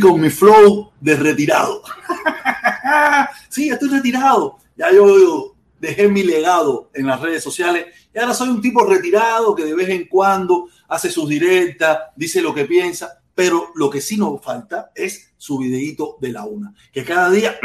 Con mi flow de retirado. sí, estoy retirado. Ya yo dejé mi legado en las redes sociales y ahora soy un tipo retirado que de vez en cuando hace sus directas, dice lo que piensa, pero lo que sí nos falta es su videíto de la una, que cada día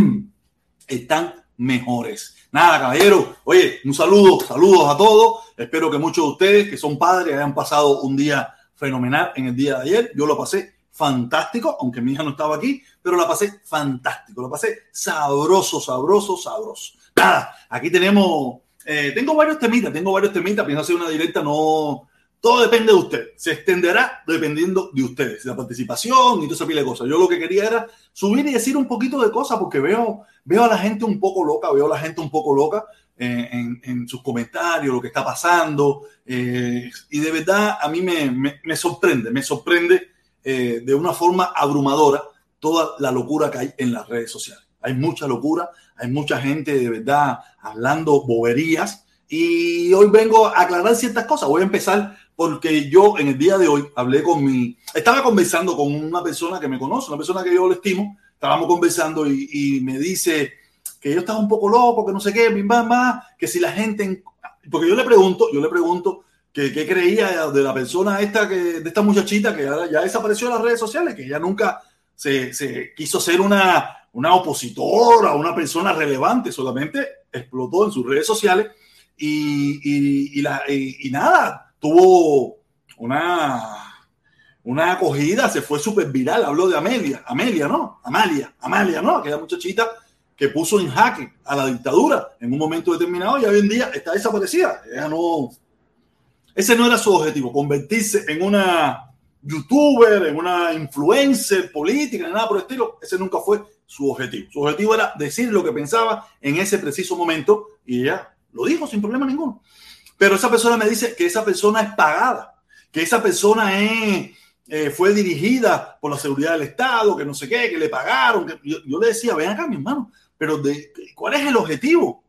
están mejores. Nada, caballero. Oye, un saludo, saludos a todos. Espero que muchos de ustedes que son padres hayan pasado un día fenomenal en el día de ayer. Yo lo pasé fantástico, aunque mi hija no estaba aquí, pero la pasé fantástico, lo pasé sabroso, sabroso, sabroso. Nada, aquí tenemos, eh, tengo varios temitas, tengo varios temitas, pienso hacer una directa, no, todo depende de usted, se extenderá dependiendo de ustedes, la participación y toda esa pila de cosas. Yo lo que quería era subir y decir un poquito de cosas porque veo, veo a la gente un poco loca, veo a la gente un poco loca eh, en, sus comentarios, lo que está pasando, eh, y de verdad a mí me, me sorprende, me sorprende eh, de una forma abrumadora toda la locura que hay en las redes sociales. Hay mucha locura, hay mucha gente de verdad hablando boberías y hoy vengo a aclarar ciertas cosas. Voy a empezar porque yo en el día de hoy hablé con mi, estaba conversando con una persona que me conoce, una persona que yo le estimo, estábamos conversando y, me dice que yo estaba un poco loco, que no sé qué, mi mamá, que si la gente, porque yo le pregunto, yo le pregunto que, creía de la persona esta, que, de esta muchachita que ya, ya desapareció de las redes sociales, que ella nunca se, se, quiso ser una, una opositora, una persona relevante, solamente explotó en sus redes sociales y, y, la, y nada, tuvo una, una acogida, se fue súper viral, habló de Amelia, Amelia, ¿no? Amalia, Amalia, ¿no? Aquella muchachita que puso en jaque a la dictadura en un momento determinado y hoy en día está desaparecida. Ella no, ese no era su objetivo, convertirse en una youtuber, en una influencer política, nada por el estilo. Ese nunca fue su objetivo. Su objetivo era decir lo que pensaba en ese preciso momento y ella lo dijo sin problema ninguno. Pero esa persona me dice que esa persona es pagada, que esa persona eh, fue dirigida por la seguridad del Estado, que no sé qué, que le pagaron. Que yo, le decía, ven acá, mi hermano, pero ¿cuál es el objetivo?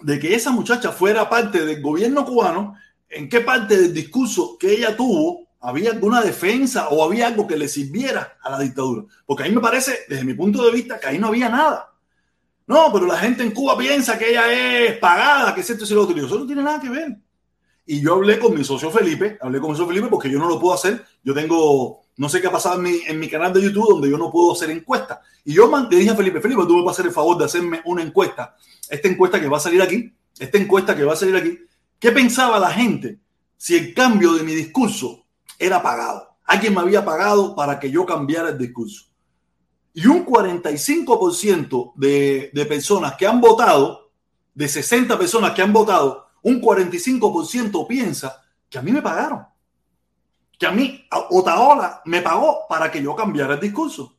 De que esa muchacha fuera parte del gobierno cubano en qué parte del discurso que ella tuvo había alguna defensa o había algo que le sirviera a la dictadura. Porque a mí me parece, desde mi punto de vista, que ahí no había nada. No, pero la gente en Cuba piensa que ella es pagada, que es esto y lo otro. Eso no tiene nada que ver. Y yo hablé con mi socio Felipe, hablé con mi socio Felipe porque yo no lo puedo hacer. Yo tengo, no sé qué ha pasado en mi, en mi canal de YouTube donde yo no puedo hacer encuestas. Y yo le dije a Felipe, Felipe, tú me vas a hacer el favor de hacerme una encuesta. Esta encuesta que va a salir aquí, esta encuesta que va a salir aquí, ¿Qué pensaba la gente si el cambio de mi discurso era pagado? Alguien me había pagado para que yo cambiara el discurso. Y un 45% de, de personas que han votado, de 60 personas que han votado, un 45% piensa que a mí me pagaron. Que a mí Otaola me pagó para que yo cambiara el discurso.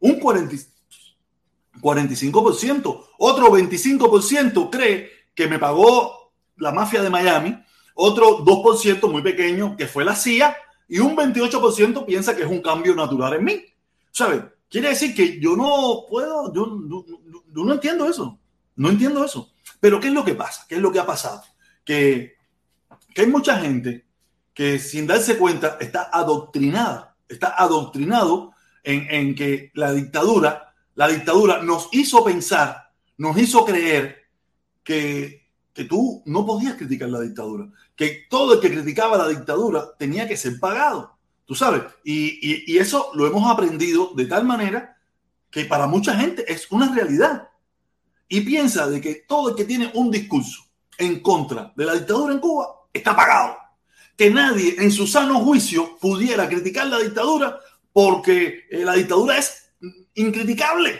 Un 45%. Otro 25% cree que me pagó la mafia de Miami, otro 2% muy pequeño que fue la CIA y un 28% piensa que es un cambio natural en mí. ¿Sabes? Quiere decir que yo no puedo, yo, no entiendo eso, no entiendo eso. Pero ¿qué es lo que pasa? ¿Qué es lo que ha pasado? Que, que hay mucha gente que sin darse cuenta está adoctrinada, está adoctrinado en, en que la dictadura, la dictadura nos hizo pensar, nos hizo creer que que tú no podías criticar la dictadura, que todo el que criticaba la dictadura tenía que ser pagado, tú sabes, y, eso lo hemos aprendido de tal manera que para mucha gente es una realidad. Y piensa de que todo el que tiene un discurso en contra de la dictadura en Cuba está pagado. Que nadie en su sano juicio pudiera criticar la dictadura porque eh, la dictadura es incriticable.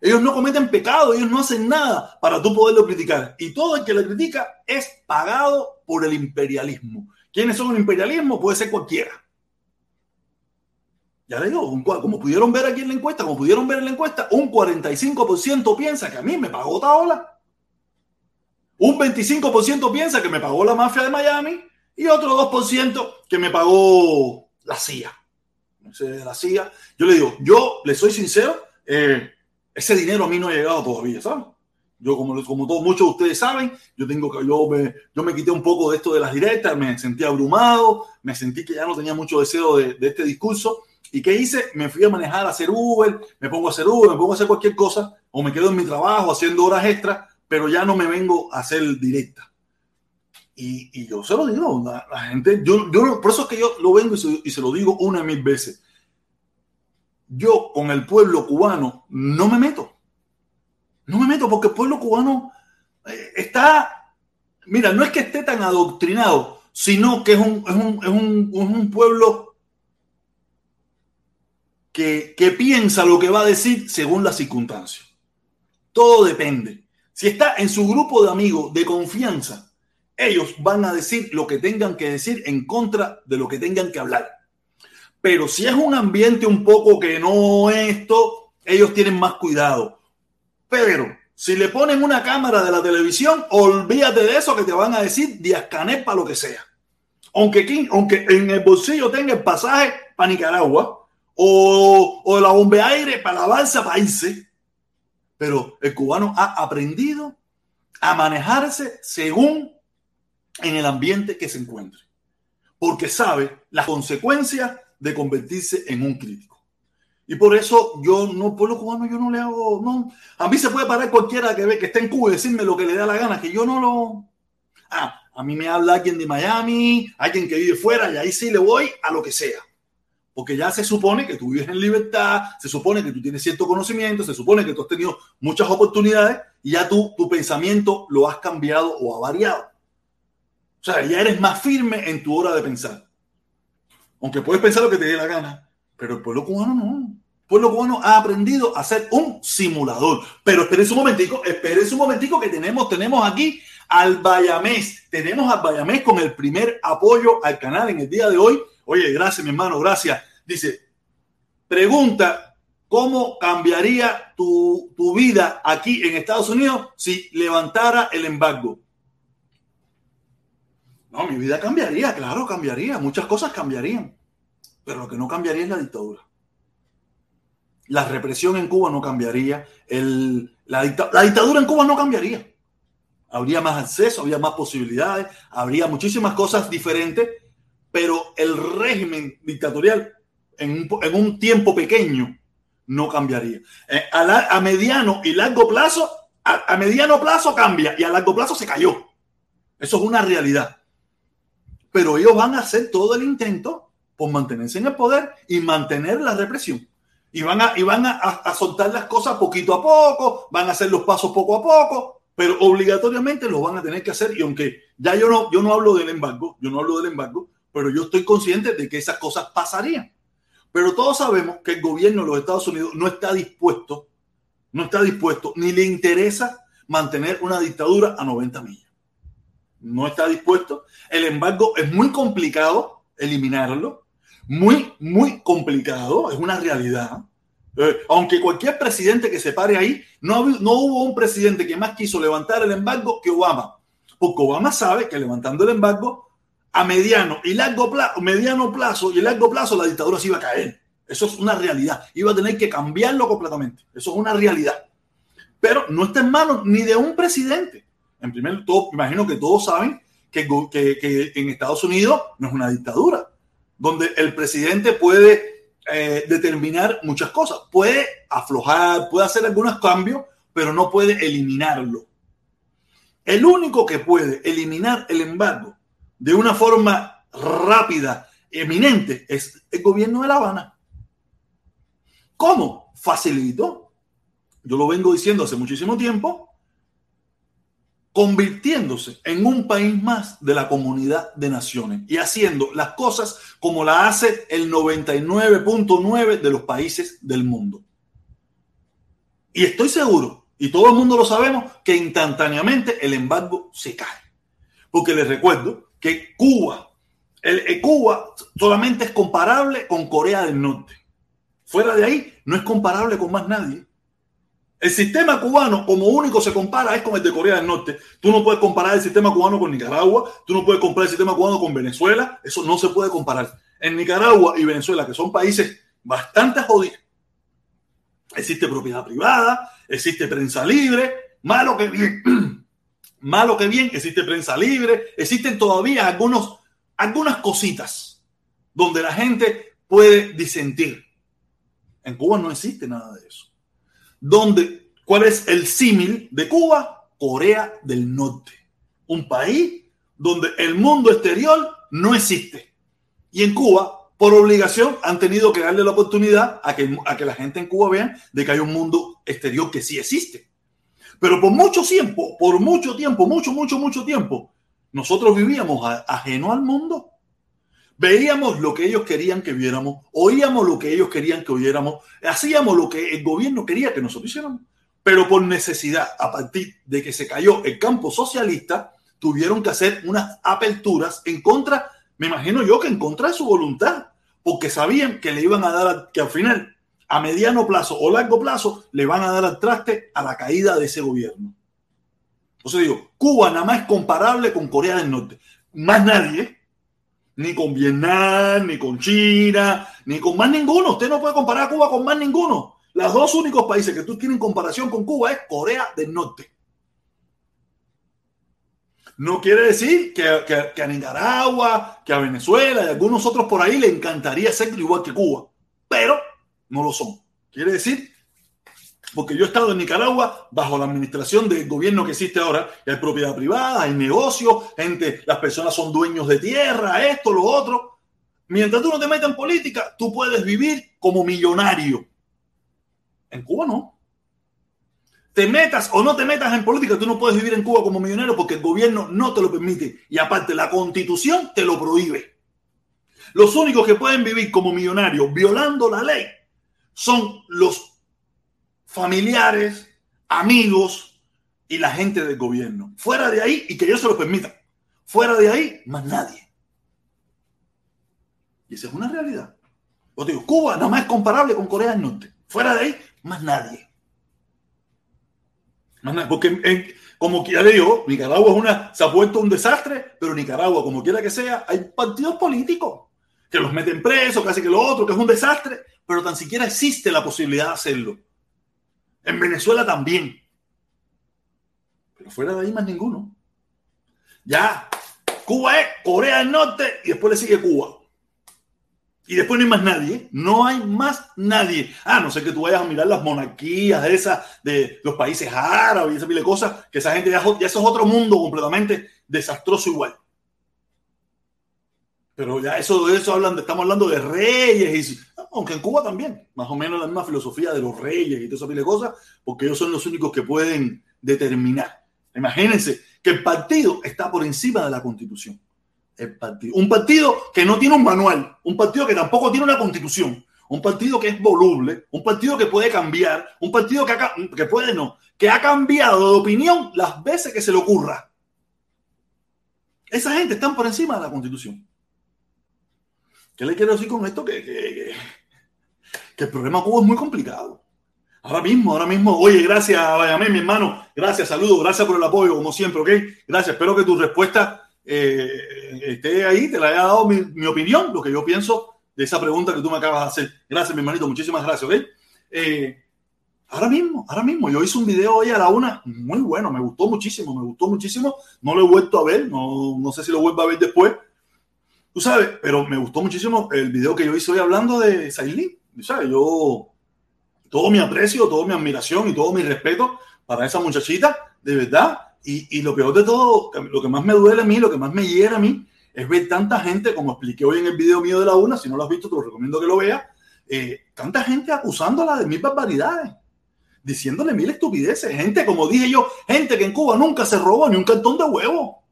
Ellos no cometen pecado, ellos no hacen nada para tú poderlo criticar. Y todo el que lo critica es pagado por el imperialismo. ¿Quiénes son el imperialismo? Puede ser cualquiera. Ya le digo, como pudieron ver aquí en la encuesta, como pudieron ver en la encuesta, un 45% piensa que a mí me pagó Taola. Un 25% piensa que me pagó la mafia de Miami y otro 2% que me pagó la CIA. La CIA. Yo le digo, yo le soy sincero, eh, ese dinero a mí no ha llegado todavía, ¿sabes? Yo, como, como todos, muchos de ustedes saben, yo tengo yo me, yo me quité un poco de esto de las directas, me sentí abrumado, me sentí que ya no tenía mucho deseo de, este discurso ¿Y qué hice? Me fui a manejar, a hacer Uber, me pongo a hacer Uber, me pongo a hacer cualquier cosa, o me quedo en mi trabajo haciendo horas extras, pero ya no me vengo a hacer directa. Y, yo se lo digo, la, gente, yo, yo, por eso es que yo lo vengo y se, y se lo digo una y mil veces. Yo con el pueblo cubano no me meto. No me meto porque el pueblo cubano eh, está, mira, no es que esté tan adoctrinado, sino que es un, es un, es un, es un pueblo que, que, piensa lo que va a decir según las circunstancias. Todo depende. Si está en su grupo de amigos de confianza, ellos van a decir lo que tengan que decir en contra de lo que tengan que hablar. Pero si es un ambiente un poco que no esto, ellos tienen más cuidado. Pero si le ponen una cámara de la televisión, olvídate de eso que te van a decir Díaz Canel para lo que sea. Aunque, aunque en el bolsillo tenga el pasaje para Nicaragua o, o la bomba aire para la balsa países, pero el cubano ha aprendido a manejarse según en el ambiente que se encuentre, porque sabe las consecuencias de convertirse en un crítico. Y por eso yo no, pueblo cubano, yo no le hago, no. A mí se puede parar cualquiera que ve que esté en Cuba y decirme lo que le da la gana, que yo no lo. Ah, a mí me habla alguien de Miami, alguien que vive fuera, y ahí sí le voy a lo que sea. Porque ya se supone que tú vives en libertad, se supone que tú tienes cierto conocimiento, se supone que tú has tenido muchas oportunidades y ya tú, tu pensamiento lo has cambiado o ha variado. O sea, ya eres más firme en tu hora de pensar. Aunque puedes pensar lo que te dé la gana, pero el pueblo cubano no. El pueblo cubano ha aprendido a ser un simulador. Pero esperen un momentico, esperen un momentico que tenemos, tenemos aquí al Bayamés. Tenemos al Bayamés con el primer apoyo al canal en el día de hoy. Oye, gracias, mi hermano, gracias. Dice, pregunta, ¿cómo cambiaría tu, tu vida aquí en Estados Unidos si levantara el embargo? No, mi vida cambiaría, claro, cambiaría. Muchas cosas cambiarían. Pero lo que no cambiaría es la dictadura. La represión en Cuba no cambiaría. la, dictadura en Cuba no cambiaría. Habría más acceso, habría más posibilidades, habría muchísimas cosas diferentes, pero el régimen dictatorial en un, tiempo pequeño no cambiaría. Eh, a, mediano y largo plazo, a mediano plazo cambia y a largo plazo se cayó. Eso es una realidad pero ellos van a hacer todo el intento por mantenerse en el poder y mantener la represión. Y van a, y van a, soltar las cosas poquito a poco, van a hacer los pasos poco a poco, pero obligatoriamente lo van a tener que hacer. Y aunque ya yo no, yo no hablo del embargo, yo no hablo del embargo, pero yo estoy consciente de que esas cosas pasarían. Pero todos sabemos que el gobierno de los Estados Unidos no está dispuesto, no está dispuesto, ni le interesa mantener una dictadura a 90 millas no está dispuesto. El embargo es muy complicado eliminarlo, muy, muy complicado, es una realidad. Eh, aunque cualquier presidente que se pare ahí, no, no hubo un presidente que más quiso levantar el embargo que Obama, porque Obama sabe que levantando el embargo a mediano y largo plazo, mediano plazo y largo plazo la dictadura se iba a caer. Eso es una realidad. Iba a tener que cambiarlo completamente. Eso es una realidad. Pero no está en manos ni de un presidente. En primer lugar, imagino que todos saben que, en Estados Unidos no es una dictadura, donde el presidente puede eh, determinar muchas cosas, puede aflojar, puede hacer algunos cambios, pero no puede eliminarlo. El único que puede eliminar el embargo de una forma rápida, eminente, es el gobierno de La Habana. ¿Cómo? Facilito. Yo lo vengo diciendo hace muchísimo tiempo convirtiéndose en un país más de la comunidad de naciones y haciendo las cosas como la hace el 99.9 de los países del mundo. Y estoy seguro, y todo el mundo lo sabemos, que instantáneamente el embargo se cae. Porque les recuerdo que Cuba, el, Cuba solamente es comparable con Corea del Norte. Fuera de ahí, no es comparable con más nadie. El sistema cubano, como único se compara, es con el de Corea del Norte. Tú no puedes comparar el sistema cubano con Nicaragua, tú no puedes comparar el sistema cubano con Venezuela, eso no se puede comparar. En Nicaragua y Venezuela, que son países bastante jodidos, existe propiedad privada, existe prensa libre, malo que bien, malo que bien, existe prensa libre, existen todavía algunas cositas donde la gente puede disentir. En Cuba no existe nada de eso. ¿Dónde, ¿Cuál es el símil de Cuba? Corea del Norte. Un país donde el mundo exterior no existe. Y en Cuba, por obligación, han tenido que darle la oportunidad a que, a que la gente en Cuba vea de que hay un mundo exterior que sí existe. Pero por mucho tiempo, por mucho tiempo, mucho, mucho, mucho tiempo, nosotros vivíamos ajeno al mundo. Veíamos lo que ellos querían que viéramos, oíamos lo que ellos querían que oyéramos, hacíamos lo que el gobierno quería que nosotros hiciéramos. Pero por necesidad, a partir de que se cayó el campo socialista, tuvieron que hacer unas aperturas en contra, me imagino yo que en contra de su voluntad, porque sabían que le iban a dar, que al final, a mediano plazo o largo plazo, le van a dar al traste a la caída de ese gobierno. Entonces digo, Cuba nada más es comparable con Corea del Norte. Más nadie, ni con Vietnam, ni con China, ni con más ninguno. Usted no puede comparar a Cuba con más ninguno. Los dos únicos países que tú tienes comparación con Cuba es Corea del Norte. No quiere decir que, a Nicaragua, que a Venezuela y algunos otros por ahí le encantaría ser igual que Cuba, pero no lo son. Quiere decir porque yo he estado en Nicaragua bajo la administración del gobierno que existe ahora, hay propiedad privada, hay negocios, gente, las personas son dueños de tierra, esto, lo otro. Mientras tú no te metas en política, tú puedes vivir como millonario. En Cuba no. Te metas o no te metas en política, tú no puedes vivir en Cuba como millonario porque el gobierno no te lo permite. Y aparte, la constitución te lo prohíbe. Los únicos que pueden vivir como millonarios violando la ley son los familiares, amigos y la gente del gobierno. Fuera de ahí y que ellos se lo permitan. Fuera de ahí, más nadie. Y esa es una realidad. Os digo, Cuba nada más es comparable con Corea del Norte. Fuera de ahí, más nadie. Más nadie. Porque como ya digo, Nicaragua es una, se ha puesto un desastre, pero Nicaragua, como quiera que sea, hay partidos políticos que los meten presos, casi que lo otro, que es un desastre, pero tan siquiera existe la posibilidad de hacerlo. En Venezuela también. Pero fuera de ahí más ninguno. Ya, Cuba es Corea del Norte y después le sigue Cuba. Y después no hay más nadie. No hay más nadie. Ah, no sé que tú vayas a mirar las monarquías esas de los países árabes y esa pile de cosas, que esa gente ya, ya eso es otro mundo completamente desastroso igual. Pero ya eso de eso hablan, estamos hablando de reyes, y, aunque en Cuba también, más o menos la misma filosofía de los reyes y toda esa pila de cosas, porque ellos son los únicos que pueden determinar. Imagínense que el partido está por encima de la constitución. Un partido que no tiene un manual, un partido que tampoco tiene una constitución, un partido que es voluble, un partido que puede cambiar, un partido que, puede no, que ha cambiado de opinión las veces que se le ocurra. Esa gente está por encima de la constitución. ¿Qué le quiero decir con esto? Que, el problema Cuba es muy complicado. Ahora mismo, ahora mismo, oye, gracias, Bayamé, mi hermano, gracias, saludos, gracias por el apoyo, como siempre, ¿ok? Gracias, espero que tu respuesta eh, esté ahí, te la haya dado mi, opinión, lo que yo pienso de esa pregunta que tú me acabas de hacer. Gracias, mi hermanito, muchísimas gracias, ¿ok? Eh, ahora mismo, ahora mismo, yo hice un video hoy a la una, muy bueno, me gustó muchísimo, me gustó muchísimo, no lo he vuelto a ver, no, no sé si lo vuelvo a ver después, Tú sabes, pero me gustó muchísimo el video que yo hice hoy hablando de Sailin. ¿Sabes? Yo, todo mi aprecio, toda mi admiración y todo mi respeto para esa muchachita, de verdad. Y, y lo peor de todo, lo que más me duele a mí, lo que más me hiera a mí, es ver tanta gente, como expliqué hoy en el video mío de la una, si no lo has visto, te lo recomiendo que lo veas, eh, tanta gente acusándola de mil barbaridades, diciéndole mil estupideces. Gente, como dije yo, gente que en Cuba nunca se robó ni un cartón de huevo.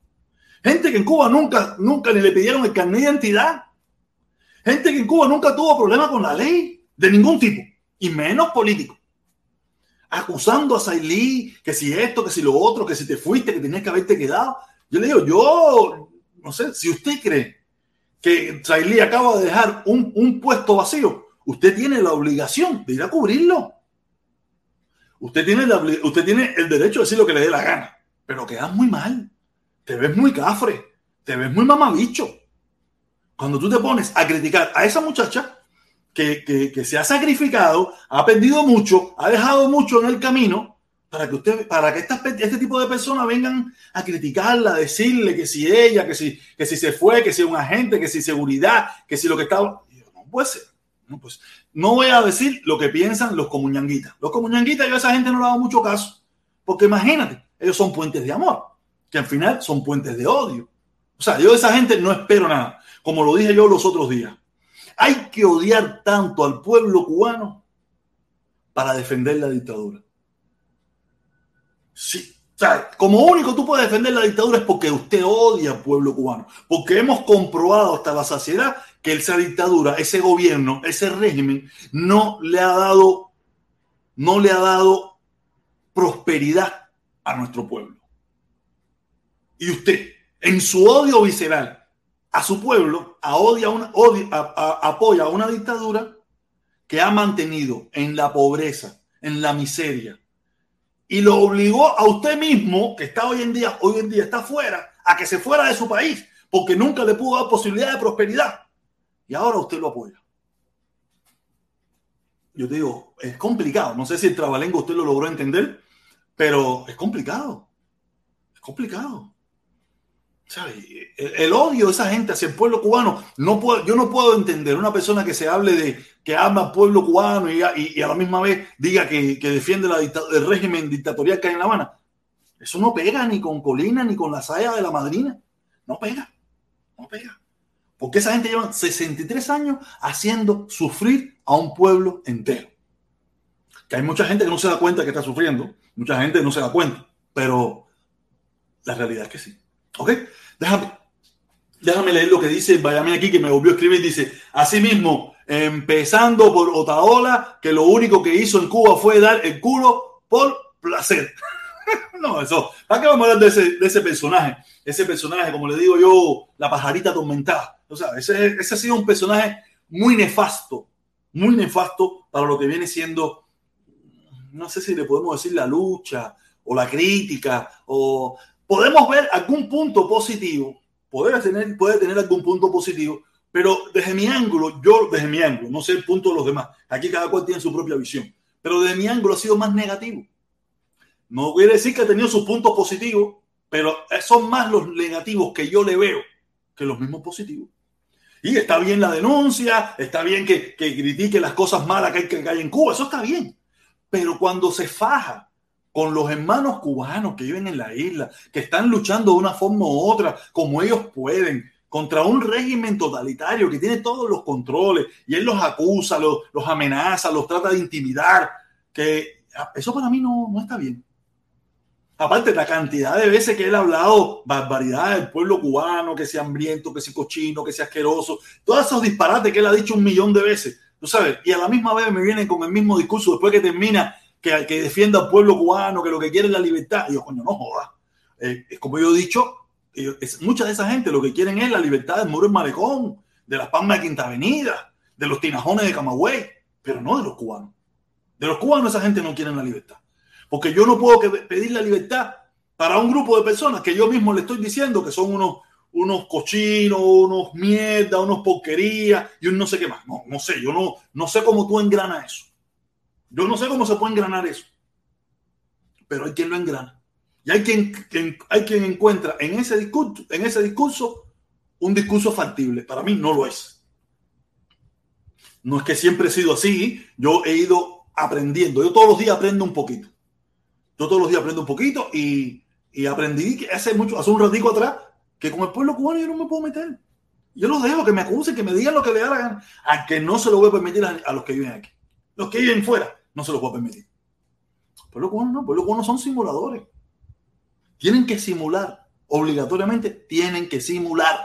Gente que en Cuba nunca, nunca ni le pidieron el carnet de identidad. Gente que en Cuba nunca tuvo problema con la ley de ningún tipo, y menos político. Acusando a Sailí que si esto, que si lo otro, que si te fuiste, que tenías que haberte quedado. Yo le digo, yo no sé, si usted cree que Sailí acaba de dejar un, un puesto vacío, usted tiene la obligación de ir a cubrirlo. Usted tiene, usted tiene el derecho de decir lo que le dé la gana, pero queda muy mal te ves muy cafre, te ves muy mamabicho. Cuando tú te pones a criticar a esa muchacha que, se ha sacrificado, ha perdido mucho, ha dejado mucho en el camino, para que usted, para que este tipo de personas vengan a criticarla, a decirle que si ella, que si, que si se fue, que si un agente, que si seguridad, que si lo que estaba. No puede ser. No, pues, no voy a decir lo que piensan los comuñanguitas. Los comuñanguitas, yo a esa gente no le hago mucho caso. Porque imagínate, ellos son puentes de amor, que al final son puentes de odio. O sea, yo de esa gente no espero nada. Como lo dije yo los otros días. Hay que odiar tanto al pueblo cubano para defender la dictadura. Sí. Como único tú puedes defender la dictadura es porque usted odia al pueblo cubano. Porque hemos comprobado hasta la saciedad que esa dictadura, ese gobierno, ese régimen no le ha dado, no le ha dado prosperidad a nuestro pueblo. Y usted, en su odio visceral a su pueblo, a odia una, apoya a una dictadura que ha mantenido en la pobreza, en la miseria, y lo obligó a usted mismo, que está hoy en día, hoy en día está fuera, a que se fuera de su país, porque nunca le pudo dar posibilidad de prosperidad. Y ahora usted lo apoya. Yo digo, es complicado. No sé si el trabalengo usted lo logró entender, pero es complicado. Es complicado. El, odio de esa gente hacia el pueblo cubano, no puedo, yo no puedo entender una persona que se hable de que ama al pueblo cubano y, a la misma vez diga que, defiende el régimen dictatorial que hay en La Habana. Eso no pega ni con Colina ni con la saya de la madrina. No pega. No pega. Porque esa gente lleva 63 años haciendo sufrir a un pueblo entero. Que hay mucha gente que no se da cuenta que está sufriendo, mucha gente no se da cuenta, pero la realidad es que sí. ¿Ok? Déjame, déjame leer lo que dice Bayamín aquí, que me volvió a escribir. Dice, asimismo, empezando por Otaola, que lo único que hizo en Cuba fue dar el culo por placer. no, eso. ¿Para qué vamos a hablar de ese, de ese personaje? Ese personaje, como le digo yo, la pajarita atormentada. O sea, ese, ese ha sido un personaje muy nefasto, muy nefasto para lo que viene siendo, no sé si le podemos decir la lucha o la crítica o podemos ver algún punto positivo, puede tener, puede tener algún punto positivo, pero desde mi ángulo, yo desde mi ángulo, no sé el punto de los demás, aquí cada cual tiene su propia visión, pero desde mi ángulo ha sido más negativo. No quiere decir que ha tenido sus puntos positivos, pero son más los negativos que yo le veo que los mismos positivos. Y está bien la denuncia, está bien que, que critique las cosas malas que hay, que hay en Cuba, eso está bien. Pero cuando se faja con los hermanos cubanos que viven en la isla, que están luchando de una forma u otra, como ellos pueden, contra un régimen totalitario que tiene todos los controles y él los acusa, los, los amenaza, los trata de intimidar, que eso para mí no, no está bien. Aparte, la cantidad de veces que él ha hablado barbaridad del pueblo cubano, que sea hambriento, que sea cochino, que sea asqueroso, todos esos disparates que él ha dicho un millón de veces, tú sabes, y a la misma vez me vienen con el mismo discurso después que termina que, defienda al pueblo cubano, que lo que quiere es la libertad. Y yo, coño, no joda. Eh, como yo he dicho, mucha de esa gente lo que quieren es la libertad del muro en Malecón, de las Palmas de Quinta Avenida, de los tinajones de Camagüey, pero no de los cubanos. De los cubanos esa gente no quiere la libertad. Porque yo no puedo pedir la libertad para un grupo de personas que yo mismo le estoy diciendo que son unos, unos cochinos, unos mierda, unos porquerías y un no sé qué más. No, no sé, yo no, no sé cómo tú engranas eso. Yo no sé cómo se puede engranar eso, pero hay quien lo engrana. Y hay quien, hay quien encuentra en ese, discurso, en ese discurso un discurso factible. Para mí no lo es. No es que siempre he sido así. Yo he ido aprendiendo. Yo todos los días aprendo un poquito. Yo todos los días aprendo un poquito y, y aprendí que hace mucho, hace un ratico atrás, que con el pueblo cubano yo no me puedo meter. Yo los dejo que me acusen, que me digan lo que le da la gana, a que no se lo voy a permitir a los que viven aquí. Los que viven fuera no se los voy a permitir. Pueblo cubano no, pueblo cubano son simuladores. Tienen que simular, obligatoriamente tienen que simular.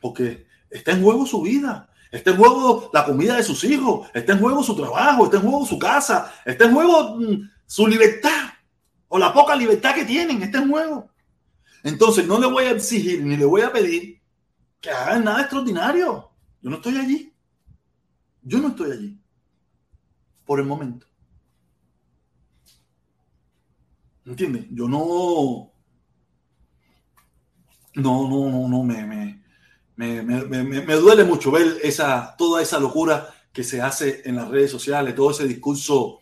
Porque está en juego su vida, está en juego la comida de sus hijos, está en juego su trabajo, está en juego su casa, está en juego mm, su libertad o la poca libertad que tienen, está en juego. Entonces no le voy a exigir ni le voy a pedir que hagan nada extraordinario. Yo no estoy allí. Yo no estoy allí. Por el momento. ¿Entiendes? Yo no. No, no, no, no, me, me, me, me, duele mucho ver esa, toda esa locura que se hace en las redes sociales, todo ese discurso,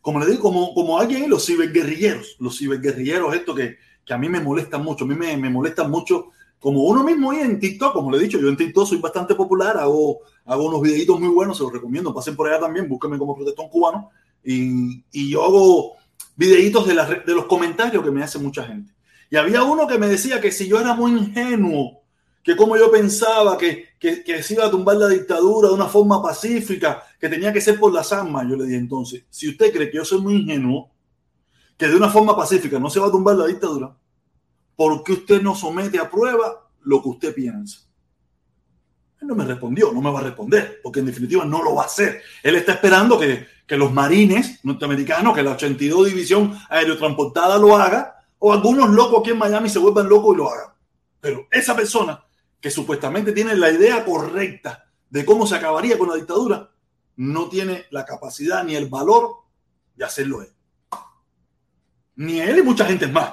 como le digo, como, como alguien, los ciberguerrilleros, los ciberguerrilleros, esto que, que a mí me molesta mucho, a mí me, me molesta mucho como uno mismo ahí en TikTok, como le he dicho, yo en TikTok soy bastante popular, hago, hago unos videitos muy buenos, se los recomiendo, pasen por allá también, búsquenme como protestón cubano, y, y yo hago videitos de, de los comentarios que me hace mucha gente. Y había uno que me decía que si yo era muy ingenuo, que como yo pensaba que, que, que, se iba a tumbar la dictadura de una forma pacífica, que tenía que ser por las armas, yo le dije entonces, si usted cree que yo soy muy ingenuo, que de una forma pacífica no se va a tumbar la dictadura, ¿por qué usted no somete a prueba lo que usted piensa? Él no me respondió, no me va a responder, porque en definitiva no lo va a hacer. Él está esperando que, que los marines norteamericanos, que la 82 División Aerotransportada lo haga, o algunos locos aquí en Miami se vuelvan locos y lo hagan. Pero esa persona que supuestamente tiene la idea correcta de cómo se acabaría con la dictadura, no tiene la capacidad ni el valor de hacerlo él. Ni él y mucha gente más.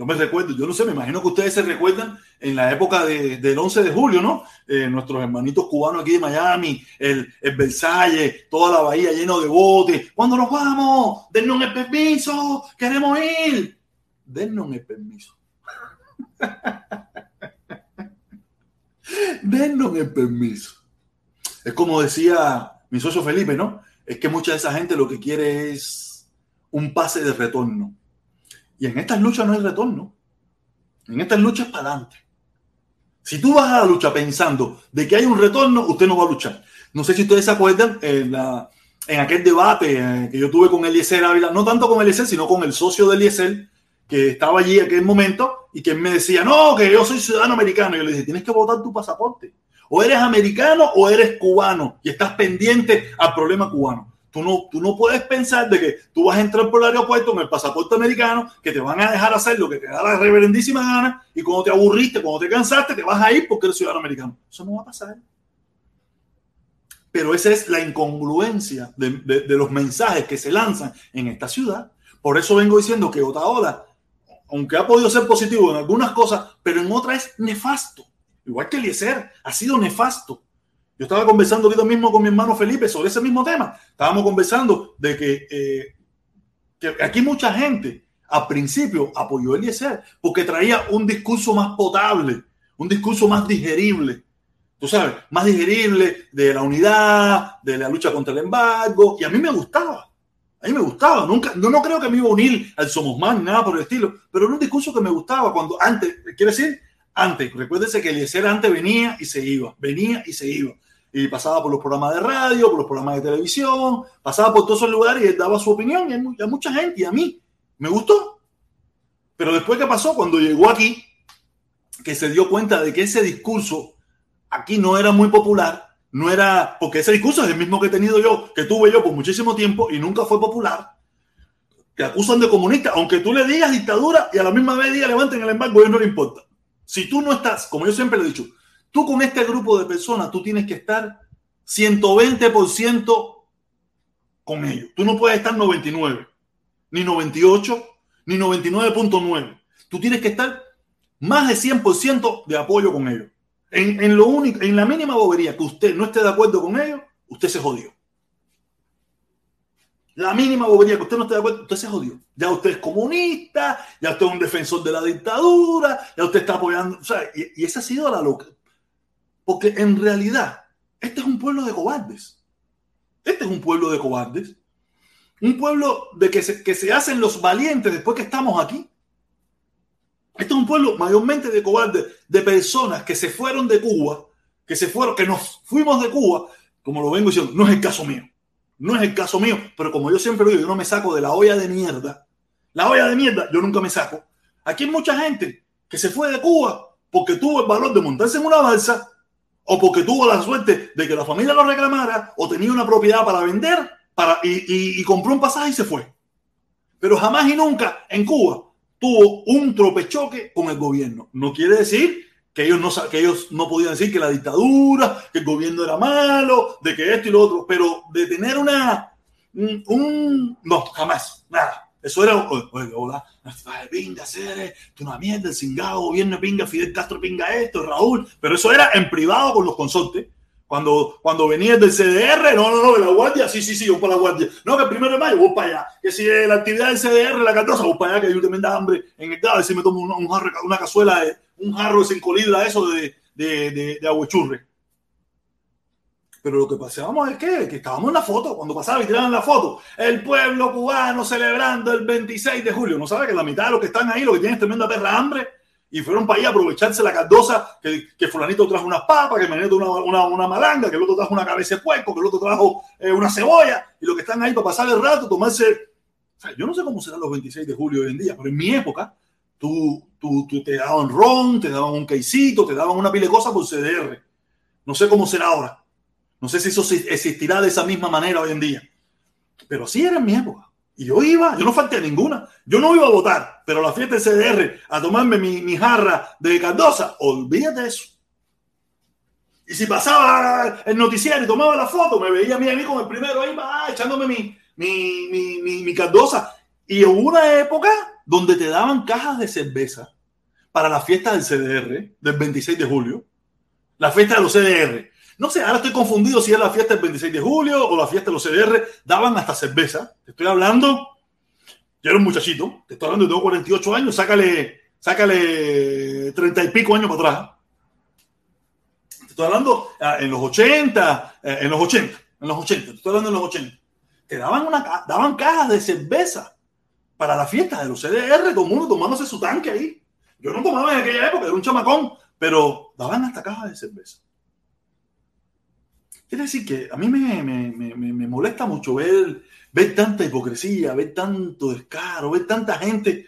No me recuerdo, yo no sé, me imagino que ustedes se recuerdan en la época de, del 11 de julio, ¿no? Eh, nuestros hermanitos cubanos aquí de Miami, el, el, Versalles, toda la bahía lleno de botes. ¿Cuándo nos vamos? Dennos el permiso, queremos ir. Dennos el permiso. Dennos el permiso. Es como decía mi socio Felipe, ¿no? Es que mucha de esa gente lo que quiere es un pase de retorno. Y en estas luchas no hay retorno. En estas luchas para adelante. Si tú vas a la lucha pensando de que hay un retorno, usted no va a luchar. No sé si ustedes se acuerdan en, la, en aquel debate eh, que yo tuve con Eliezer Ávila, no tanto con Eliezer, sino con el socio de Eliezer, que estaba allí en aquel momento y que me decía, no, que yo soy ciudadano americano. Y yo le dije, tienes que votar tu pasaporte. O eres americano o eres cubano y estás pendiente al problema cubano. Tú no, tú no puedes pensar de que tú vas a entrar por el aeropuerto con el pasaporte americano, que te van a dejar hacer lo que te da la reverendísima gana y cuando te aburriste, cuando te cansaste, te vas a ir porque eres ciudadano americano. Eso no va a pasar. Pero esa es la incongruencia de, los mensajes que se lanzan en esta ciudad. Por eso vengo diciendo que Otaola aunque ha podido ser positivo en algunas cosas, pero en otras es nefasto. Igual que Eliezer, ha sido nefasto. Yo estaba conversando ahorita mismo con mi hermano Felipe sobre ese mismo tema. Estábamos conversando de que, eh, que aquí mucha gente al principio apoyó a Eliezer porque traía un discurso más potable, un discurso más digerible. Tú sabes, más digerible de la unidad, de la lucha contra el embargo. Y a mí me gustaba. A mí me gustaba, nunca, no, no creo que me iba a unir al Somos Más ni nada por el estilo, pero era un discurso que me gustaba cuando antes, quiere decir, antes, recuérdese que Eliezer antes venía y se iba, venía y se iba. Y pasaba por los programas de radio, por los programas de televisión, pasaba por todos esos lugares y daba su opinión y a mucha gente y a mí me gustó. Pero después que pasó, cuando llegó aquí, que se dio cuenta de que ese discurso aquí no era muy popular, no era, porque ese discurso es el mismo que he tenido yo, que tuve yo por muchísimo tiempo y nunca fue popular. Te acusan de comunista, aunque tú le digas dictadura y a la misma vez digas levanten el embargo, a ellos no le importa. Si tú no estás, como yo siempre le he dicho, tú con este grupo de personas, tú tienes que estar 120% con ellos. Tú no puedes estar 99, ni 98, ni 99.9. Tú tienes que estar más de 100% de apoyo con ellos. En, lo único, en la mínima bobería que usted no esté de acuerdo con ellos, usted se jodió. La mínima bobería que usted no esté de acuerdo, usted se jodió. Ya usted es comunista, ya usted es un defensor de la dictadura, ya usted está apoyando. O sea, y esa ha sido la loca. Porque en realidad, este es un pueblo de cobardes. Este es un pueblo de cobardes. Un pueblo de que se, que se hacen los valientes después que estamos aquí. Este es un pueblo mayormente de cobardes, de personas que se fueron de Cuba, que se fueron, que nos fuimos de Cuba, como lo vengo diciendo, no es el caso mío. No es el caso mío, pero como yo siempre digo, yo no me saco de la olla de mierda. La olla de mierda, yo nunca me saco. Aquí hay mucha gente que se fue de Cuba porque tuvo el valor de montarse en una balsa o porque tuvo la suerte de que la familia lo reclamara o tenía una propiedad para vender para, y, compró un pasaje y se fue. Pero jamás y nunca en Cuba tuvo un tropechoque con el gobierno. No quiere decir que ellos no, que ellos no podían decir que la dictadura, que el gobierno era malo, de que esto y lo otro, pero de tener una, un, un no, jamás, nada. Eso era, oye, hola, pinga, hacer una mierda, el cingado gobierno pinga, Fidel Castro pinga esto, Raúl, pero eso era en privado con los consortes, Cuando, cuando venías del CDR, no, no, no, de la guardia, sí, sí, sí, voy para la guardia. No, que el primero de mayo, voy para allá. Que si la actividad del CDR, la cardosa, voy para allá, que yo también da hambre en el dado, si me tomo una cazuela, de, un jarro de cinco eso de, de, de, de. Pero lo que pasábamos es que, que estábamos en la foto, cuando pasaba y tiraban la foto, el pueblo cubano celebrando el 26 de julio. No sabe que la mitad de los que están ahí, lo que tienen es tremenda perra hambre, y fueron para ahí a aprovecharse la cardosa, que, que fulanito trajo unas papas, que Manito una, una, una, malanga, que el otro trajo una cabeza de puerco, que el otro trajo eh, una cebolla, y los que están ahí para pasar el rato, tomarse... Yo no sé cómo serán los 26 de julio hoy en día, pero en mi época, tú, tú, te daban ron, te daban un quesito, te daban una pila de por CDR. No sé cómo será ahora. No sé si eso existirá de esa misma manera hoy en día. Pero así era en mi época. Y yo iba, yo no falté a ninguna. Yo no iba a votar, pero la fiesta de CDR, a tomarme mi, jarra de Cardosa, olvídate de eso. Y si pasaba el noticiero y tomaba la foto, me veía a mí, a mí con el primero ahí, echándome mi, mi, mi, mi, mi Cardosa. Y hubo una época donde te daban cajas de cerveza para la fiesta del CDR del 26 de julio. La fiesta de los CDR. No sé, ahora estoy confundido si es la fiesta del 26 de julio o la fiesta de los CDR. Daban hasta cerveza. Te estoy hablando. Yo era un muchachito. Te estoy hablando tengo 48 años. Sácale, sácale 30 y pico años para atrás. Te estoy hablando ah, en los 80, eh, en los 80, en los 80. Te estoy hablando en los 80. Te daban, una, daban cajas de cerveza para la fiesta de los CDR, todo el mundo tomándose su tanque ahí. Yo no tomaba en aquella época, era un chamacón, pero daban hasta cajas de cerveza. Quiere decir que a mí me, me, me, me, molesta mucho ver, ver tanta hipocresía, ver tanto descaro, ver tanta gente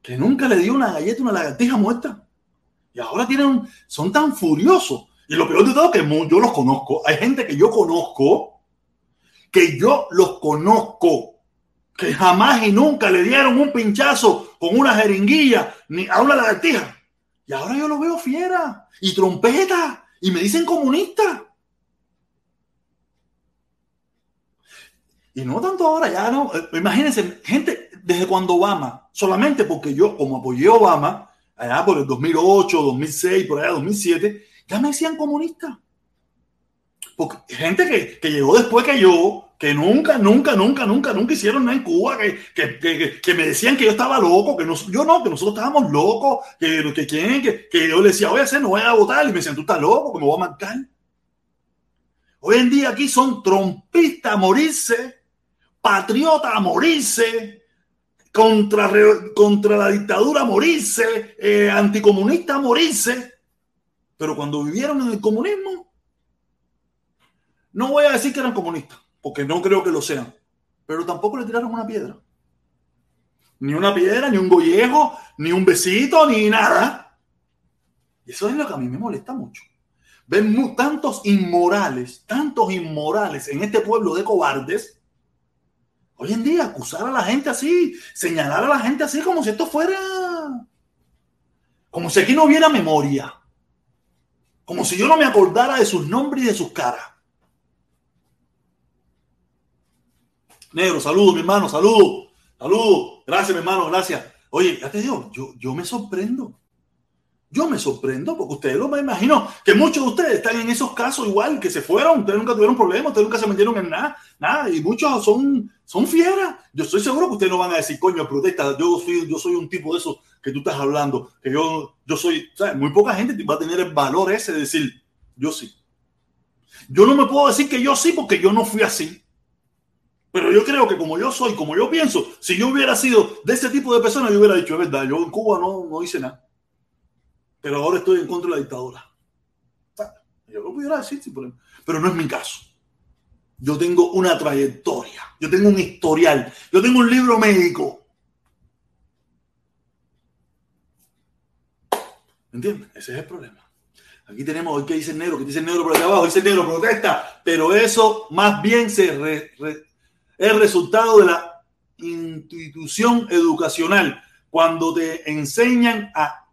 que nunca le dio una galleta una lagartija muerta. Y ahora tienen, son tan furiosos. Y lo peor de todo es que yo los conozco. Hay gente que yo conozco, que yo los conozco, que jamás y nunca le dieron un pinchazo con una jeringuilla ni a una lagartija. Y ahora yo los veo fiera y trompeta y me dicen comunista. Y no tanto ahora, ya no. Eh, imagínense, gente, desde cuando Obama, solamente porque yo, como apoyé a Obama, allá por el 2008, 2006, por allá 2007, ya me decían comunista. Porque gente que, que llegó después que yo, que nunca, nunca, nunca, nunca, nunca hicieron nada en Cuba, que, que, que, me decían que yo estaba loco, que no, yo no, que nosotros estábamos locos, que, que, que, que yo le decía, a hacer, no voy a votar, y me decían, tú estás loco, que me voy a marcar. Hoy en día aquí son trompistas a morirse patriota morirse, contra, contra la dictadura a morirse, eh, anticomunista morirse. Pero cuando vivieron en el comunismo, no voy a decir que eran comunistas, porque no creo que lo sean, pero tampoco le tiraron una piedra. Ni una piedra, ni un gollejo, ni un besito, ni nada. Y eso es lo que a mí me molesta mucho. Ven tantos inmorales, tantos inmorales en este pueblo de cobardes Hoy en día, acusar a la gente así, señalar a la gente así como si esto fuera, como si aquí no hubiera memoria, como si yo no me acordara de sus nombres y de sus caras. Negro, saludos, mi hermano, saludos, saludos. Gracias, mi hermano, gracias. Oye, ya te digo, yo, yo me sorprendo. Yo me sorprendo porque ustedes lo me imagino que muchos de ustedes están en esos casos igual, que se fueron, ustedes nunca tuvieron problemas, ustedes nunca se metieron en nada, nada, y muchos son, son fieras. Yo estoy seguro que ustedes no van a decir, coño, protesta, yo soy, yo soy un tipo de esos que tú estás hablando, que yo, yo soy, ¿sabes? Muy poca gente va a tener el valor ese de decir, yo sí. Yo no me puedo decir que yo sí porque yo no fui así. Pero yo creo que como yo soy, como yo pienso, si yo hubiera sido de ese tipo de persona, yo hubiera dicho, es verdad, yo en Cuba no, no hice nada pero ahora estoy en contra de la dictadura. Yo lo pudiera decir, pero no es mi caso. Yo tengo una trayectoria, yo tengo un historial, yo tengo un libro médico. ¿Me entiendes? Ese es el problema. Aquí tenemos, hoy que dice negro, que dice negro por acá abajo, dice negro protesta, pero eso más bien se es resultado de la institución educacional, cuando te enseñan a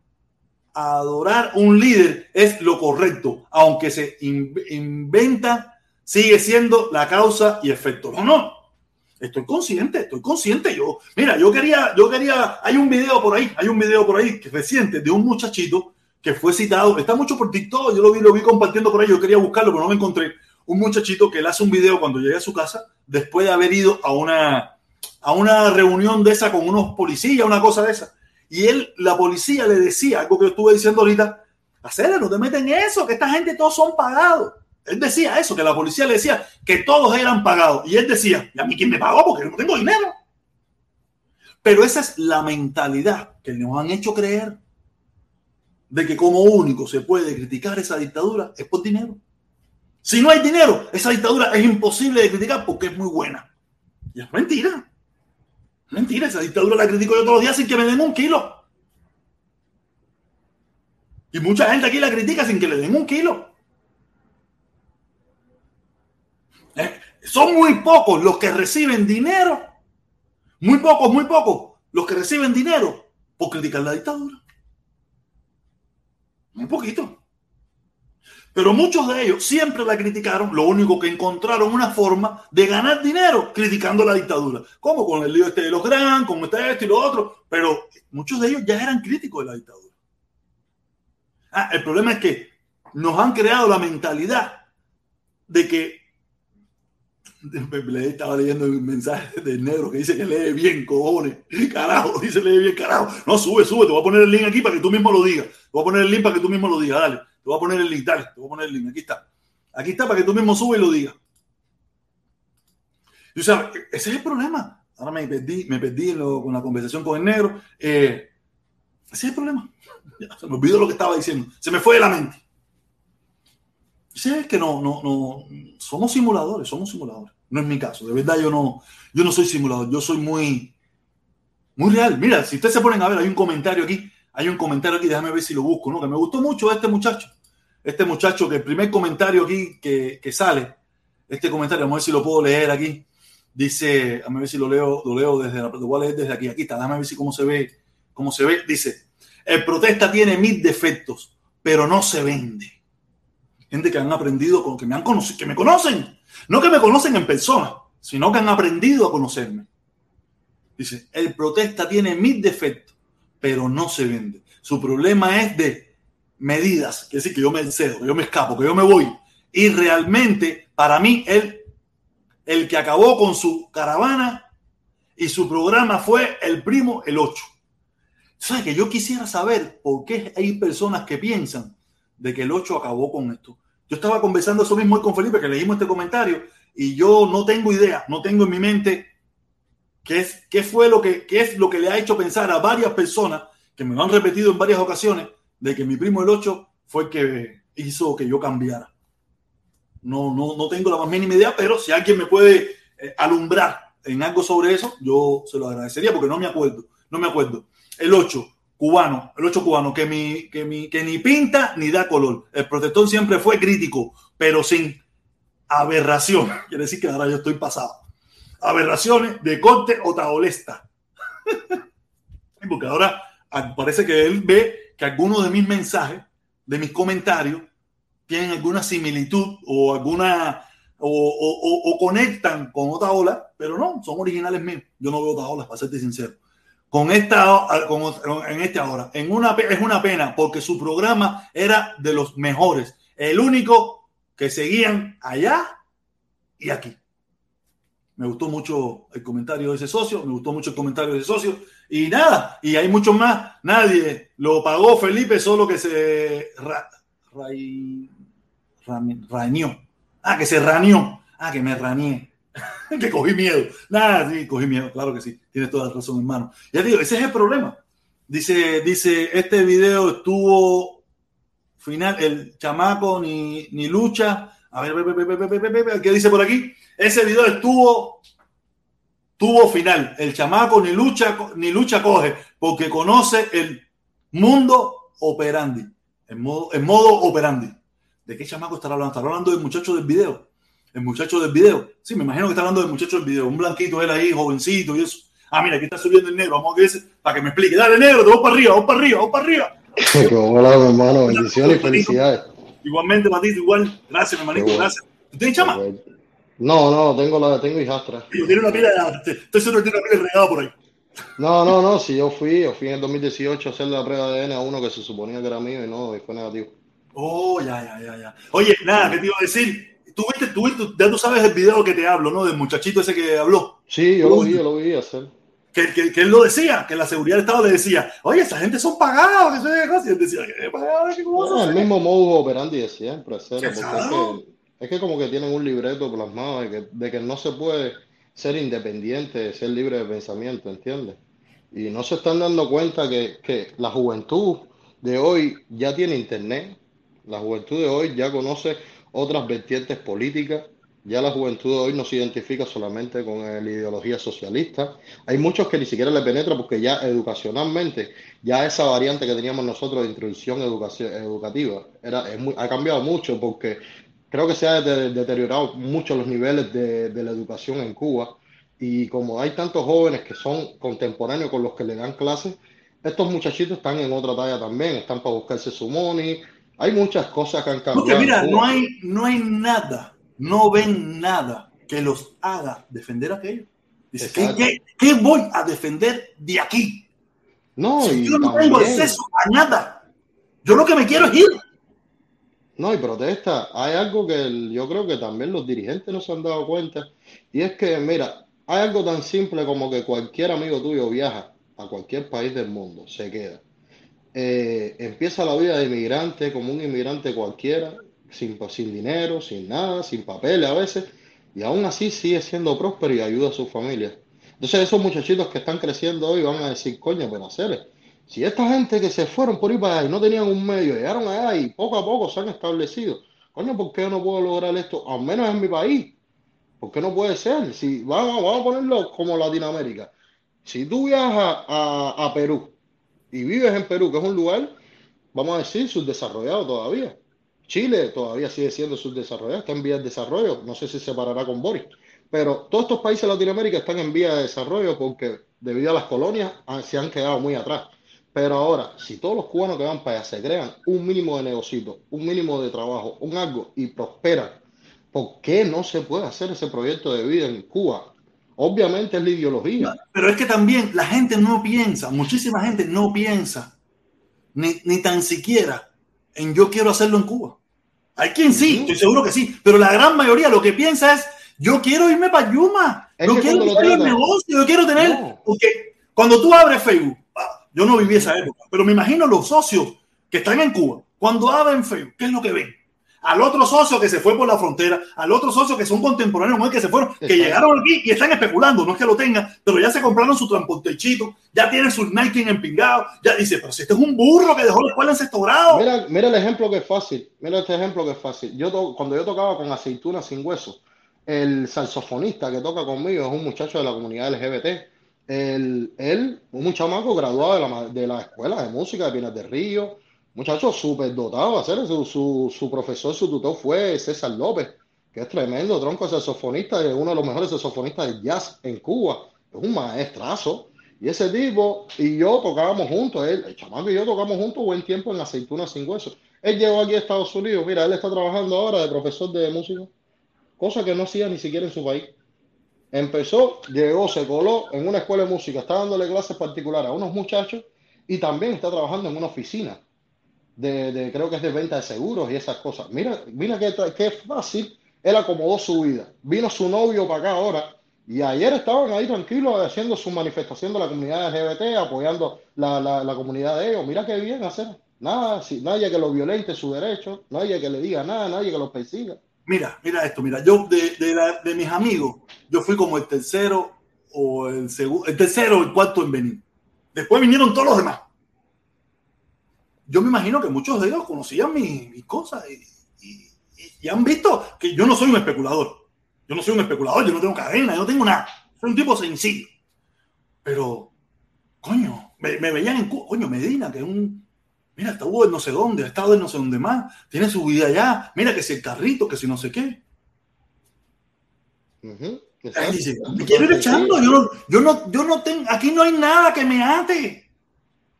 adorar un líder es lo correcto, aunque se inventa, sigue siendo la causa y efecto. No, no. Estoy consciente, estoy consciente. Yo, mira, yo quería, yo quería, hay un video por ahí, hay un video por ahí reciente de un muchachito que fue citado, está mucho por TikTok, yo lo vi, lo vi compartiendo por ahí, yo quería buscarlo, pero no me encontré. Un muchachito que le hace un video cuando llegue a su casa, después de haber ido a una, a una reunión de esa con unos policías, una cosa de esa. Y él, la policía le decía algo que yo estuve diciendo ahorita, hacer no te meten eso, que esta gente todos son pagados. Él decía eso, que la policía le decía que todos eran pagados. Y él decía, ¿y a mí quién me pagó? Porque no tengo dinero. Pero esa es la mentalidad que nos han hecho creer de que como único se puede criticar esa dictadura es por dinero. Si no hay dinero, esa dictadura es imposible de criticar porque es muy buena. Y es mentira. Mentira, esa dictadura la critico yo todos los días sin que me den un kilo. Y mucha gente aquí la critica sin que le den un kilo. Eh, son muy pocos los que reciben dinero muy pocos, muy pocos, los que reciben dinero por criticar la dictadura. Muy poquito. Pero muchos de ellos siempre la criticaron, lo único que encontraron una forma de ganar dinero criticando la dictadura. Como con el lío este de los gran, con este, este y lo otro. Pero muchos de ellos ya eran críticos de la dictadura. Ah, el problema es que nos han creado la mentalidad de que estaba leyendo un mensaje del negro que dice que lee bien, cojones. Carajo, dice lee bien, carajo. No, sube, sube. Te voy a poner el link aquí para que tú mismo lo digas. Te voy a poner el link para que tú mismo lo digas. Dale. Te voy a poner el link. Dale. Te voy a poner el link. Aquí está. Aquí está para que tú mismo subas y lo digas. Y, o sea, ese es el problema. Ahora me perdí, me perdí con la conversación con el negro. Eh, ese es el problema. se me olvidó lo que estaba diciendo. Se me fue de la mente. Sí, que no, no, no, somos simuladores, somos simuladores. No es mi caso, de verdad yo no, yo no soy simulador, yo soy muy, muy real. Mira, si ustedes se ponen a ver, hay un comentario aquí, hay un comentario aquí, déjame ver si lo busco, ¿no? Que me gustó mucho este muchacho. Este muchacho, que el primer comentario aquí que, que sale, este comentario, vamos a ver si lo puedo leer aquí. Dice, déjame ver si lo leo, lo leo desde la, lo voy a desde aquí, aquí está, déjame ver si cómo se ve, cómo se ve. Dice, el protesta tiene mil defectos, pero no se vende gente que han aprendido, con, que me han conocido, que me conocen, no que me conocen en persona, sino que han aprendido a conocerme. Dice, el protesta tiene mil defectos, pero no se vende. Su problema es de medidas, que decir que yo me cedo, que yo me escapo, que yo me voy. Y realmente, para mí, él, el que acabó con su caravana y su programa fue el primo, el 8. ¿Sabes que yo quisiera saber por qué hay personas que piensan de que el 8 acabó con esto? Yo estaba conversando eso mismo con Felipe, que leímos este comentario, y yo no tengo idea, no tengo en mi mente qué, es, fue lo que, es lo que le ha hecho pensar a varias personas, que me lo han repetido en varias ocasiones, de que mi primo el 8 fue el que hizo que yo cambiara. No, no, no tengo la más mínima idea, pero si alguien me puede eh, alumbrar en algo sobre eso, yo se lo agradecería porque no me acuerdo, no me acuerdo. El 8, cubano, el 8 cubano, que, que, que ni pinta ni da color. El protector siempre fue crítico, pero sin aberración. Quiere decir que ahora yo estoy pasado. Aberraciones de corte o taolesta. Porque ahora parece que él ve que algunos de mis mensajes, de mis comentarios, tienen alguna similitud o alguna o, conectan con otra ola, pero no, son originales míos. Yo no veo otra ola, para serte sincero con esta con, en esta hora. En una, es una pena porque su programa era de los mejores. El único que seguían allá y aquí. Me gustó mucho el comentario de ese socio, me gustó mucho el comentario de ese socio. Y nada, y hay muchos más. Nadie lo pagó Felipe, solo que se ra, Ah, que se rañó. Ah, que me rañé. que cogí miedo. Nada, sí, cogí miedo, claro que sí. Tienes toda la razón, hermano. Ya digo, ese es el problema. Dice, dice, este video estuvo final, el chamaco ni, ni lucha. A ver, ¿qué dice por aquí? Ese video estuvo, tuvo final. El chamaco ni lucha, ni lucha coge, porque conoce el mundo operandi. En modo, en modo operandi. ¿De qué chamaco estará hablando? Estará hablando del muchacho del video el muchacho del video. Sí, me imagino que está hablando del muchacho del video. Un blanquito, él ahí, jovencito y eso. Ah, mira, aquí está subiendo el negro. Vamos a ver para que me explique. Dale, negro, te voy para arriba, vamos para arriba, vamos para arriba. Hola, mi hermano. Bendiciones y felicidades. Igualmente, Matito, igual. Gracias, mi hermanito, gracias. ¿Tú tienes chama? No, no, tengo, la, tengo hijastra. Tiene una pila de... Estoy seguro que tiene una pila regada por ahí. No, no, no, si yo fui, yo fui en el 2018 a hacer la prueba de ADN a uno que se suponía que era mío y no, y fue negativo. Oh, ya, ya, ya, ya. Oye, nada, ¿qué te iba a decir? Tú viste, tú ya tú sabes el video que te hablo, ¿no? Del muchachito ese que habló. Sí, yo lo vi, yo lo vi hacer. Que, que, que, él lo decía, que la seguridad del Estado le decía, oye, esa gente son pagados, que se Y él decía, ¿qué pagados? ¿Qué no, el mismo modo operandi de siempre, hacer, porque es que, es que, como que tienen un libreto plasmado de que, de que no se puede ser independiente, ser libre de pensamiento, ¿entiendes? Y no se están dando cuenta que, que la juventud de hoy ya tiene internet, la juventud de hoy ya conoce otras vertientes políticas, ya la juventud de hoy no se identifica solamente con la ideología socialista. Hay muchos que ni siquiera le penetra porque ya educacionalmente, ya esa variante que teníamos nosotros de introducción educativa era, ha cambiado mucho porque creo que se ha deteriorado mucho los niveles de, de, la educación en Cuba. Y como hay tantos jóvenes que son contemporáneos con los que le dan clases, estos muchachitos están en otra talla también, están para buscarse su money. Hay muchas cosas que han cambiado. Porque mira, no hay, no hay nada no ven nada que los haga defender a aquello. Dice, ¿qué, qué, voy a defender de aquí? No, si yo no tengo acceso a nada. Yo lo que me quiero es ir. No, y protesta. Hay algo que yo creo que también los dirigentes no se han dado cuenta. Y es que, mira, hay algo tan simple como que cualquier amigo tuyo viaja a cualquier país del mundo, se queda. Eh, empieza la vida de inmigrante como un inmigrante cualquiera, sin, sin dinero, sin nada, sin papeles a veces, y aún así sigue siendo próspero y ayuda a su familia. Entonces esos muchachitos que están creciendo hoy van a decir, coño, pero hacer, si esta gente que se fueron por ahí para allá y no tenían un medio, llegaron allá y poco a poco se han establecido, coño, ¿por qué no puedo lograr esto? Al menos en mi país. ¿Por qué no puede ser? Si vamos, vamos a ponerlo como Latinoamérica. Si tú viajas a, a Perú y vives en Perú, que es un lugar, vamos a decir, subdesarrollado todavía, Chile todavía sigue siendo subdesarrollado, está en vía de desarrollo, no sé si se parará con Boris, pero todos estos países de Latinoamérica están en vía de desarrollo porque debido a las colonias se han quedado muy atrás. Pero ahora, si todos los cubanos que van para allá se crean un mínimo de negocio, un mínimo de trabajo, un algo y prosperan, ¿por qué no se puede hacer ese proyecto de vida en Cuba? Obviamente es la ideología. Pero es que también la gente no piensa, muchísima gente no piensa, ni, ni tan siquiera en yo quiero hacerlo en Cuba. Hay quien sí, estoy seguro que sí, pero la gran mayoría lo que piensa es, yo quiero irme para Yuma, yo quiero tener el negocio, yo quiero tener, porque cuando tú abres Facebook, yo no viví esa época, pero me imagino los socios que están en Cuba, cuando abren Facebook, ¿qué es lo que ven? al otro socio que se fue por la frontera, al otro socio que son contemporáneos que se fueron, que llegaron aquí y están especulando, no es que lo tengan, pero ya se compraron su transportechito, ya tienen su Nike empingado, ya dice, pero si este es un burro que dejó la escuela en sexto grado. Mira, mira el ejemplo que es fácil, mira este ejemplo que es fácil. Yo cuando yo tocaba con aceitunas sin hueso, el saxofonista que toca conmigo es un muchacho de la comunidad LGBT. El, él, un chamaco graduado de la, de la escuela de música de Pinas del Río, muchacho súper dotado hacer su, su, su, profesor, su tutor fue César López, que es tremendo tronco saxofonista, es uno de los mejores saxofonistas de jazz en Cuba, es un maestrazo. Y ese tipo y yo tocábamos juntos, él, el chamaco y yo tocamos juntos buen tiempo en Aceitunas sin Hueso. Él llegó aquí a Estados Unidos, mira, él está trabajando ahora de profesor de música, cosa que no hacía ni siquiera en su país. Empezó, llegó, se coló en una escuela de música, está dándole clases particulares a unos muchachos y también está trabajando en una oficina de, creo que es de venta de seguros y esas cosas. Mira, mira qué, qué fácil, él acomodó su vida. Vino su novio para acá ahora y ayer estaban ahí tranquilos haciendo su manifestación de la comunidad LGBT, apoyando la, la, comunidad de ellos. Mira qué bien hacer. Nada, si, nadie que lo violente su derecho, nadie que le diga nada, nadie que lo persiga. Mira, mira esto, mira, yo de, de, de mis amigos, yo fui como el tercero o el segundo, el tercero o el cuarto en venir. Después vinieron todos los demás yo me imagino que muchos de ellos conocían mis, cosas y, han visto que yo no soy un especulador. Yo no soy un especulador, yo no tengo cadena, yo no tengo nada. Soy un tipo sencillo. Pero, coño, me, veían en coño, Medina, que es un. Mira, está en no sé dónde, ha estado en no sé dónde más, tiene su vida allá, mira que si el carrito, que si no sé qué. Me quiero ir echando, yo no, yo no, yo no tengo, aquí no hay nada que me ate.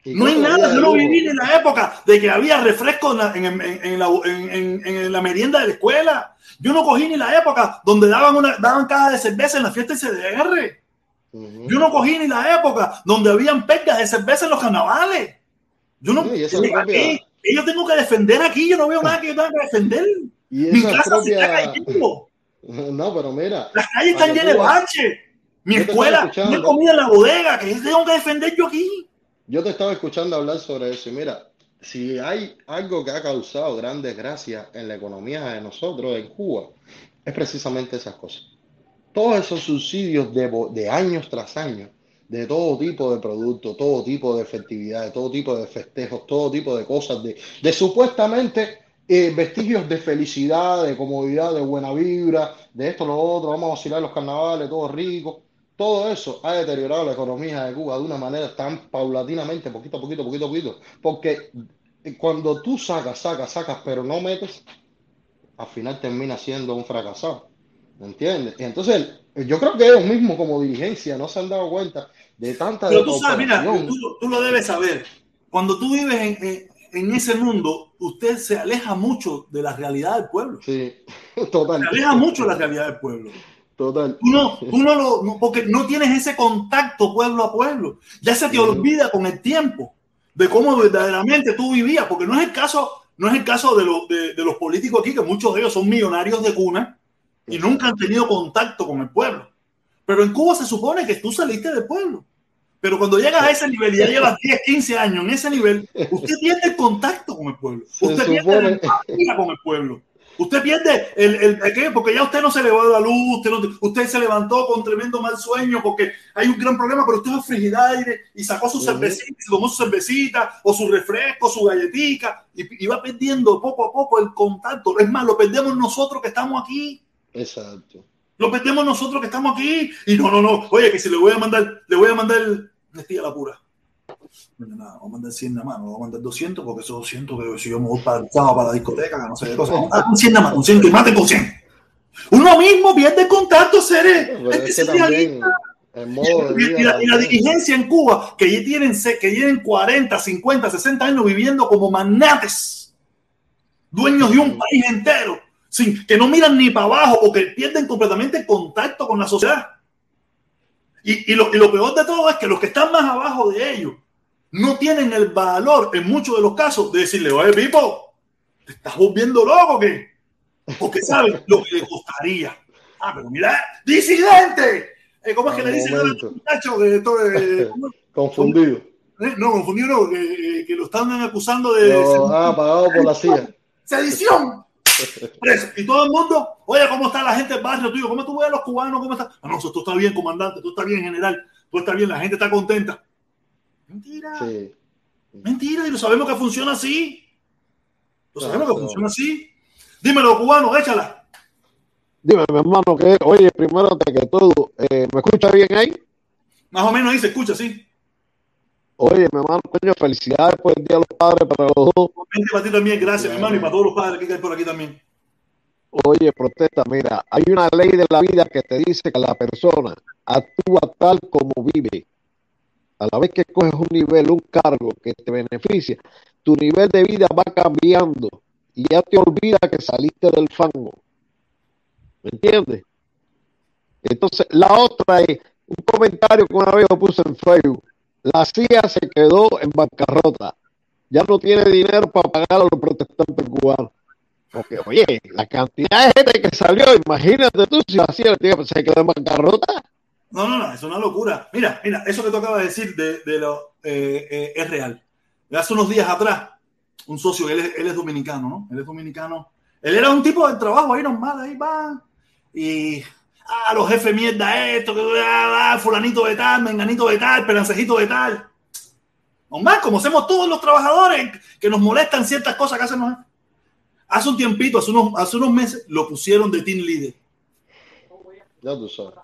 No hay nada, yo no viví en la época de que había refresco en la, merienda de la escuela. Yo no cogí ni la época donde daban una daban caja de cerveza en la fiesta de CDR. Yo no cogí ni la época donde habían pegas de cerveza en los carnavales. Yo no. Sí, propia... yo tengo que defender aquí, yo no veo nada que yo tenga que defender. Mi casa propia... se está cayendo. No, pero mira. Las calles están llenas de baches. Mi escuela tiene comida en la bodega, que tengo que defender yo aquí. Yo te estaba escuchando hablar sobre eso y mira, si hay algo que ha causado gran desgracia en la economía de nosotros en Cuba, es precisamente esas cosas. Todos esos subsidios de, de años tras años, de todo tipo de productos, todo tipo de festividades, todo tipo de festejos, todo tipo de cosas, de, de supuestamente eh, vestigios de felicidad, de comodidad, de buena vibra, de esto, lo otro, vamos a vacilar los carnavales, todo rico. Todo eso ha deteriorado la economía de Cuba de una manera tan paulatinamente, poquito a poquito, poquito a poquito, porque cuando tú sacas, sacas, sacas, pero no metes, al final termina siendo un fracasado. ¿Me entiendes? Y entonces, yo creo que ellos mismos como dirigencia no se han dado cuenta de tanta... Pero tú sabes, mira, tú, lo debes saber. Cuando tú vives en, en ese mundo, usted se aleja mucho de la realidad del pueblo. Sí, total. Se aleja mucho de la realidad del pueblo. Total. Uno, uno lo, porque no tienes ese contacto pueblo a pueblo. Ya se te olvida con el tiempo de cómo verdaderamente tú vivías, porque no es el caso, no es el caso de, de, de los políticos aquí, que muchos de ellos son millonarios de cuna y nunca han tenido contacto con el pueblo. Pero en Cuba se supone que tú saliste del pueblo. Pero cuando llegas a ese nivel y ya llevas 10, 15 años en ese nivel, usted pierde contacto con el pueblo. Usted pierde la empatía con el pueblo. Usted pierde el, el, ¿qué? porque ya usted no se levantó a la luz, usted, no, usted, se levantó con tremendo mal sueño porque hay un gran problema, pero usted es aire y sacó su cervecita, tomó su cervecita o su refresco, su galletica y, y, va perdiendo poco a poco el contacto. Es más, lo perdemos nosotros que estamos aquí. Exacto. Lo perdemos nosotros que estamos aquí y no, no, no. Oye, que si le voy a mandar, le voy a mandar Nestía la pura. No, nada, vamos a mandar 100 nada más, no vamos a mandar 200 porque esos 200 que si yo me voy para el sábado para la discoteca, no sé qué cosa, vamos a mandar 100 nada más, un 100 que maten con 100. Uno mismo pierde contacto, seres. Es que también, modo y, y, la, y, la, dirigencia en Cuba, que ya tienen, que tienen 40, 50, 60 años viviendo como magnates, dueños de un país entero, sin, que no miran ni para abajo o que pierden completamente contacto con la sociedad. Y, y, lo, y, lo, peor de todo es que los que están más abajo de ellos no tienen el valor, en muchos de los casos, de decirle, oye, Pipo, ¿te estás volviendo loco qué? Porque saben lo que le costaría. Ah, pero mira, disidente. Eh, ¿Cómo es que le dicen a muchacho? Eh, confundido. Eh, no, confundido no, que, que, lo están acusando de... No, ah, pagado por la CIA. Sedición. Y todo el mundo, oye, ¿cómo está la gente del barrio tuyo? ¿Cómo tú ves a los cubanos? ¿Cómo está? Ah, no, tú está bien, comandante, tú estás bien, general, tú estás bien, la gente está contenta. Mentira. Sí. Mentira, y lo sabemos que funciona así. Lo sabemos que funciona así. Dímelo, cubano, échala. Dime, mi hermano, que, oye, primero que todo, eh, ¿me escucha bien ahí? Más o menos ahí se escucha, sí. Oye, mi hermano, coño, felicidades por el Día de los Padres para los dos. Para ti también, gracias, mi hermano, y para todos los padres que hay por aquí también. Oye, protesta, mira, hay una ley de la vida que te dice que la persona actúa tal como vive. A la vez que coges un nivel, un cargo que te beneficia, tu nivel de vida va cambiando y ya te olvida que saliste del fango. ¿Me entiendes? Entonces, la otra es un comentario que una vez yo puse en Facebook la CIA se quedó en bancarrota. Ya no tiene dinero para pagar a los protestantes cubanos. Porque, oye, la cantidad de gente que salió, imagínate tú si la CIA se quedó en bancarrota. No, no, no, es una locura. Mira, mira, eso que tú acabas de decir de, de lo, eh, eh, es real. Hace unos días atrás, un socio, él es, él es dominicano, ¿no? Él es dominicano. Él era un tipo de trabajo ahí normal, ahí va. Y ah, los jefes mierda esto, que ah, ah, fulanito de tal, menganito de tal, perancejito de tal. Como hacemos todos los trabajadores que nos molestan ciertas cosas que hacen. Hace un tiempito, hace unos, hace unos meses, lo pusieron de team leader. Ya tú sabes.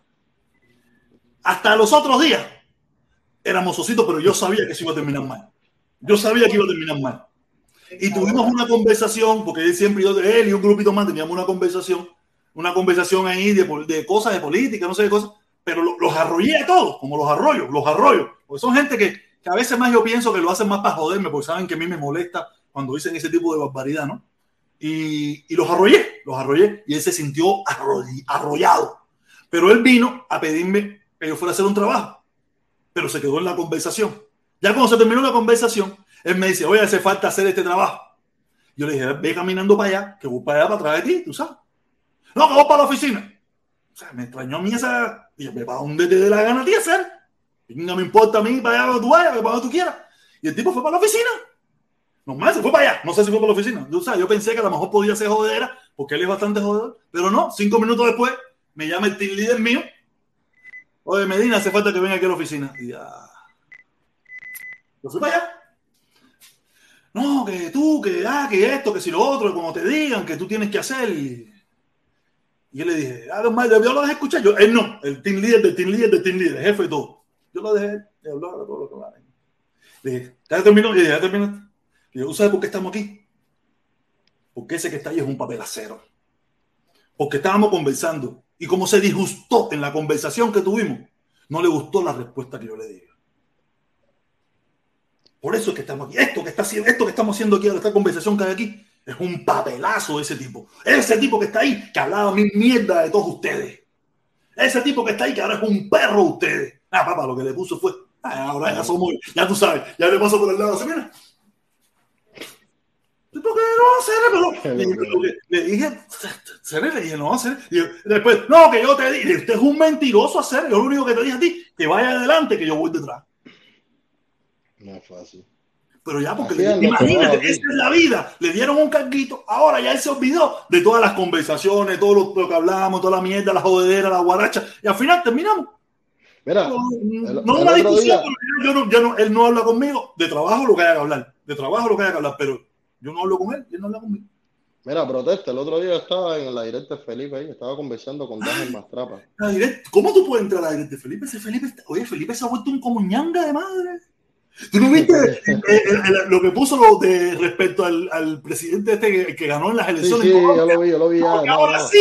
Hasta los otros días éramos ositos, pero yo sabía que se iba a terminar mal. Yo sabía que iba a terminar mal. Y tuvimos una conversación, porque él siempre, yo, él y un grupito más teníamos una conversación una conversación ahí de, de cosas de política, no sé de cosas, pero los arrollé a todos, como los arroyos, los arroyos, porque son gente que, que, a veces más yo pienso que lo hacen más para joderme, porque saben que a mí me molesta cuando dicen ese tipo de barbaridad, ¿no? Y, y los arrollé, los arrollé, y él se sintió arrollado. Pero él vino a pedirme que yo fuera a hacer un trabajo, pero se quedó en la conversación. Ya cuando se terminó la conversación, él me dice, oye, hace falta hacer este trabajo. Yo le dije, ve caminando para allá, que voy para allá para atrás de ti, tú sabes. No, voy para la oficina. O sea, me extrañó a mí esa. Y yo, para donde te dé la gana a ti hacer. No me importa a mí para allá donde tú vayas, para donde tú quieras. Y el tipo fue para la oficina. Normal, se fue para allá. No sé si fue para la oficina. O sea, yo pensé que a lo mejor podía ser jodera, porque él es bastante jodedor. Pero no, cinco minutos después, me llama el team leader mío. Oye, Medina, hace falta que venga aquí a la oficina. Y ya. Yo fui para allá. No, que tú, que ah, que esto, que si lo otro, como te digan, que tú tienes que hacer. Y yo le dije, ah, no, yo lo dejé escuchar. Yo, él no, el team leader del team leader del team leader, jefe y todo. Yo lo dejé de hablar todo lo que va. Le dije, ya terminó, y ya terminaste. Y yo, ¿sabes por qué estamos aquí? Porque ese que está ahí es un papelacero. Porque estábamos conversando. Y como se disgustó en la conversación que tuvimos, no le gustó la respuesta que yo le di. Por eso es que estamos aquí. Esto que, está, esto que estamos haciendo aquí, esta conversación que hay aquí, es un papelazo ese tipo. Ese tipo que está ahí, que hablaba mil mierda de todos ustedes. Ese tipo que está ahí, que ahora es un perro de ustedes. Ah, papá, lo que le puso fue, ah, ahora ya somos, ya tú sabes, ya le pasó por el lado así, mira. ¿Por qué no hacer? Pero le, le dije, se le dije, no hacer. Y después, no, que yo te dije, usted es un mentiroso hacer. Yo lo único que te dije a ti, que vaya adelante, que yo voy detrás. No es fácil. Pero ya, porque le, imagínate, esa es la vida. Le dieron un carguito. Ahora ya él se olvidó de todas las conversaciones, todo lo, lo que hablábamos, toda la mierda, la jodedera, la guaracha. Y al final terminamos. Mira, no, el, no una discusión, yo no, yo no, él no habla conmigo. De trabajo lo que haya que hablar. De trabajo lo que haya que hablar. Pero yo no hablo con él, él no habla conmigo. Mira, protesta. El otro día estaba en la directa de Felipe ahí, estaba conversando con Daniel Mastrapa. ¿Cómo tú puedes entrar a la directa de Felipe? Ese Felipe, oye, Felipe se ha vuelto un comuñanga de madre. ¿Tú no viste eh, eh, lo que puso lo de respecto al, al presidente este que, que, ganó en las elecciones? Sí, sí yo lo vi, yo lo vi. No, ahora no. sí.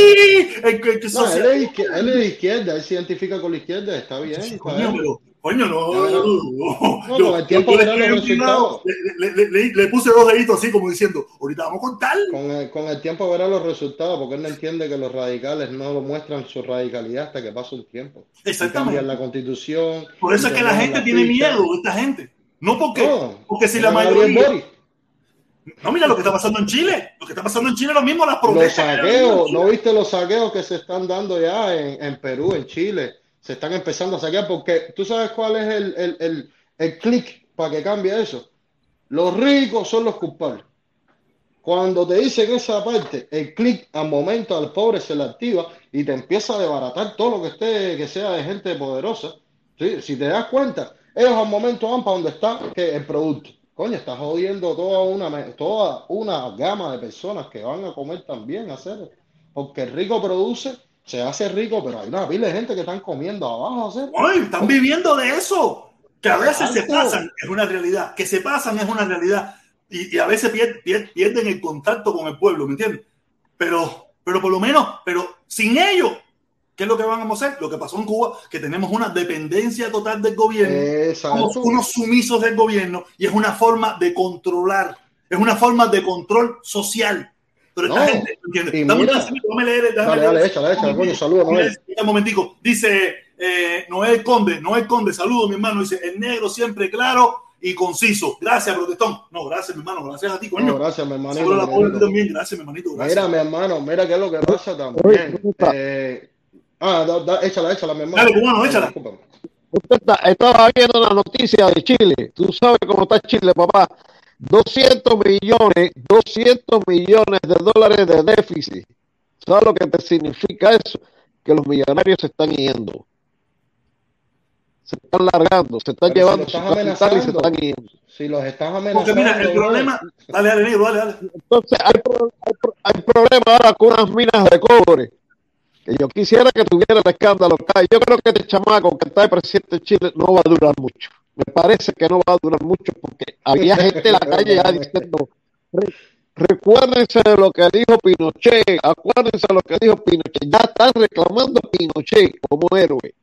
Él, es izquierda, él es de izquierda, él se identifica con la izquierda, está bien. Sí, coño, pero, coño, no. No, no, yo, el tiempo los resultados. Le, le, le, le, puse dos deditos así como diciendo, ahorita vamos a contar. Con el, con el tiempo verá los resultados, porque él no entiende que los radicales no lo muestran su radicalidad hasta que pasa un tiempo. Exactamente. Cambian la constitución. Por eso es que la gente tiene miedo, esta gente. No porque, no, porque si la mayoría. No, mira lo que está pasando en Chile. Lo que está pasando en Chile lo mismo, las protestas. Los saqueos, ¿no viste los saqueos que se están dando ya en, en, Perú, en Chile? Se están empezando a saquear porque tú sabes cuál es el, el, el, el clic para que cambie eso. Los ricos son los culpables. Cuando te dicen esa parte, el clic al momento al pobre se le activa y te empieza a desbaratar todo lo que esté, que sea de gente poderosa. ¿Sí? Si te das cuenta, ellos al momento van para donde está que el producto. Coño, estás jodiendo toda una, toda una gama de personas que van a comer también, a hacer. Porque el rico produce, se hace rico, pero hay una pila de gente que están comiendo abajo. Hacer. Ay, están viviendo de eso. Que a veces se pasan, es una realidad. Que se pasan es una realidad. Y, y a veces pierden, pierden el contacto con el pueblo, ¿me entiendes? Pero, pero por lo menos, pero sin ellos, ¿Qué es lo que vamos a hacer? Lo que pasó en Cuba, que tenemos una dependencia total del gobierno, somos unos sumisos del gobierno y es una forma de controlar, es una forma de control social. Pero esta No, gente, ¿entiendes? y Dame, mira- un leer, Dale, leer. dale, échala, échala, coño, saludos, Noel. Un momentico, dice eh, Noel Conde, Noel Conde, saludos mi hermano, dice, el negro siempre claro y conciso. Gracias, protestón. No, gracias mi hermano, gracias a ti, coño. No, gracias, mi hermanito. Seguro la mi pobre también, gracias mi hermanito. Gracias. Mira, mi hermano, mira qué es lo que pasa también. Eh, ah, da, da, échala, échala, mi hermano. Dale, cubano, échala. Usted está- estaba viendo la noticia de Chile. Tú sabes cómo está Chile, papá. 200 millones, 200 millones de dólares de déficit. ¿Sabes lo que te significa eso? Que los millonarios se están yendo. Se están largando, se están Pero si llevando lo su estás capital y se amenazando. están yendo. Si los estás Porque amenazando. mira, el problema, dale, dale, negro, dale, dale. Entonces, hay, hay hay problema ahora con unas minas de cobre. Que yo quisiera que tuviera el escándalo. acá. Yo creo que este chamaco que está de presidente de Chile no va a durar mucho. Me parece que no va a durar mucho porque había gente en la calle ya diciendo, "Re- recuérdense de lo que dijo Pinochet, acuérdense de lo que dijo Pinochet. Ya están reclamando Pinochet como héroe.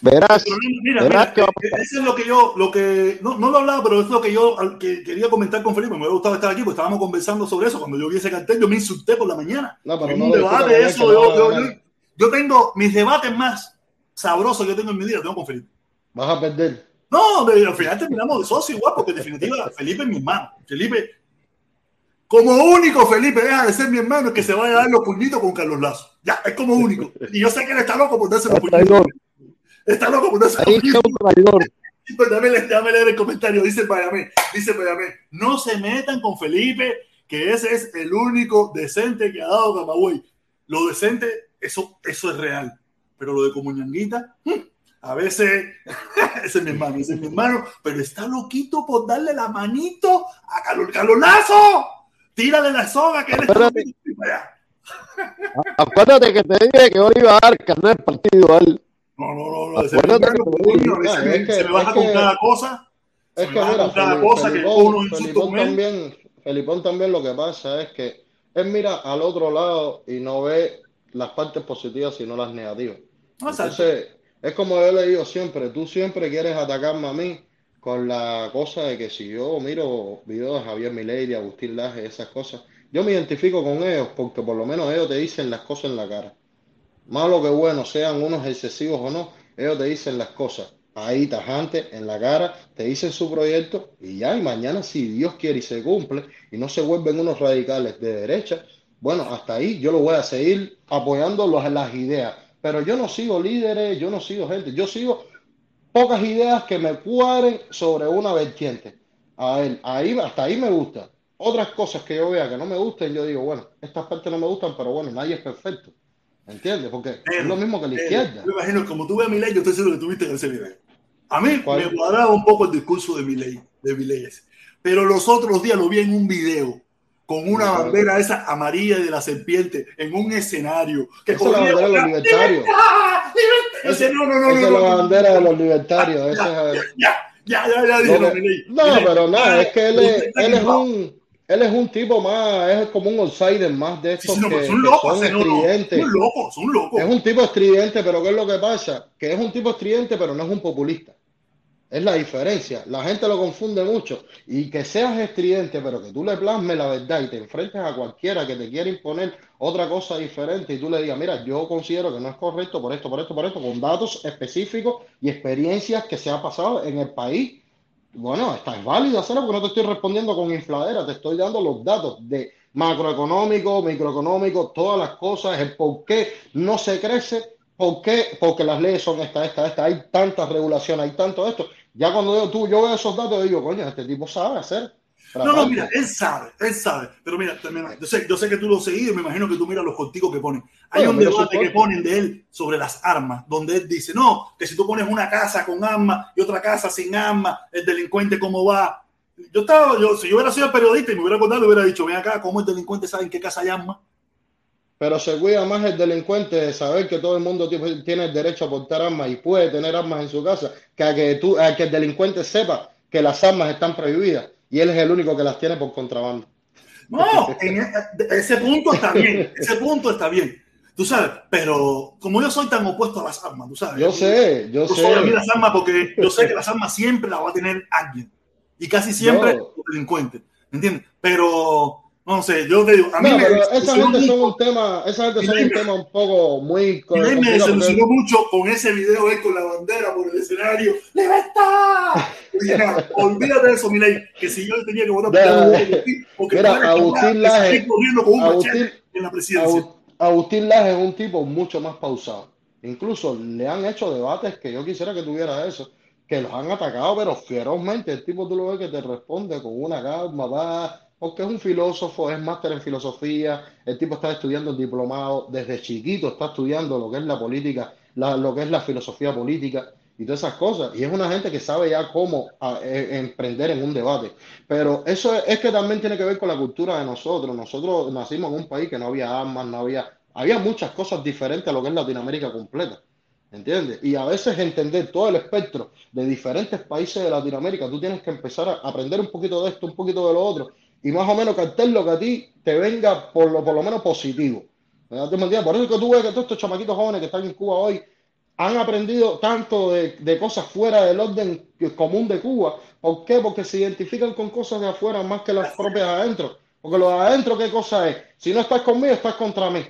Verás, Mira, verás mira, que va a eh, eso es lo que yo, lo que, no, no lo hablaba, pero es lo que yo que quería comentar con Felipe. Me hubiera gustado estar aquí, porque estábamos conversando sobre eso. Cuando yo vi ese cartel, yo me insulté por la mañana. No, pero no debate, eso, yo, yo, ganar. yo- yo tengo mis debates más sabroso que yo tengo en mi vida, tengo con Felipe. Vas a perder. No, al final terminamos de socio igual, porque en definitiva Felipe es mi hermano. Felipe, como único, Felipe deja de ser mi hermano, es que se vaya a dar los puñitos con Carlos Lazo. Ya, es como único. Y yo sé que él está loco por darse los puñitos. Está loco por darse los puñitos. Pues dame, dame leer el comentario, dice Payamé, dice Payamé, no se metan con Felipe, que ese es el único decente que ha dado Camagüey. Lo decente, eso, eso es real. Pero lo de Comuñanguita, hmm, a veces, ese es mi hermano, ese es mi hermano, pero está loquito por darle la manito a Carlos, Carlos Lazo. Tírale la soga que él está Acuérdate que te dije que hoy iba a dar carnet partido a él. No, no, no, no. Acuérdate que se, me, se me baja con cada cosa. Es que mira, cada cosa que uno Felipón también, Felipón también lo que pasa es que él mira al otro lado y no ve las partes positivas sino las negativas. Entonces, es como yo le digo siempre, tú siempre quieres atacarme a mí con la cosa de que si yo miro videos de Javier Milei, de Agustín Laje, esas cosas, yo me identifico con ellos porque por lo menos ellos te dicen las cosas en la cara. Malo que bueno, sean unos excesivos o no, ellos te dicen las cosas ahí tajante en la cara, te dicen su proyecto y ya, y mañana si Dios quiere y se cumple y no se vuelven unos radicales de derecha, bueno, hasta ahí yo lo voy a seguir apoyando las ideas, pero yo no sigo líderes, yo no sigo gente, yo sigo pocas ideas que me cuadren sobre una vertiente. A él, ahí, hasta ahí me gusta. Otras cosas que yo vea que no me gusten, yo digo, bueno, estas partes no me gustan, pero bueno, nadie es perfecto. ¿Entiendes? Porque es lo mismo que la izquierda. Yo imagino, como tú ves a mi ley, yo estoy seguro que tuviste en ese video. A mí me cuadraba un poco el discurso de mi ley, de mi ley ese. Pero los otros días lo vi en un video con una bandera esa amarilla de la serpiente en un escenario. Que esa es la bandera de los libertarios. No, no, no, es la bandera de los libertarios. Ya, ya, ya, ya, ya, dije, no, no, pero nada, es que él es, él es un él es un tipo más, es como un outsider más de estos que, son, locos, estridentes. Son locos, son locos. Es un tipo estridente, pero ¿qué es lo que pasa? Que es un tipo estridente, pero no es un populista. Es la diferencia. La gente lo confunde mucho. Y que seas estridente, pero que tú le plasmes la verdad y te enfrentes a cualquiera que te quiera imponer otra cosa diferente y tú le digas, mira, yo considero que no es correcto por esto, por esto, por esto, con datos específicos y experiencias que se ha pasado en el país bueno, está es válido hacerlo porque no te estoy respondiendo con infladera, te estoy dando los datos de macroeconómico, microeconómico, todas las cosas, el por qué no se crece, por qué, porque las leyes son esta, esta, esta, hay tanta regulación, hay tanto esto. Ya cuando yo, tú, yo veo esos datos, digo, coño, este tipo sabe hacer. No, no, mira, él sabe, él sabe. Pero mira, yo sé, yo sé que tú lo seguido y me imagino que tú miras los contigos que ponen. Hay un debate que ponen de él sobre las armas, donde él dice, no, que si tú pones una casa con armas y otra casa sin armas, el delincuente cómo va. Yo estaba, yo, si yo hubiera sido periodista y me hubiera contado, le hubiera dicho, ven acá, ¿cómo el delincuente sabe en qué casa hay armas? Pero se cuida más el delincuente de saber que todo el mundo tiene el derecho a portar armas y puede tener armas en su casa, que a que, tú, a que el delincuente sepa que las armas están prohibidas y él es el único que las tiene por contrabando. No, en e, ese punto está bien, ese punto está bien. Tú sabes, pero como yo soy tan opuesto a las armas, tú sabes. Yo sé, yo, sé. a mí las armas porque yo sé que las armas siempre las va a tener alguien. Y casi siempre no. delincuente. ¿Entiendes? Pero no sé, yo te digo, a mí no, me pero esa gente son un tema, esa gente son un tema un poco muy y me desilusionó mucho con ese video ahí con la bandera por el escenario. ¡Libertad! olvídate de eso, Miley, que si yo tenía que votar por porque Mira, Agustín Laje, con un Agustín, en la presidencia. Agustín Laje es un tipo mucho más pausado. Incluso le han hecho debates que yo quisiera que tuviera eso, que los han atacado, pero ferozmente. El tipo tú lo ves que te responde con una calma, va porque es un filósofo, es máster en filosofía, el tipo está estudiando el diplomado, desde chiquito está estudiando lo que es la política, lo que es la filosofía política y todas esas cosas. Y es una gente que sabe ya cómo e, emprender en un debate. Pero eso es, es, que también tiene que ver con la cultura de nosotros. Nosotros nacimos en un país que no había armas, no había, había muchas cosas diferentes a lo que es Latinoamérica completa. ¿Entiendes? Y a veces entender todo el espectro de diferentes países de Latinoamérica, tú tienes que empezar a aprender un poquito de esto, un poquito de lo otro, y más o menos captar lo que a ti te venga por lo, por lo menos positivo. Por eso que tú ves que todos estos chamaquitos jóvenes que están en Cuba hoy han aprendido tanto de, de, cosas fuera del orden común de Cuba. ¿Por qué? Porque se identifican con cosas de afuera más que las propias adentro. Porque lo de adentro, ¿qué cosa es? Si no estás conmigo, estás contra mí.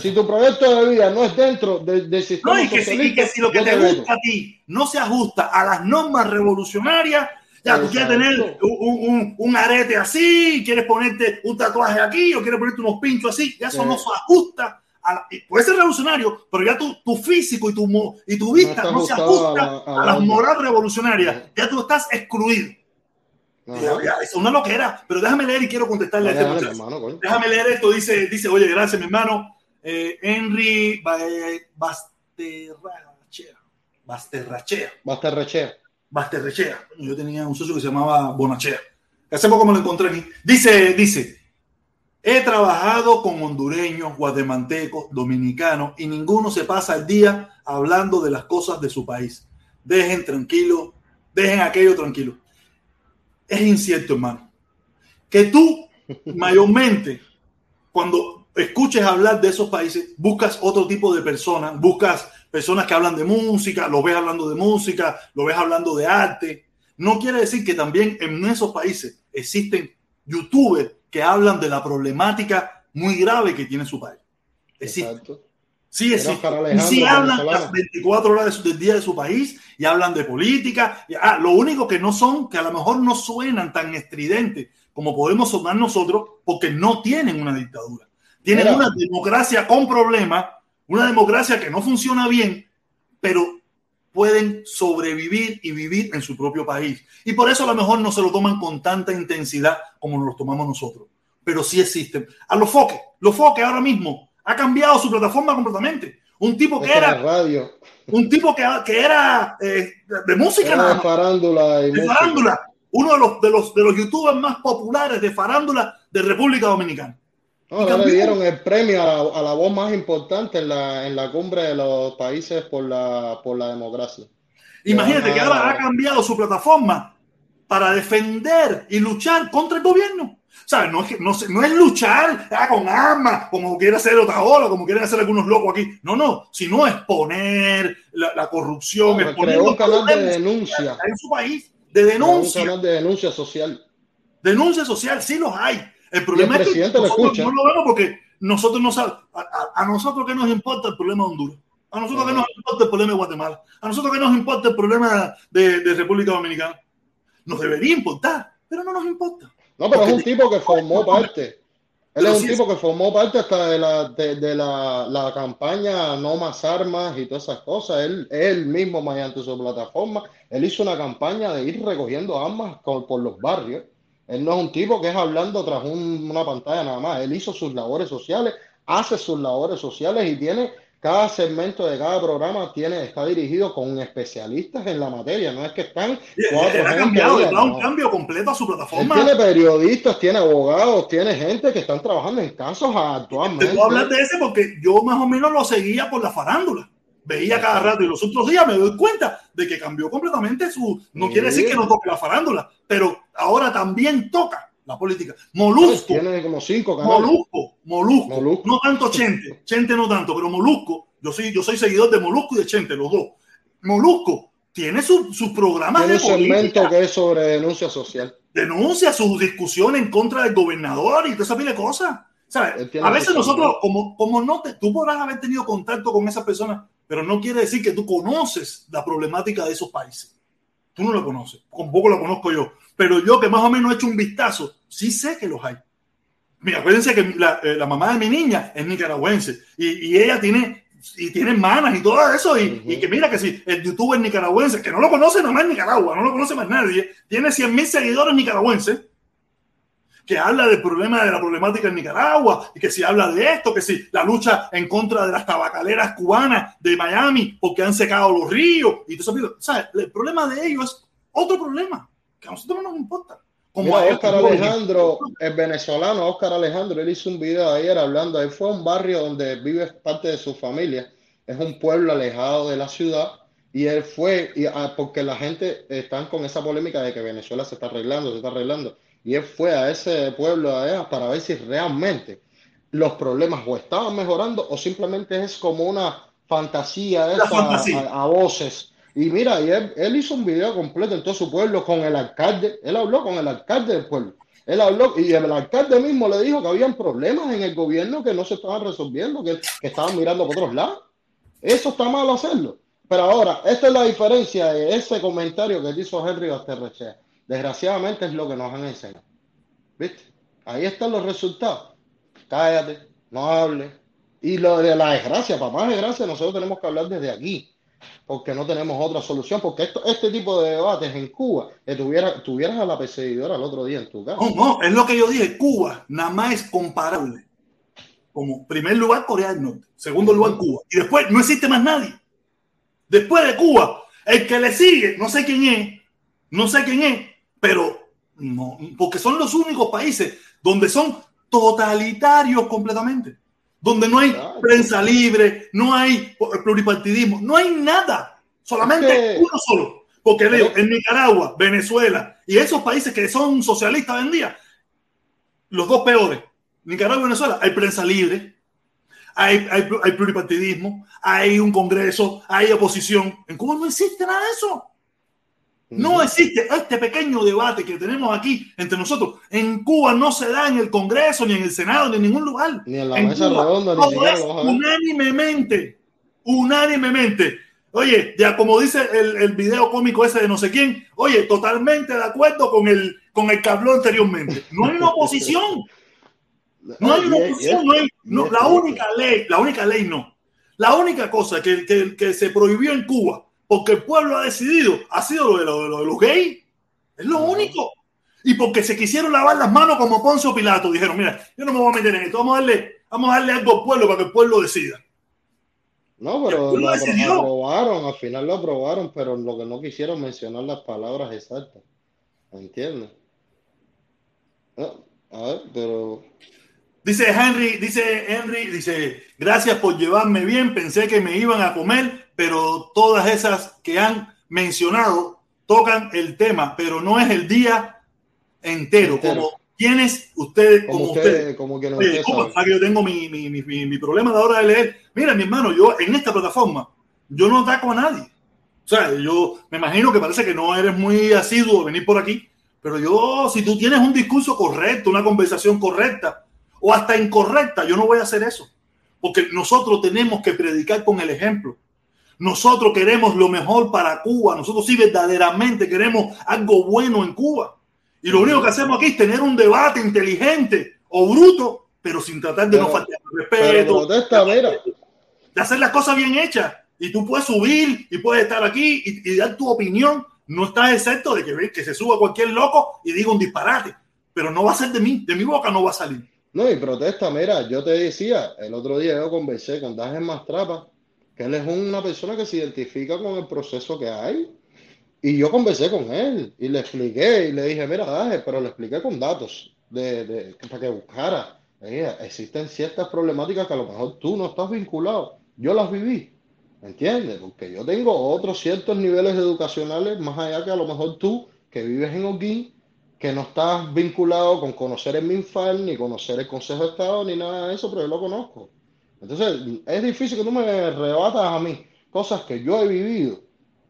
Si tu proyecto de vida no es dentro del sistema no, y que, si, que si lo que te gusta a ti no se ajusta a las normas revolucionarias, ya tú quieres tener un, un, un, arete así, quieres ponerte un tatuaje aquí o quieres ponerte unos pinchos así, ya eso no se ajusta. A puede ser revolucionario, pero ya tu, tu físico y tu, y tu vista no, se ajusta a, a, las moral revolucionarias. Ya tú estás excluido. Ya, ya, es una loquera, pero déjame leer y quiero contestarle a este muchacho. Déjame leer esto, dice, dice, oye, gracias, mi hermano. Eh, Henry Basterrachea. Basterrachea. Basterrachea. Basterrachea. Yo tenía un socio que se llamaba Bonachea. Hace poco me lo encontré aquí. Dice, dice, he trabajado con hondureños, guatemaltecos, dominicanos y ninguno se pasa el día hablando de las cosas de su país. Dejen tranquilo, dejen aquello tranquilo. Es incierto, hermano. Que tú, mayormente, cuando escuches hablar de esos países, buscas otro tipo de personas, buscas personas que hablan de música, lo ves hablando de música, lo ves hablando de arte. No quiere decir que también en esos países existen youtubers que hablan de la problemática muy grave que tiene su país. Existe. Sí, existe. Y sí hablan las 24 horas del día de su país y hablan de política. ah, lo único que no son, que a lo mejor no suenan tan estridentes como podemos sonar nosotros, porque no tienen una dictadura. Tienen una democracia con problemas, una democracia que no funciona bien, pero pueden sobrevivir y vivir en su propio país. Y por eso a lo mejor no se lo toman con tanta intensidad como nos lo tomamos nosotros. Pero sí existen. A los foques, los foques ahora mismo ha cambiado su plataforma completamente. Un tipo que era radio. un tipo que, que era eh, de música era farándula de farándula. Uno de los, de los de los youtubers más populares de farándula de República Dominicana. No, le dieron el premio a la, voz más importante en la, en la cumbre de los países por la, por la democracia. Imagínate que ahora ha cambiado su plataforma para defender y luchar contra el gobierno. ¿Sabes? No es, no, no es luchar ah, con armas, como quiere hacer Otaola, como quieren hacer algunos locos aquí. No, no, sino exponer la, la corrupción. No, creó un canal de denuncia. En su país, de denuncia. Un canal de denuncia social. Denuncia social, sí los hay el problema es que nosotros no lo vemos porque nosotros no sabemos. A, nosotros que nos importa el problema de Honduras. A nosotros que nos importa el problema de Guatemala. A nosotros que nos importa el problema de, de República Dominicana. Nos debería importar, pero no nos importa. No, pero es un tipo que formó parte. Él es un tipo que formó parte hasta de la, de, de la, la, campaña No Más Armas y todas esas cosas. Él, él mismo, mediante su plataforma, él hizo una campaña de ir recogiendo armas por los barrios él no es un tipo que es hablando tras una pantalla nada más. Él hizo sus labores sociales, hace sus labores sociales y tiene cada segmento de cada programa tiene, está dirigido con especialistas en la materia. No es que están cuatro ha cambiado, le un cambio completo a su plataforma. Él tiene periodistas, tiene abogados, tiene gente que están trabajando en casos actualmente. Te puedo hablar de ese porque yo más o menos lo seguía por la farándula veía cada rato y los otros días me doy cuenta de que cambió completamente su... No quiere decir que no toque la farándula, pero ahora también toca la política. Molusco. Tiene como cinco Molusco, Molusco, No tanto Chente, Chente no tanto, pero Molusco. Yo soy, yo soy seguidor de Molusco y de Chente, los dos. Molusco tiene sus su programas tiene de un segmento que es sobre denuncia social. Denuncia su discusión en contra del gobernador y toda esa pila de cosas. A veces nosotros, como, como no te, tú podrás haber tenido contacto con esas personas, pero no quiere decir que tú conoces la problemática de esos países. Tú no lo conoces, poco lo conozco yo, pero yo que más o menos he hecho un vistazo, sí sé que los hay. Mira, acuérdense que la, eh, la mamá de mi niña es nicaragüense y, y, ella tiene y tiene hermanas y todo eso y, y, que mira que si el youtuber nicaragüense, que no lo conoce nomás en Nicaragua, no lo conoce más nadie, tiene 100 mil seguidores nicaragüenses, que habla del problema de la problemática en Nicaragua, y que si habla de esto, que si la lucha en contra de las tabacaleras cubanas de Miami porque han secado los ríos, y todo eso. ¿sabes? El problema de ellos es otro problema, que a nosotros no nos importa. Como Oscar Alejandro, el venezolano Oscar Alejandro, él hizo un video ayer hablando, él fue a un barrio donde vive parte de su familia, es un pueblo alejado de la ciudad, y él fue, y, ah, porque la gente está con esa polémica de que Venezuela se está arreglando, se está arreglando y él fue a ese pueblo de para ver si realmente los problemas o estaban mejorando o simplemente es como una fantasía, esa, A, voces Y mira, y él, él, hizo un video completo en todo su pueblo con el alcalde. Él habló con el alcalde del pueblo. Él habló y el alcalde mismo le dijo que habían problemas en el gobierno que no se estaban resolviendo, que, que estaban mirando por otros lados. Eso está mal hacerlo. Pero ahora, esta es la diferencia de ese comentario que hizo Henry Basterrechea. Desgraciadamente es lo que nos han enseñado. ¿Viste? Ahí están los resultados. Cállate, no hables. Y lo de la desgracia, para más desgracia, nosotros tenemos que hablar desde aquí porque no tenemos otra solución, porque esto, este tipo de debates en Cuba, que tuviera, tuvieras a la perseguidora el otro día en tu casa. No, no, es lo que yo dije, Cuba nada más es comparable. Como primer lugar Corea del Norte, segundo lugar Cuba, y después no existe más nadie. Después de Cuba, el que le sigue, no sé quién es, no sé quién es, pero no, porque son los únicos países donde son totalitarios completamente donde no hay claro. prensa libre, no hay pluripartidismo, no hay nada, solamente es que... uno solo. Porque leo, en Nicaragua, Venezuela y esos países que son socialistas hoy en día, los dos peores, Nicaragua y Venezuela, hay prensa libre, hay, hay, hay pluripartidismo, hay un congreso, hay oposición. En Cuba no existe nada de eso. No existe este pequeño debate que tenemos aquí entre nosotros. En Cuba no se da en el Congreso, ni en el Senado, ni en ningún lugar. Ni en la en mesa Cuba, redonda, ni todo es unánimemente, unánimemente. Oye, ya como dice el, el, video cómico ese de no sé quién, oye, totalmente de acuerdo con el, con el que habló anteriormente. No hay una oposición. No hay una oposición, no hay, no, la única ley, la única ley no. La única cosa que, que, que se prohibió en Cuba porque el pueblo ha decidido, ha sido lo de, lo, lo de los gays. Es lo único. Y porque se quisieron lavar las manos como Poncio Pilato. Dijeron, mira, yo no me voy a meter en esto. Vamos a darle, vamos a darle algo al pueblo para que el pueblo decida. No, pero lo, aprobaron, al final lo aprobaron, pero lo que no quisieron mencionar las palabras exactas. ¿Entiendes? No, a ver, pero Dice Henry, dice Henry, dice, gracias por llevarme bien, pensé que me iban a comer, pero todas esas que han mencionado tocan el tema, pero no es el día entero, entero. como quienes ustedes, como, como ustedes. usted, como que no. Ah, yo tengo mi, mi, mi, mi, problema a la hora de leer. Mira, mi hermano, yo en esta plataforma, yo no ataco a nadie. O sea, yo me imagino que parece que no eres muy asiduo de venir por aquí, pero yo, si tú tienes un discurso correcto, una conversación correcta, o hasta incorrecta, yo no voy a hacer eso. Porque nosotros tenemos que predicar con el ejemplo. Nosotros queremos lo mejor para Cuba. Nosotros sí verdaderamente queremos algo bueno en Cuba. Y lo único que hacemos aquí es tener un debate inteligente o bruto, pero sin tratar de pero, no faltar respeto. Protesta, de, de hacer las cosas bien hechas. Y tú puedes subir y puedes estar aquí y, y dar tu opinión. No estás excepto de que, que se suba cualquier loco y diga un disparate. Pero no va a ser de mí. De mi boca no va a salir. No, y protesta, mira, yo te decía, el otro día yo conversé con Dajen Mastrapa, que él es una persona que se identifica con el proceso que hay. Y yo conversé con él y le expliqué y le dije, mira, Daje, pero le expliqué con datos de, de, para que buscara. Ella, existen ciertas problemáticas que a lo mejor tú no estás vinculado. Yo las viví, ¿entiendes? Porque yo tengo otros ciertos niveles educacionales más allá que a lo mejor tú, que vives en Oguín, que no estás vinculado con conocer el MINFAL, ni conocer el Consejo de Estado, ni nada de eso, pero yo lo conozco. Entonces, es difícil que tú me rebatas a mí cosas que yo he vivido.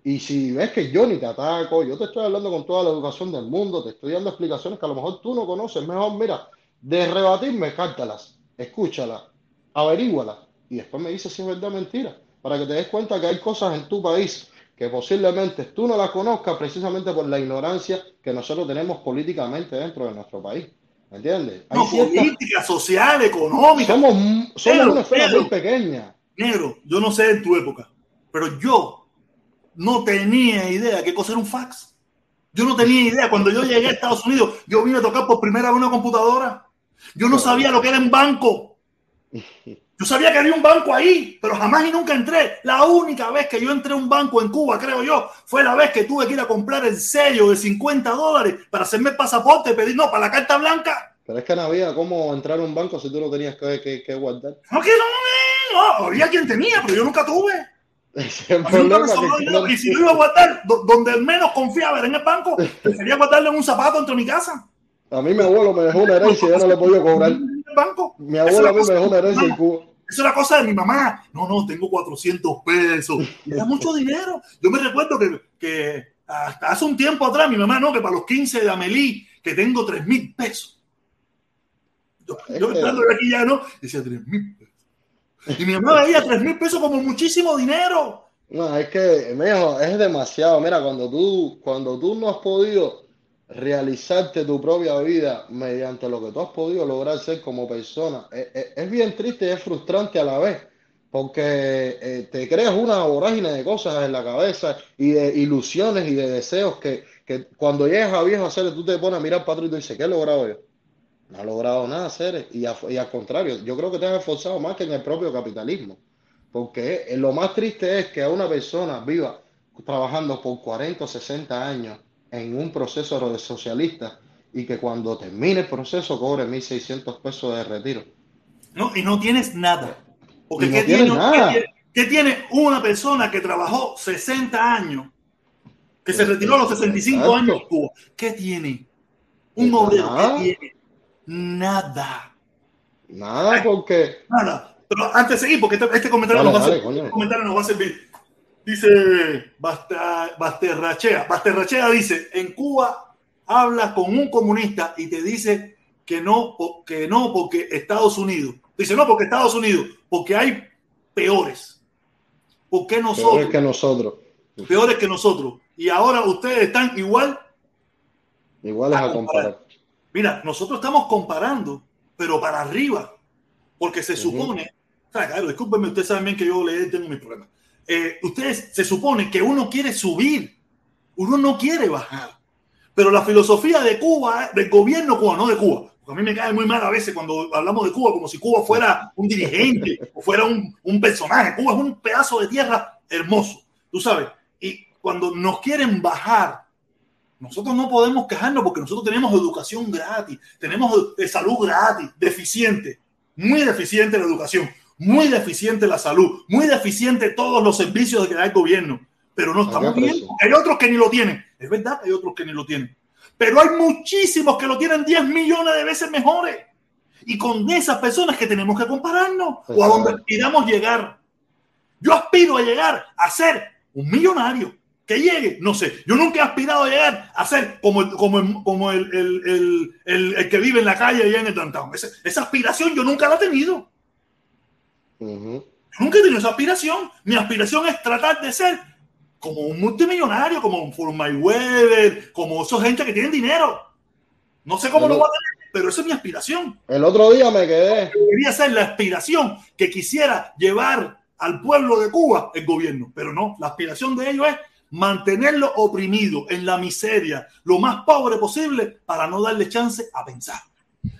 Y si ves que yo ni te ataco, yo te estoy hablando con toda la educación del mundo, te estoy dando explicaciones que a lo mejor tú no conoces. Mejor, mira, de rebatirme, cártalas, escúchalas, averígualas y después me dices si es verdad o mentira. Para que te des cuenta que hay cosas en tu país que posiblemente tú no la conozcas precisamente por la ignorancia que nosotros tenemos políticamente dentro de nuestro país. ¿Me entiendes? Hay no, cierta... política, social, económica. Somos, somos negro, una esfera negro, muy pequeña. Negro, yo no sé en tu época, pero yo no tenía idea qué cosa era un fax. Yo no tenía idea. Cuando yo llegué a Estados Unidos, yo vine a tocar por primera vez una computadora. Yo no sabía lo que era en banco. Yo sabía que había un banco ahí, pero jamás y nunca entré. La única vez que yo entré a un banco en Cuba, creo yo, fue la vez que tuve que ir a comprar el sello de 50 dólares para hacerme el pasaporte, pedir, no, para la carta blanca. Pero es que no había cómo entrar a un banco si tú no tenías que, que, que guardar. No, que no, no, había quien tenía, pero yo nunca tuve. No... Y si yo iba a guardar donde menos confiaba era en el banco, prefería guardarlo en un zapato entre mi casa. A mí mi abuelo me dejó una herencia y yo no le podía cobrar. Banco. Mi abuelo a mí me dejó una herencia en Cuba. Eso era cosa de mi mamá. No, no, tengo 400 pesos. Era mucho dinero. Yo me recuerdo que, que hasta hace un tiempo atrás, mi mamá, no, que para los 15 de Amelie, que tengo 3 mil pesos. Yo, yo entrando de aquí ya, ¿no? Decía 3 mil pesos. Y mi mamá veía 3 mil pesos como muchísimo dinero. No, es que, mijo, es demasiado. Mira, cuando tú, cuando tú no has podido realizarte tu propia vida mediante lo que tú has podido lograr ser como persona, es, es- es bien triste y es frustrante a la vez, porque eh, te creas una vorágine de cosas en la cabeza y de ilusiones y de deseos que, que cuando llegas a viejo a hacer, tú te pones a mirar para y tú dices, ¿qué he logrado yo? No he logrado nada, hacer y, a- y al contrario, yo creo que te has esforzado más que en el propio capitalismo. Porque eh, lo más triste es que a una persona viva trabajando por 40 o 60 años en un proceso de socialista y que cuando termine el proceso cobre 1.600 pesos de retiro. ¿no? Y no tienes nada. Porque no ¿qué, tiene, nada. qué tiene- qué tiene una persona que trabajó 60 años, que se retiró a los 65 Exacto. años en Cuba? ¿Qué tiene? Un Nada. obrero. Nada. Nada, porque Nada. Pero antes de seguir, porque este, este comentario, Dale, nos, va a servir, este comentario nos va a servir. Dice Basta- Basterrachea. Basterrachea dice, en Cuba habla con un comunista y te dice que no, que no porque Estados Unidos. Dice, no porque Estados Unidos, porque hay peores. ¿Por qué peor nosotros? que nosotros, Peores que nosotros. Y ahora ustedes están igual. iguales A a comparar. Mira, nosotros estamos comparando, pero para arriba. Porque se Ujú. supone, o sea, claro, discúlpenme, ustedes saben bien que yo le tengo mis problemas. Eh, ustedes se supone que uno quiere subir, uno no quiere bajar. Pero la filosofía de Cuba, del gobierno cubano, no de Cuba, porque a mí me cae muy mal a veces cuando hablamos de Cuba, como si Cuba fuera un dirigente o fuera un, un personaje. Cuba es un pedazo de tierra hermoso, tú sabes. Y cuando nos quieren bajar, nosotros no podemos quejarnos porque nosotros tenemos educación gratis, tenemos salud gratis, deficiente, muy deficiente la educación, muy deficiente la salud, muy deficiente todos los servicios que da el gobierno, pero no estamos bien. Hay otros que ni lo tienen, es verdad hay otros que ni lo tienen, pero hay muchísimos que lo tienen 10 millones de veces mejores. Y con esas personas que tenemos que compararnos o a donde aspiramos llegar. Yo aspiro a llegar a ser un millonario. Que llegue, no sé. Yo nunca he aspirado a llegar a ser como el, como el, como el, el, el, el- el que vive en la calle allá en el downtown. Esa, esa aspiración yo nunca la he tenido. Ujú. Yo nunca he tenido esa aspiración. Mi aspiración es tratar de ser como un multimillonario, como un Full Weather, como esa gente que tienen dinero. No sé cómo lo voy a tener, pero esa es mi aspiración. El otro día me quedé, Quería ser la aspiración que quisiera llevar al pueblo de Cuba el gobierno, pero no, la aspiración de ellos es mantenerlo oprimido en la miseria, lo más pobre posible, para no darle chance a pensar.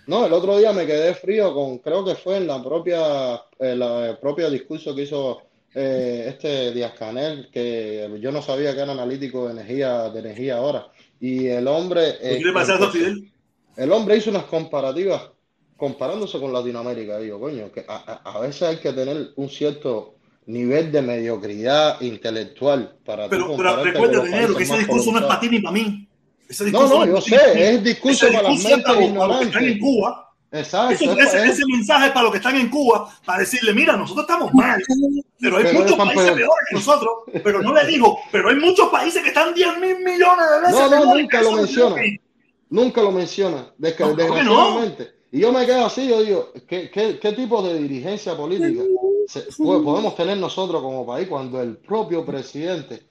No, el otro día me quedé frío con, creo que fue en la propia, en la el propio discurso que hizo eh, este Díaz Canel, que yo no sabía que era analítico de energía, de energía ahora. Y el hombre, eh, ¿Qué le pasa a Fidel? el hombre hizo unas comparativas comparándose con Latinoamérica. Digo, coño, que a, a- veces hay que tener un cierto nivel de mediocridad intelectual para Pero, pero recuerda, que ese discurso no es para ti ni para mí. Ese No, no, yo sé, es discurso para discurso para mentes los, para los que están en. Cuba. Exacto, Eso- es- ese, es- ese mensaje es para los que están en Cuba, para decirle, mira, nosotros estamos mal, pero hay Pero muchos países peor. peores que nosotros, pero no le digo, pero hay muchos países que están 10 mil millones de veces No, no, nunca lo menciona. nunca lo menciona, desde- No, ¿cómo que no? Y yo me quedo así, yo digo, ¿qué, qué, qué tipo de dirigencia política se- podemos tener nosotros como país cuando el propio presidente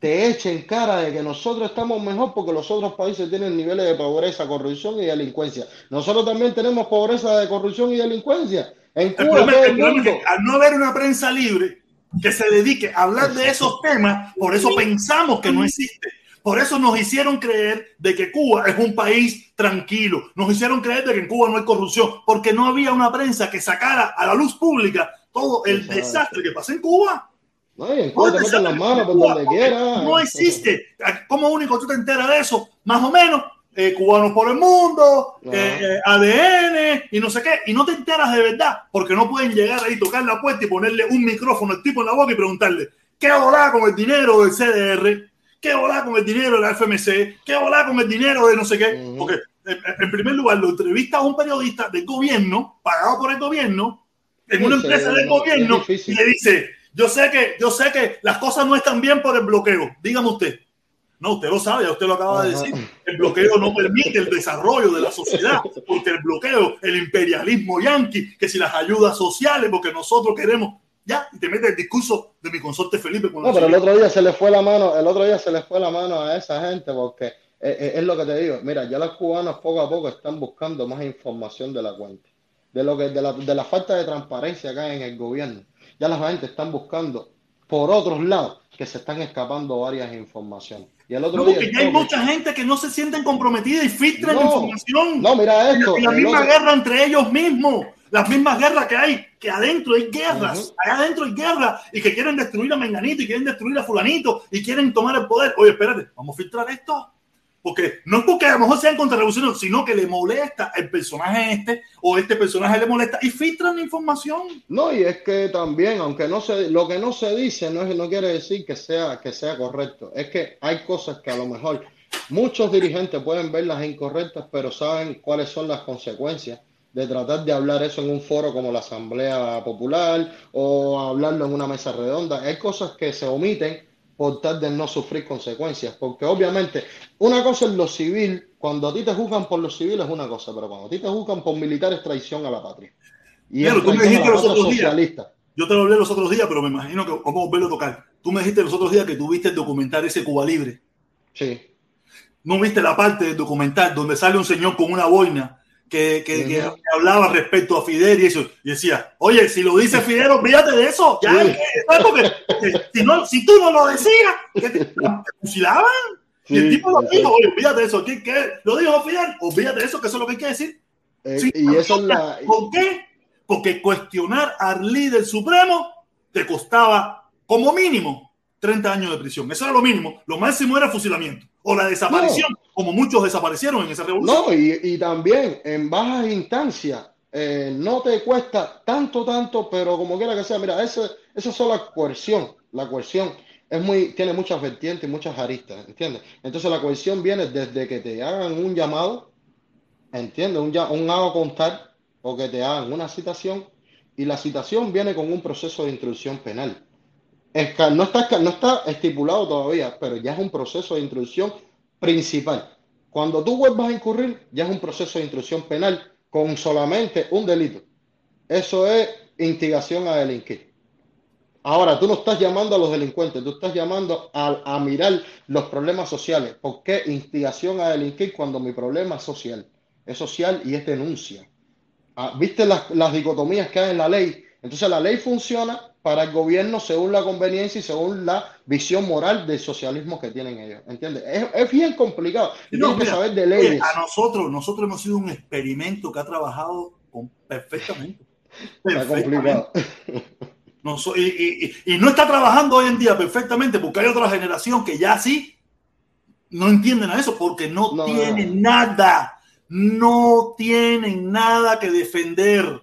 te eche en cara de que nosotros estamos mejor porque los otros países tienen niveles de pobreza, corrupción y delincuencia? Nosotros también tenemos pobreza de corrupción y delincuencia. En El Cuba problema, todo el el problema es mundo. que al no haber una prensa libre que se dedique a hablar de esos temas, por eso pensamos que no existe. Por eso nos hicieron creer de que Cuba es un país tranquilo. Nos hicieron creer de que en Cuba no hay corrupción, porque no había una prensa que sacara a la luz pública todo el Exacto. desastre que pasa en Cuba. No, en las manos por Cuba, donde quiera. No existe. ¿Cómo único tú te enteras de eso? Más o menos. eh, cubanos por el mundo, eh, eh, ADN y no sé qué, y no te enteras de verdad, porque no pueden llegar ahí, tocar la puerta y ponerle un micrófono al tipo en la boca y preguntarle, ¿qué volá con el dinero del CDR? ¿Qué volá con el dinero de la FMC? ¿Qué volá con el dinero de no sé qué? Porque, en, primer lugar, lo entrevista a un periodista del gobierno, pagado por el gobierno, en una empresa del gobierno y le dice, yo sé que, yo sé que las cosas no están bien por el bloqueo. Dígame usted. No, usted lo sabe, usted lo acaba de decir. El bloqueo no permite el desarrollo de la sociedad, porque el bloqueo, el imperialismo yanqui, que si las ayudas sociales, porque nosotros queremos, ya, y te mete el discurso de mi consorte Felipe. no, pero el otro día se le fue la mano, el otro día se le fue la mano a esa gente, porque eh, eh, es lo que te digo. Mira, ya los cubanos poco a poco están buscando más información de la cuenta, de lo que, de la, de la falta de transparencia hay en el gobierno ya la gente están buscando por otros lados que se están escapando varias informaciones. Y el otro no, día, hay mucha gente que no se sienten comprometida y filtran información. No, mira esto. la, misma guerra entre ellos mismos. Las mismas guerras que hay, que adentro hay guerras, allá adentro hay guerras y que quieren destruir a Menganito y quieren destruir a Fulanito y quieren tomar el poder. Oye, espérate, vamos a filtrar esto. Porque no es porque a lo mejor sean contrarrevolucionarios, sino que le molesta el personaje este o este personaje le molesta y filtran la información. No, y es que también, aunque no se, lo que no se dice no, es, no quiere decir que sea, que sea correcto. Es que hay cosas que a lo mejor muchos dirigentes pueden verlas incorrectas, pero saben cuáles son las consecuencias de tratar de hablar eso en un foro como la Asamblea Popular o hablarlo en una mesa redonda. Hay cosas que se omiten por tal de no sufrir consecuencias. Porque obviamente, una cosa es lo civil, cuando a ti te juzgan por lo civil es una cosa, pero cuando a ti te juzgan por militares traición a la patria. Y pero tú me dijiste los otros días, yo te lo hablé los otros días, pero me imagino que vamos a volverlo a tocar. Tú me dijiste los otros días que tuviste el documental ese Cuba Libre. Sí. ¿No viste la parte del documental donde sale un señor con una boina que, que, hablaba respecto a Fidel y eso. Y decía, oye, si lo dice Fidel, olvídate de eso. Ya, porque, si, no, si tú no lo decías, ¿qué te, fusilaban? y el tipo lo dijo, oye, olvídate de eso. ¿Qué, qué? ¿Lo dijo Fidel? Olvídate de eso, que eso es lo que hay que decir. Eh, y eso es la... ¿Por qué? Porque cuestionar al líder supremo te costaba como mínimo 30 años de prisión. Eso era lo mínimo. Lo máximo era fusilamiento o la desaparición, como muchos desaparecieron en esa revolución. No, y, también en bajas instancias eh, no te cuesta tanto, tanto, pero como quiera que sea, mira, esa es solo la coerción, la coerción es muy, tiene muchas vertientes y muchas aristas, ¿entiendes? Entonces la coerción viene desde que te hagan un llamado, ¿entiendes? Un, un hago contar o que te hagan una citación y la citación viene con un proceso de instrucción penal no está, estipulado todavía, pero ya es un proceso de instrucción principal. Cuando tú vuelvas a incurrir, ya es un proceso de instrucción penal con solamente un delito. Eso es instigación a delinquir. Ahora, tú no estás llamando a los delincuentes, tú estás llamando a, mirar los problemas sociales. ¿Por qué instigación a delinquir cuando mi problema es social? Es social y es denuncia. Ah, ¿Viste las, las dicotomías que hay en la ley? Entonces la ley funciona para el gobierno según la conveniencia y según la visión moral del socialismo que tienen ellos. ¿Entiendes? Es, bien complicado. No, que saber de leyes. A nosotros, nosotros hemos sido un experimento que ha trabajado perfectamente. Está complicado. No, y, y, no está trabajando hoy en día perfectamente porque hay otra generación que ya sí no entienden a eso porque no, tienen nada, no tienen nada que defender.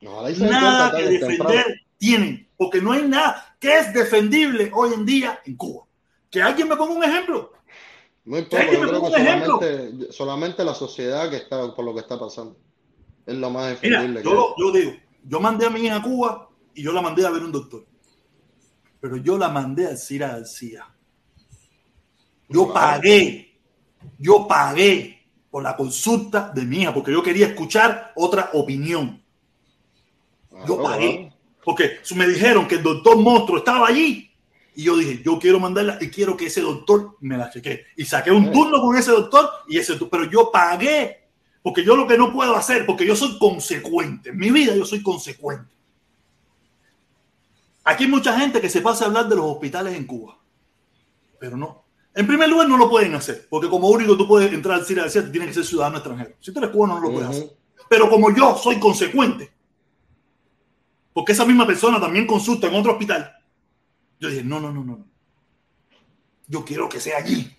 nada que defender tienen porque no hay nada que es defendible hoy en día en Cuba. Que alguien me ponga un ejemplo. Muy poco, yo creo que solamente, solamente, la sociedad que está por lo que está pasando. Es lo más defendible. yo, yo digo, yo mandé a mi hija a Cuba y yo la mandé a ver un doctor. Pero yo la mandé a Cira García. Yo pagué, yo pagué por la consulta de mi hija porque yo quería escuchar otra opinión. Yo pagué. Porque me dijeron que el doctor monstruo estaba allí. Y yo dije, yo quiero mandarla y quiero que ese doctor me la cheque. Y saqué un turno con ese doctor y ese pero yo pagué. Porque yo lo que no puedo hacer, porque yo soy consecuente. En mi vida yo soy consecuente. Aquí hay mucha gente que se pasa a hablar de los hospitales en Cuba. Pero no. En primer lugar, no lo pueden hacer. Porque como único tú puedes entrar al CIRA decir, tienes que ser ciudadano extranjero. Si tú eres cubano, no lo puedes hacer. Pero como yo soy consecuente, porque esa misma persona también consulta en otro hospital. Yo dije, no, no, no, no. Yo quiero que sea allí.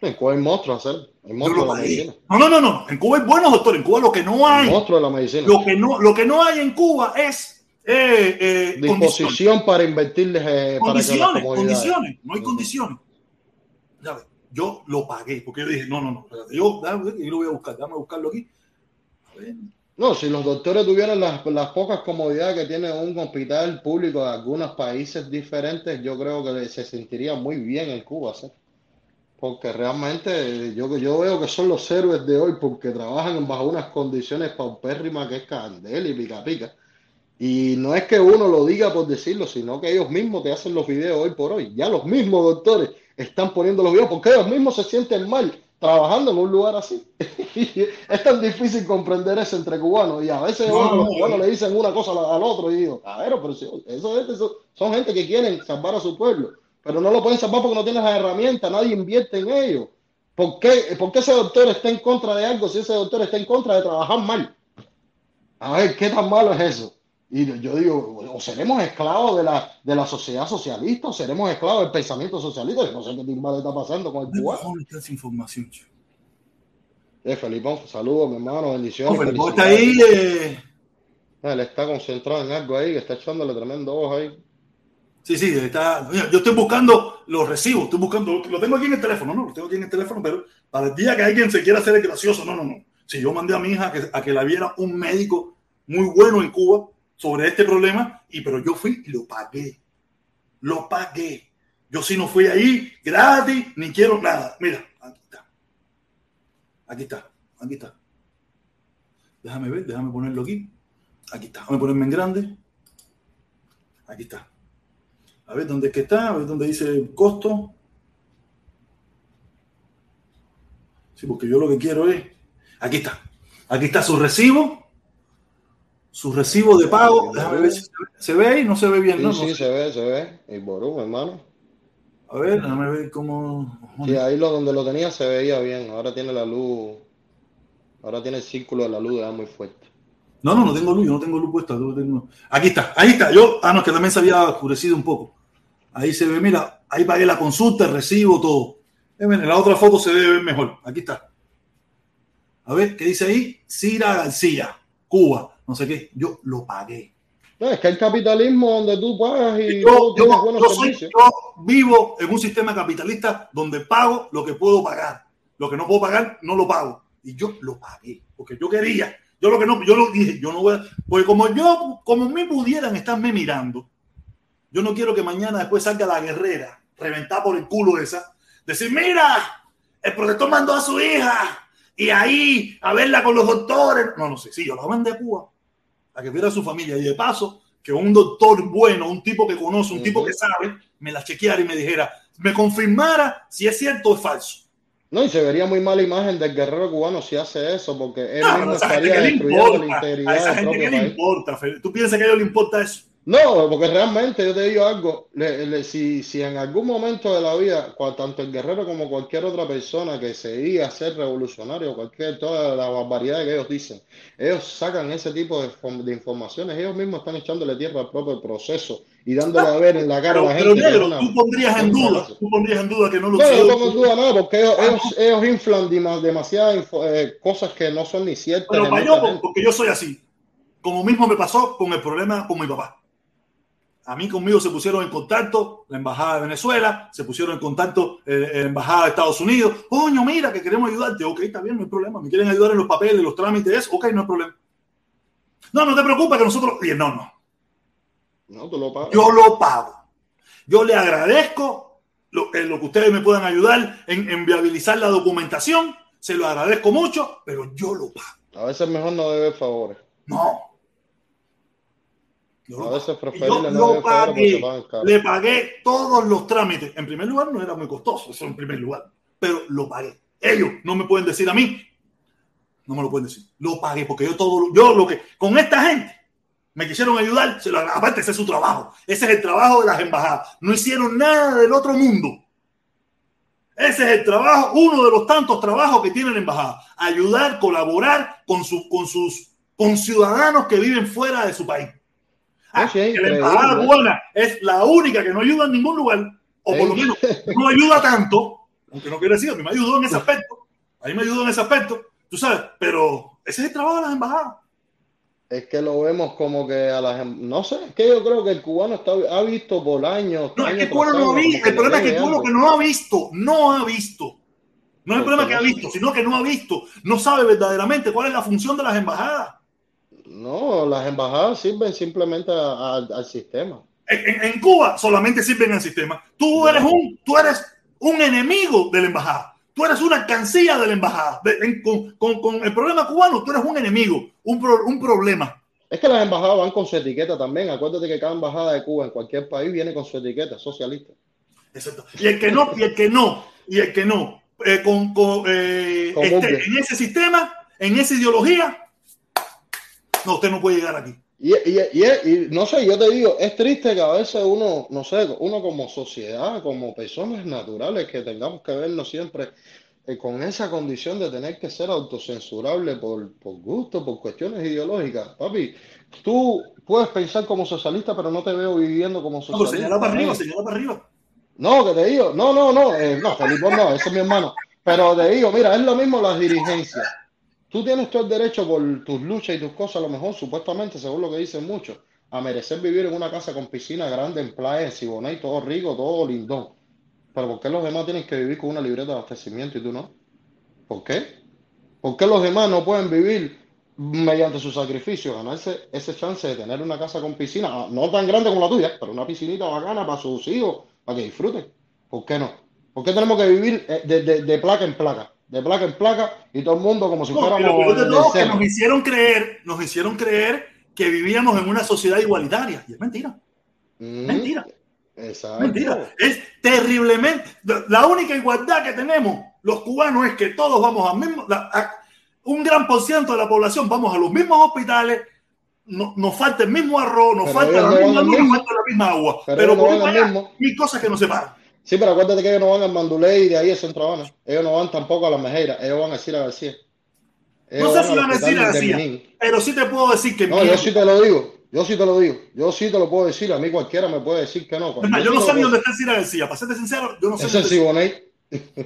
En Cuba hay monstruos. Hay monstruos de la medicina. No, no, no, no. En Cuba hay buenos doctores. En Cuba lo que no hay. Monstruos de la medicina. Lo que no, lo que no hay en Cuba es. Eh, eh, Disposición para invertirles. Eh, condiciones, para condiciones. No hay condiciones. Ya yo lo pagué porque yo dije, no, no, no. Yo, yo lo voy a buscar. Déjame buscarlo aquí. A ver. No, si los doctores tuvieran las, las pocas comodidades que tiene un hospital público de algunos países diferentes, yo creo que se sentiría muy bien en Cuba, ¿sí? Porque realmente yo, yo veo que son los héroes de hoy porque trabajan bajo unas condiciones paupérrimas que es candela y pica pica. Y no es que uno lo diga por decirlo, sino que ellos mismos te hacen los videos hoy por hoy. Ya los mismos doctores están poniendo los videos porque ellos mismos se sienten mal trabajando en un lugar así. es tan difícil comprender eso entre cubanos y a veces No, los no, cubanos no. le dicen una cosa al, otro y digo, a ver, pero si eso- son gente que quieren salvar a su pueblo, pero no lo pueden salvar porque no tienen las herramientas, nadie invierte en ello. ¿Por qué, ¿Por qué ese doctor está en contra de algo si ese doctor está en contra de trabajar mal? A ver, ¿qué tan malo es eso? Y yo digo, o seremos esclavos de la, de la sociedad socialista, o seremos esclavos del pensamiento socialista. Yo no sé qué mal está pasando con el ¿Dónde cubano. está esa información, chico? Eh, Felipón, saludos, mi hermano, No, bendiciones. Felipe está ahí. eh, Él está concentrado en algo ahí, que está echándole tremendo ojo ahí. Sí, sí, está. Yo estoy buscando los recibos, estoy buscando, lo tengo aquí en el teléfono, ¿no? Lo tengo aquí en el teléfono, pero para el día que alguien se quiera hacer el gracioso, no, no, no. Si yo mandé a mi hija a que, a que la viera un médico muy bueno en Cuba sobre este problema, y pero yo fui y lo pagué. Lo pagué. Yo sí no fui ahí gratis, ni quiero nada. Mira, aquí está. Aquí está, aquí está. Déjame ver, déjame ponerlo aquí. Aquí está, déjame ponerme en grande. Aquí está. A ver dónde es que está, a ver dónde dice costo. Sí, porque yo lo que quiero es. Aquí está. Aquí está su recibo. Su recibo de pago. Déjame ver si se ve, se ve ahí, no se ve bien, Sí, ¿no? sí, No se ve, se ve. Y Ború, hermano. A ver, déjame ver cómo. Sí, ahí lo, donde lo tenía se veía bien. Ahora tiene la luz. Ahora tiene el círculo de la luz muy fuerte. No, no, no tengo luz, yo no tengo luz puesta. tengo- Aquí está, ahí está. Yo, ah, no, que también se había oscurecido un poco. Ahí se ve, mira, ahí pagué la consulta, el recibo, todo. Eh, En la otra foto se ver mejor. Aquí está. A ver, ¿qué dice ahí? Cira García, Cuba, no sé qué. Yo lo pagué. No, es que el capitalismo donde tú pagas y Yo, soy- vivo en un sistema capitalista donde pago lo que puedo pagar. Lo que no puedo pagar, no lo pago. Y yo lo pagué, porque yo quería. Yo lo que no, yo lo dije, yo no voy a, porque como yo, como me pudieran estarme mirando, yo no quiero que mañana después salga la guerrera, reventar por el culo esa, decir, mira, el protector mandó a su hija y ahí a verla con los doctores. No, no sé, sí, yo la mandé a Cuba a que viera a su familia y de paso que un doctor bueno, un tipo que conoce, un tipo Ujú. que sabe, me la chequeara y me dijera, me confirmara si es cierto o es falso. No, y se vería muy mala imagen del guerrero cubano si hace eso, porque él No, mismo estaría destruyendo la integridad a esa gente que le país. importa, Fede. ¿Tú piensas que a ellos le importa eso? No, porque realmente yo te digo algo, le- le- si, si en algún momento de la vida, tanto el guerrero como cualquier otra persona que se diga ser revolucionario, cualquier, toda la barbaridad que ellos dicen, ellos sacan ese tipo de, form- de informaciones, ellos mismos están echándole tierra al propio proceso y dándole a ver en la cara Pero, a la pero gente es negro, una- tú pondrías en duda, tú pondrías en duda que no lo No, yo pongo en duda nada, porque ellos, ellos, ellos inflan dema- demasiadas eh, cosas que no son ni ciertas. Pero para yo, porque yo soy así. Como mismo me pasó con el problema con mi papá. A mí conmigo se pusieron en contacto la embajada de Venezuela, se pusieron en contacto eh, la embajada de Estados Unidos. Coño, mira, que queremos ayudarte. Ok, está bien, no hay problema. Me quieren ayudar en los papeles, los trámites. Ok, no hay problema. No, no te preocupes que nosotros. Oye, no, no. No, tú lo pagas. Yo lo pago. Yo le agradezco lo, eh, lo que ustedes me puedan ayudar en, en viabilizar la documentación. Se lo agradezco mucho, pero yo lo pago. A veces es mejor no deber favores. No. Yo lo yo pagué, le pagué todos los trámites. En primer lugar, no era muy costoso, eso en primer lugar, pero lo pagué. Ellos no me pueden decir a mí, no me lo pueden decir. Lo pagué porque yo todo, lo- yo lo que, con esta gente, me quisieron ayudar, se lo, aparte ese es su trabajo, ese es el trabajo de las embajadas. No hicieron nada del otro mundo. Ese es el trabajo, uno de los tantos trabajos que tiene la embajada. Ayudar, colaborar con, su, con sus conciudadanos que viven fuera de su país. Ah, sí, que la embajada cubana es la única que no ayuda en ningún lugar, o por lo menos no ayuda tanto, aunque no quiere decir, a mí me ayudó en ese aspecto, a mí me ayudó en ese aspecto, tú sabes, pero ese es el trabajo de las embajadas. Es que lo vemos como que a las... em- No sé, es que yo creo que el cubano está, ha visto por años. No, es que el cubano no ha visto, el problema es que el cubano que no ha visto, no ha visto. No es el problema que ha visto, sino que no ha visto, no sabe verdaderamente cuál es la función de las embajadas. No, las embajadas sirven simplemente a- a- al sistema. En, en Cuba solamente sirven al sistema. Tú eres un, tú eres un enemigo de la embajada. Tú eres una cancilla de la embajada. De- en- con, con- con el problema cubano, tú eres un enemigo, un, pro- un problema. Es que las embajadas van con su etiqueta también. Acuérdate que cada embajada de Cuba en cualquier país viene con su etiqueta socialista. Exacto. Y el que no, y el que no, y el que no, eh, con, con, eh, Google. en ese sistema, en esa ideología, no, usted no puede llegar aquí. Y, y, y, y no sé, yo te digo, es triste que a veces uno, no sé, uno como sociedad, como personas naturales, que tengamos que vernos siempre eh, con esa condición de tener que ser autocensurable por, por gusto, por cuestiones ideológicas. Papi, tú puedes pensar como socialista, pero no te veo viviendo como No, socialista. señala para arriba, señala para arriba. No, que te digo, no, no, no, eh, no, Felipe, no, ese es mi hermano. Pero te digo, mira, es lo mismo las dirigencias. Tú tienes todo el derecho por tus luchas y tus cosas, a lo mejor, supuestamente, según lo que dicen muchos, a merecer vivir en una casa con piscina grande en playa, en Siboney, todo rico, todo lindón. Pero ¿por qué los demás tienen que vivir con una libreta de abastecimiento y tú no? ¿Por qué? ¿Por qué los demás no pueden vivir mediante su sacrificio, ganarse ese chance de tener una casa con piscina, ah, no tan grande como la tuya, pero una piscinita bacana para sus hijos, para que disfruten? ¿Por qué no? ¿Por qué tenemos que vivir eh, de, de- de placa en placa? De placa en placa y todo el mundo como si No, fuéramos de todo que nos hicieron creer, nos hicieron creer que vivíamos en una sociedad igualitaria. Y es mentira, Mm, mentira, Exacto. mentira. Es terriblemente. La única igualdad que tenemos los cubanos es que todos vamos al mismo. la- a- un gran por ciento de la población vamos a los mismos hospitales. no- nos falta el mismo arroz, nos Pero falta la no misma luz, nos falta la misma agua. Pero Pero, no por para allá, mil cosas que nos separan. Sí, pero acuérdate que ellos no van al Manduley y de ahí a Centro Habana. Ellos no van tampoco a la Mejera. Ellos van a decir a García. Ellos No sé si van a decir a García, pero sí te puedo decir que No, mi- yo sí te lo digo. Yo sí te lo digo. Yo sí te lo puedo decir. A mí cualquiera me puede decir que no. Yo no sé ni dónde está Cira García. Para serte sincero, yo no sé. es. Siboney.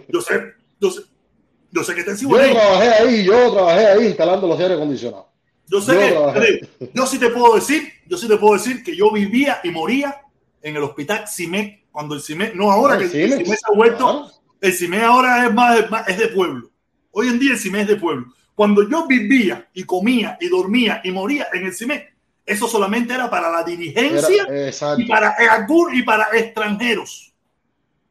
Yo sé, yo sé, yo sé que está en Yo Siboney. trabajé ahí, yo trabajé ahí instalando los aires acondicionados. Yo sé yo que, yo sí te puedo decir, yo sí te puedo decir que yo vivía y moría en el hospital CIMEC, cuando el CIMEC, no ahora Ah, que el CIMEC se ha vuelto, el CIMEC ahora es más, es de pueblo. Hoy en día el CIMEC es de pueblo. Cuando yo vivía y comía y dormía y moría en el CIMEC, eso solamente era para la dirigencia Era- y para y para extranjeros.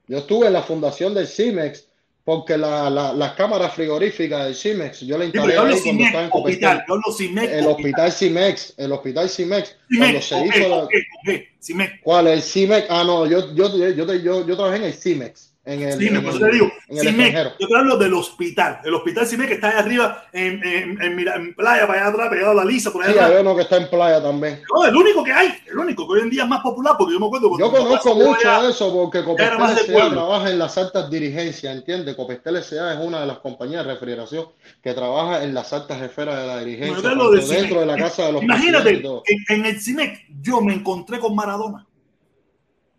Yo estuve en la fundación del CIMEX porque la- la- las cámaras frigoríficas del CIMEX, yo la Sí, instalé yo hablo ahí cuando estaba en hospital, Copestel. yo hablo CIMEC, El hospital CIMEX, el hospital CIMEX, cuando se ok, hizo la... ok, ok, CIMEC. ¿Cuál? El CIMEX. Ah, no, yo, yo, yo, yo, yo trabajé en el CIMEX. En el, Sí, en el- eso te digo, en el CIMEC, extranjero. yo te hablo del hospital, el hospital CIMEC que está allá arriba en, en, en, playa, para allá atrás, pegado a la lisa, por allá Sí, atrás. hay uno que está en playa también. No, el único que hay, el único que hoy en día es más popular, porque yo me acuerdo Yo conozco mucho allá, de eso porque Copestel S.A. trabaja en las altas dirigencias, ¿entiendes? Copestel S.A. es una de las compañías de refrigeración que trabaja en las altas esferas de la dirigencia, dentro de la casa de los Imagínate, en, en el CIMEC yo me encontré con Maradona.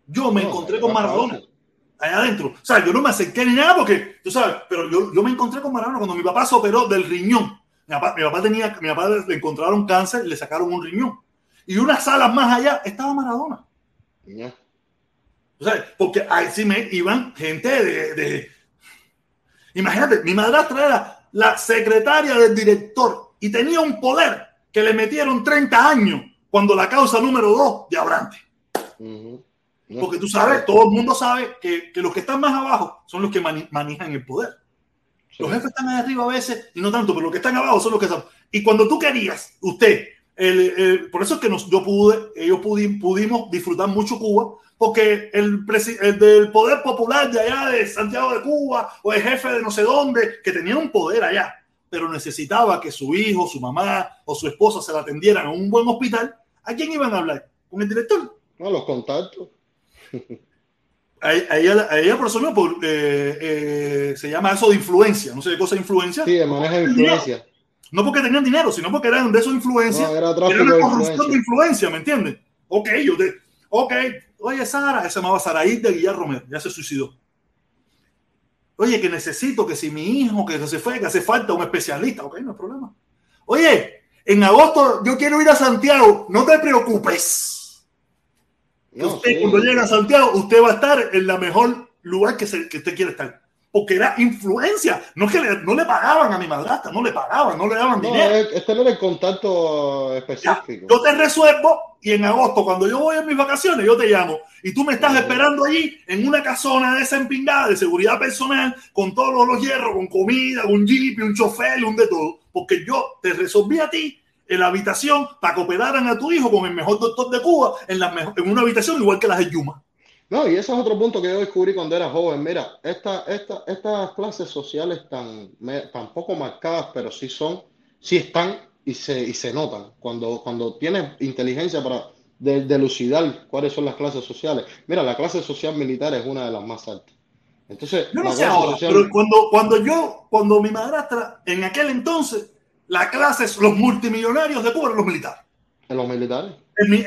Yo me No, encontré con Maradona. fácil. Allá adentro. O sea, yo no me acerqué ni nada porque, tú sabes, pero yo, yo me encontré con Maradona cuando mi papá se operó del riñón. Mi papá, mi papá tenía, mi papá le encontraron cáncer, le sacaron un riñón. Y unas salas más allá estaba Maradona. Ya. O sea, porque ahí sí me iban gente de, de- Imagínate, mi madrastra era la secretaria del director y tenía un poder que le metieron 30 años cuando la causa número 2 de Abrante. Ya. Porque tú sabes, todo el mundo sabe que, que los que están más abajo son los que mani- manejan el poder. Sí. Los jefes están ahí arriba a veces y no tanto, pero los que están abajo son los que saben. Y cuando tú querías, usted, el- el- por eso es que nos, yo pude, ellos pudi- pudimos disfrutar mucho Cuba, porque el, el del poder popular de allá de Santiago de Cuba o el jefe de no sé dónde, que tenía un poder allá, pero necesitaba que su hijo, su mamá o su esposa se la atendieran en un buen hospital, ¿a quién iban a hablar? ¿Con el director? No, los contactos. A, a ella, a ella por eso mismo, por, eh, eh, se llama eso de influencia, no sé qué cosa de influencia. Sí, de manejo de influencia. No porque tenían dinero, sino porque eran de eso de influencia. No, era era una corrupción influencia. de influencia, ¿me entiendes? Ok, yo te. Ok, oye, Sara, esa se llamaba Saraí de Guillermo Romero, ya se suicidó. Oye, que necesito que si mi hijo que se fue, que hace falta un especialista, ok, no hay problema. Oye, en agosto yo quiero ir a Santiago, no te preocupes. No, usted sí. cuando llegue a Santiago, usted va a estar en la mejor lugar que, se- que usted quiere estar. porque era influencia. No es que le, no le pagaban a mi madrastra, no le pagaban, no le daban dinero. este no era el contacto específico. yo te resuelvo y en agosto, cuando yo voy en mis vacaciones, yo te llamo y tú me estás esperando allí en una casona de esa empingada de seguridad personal con todos los hierros, con comida, un jeep, un chofer, un de todo, porque yo te resolví a ti en la habitación para que operaran a tu hijo con el mejor doctor de Cuba en, la en una habitación igual que las de Yuma. No, y ese es otro punto que yo descubrí cuando era joven. Mira, esta, esta, estas clases sociales tan, tan poco marcadas, pero sí son, sí están y se, y se notan. Cuando, cuando tienes inteligencia para delucidar cuáles son las clases sociales. Mira, la clase social militar es una de las más altas. Entonces, yo no sé ahora, pero cuando, cuando yo, cuando mi madrastra, en aquel entonces, la clase, los multimillonarios de Cuba eran los militares. ¿En los militares?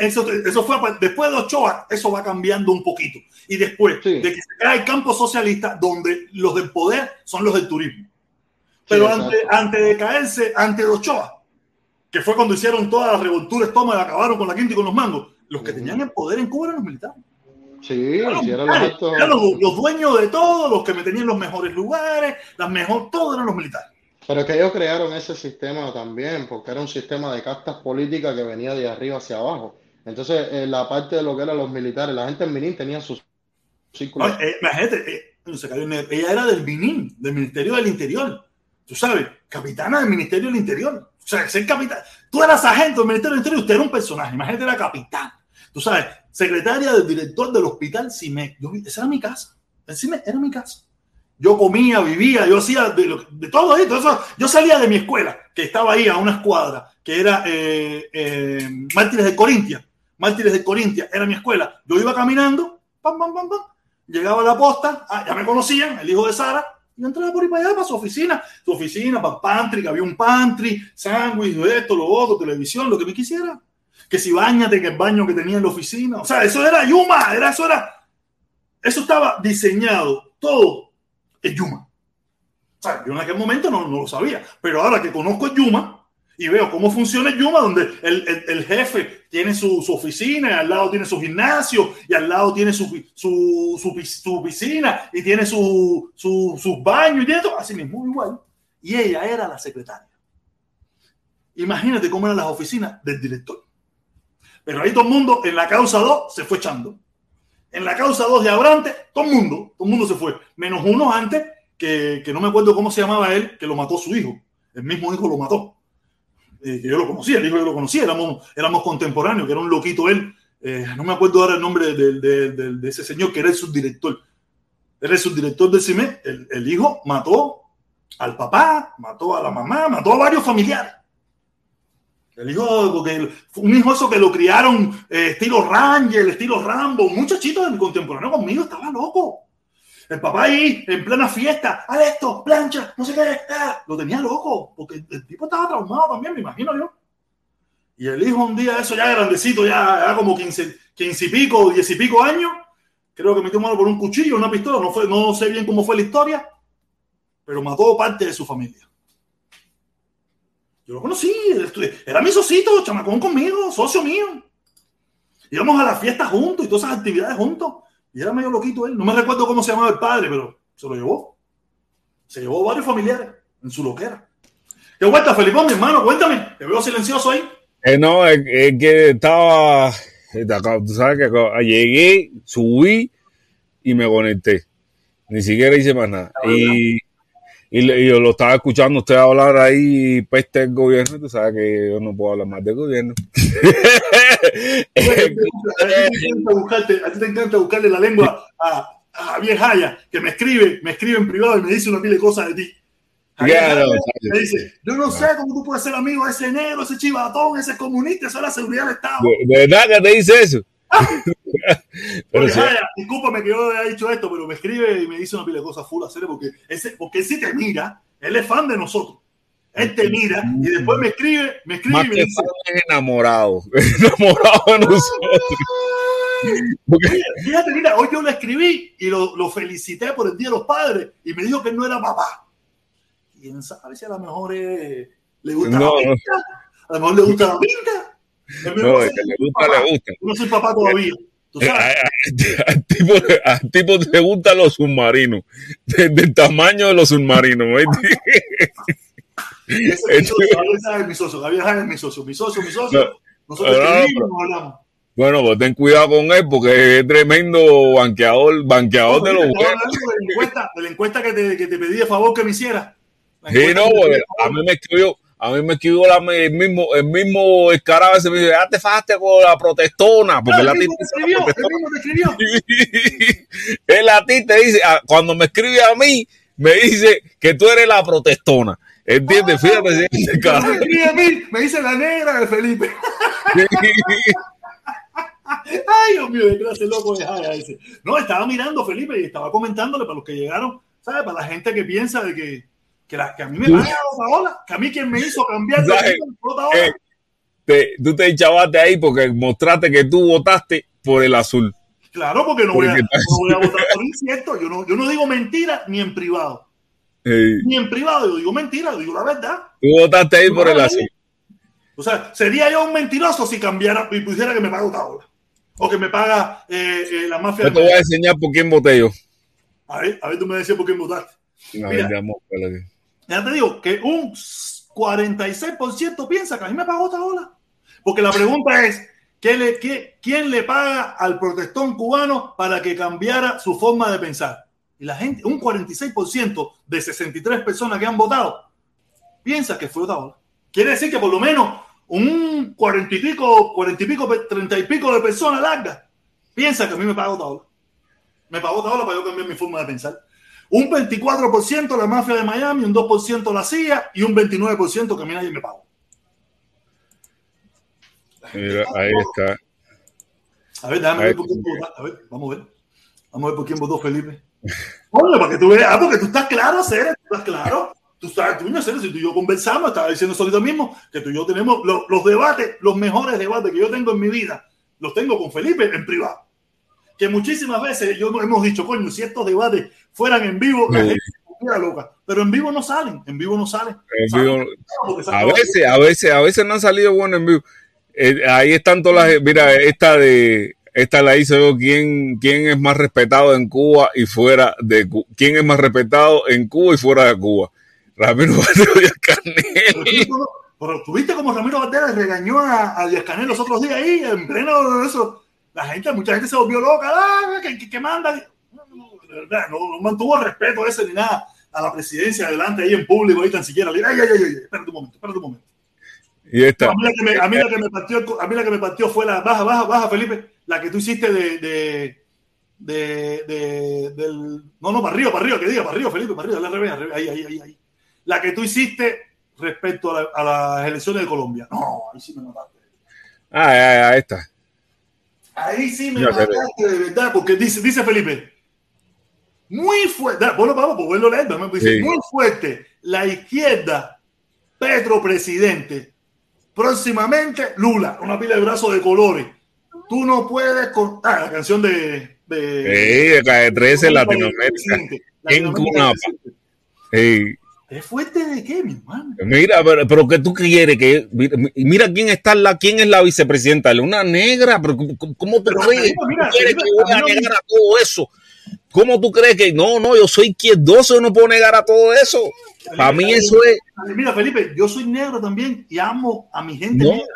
Eso, eso fue después de Ochoa, eso va cambiando un poquito. Y después de que se crea el campo socialista, donde los del poder son los del turismo. Pero antes, de caerse, antes de Ochoa, que fue cuando hicieron todas las revolturas, tomas y acabaron con la quinta y con los mangos, los que tenían el poder en Cuba eran los militares. Sí, eran, los, dueños de todo, los que me tenían los mejores lugares, las mejor, todo eran los militares. Pero que ellos crearon ese sistema también, porque era un sistema de castas políticas que venía de arriba hacia abajo. Entonces, en eh, la parte de lo que eran los militares, la gente en Benín tenía sus círculos. Eh, eh, ella era del Benín, del Ministerio del Interior. Tú sabes, capitana del Ministerio del Interior. O sea, ser capitán. Tú eras agente del Ministerio del Interior, usted era un personaje. Imagínate, era capitán. Tú sabes, secretaria del director del hospital CIMEC. esa era mi casa. El CIMEC era mi casa. Yo comía, vivía, yo hacía de, todo esto. yo salía de mi escuela, que estaba ahí a una escuadra, que era eh, eh, Mártires de Corintia. Mártires de Corintia era mi escuela. Yo iba caminando, pam, pam, pam, pam, llegaba a la posta, ah, ya me conocían, el hijo de Sara, y entraba por ahí para allá, para su oficina. Su oficina, para pantry, que había un pantry, sándwich, esto, lo otro, televisión, lo que me quisiera. Que si bañate, que el baño que tenía en la oficina. O sea, eso era Yuma, era, eso era. Eso estaba diseñado, todo es Yuma. O yo en aquel momento no, no lo sabía, pero ahora que conozco el Yuma y veo cómo funciona Yuma, donde el, el, el jefe tiene su, su, oficina, y al lado tiene su gimnasio, y al lado tiene su, su, su piscina, y tiene su, sus baños, y todo, así mismo, igual. Y ella era la secretaria. Imagínate cómo eran las oficinas del director. Pero ahí todo el mundo en la causa 2 se fue echando. En la causa 2 de Abrante, todo el mundo, todo el mundo se fue. Menos uno antes, que, que, no me acuerdo cómo se llamaba él, que lo mató su hijo. El mismo hijo lo mató. Eh, yo lo conocía, el hijo yo lo conocía, éramos, éramos contemporáneos, que era un loquito él. Eh, no me acuerdo ahora el nombre de, ese señor, que era el subdirector. Era el subdirector del CIME. El, el hijo mató al papá, mató a la mamá, mató a varios familiares. El hijo, porque un hijo eso que lo criaron eh, estilo Rangel, estilo Rambo, un muchachito de mi contemporáneo conmigo estaba loco. El papá ahí, en plena fiesta, haz esto, plancha, no sé qué, ah, lo tenía loco, porque el tipo estaba traumado también, me imagino yo. Y el hijo un día, eso ya grandecito, ya, ya como 15, 15 y pico, 10 y pico años, creo que metió mano por un cuchillo, una pistola, no, fue, no sé bien cómo fue la historia, pero mató parte de su familia. Yo lo conocí, era mi socito, chamacón conmigo, socio mío. Íbamos a las fiestas juntos y todas esas actividades juntos. Y era medio loquito él. No me recuerdo cómo se llamaba el padre, pero se lo llevó. Se llevó varios familiares en su loquera. ¿Qué cuenta, Felipón, mi hermano? Cuéntame. Te veo silencioso ahí. Eh, no, es, que estaba. Tú sabes que llegué, subí y me conecté. Ni siquiera hice más nada. Y y, yo lo estaba escuchando usted hablar ahí peste del gobierno, tú sabes que yo no puedo hablar más del gobierno. a, ti te encanta buscarle la lengua a, a Javier Jaya, que me escribe, me escribe en privado y me dice una pila de cosas de ti. me dice, yo no sé cómo tú puedes ser amigo de ese negro, ese chivatón, ese comunista, eso es la seguridad del Estado. ¿De verdad que te dice eso? Pero discúlpame que yo haya dicho esto, pero me escribe y me dice una pila de cosas full serio porque, ese, porque él sí te mira, él es fan de nosotros. Él te mira y después me escribe, me escribe Más y me que dice, fan, enamorado, enamorado de nosotros. Fíjate, mira, hoy yo le escribí y lo, lo, felicité por el Día de los Padres y me dijo que no era papá. Quién sabe si a lo mejor eh, le gusta No, la pinta, a lo mejor le gusta la pinta. No, es que le gusta, le gusta. No soy papá todavía. Tú sabes. Al tipo, te gustan los submarinos, desde el tamaño de los submarinos. Ese es mi socio, Sáenz es mi socio, Sáenz es mi socio, mi socio, mi socio. No. Nosotros No, escribimos, no hablamos. Bueno, pues ten cuidado con él porque es tremendo banqueador, banqueador de los buenos. de la encuesta, de la encuesta que te, que te pedí de favor que me hiciera. La Sí, no, porque de a mí me escribió, a mí me escribió la- el mismo, el mismo escarado ese me dice, ya te fajaste con la protestona, porque No, la el mismo escribió, la el mismo escribió. protestona. Él a ti te dice, ah, cuando me escribe a mí, me dice que tú eres la protestona. ¿Entiendes? Fíjate si este Pero me carajo. escribe a mí, me dice la negra de Felipe. Ay, Dios mío, clase loco ese. No, estaba mirando Felipe y estaba comentándole para los que llegaron, ¿sabes? Para la gente que piensa de que, que, la, que a mí me paga Otaola, que a mí quien me hizo cambiar de. Eh, te- tú te echabaste ahí porque mostraste que tú votaste por el azul. Claro, porque no voy, a, no voy a votar por incierto. Yo no, yo no digo mentira ni en privado. Eh, Ni en privado yo digo mentira, yo digo la verdad. tú votaste ahí por el azul. O sea, sería yo un mentiroso si cambiara y pusiera que me paga Otaola. O que me paga eh, eh, la mafia. Yo te voy a enseñar por quién voté yo. A ver, a ver, tú me decías por qué votaste. A Mira. ver, Ya te digo que un 46% piensa que a mí me pagó Otaola. Porque la pregunta es, ¿qué le, qué- ¿quién le paga al protestón cubano para que cambiara su forma de pensar? Y la gente, un 46% de 63 personas que han votado, piensa que fue Otaola. Quiere decir que por lo menos un 40 y pico, 40 y pico, 30 y pico de personas largas piensa que a mí me pagó Otaola. Me pagó Otaola para yo cambiar mi forma de pensar. Un 24% la mafia de Miami, un 2% la CIA y un 29% que a mí nadie me pagó. Mira, ahí está. A ver, déjame ver por quién votaste. A ver, vamos a ver. Vamos a ver por quién votó Felipe. Oye, para que tú veas, ah, porque tú estás claro, Cere, tú estás claro. Tú estás, tú, no, Cere, si tú y yo conversamos, estaba diciendo eso ahorita mismo, que tú y yo tenemos los, los debates, los mejores debates que yo tengo en mi vida, los tengo con Felipe en privado. Que muchísimas veces yo hemos dicho, coño, si estos debates fueran en vivo, la gente se loca. Pero en vivo no salen, en vivo no salen. En vivo- a salen- veces, a veces, a veces no han salido buenos en vivo. Eh, ahí están todas las. Mira, esta de. Esta la hice yo. ¿Quién, ¿Quién es más respetado en Cuba y fuera de Cuba? ¿Quién es más respetado en Cuba y fuera de Cuba? Ramiro Barrio Díaz Canel. pero tú viste como Ramiro Valderas regañó a, a Díaz Canel los otros días ahí, en pleno eso. La gente, mucha gente se volvió loca. Ah, que, que, que manda. No, no, de verdad, no, no mantuvo respeto ese ni nada a la presidencia adelante ahí en público, ahí tan siquiera. Ay, ay, ay, ay, espérate un momento, espérate un momento. Y esta. A mí, la que me, a, mí la que me partió, a mí la que me partió fue la baja, baja, baja, Felipe, la que tú hiciste de, de, de, de- del. No, no, para arriba, para arriba, que diga, para arriba, Felipe, para arriba, al revés, ahí, ahí, ahí, ahí. La que tú hiciste respecto a, la- a las elecciones de Colombia. No, ahí sí me mataste. Ah, ah, ah, esta. Ahí sí me Ya, mataste de verdad, porque dice, dice Felipe, muy fuerte, bueno, vamos, pues vuelvo a leer, Sí. muy fuerte, la izquierda, Petro presidente, próximamente Lula, una pila de brazos de colores. Tú no puedes contar la canción de... de Sí, de Calle 13 Latinoamérica. En Cunapa. Sí. ¿Es fuerte de qué, mi hermano? Mira, pero, pero ¿qué tú quieres? que Mira, mira quién está la, quién es la vicepresidenta, una negra, pero ¿cómo, tú Pero, quieres que voy a negar a todo eso? ¿Cómo tú crees que no, no, yo soy izquierdoso, yo no puedo negar a todo eso? Para mí eso es, Mira, Felipe, yo soy negro también y amo a mi gente No. negra.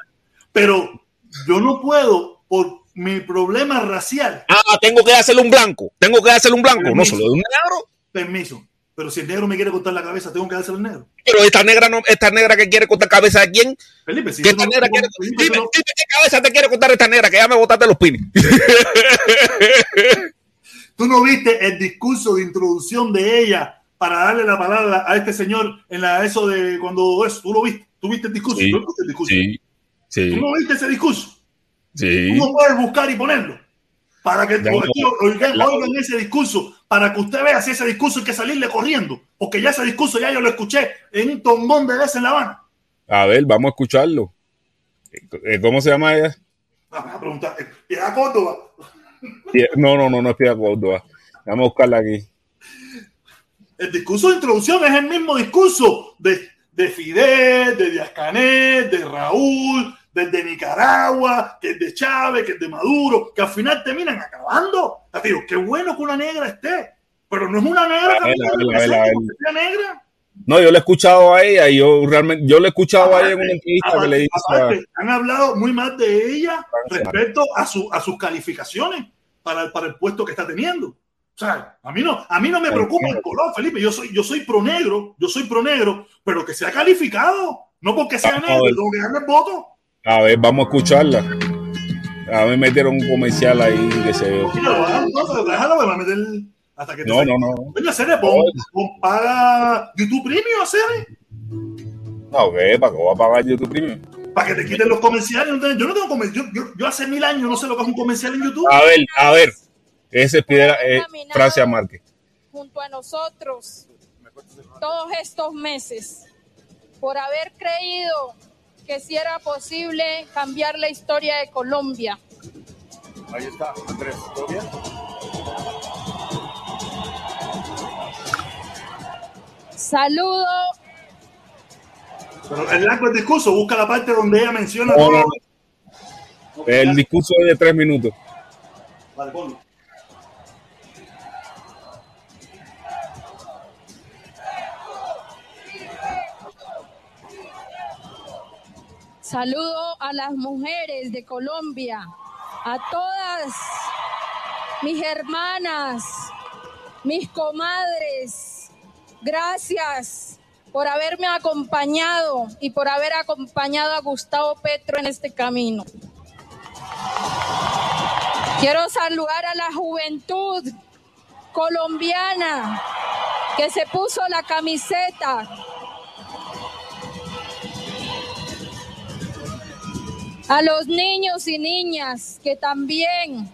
Pero yo no puedo, por mi problema racial, ah, tengo que hacerle un blanco, tengo que hacerle un blanco, no Permiso. solo de un negro. permiso. Pero si el negro me quiere cortar la cabeza, tengo que dárselo al negro. Pero esta negra no, esta negra que quiere cortar cabeza de quién? Felipe, si ¿Qué tú esta no- negra quiere? Felipe, Dime, no- dime qué cabeza te quiere cortar esta negra, que ya me botaste los pines. tú no viste el discurso de introducción de ella para darle la palabra a este señor en la eso de cuando eso, tú lo viste, tú viste el discurso, Sí, ¿Tú viste el discurso? Sí, sí, tú no viste ese discurso, sí. tú no puedes buscar y ponerlo para que Ya, oigan, oigan- ese discurso, para que usted vea si ese discurso hay que salirle corriendo, porque ya ese discurso ya yo lo escuché en un tombón de veces en La Habana. A ver, vamos a escucharlo. Eh, ¿Cómo se llama ella? Ah, me a preguntar, eh, Córdoba, Pie- No, no, no, no es Piedad Córdoba. Vamos a buscarla aquí. el discurso de introducción es el mismo discurso de, de Fidel, de Díaz de Raúl, desde Nicaragua, que es de Chávez, que es de Maduro, que al final terminan acabando. Digo, qué bueno que una negra esté, pero no es una negra que negra. No, yo le he escuchado a ella y yo realmente, yo le he escuchado a ella en una entrevista que le dice. Aparte, han hablado muy mal de ella respecto a, su, a sus calificaciones para, para el puesto que está teniendo. O sea, a mí no, a mí no me preocupa el color, Felipe. Yo soy, yo soy pro negro, yo soy pro negro, pero que sea calificado, no porque sea negro, tengo que darle el voto. A ver, vamos a escucharla. A mí metieron un comercial ahí que se. Déjalo, déjalo, me va a meter. Hasta que no, no, no. Oye, Cere, pon, paga YouTube Premium, Cere. No, ¿qué? ¿Para qué va a pagar YouTube Premium? Para que te quiten los comerciales. Yo no tengo comerciales. Yo, yo, hace mil años no sé lo que es un comercial en YouTube. A ver, a ver. Ese es eh, Francia Márquez. Junto a nosotros todos estos meses por haber creído que si era posible cambiar la historia de Colombia. Ahí está, Andrés, ¿todo bien? Saludo. Pero el largo el discurso, busca la parte donde ella menciona. El discurso es de tres minutos. Vale, ponlo. Saludo a las mujeres de Colombia, a todas mis hermanas, mis comadres. Gracias por haberme acompañado y por haber acompañado a Gustavo Petro en este camino. Quiero saludar a la juventud colombiana que se puso la camiseta a los niños y niñas que también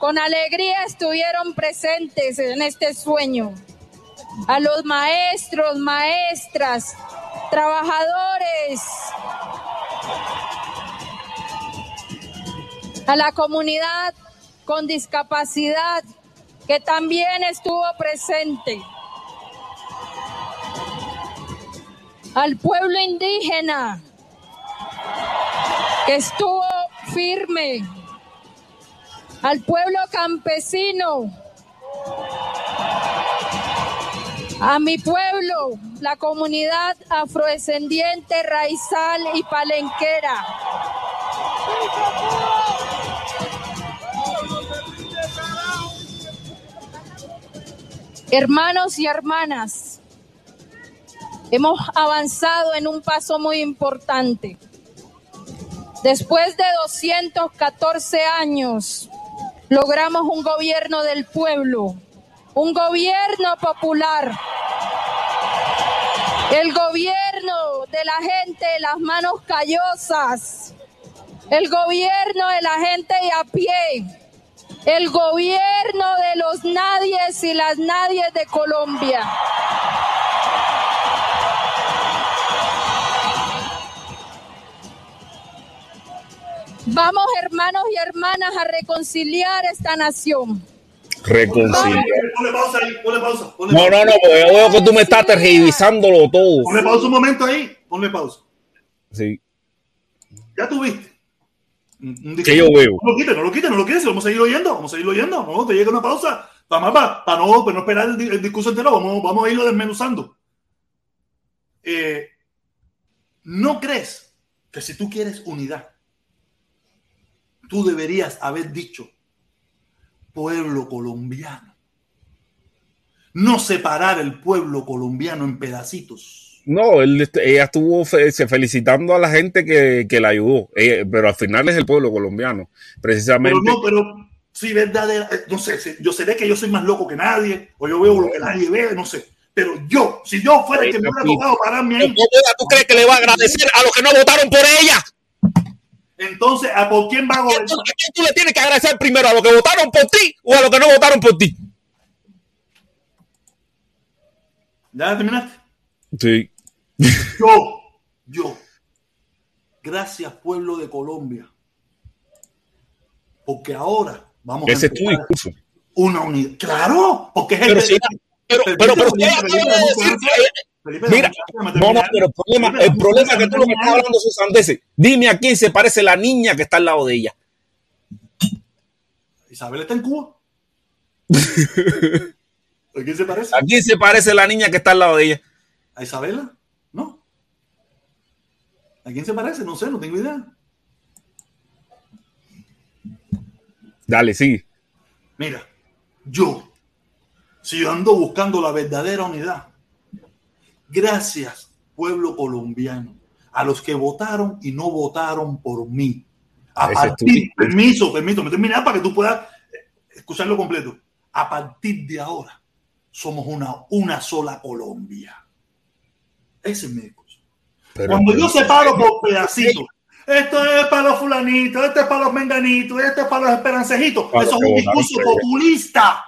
con alegría estuvieron presentes en este sueño, a los maestros, maestras, trabajadores, a la comunidad con discapacidad que también estuvo presente, al pueblo indígena que estuvo firme, al pueblo campesino, a mi pueblo, la comunidad afrodescendiente, raizal y palenquera. Hermanos y hermanas, hemos avanzado en un paso muy importante. Después de 214 años, logramos un gobierno del pueblo, un gobierno popular, el gobierno de la gente de las manos callosas, el gobierno de la gente de a pie, el gobierno de los nadies y las nadies de Colombia. Vamos, hermanos y hermanas, a reconciliar esta nación. Reconciliar. Ponle pausa ahí, ponle pausa. no, no, no, porque yo veo que tú me estás revisándolo todo. Ponle pausa un momento ahí, ponle pausa. Sí. Ya tuviste. Que yo veo. No lo quites, no lo quites, no lo quites. Vamos a seguir oyendo, vamos a seguir oyendo. No, te llega una pausa. Para, para, para, no, para no esperar el, discurso entero, vamos, vamos a irlo desmenuzando. Eh, ¿No crees que si tú quieres unidad, tú deberías haber dicho pueblo colombiano. No separar el pueblo colombiano en pedacitos. No, él, ella estuvo felicitando a la gente que, que la ayudó, pero al final es el pueblo colombiano, precisamente. Pero no, pero sí, verdadera, eh, no sé, yo seré que yo soy más loco que nadie, o yo veo lo que nadie ve, no sé. Pero yo, si yo fuera el que me hubiera tocado pararme ahí. ¿Tú crees que le va a agradecer a los que no votaron por ella? Entonces, ¿a por quién va a gobernar? ¿A quién tú le tienes que agradecer primero? ¿A los que votaron por ti o a los que no votaron por ti? ¿Ya terminaste? Sí. Yo, yo. Gracias, pueblo de Colombia. Porque ahora vamos Ese a. Ese es tu discurso. Una unidad. Claro, porque es pero, el. pero, pero, pero, Felipe, Mira, no, no, pero el problema, Felipe, el problema es que tú lo que estás hablando son sandeces. Dime a quién se parece la niña que está al lado de ella. Isabel está en Cuba. ¿A quién se parece? ¿A quién se parece la niña que está al lado de ella? ¿A Isabela? No. ¿A quién se parece? No sé, no tengo idea. Dale, sigue. Mira, yo, si yo ando buscando la verdadera unidad, gracias, pueblo colombiano, a los que votaron y no votaron por mí. A partir, permiso, permiso, me terminar para que tú puedas eh, escucharlo completo. A partir de ahora, somos una, una sola Colombia. Ese es mi discurso. Pero- Cuando yo separo por pedacitos, esto es para los fulanitos, esto es para los menganitos, esto es para los esperancejitos, eso es un discurso populista.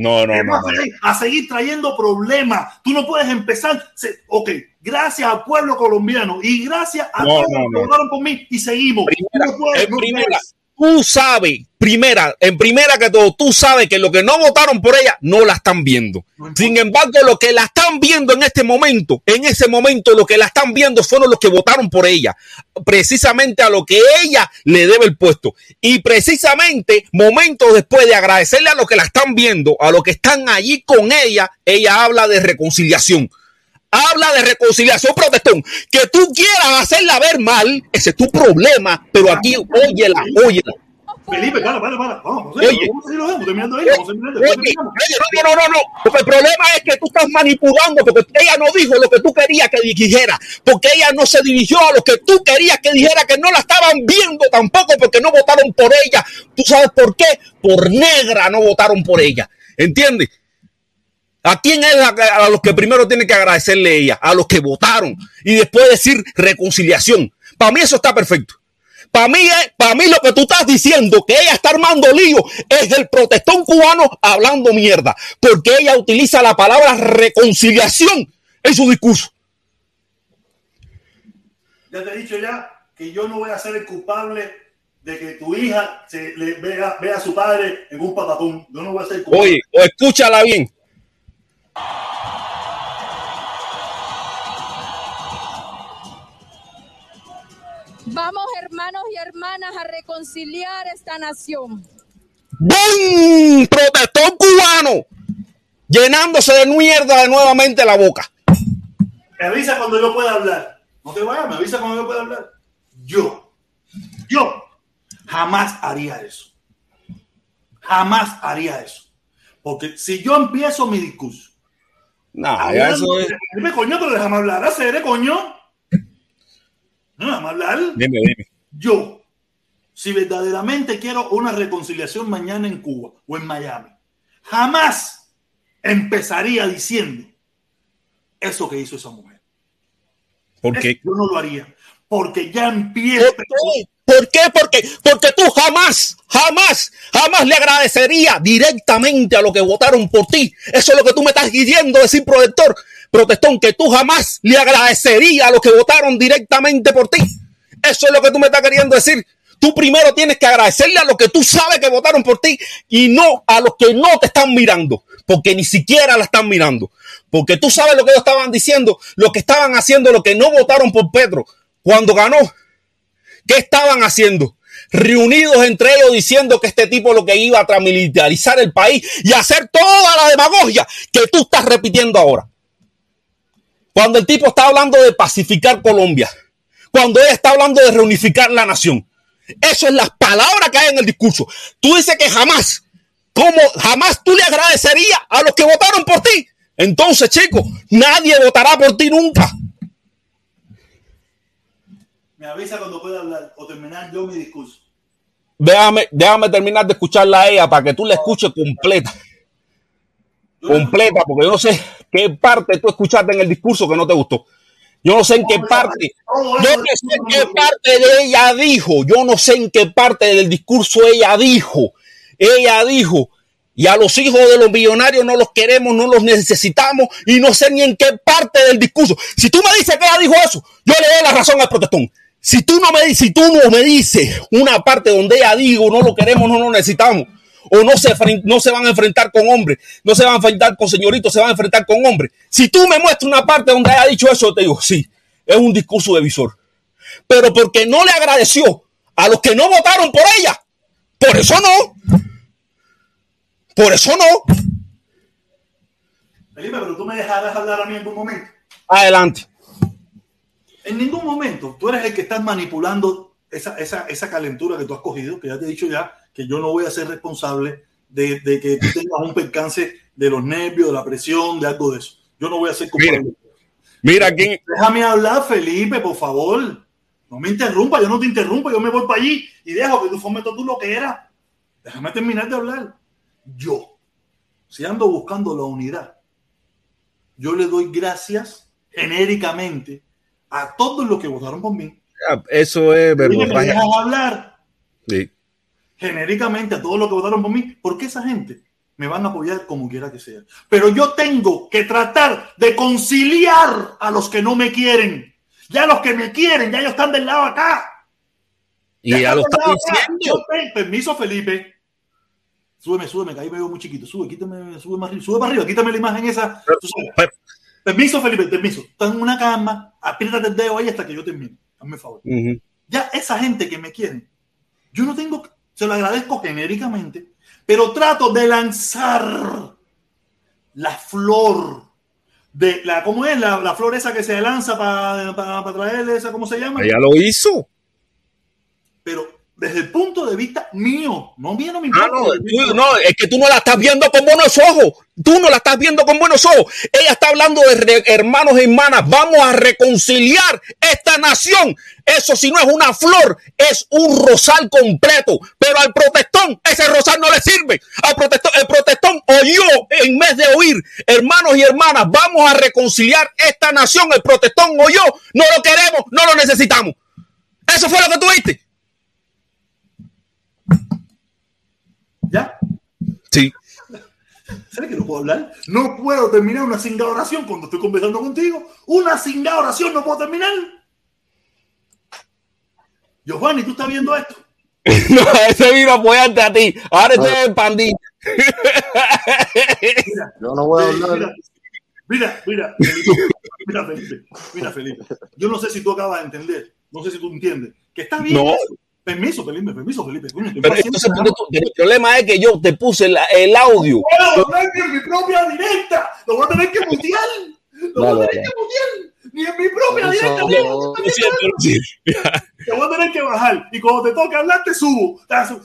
No, no, no. a seguir- a seguir trayendo problemas. Tú no puedes empezar. se- ok, gracias al pueblo colombiano y gracias a todos los que votaron por mí y seguimos. Primera- Tú no puedes, en no primera. Tú sabes, primera, en primera que todo, tú sabes que los que no votaron por ella no la están viendo. Sin embargo, los que la están viendo en este momento, en ese momento, los que la están viendo fueron los que votaron por ella, precisamente a lo que ella le debe el puesto. Y precisamente, momentos después de agradecerle a los que la están viendo, a los que están allí con ella, ella habla de reconciliación. Habla de reconciliación, protestón. Que tú quieras hacerla ver mal, ese es tu problema, pero aquí, óyela, óyela. Felipe, para, para, para. Vamos, José, Oye. vamos a seguir, vamos terminando ahí. Vamos terminando. Oye, después terminamos. oye, no, no, no, no, porque el problema es que tú estás manipulando, porque ella no dijo lo que tú querías que dijera, porque ella no se dirigió a lo que tú querías que dijera, que no la estaban viendo tampoco, porque no votaron por ella. ¿Tú sabes por qué? Por negra no votaron por ella. ¿Entiendes? ¿A quién es a los que primero tiene que agradecerle ella? A los que votaron. Y después decir reconciliación. Para mí eso está perfecto. Para mí, para mí lo que tú estás diciendo, que ella está armando lío, es el protestón cubano hablando mierda. Porque ella utiliza la palabra reconciliación en su discurso. Ya te he dicho ya que yo no voy a ser el culpable de que tu hija se le vea, vea a su padre en un patatón. Yo no voy a ser el culpable. Oye, o escúchala bien. Vamos, hermanos y hermanas, a reconciliar esta nación. ¡Bum! Protestón cubano. Llenándose de mierda de nuevamente la boca. Me avisa cuando yo pueda hablar. No te vayas, me avisa cuando yo pueda hablar. Yo, yo jamás haría eso. Jamás haría eso. Porque si yo empiezo mi discurso, Ah, ya eso es. dime coño, pero déjame hablar, hacer, coño. No, déjame hablar. Dime, dime. Yo, si verdaderamente quiero una reconciliación mañana en Cuba o en Miami, jamás empezaría diciendo eso que hizo esa mujer. Porque Eso yo no lo haría. Porque ya empieza. ¿Por qué? ¿Por qué? Porque, porque tú jamás, jamás, jamás le agradecería directamente a los que votaron por ti. Eso es lo que tú me estás diciendo, decir protector, protestón, que tú jamás le agradecería a los que votaron directamente por ti. Eso es lo que tú me estás queriendo decir. Tú primero tienes que agradecerle a los que tú sabes que votaron por ti y no a los que no te están mirando, porque ni siquiera la están mirando. Porque tú sabes lo que ellos estaban diciendo, lo que estaban haciendo, lo que no votaron por Pedro cuando ganó. ¿Qué estaban haciendo? Reunidos entre ellos diciendo que este tipo lo que iba a tramilitarizar el país y hacer toda la demagogia que tú estás repitiendo ahora. Cuando el tipo está hablando de pacificar Colombia, cuando ella está hablando de reunificar la nación. Eso es las palabras que hay en el discurso. Tú dices que jamás, como jamás tú le agradecerías a los que votaron por ti. Entonces, chicos, nadie votará por ti nunca. Me avisa cuando pueda hablar o terminar yo mi discurso. Déjame, déjame terminar de escucharla a ella para que tú la escuches completa. Completa, porque yo no sé qué parte tú escuchaste en el discurso que no te gustó. Yo no sé en qué parte. Yo no sé en qué parte de ella dijo. Yo no sé en qué parte del discurso ella dijo. Ella dijo. Y a los hijos de los millonarios no los queremos, no los necesitamos y no sé ni en qué parte del discurso. Si tú me dices que ella dijo eso, yo le doy la razón al protestón. Si tú no me, si tú no me dices una parte donde ella dijo no lo queremos, no lo necesitamos, o no se, no se van a enfrentar con hombres, no se van a enfrentar con señoritos, se van a enfrentar con hombres. Si tú me muestras una parte donde haya dicho eso, te digo, sí, es un discurso de visor. Pero porque no le agradeció a los que no votaron por ella, por eso no. Por eso no. Felipe, pero tú me dejarás hablar a mí en algún momento. Adelante. En ningún momento tú eres el que estás manipulando esa, esa, esa calentura que tú has cogido, que ya te he dicho ya que yo no voy a ser responsable de, de que tú tengas un percance de los nervios, de la presión, de algo de eso. Yo no voy a ser culpable. Mira, quién. Déjame hablar, Felipe, por favor. No me interrumpa, yo no te interrumpo, yo me voy para allí y dejo que tú fometes tú lo que era. Déjame terminar de hablar. Yo, si ando buscando la unidad, yo le doy gracias genéricamente a todos los que votaron por mí. Eso es verdad. dejas hablar. Sí. Genéricamente a todos los que votaron por mí, porque esa gente me van a apoyar como quiera que sea. Pero yo tengo que tratar de conciliar a los que no me quieren. Ya los que me quieren, ya ellos están del lado acá. Y ya, lo están diciendo. Permiso, Felipe. Súbeme, súbeme, que ahí me veo muy chiquito. Sube, quítame, sube más arriba, sube para arriba, quítame la imagen esa. Permiso, Felipe, permiso. Estás en una cama, apriétate el dedo ahí hasta que yo termine. Hazme favor. Ya esa gente que me quiere, yo no tengo, se lo agradezco genéricamente, pero trato de lanzar la flor de la, ¿cómo es? La, la flor esa que se lanza para para traerle esa, ¿cómo se llama? Ella lo hizo. Pero desde el punto de vista mío, no mío, no me importa. No, es que tú no la estás viendo con buenos ojos. Tú no la estás viendo con buenos ojos. Ella está hablando de hermanos y hermanas. Vamos a reconciliar esta nación. Eso si no es una flor, es un rosal completo. Pero al protestón, ese rosal no le sirve. Al protestón, el protestón oyó en vez de oír, hermanos y hermanas, vamos a reconciliar esta nación. El protestón oyó, no lo queremos, no lo necesitamos. Eso fue lo que tú ¿Ya? Sí. ¿Sabes que no puedo hablar? No puedo terminar una singa oración cuando estoy conversando contigo. Una singa oración no puedo terminar. Giovanni, ¿tú estás viendo esto? no, ese vino apoyarte a ti. Ahora estoy en pandilla. Mira, Yo no voy a hablar. Mira, mira, Felipe, mira, Felipe, mira, Felipe. Yo no sé si tú acabas de entender, no sé si tú entiendes, que está bien no. eso. Permiso, Felipe, permiso, Felipe. Pero entonces, el problema es que yo te puse el, el audio. No puedo tener que en mi propia directa. Lo voy a tener que mutear. Lo voy a tener que mutear. Ni en mi propia directa. Te voy a tener que bajar. Y cuando te toque hablar, te subo.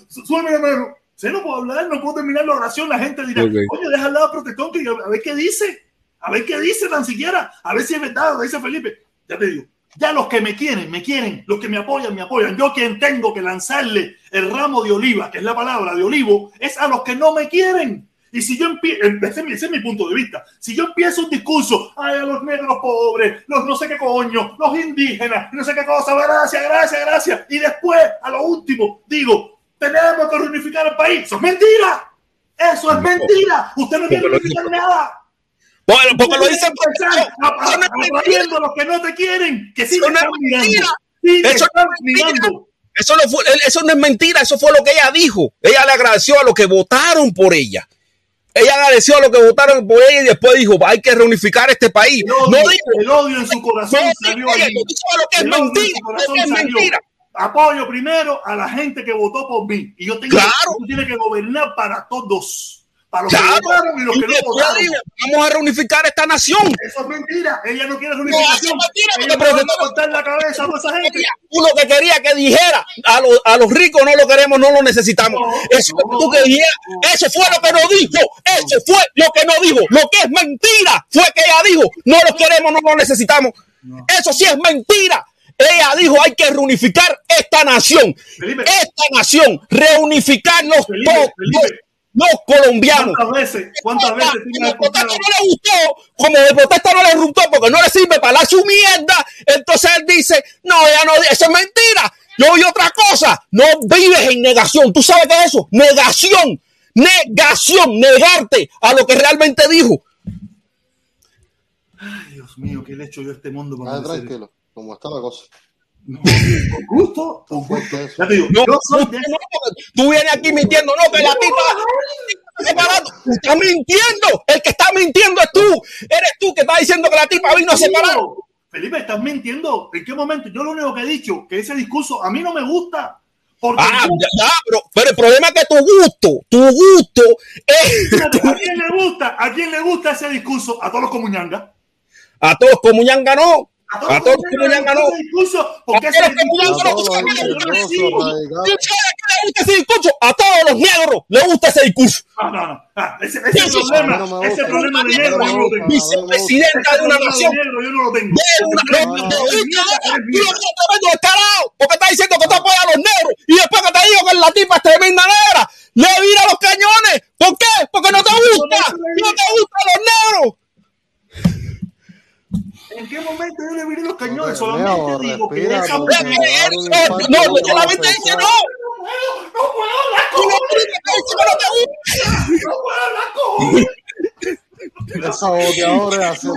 Súbeme de nuevo. Si no puedo hablar, no puedo terminar la oración. La gente dirá, okay. oye, deja al lado protector que a ver qué dice. A ver qué dice tan siquiera. A ver si es verdad lo dice Felipe. Ya te digo. Ya los que me quieren, me quieren. Los que me apoyan, me apoyan. Yo quien tengo que lanzarle el ramo de oliva, que es la palabra de olivo, es a los que no me quieren. Y si yo empiezo, ese, ese, es mi punto de vista, si yo empiezo un discurso, ay, a los negros pobres, los no sé qué coño, los indígenas, no sé qué cosa, gracias, gracias, gracias, y después, a lo último, digo, tenemos que reunificar el país, eso es mentira, eso es mentira, usted no quiere reunificar nada. Bueno, porque lo dicen aplaudiendo a los que no te quieren, que sí eso no es mentira. eso, no es mentira. Eso, no fue, eso no es mentira, eso fue lo que ella dijo. Ella le agradeció a los que votaron por ella. Ella agradeció a los que votaron por ella y después dijo, hay que reunificar este país. El odio, no dijo, el odio en su corazón no, salió ahí. Lo que es mentira, que es mentira. Apoyo primero a la gente que votó por mí. Y yo tengo claro. tú tienes que gobernar para todos. Para los claro. que votaron y los que no votaron. Digo, vamos a reunificar esta nación. Eso es mentira. Ella no quiere reunificación. No, es mentira, ella no cortar la cabeza a esa gente. Uno que quería que dijera a los, a los ricos no lo queremos, no lo necesitamos. No, eso no, tú que dijera, eso fue lo que no dijo. Eso fue lo que no dijo. Lo que es mentira fue que ella dijo, no los queremos, no lo necesitamos. Eso sí es mentira. Ella dijo hay que reunificar esta nación. Felipe. Esta nación, reunificarnos Felipe, todos. Felipe. Los colombianos. ¿Cuántas veces? ¿Cuántas veces Como protesta no le gustó, como de protesta no le gustó porque no le sirve para la su mierda, entonces él dice, no, ella no, eso es mentira. Yo oí otra cosa, no vives en negación. ¿Tú sabes qué es eso? Negación, negación, negarte a lo que realmente dijo. Ay, Dios mío, ¿qué le he hecho yo a este mundo? para Ah, tranquilo, como está la cosa. No, con gusto, con gusto. Ya te digo, No, yo soy no, de no, tú vienes aquí mintiendo, no, que la tipa estás mintiendo. El que está mintiendo es tú. Eres tú que estás diciendo que la tipa vino separada. Felipe, estás mintiendo. ¿En qué momento? Yo lo único que he dicho, que ese discurso a mí no me gusta. Porque Ah, ya, pero, pero el problema es que tu gusto, tu gusto es ¿a quién le gusta? ¿A quién le gusta ese discurso? A todos los comuñangas. a todos comuñangas no. A porque todos los comuñangas no. A todos los ¿Tú sabes qué le gusta ese discurso? religiosos, ¿Tú radicales. sabes qué le gusta ese discurso? A todos los negros le gusta ese discurso. No, no, no. Ah, ese, ese problema, no ese problema de negro yo no lo gusta. tengo. Vicepresidenta de una nación. yo no lo tengo. Tremendo descarado, porque estás diciendo que tú apoyas a los negros y después que te digo que la tipa es tremenda negra, le vira los cañones. ¿Por qué? Porque no te gusta, no te gustan los negros. ¿En qué momento yo le los cañones? Solamente digo que infarto No, no va a solamente dice no. No puedo hablar con no puedo hablar con Esos saboteadores hacen.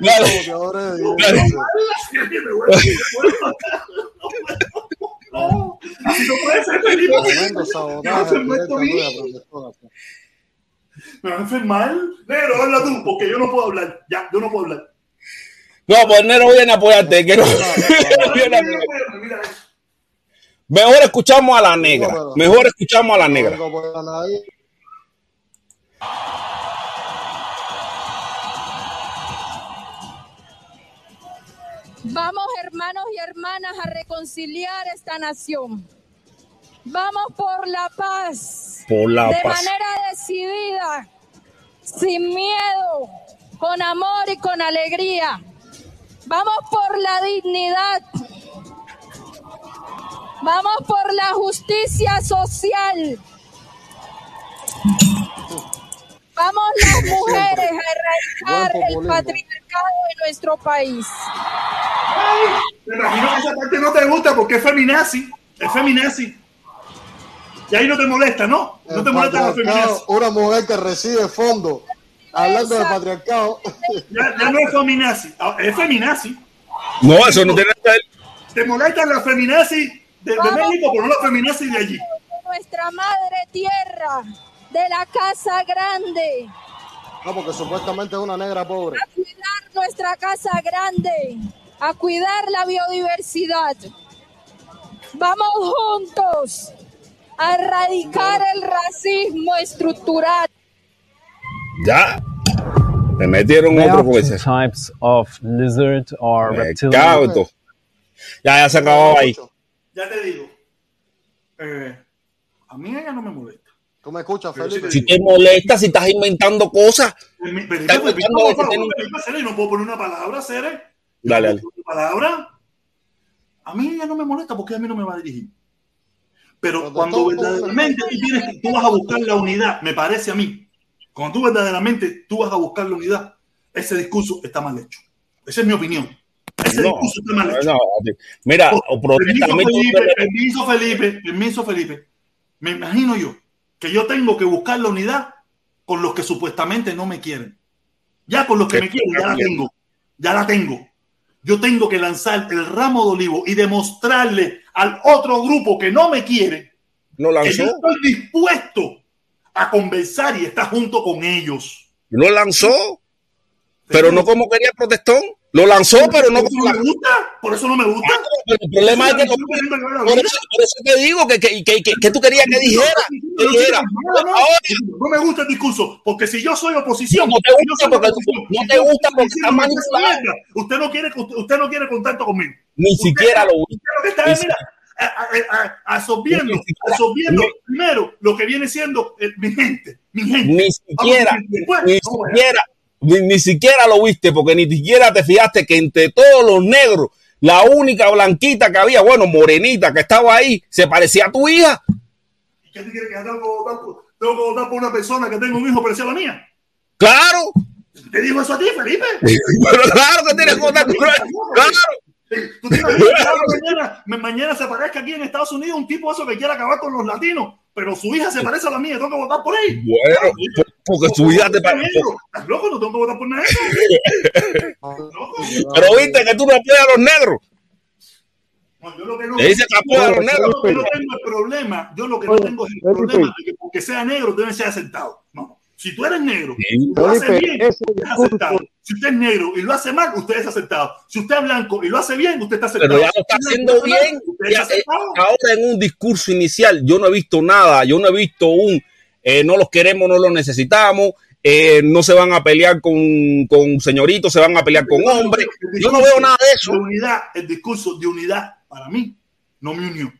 Claro. Saboteadores. No, así no puede ser, Felipe. Tremendo sabotaje. profesora. Me va a enfermar. Negro, habla tú, porque yo no puedo hablar. Ya, yo no puedo hablar. No, pues negro viene a apoyarte. Que no, no Mejor escuchamos a la negra. Mejor escuchamos a la No negra. Vamos, hermanos y hermanas, a reconciliar esta nación. Vamos por la paz. Por la de manera decidida, sin miedo, con amor y con alegría. Vamos por la dignidad. Vamos por la justicia social. Vamos las mujeres a erradicar el patriarcado en nuestro país. Me imagino que esa parte no te gusta porque es feminazi. Es feminazi. Y ahí no te molesta, ¿no? No te molesta la feminazi. una mujer que recibe fondos. Hablando de patriarcado. Ya, ya no es feminazi. Ah, Es feminazi. No, eso no tiene ver. Te molesta la feminazi de. México, pero no la feminazi de allí. Nuestra madre tierra, de la casa grande, No, porque supuestamente es una negra pobre. a cuidar nuestra casa grande, a cuidar la biodiversidad. Vamos juntos a erradicar el racismo estructural. Ya. Me metieron There otro are con ese. types of lizard or reptilian. Ya, ya se acabó ahí. Ya te digo. Eh, a mí ella no me molesta. ¿Tú me escuchas, Felipe? Si te molesta, si estás inventando cosas. Pero, pero, Está pero, escuchando por que favor, tiene- Felipe, Cere, no puedo poner una palabra, Cere. Dale, dale. No puedo poner una palabra. A mí ella no me molesta porque a mí no me va a dirigir. Pero Pero cuando verdaderamente tú, tienes, tú vas a buscar la unidad, me parece a mí, cuando tú verdaderamente tú vas a buscar la unidad, ese discurso está mal hecho. Esa es mi opinión. Ese No, discurso está mal hecho. no, mira, o Permiso Felipe, permiso Felipe, permiso Felipe. Me imagino yo que yo tengo que buscar la unidad con los que supuestamente no me quieren. Ya con los que ¿Qué me quieren, ya la tengo. Ya la tengo. Yo tengo que lanzar el ramo de olivo y demostrarle al otro grupo que no me quiere lo que yo lanzó. estoy dispuesto a conversar y estar junto con ellos. Lo lanzó, pero no como quería el protestón. Lo lanzó, pero no como no me gusta. Por eso no me gusta. Pero el problema es que. Por eso, por eso te digo que, que, que, que- tú querías que dijera. No, dijera. no, no, Ahora, no me gusta el discurso, porque si yo soy oposición, No te gusta porque- no te gusta porque está manipulado. mierda, Usted no quiere, usted no quiere contacto conmigo. Ni Usted- siquiera lo usted lo que está mira, absorbiendo, absorbiendo primero lo que viene siendo mi gente, mi gente. Ni siquiera, Vamos, después, ni siquiera, ni, ni siquiera lo viste, porque ni siquiera te fijaste que entre todos los negros, la única blanquita que había, bueno, morenita que estaba ahí, se parecía a tu hija. ¿Qué te quiere que tengo que votar por, tengo que votar por una persona que tenga un hijo parecido a la mía? Claro, ¿Te digo eso a ti, Felipe? pero claro que tienes que votar. Claro. ¿Tú te mañana, ma- mañana se aparezca aquí en Estados Unidos un tipo eso que quiere acabar con los latinos, pero su hija se parece a la mía, tengo que votar por él. Bueno, por- porque su hija te parece. ¿Estás loco? No tengo que votar por. Loco. Pero viste que tú no apoyas a los negros. No, yo lo que no, Le dice que apoya a los yo negros. lo que no tengo el problema, yo lo que no tengo es el problema de que porque sea negro debe ser aceptado. No, si tú eres negro Sí. y lo hace Felipe, bien, es aceptado. Si usted es negro y lo hace mal, usted es aceptado. Si usted es blanco y lo hace bien, usted está aceptado. Pero ya lo está haciendo bien. Usted Ya, eh, ahora en un discurso inicial, yo no he visto nada, yo no he visto un eh, no los queremos, no los necesitamos, eh, no se van a pelear con, con señoritos, se van a pelear con hombres. Yo no veo nada de eso. De unidad, el discurso de unidad, para mí, no me unió.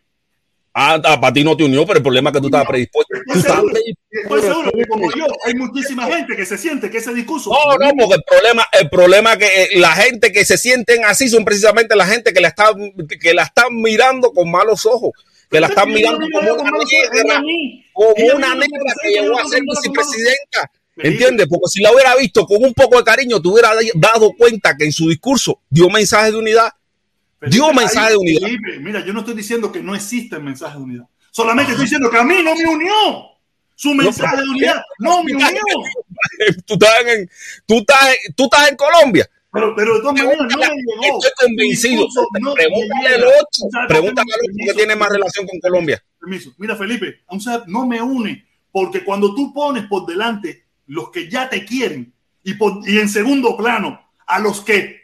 Ah, ah, para ti no te unió, pero el problema es que tú estabas predispuesto. Seguro, seguro que como yo, hay muchísima gente que se siente que ese discurso. No, no, porque el problema, el problema es que eh, la gente que se sienten así son precisamente la gente que la está, que la están mirando con malos ojos, que la están mirando como una negra, como una negra que llegó a ser vicepresidenta. ¿Entiendes? Porque si la hubiera visto con un poco de cariño, te hubiera dado cuenta que en su discurso dio mensaje de unidad. Ahí, mensaje de unidad. Mira, yo no estoy diciendo que no existe el mensaje de unidad. Solamente estoy diciendo que a mí no me unió. Su mensaje de unidad no me unió. tú, estás en, tú, estás, en- tú estás en Colombia. Pero, pero de todas maneras no me llegó. Estoy convencido. No Pregúntale al otro. ¿Sabes por qué Pregúntale al otro que tiene más relación con Colombia. Permiso. Mira, Felipe, aún sea, no me une, porque cuando tú pones por delante los que ya te quieren y, por- y en segundo plano a los que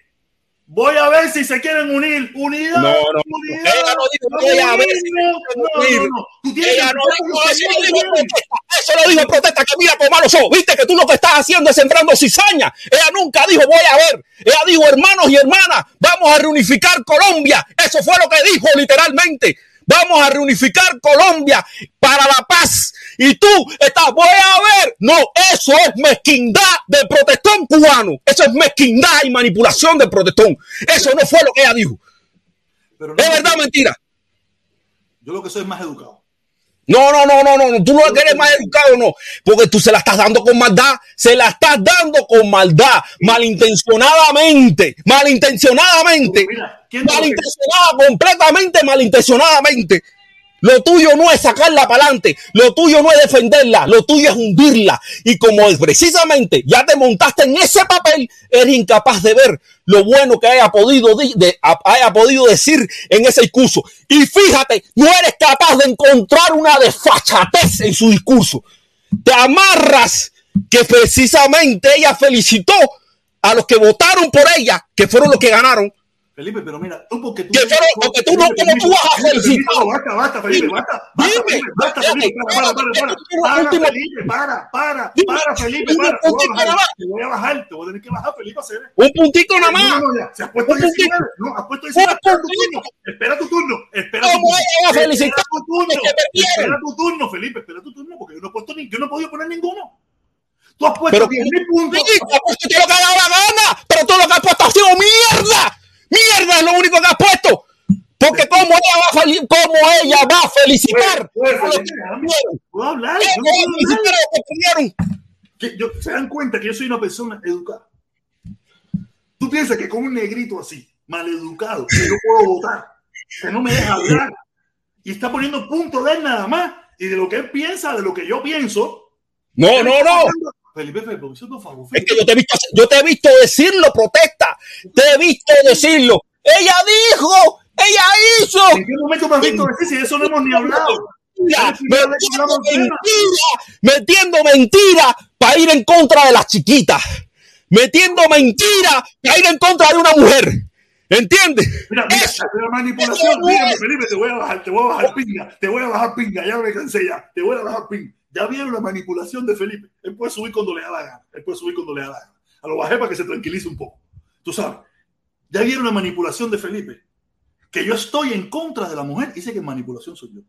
voy a ver si se quieren unir, unidad, No, no. unidad. Ella no dijo, voy a ver si no, no, no, tienes Ella no dijo eso, dijo quieren. protesta. Eso lo dijo protesta que mira con malos ojos. Viste que tú lo que estás haciendo es sembrando cizaña. Ella nunca dijo voy a ver. Ella dijo hermanos y hermanas, vamos a reunificar Colombia. Eso fue lo que dijo literalmente. Vamos a reunificar Colombia para la paz. Y tú estás, voy a ver. No, eso es mezquindad del protestón cubano. Eso es mezquindad y manipulación del protestón. Eso no fue lo que ella dijo. Pero no, ¿Es verdad o mentira? Yo lo que soy es más educado. No, no, no, no, no, tú no eres más educado, no, porque tú se la estás dando con maldad, se la estás dando con maldad, malintencionadamente, malintencionadamente, Mira, ¿quién te lo malintencionada, completamente malintencionadamente. Lo tuyo no es sacarla para adelante, lo tuyo no es defenderla, lo tuyo es hundirla. Y como es precisamente ya te montaste en ese papel, eres incapaz de ver lo bueno que haya podido, di- de- haya podido decir en ese discurso. Y fíjate, no eres capaz de encontrar una desfachatez en su discurso. Te amarras que precisamente ella felicitó a los que votaron por ella, que fueron los que ganaron. Felipe, pero mira, tú porque tú. Porque tú no- ¿cómo tú vas a felicitar? Felipe, Basta, basta, Felipe, basta. Basta, Felipe, basta, Felipe, para, para, para, para. Felipe, para, para, para, Felipe, para. A puntito nada más. te voy a bajar, te voy a tener que bajar, Felipe, a hacer. Un puntito nada más. Se ha puesto Un puntito. 19, no, has puesto 19, Un espera tu turno, espera tu turno, espera tu ¿Cómo turno. a felicitar Espera tu turno, Felipe, espera tu turno, porque yo no he puesto ni, yo no he podido poner ninguno. Tú has puesto Pero- 10.000 puntos. Has puesto todo lo que ha dado la gana, pero todo lo que has puesto ha sido mierda. Mierda es lo único que has puesto. Porque cómo ella va a, cómo ella va a felicitar a los que. ¿Puedo hablar? ¿Qué Yo no va a puedo hablar. a que perdieron? que yo- se dan cuenta que yo soy una persona educada. Tú piensas que con un negrito así, maleducado, que yo puedo votar, que no me deja hablar, y está poniendo punto de él nada más, y de lo que él piensa, de lo que yo pienso. No, no, no. Felipe, Felipe, por favor, Es que yo te he visto, yo te he visto decirlo, protesta. Te he visto decirlo. Ella dijo, ella hizo. ¿En qué momento me has visto decir si de eso no hemos ni hablado? Metiendo mentira, metiendo mentira para ir en contra de las chiquitas, metiendo mentira para ir en contra de una mujer. ¿Entiendes? Mira, mira, Eso. la manipulación, es. Felipe, te voy a bajar, te voy a bajar pinga, te voy a bajar pinga, ya me cansé ya, te voy a bajar pinga. Ya vieron la manipulación de Felipe. Él puede subir cuando le da la gana, él puede subir cuando le da la gana. A lo bajé para que se tranquilice un poco. Tú sabes, ya vieron la manipulación de Felipe. Que yo estoy en contra de la mujer, dice que manipulación soy yo.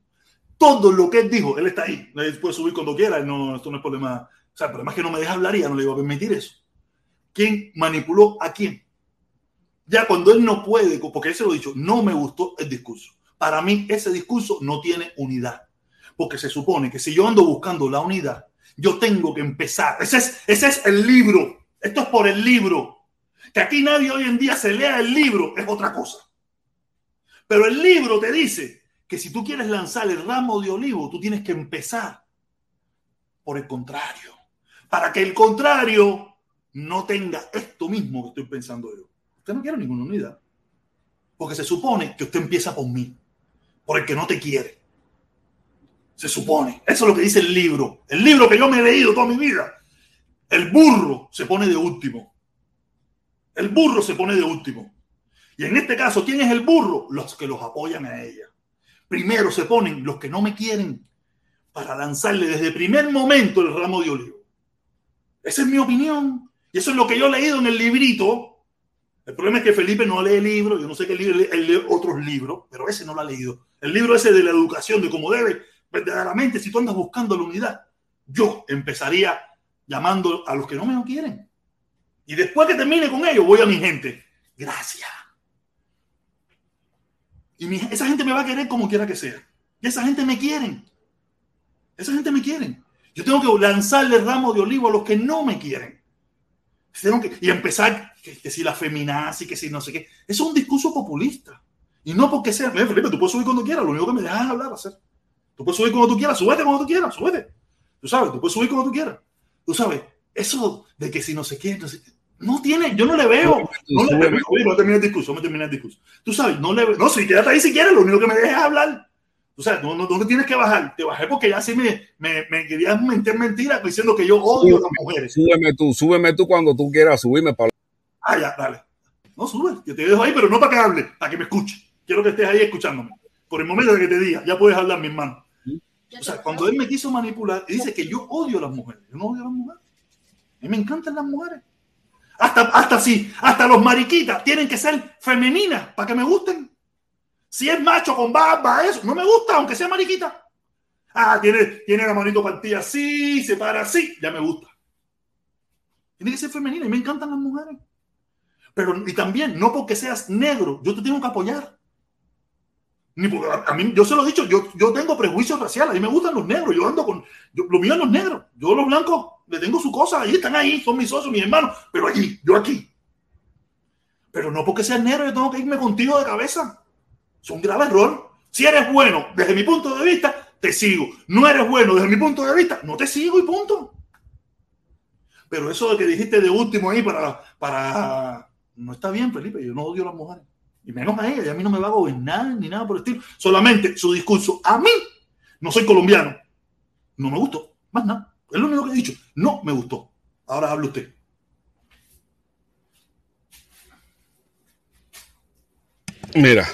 Todo lo que él dijo, él está ahí. Él puede subir cuando quiera, no, esto no es problema. O sea, el problema es que no me deja hablar no le iba a permitir eso. ¿Quién manipuló a quién? Ya cuando él no puede, porque él se lo ha dicho, no me gustó el discurso. Para mí ese discurso no tiene unidad. Porque se supone que si yo ando buscando la unidad, yo tengo que empezar. Ese es, ese es el libro. Esto es por el libro. Que aquí nadie hoy en día se lea el libro es otra cosa. Pero el libro te dice que si tú quieres lanzar el ramo de olivo, tú tienes que empezar por el contrario. Para que el contrario no tenga esto mismo que estoy pensando yo. Usted no quiere ninguna unidad. Porque se supone que usted empieza por mí, por el que no te quiere. Se supone. Eso es lo que dice el libro. El libro que yo me he leído toda mi vida. El burro se pone de último. El burro se pone de último. Y en este caso, ¿quién es el burro? Los que los apoyan a ella. Primero se ponen los que no me quieren para lanzarle desde el primer momento el ramo de olivo. Esa es mi opinión. Y eso es lo que yo he leído en el librito. El problema es que Felipe no lee libros. Yo no sé qué libro, lee otros libros, pero ese no lo ha leído. El libro ese de la educación, de cómo debe, verdaderamente, si tú andas buscando la unidad, yo empezaría llamando a los que no me quieren. Y después que termine con ellos, voy a mi gente. Gracias. Y esa gente me va a querer como quiera que sea. Y esa gente me quieren. Esa gente me quieren. Yo tengo que lanzarle ramo de olivo a los que no me quieren. Y empezar que, si la feminazi, que si no sé qué. Eso es un discurso populista. Y no porque sea, Felipe, tú puedes subir cuando quieras, lo único que me dejas hablar, hacer. Tú puedes subir cuando tú quieras, súbete cuando tú quieras, súbete. Tú sabes, tú puedes subir cuando tú quieras. Tú sabes, eso de que si no sé qué, no, sé qué, no tiene, yo no le veo. No le veo. Oye, no termina el discurso, no termina el discurso. Tú sabes, no le veo. No, si quédate ahí si quieres, lo único que me dejes es hablar. Tú sabes, no, no, no te tienes que bajar. Te bajé porque ya sí me, me, me querías mentir mentiras diciendo que yo odio a las mujeres. Súbeme tú, súbeme tú cuando tú quieras subirme para Ah, ya, dale. No subes, yo te dejo ahí, pero no para que hable, para que me escuche. Quiero que estés ahí escuchándome. Por el momento de que te diga, ya puedes hablar, mi hermano. O sea, cuando él me quiso manipular y dice que yo odio a las mujeres, yo no odio a las mujeres. A mí me encantan las mujeres. Hasta, hasta sí, hasta los mariquitas tienen que ser femeninas para que me gusten. Si es macho con barba, eso, no me gusta, aunque sea mariquita. Ah, tiene, tiene la manito partida así, se para así, ya me gusta. Tiene que ser femenina y me encantan las mujeres. Pero, y también, no porque seas negro, yo te tengo que apoyar. Ni a, mí, yo se lo he dicho, yo, yo tengo prejuicios raciales, a mí me gustan los negros, yo ando con, yo, lo mío los negros, yo los blancos, le tengo su cosa, ahí están ahí, son mis socios, mis hermanos, pero allí, yo aquí. Pero no porque seas negro, yo tengo que irme contigo de cabeza. Es un grave error. Si eres bueno, desde mi punto de vista, te sigo. No eres bueno, desde mi punto de vista, no te sigo y punto. Pero eso de que dijiste de último ahí para, para... No está bien, Felipe, yo no odio a las mujeres. Y menos a ella, y a mí no me va a gobernar ni nada por el estilo. Solamente su discurso. A mí, no soy colombiano. No me gustó. Más nada. Es lo único que he dicho. No me gustó. Ahora hable usted. Mira,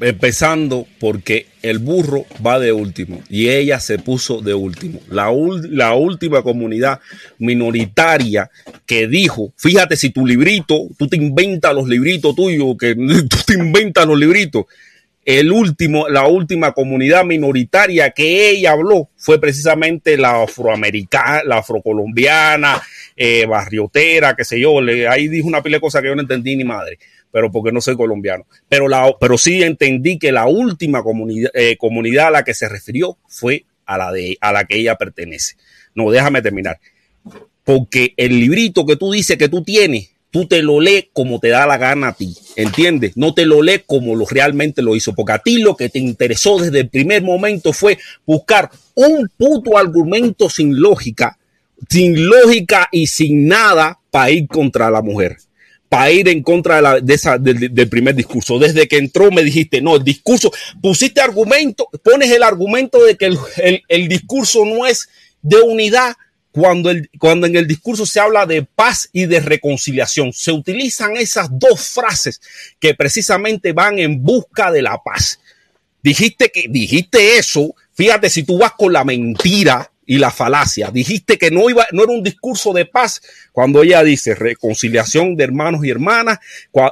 empezando porque el burro va de último y ella se puso de último. La, la última comunidad minoritaria que dijo, fíjate si tu librito, tú te inventas los libritos tuyos, que tú te inventas los libritos. El último, la última comunidad minoritaria que ella habló fue precisamente la afroamericana, la afrocolombiana, eh, barriotera, qué sé yo. Le, ahí dijo una pila de cosas que yo no entendí ni madre pero porque no soy colombiano. Pero, la, pero sí entendí que la última comunidad, eh, comunidad a la que se refirió fue a la, de, a la que ella pertenece. No, déjame terminar. Porque el librito que tú dices que tú tienes, tú te lo lees como te da la gana a ti, ¿entiendes? No te lo lees como lo realmente lo hizo, porque a ti lo que te interesó desde el primer momento fue buscar un puto argumento sin lógica, sin lógica y sin nada para ir contra la mujer para ir en contra de, la, de esa, del, del, primer discurso. Desde que entró me dijiste, no, el discurso, pusiste argumento, pones el argumento de que el, el, el discurso no es de unidad cuando, el, cuando en el discurso se habla de paz y de reconciliación. Se utilizan esas dos frases que precisamente van en busca de la paz. Dijiste que dijiste eso, fíjate si tú vas con la mentira y la falacia. Dijiste que no iba, no era un discurso de paz cuando ella dice reconciliación de hermanos y hermanas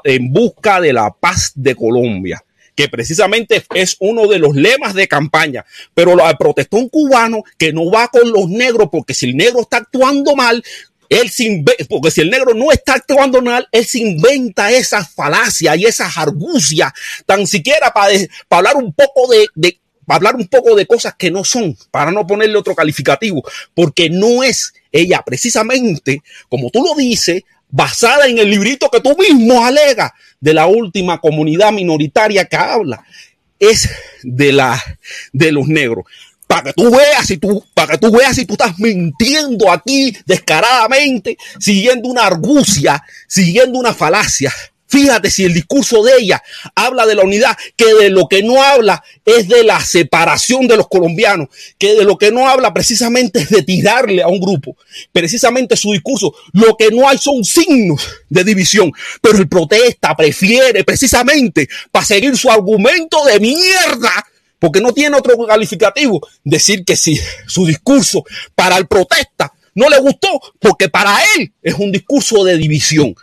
en busca de la paz de Colombia, que precisamente es uno de los lemas de campaña. Pero lo protestó un cubano que no va con los negros porque si el negro está actuando mal, él se porque si el negro no está actuando mal, él se inventa esas falacias y esas argucias, tan siquiera para, hablar un poco de, de hablar un poco de cosas que no son, para no ponerle otro calificativo, porque no es ella precisamente, como tú lo dices, basada en el librito que tú mismo alegas de la última comunidad minoritaria que habla, es de la de los negros. Para que tú veas si tú, para que tú veas si tú estás mintiendo aquí descaradamente, siguiendo una argucia, siguiendo una falacia. Fíjate si el discurso de ella habla de la unidad, que de lo que no habla es de la separación de los colombianos, que de lo que no habla precisamente es de tirarle a un grupo. Precisamente su discurso, lo que no hay son signos de división, pero el protesta prefiere precisamente para seguir su argumento de mierda, porque no tiene otro calificativo, decir que si su discurso para el protesta no le gustó, porque para él es un discurso de división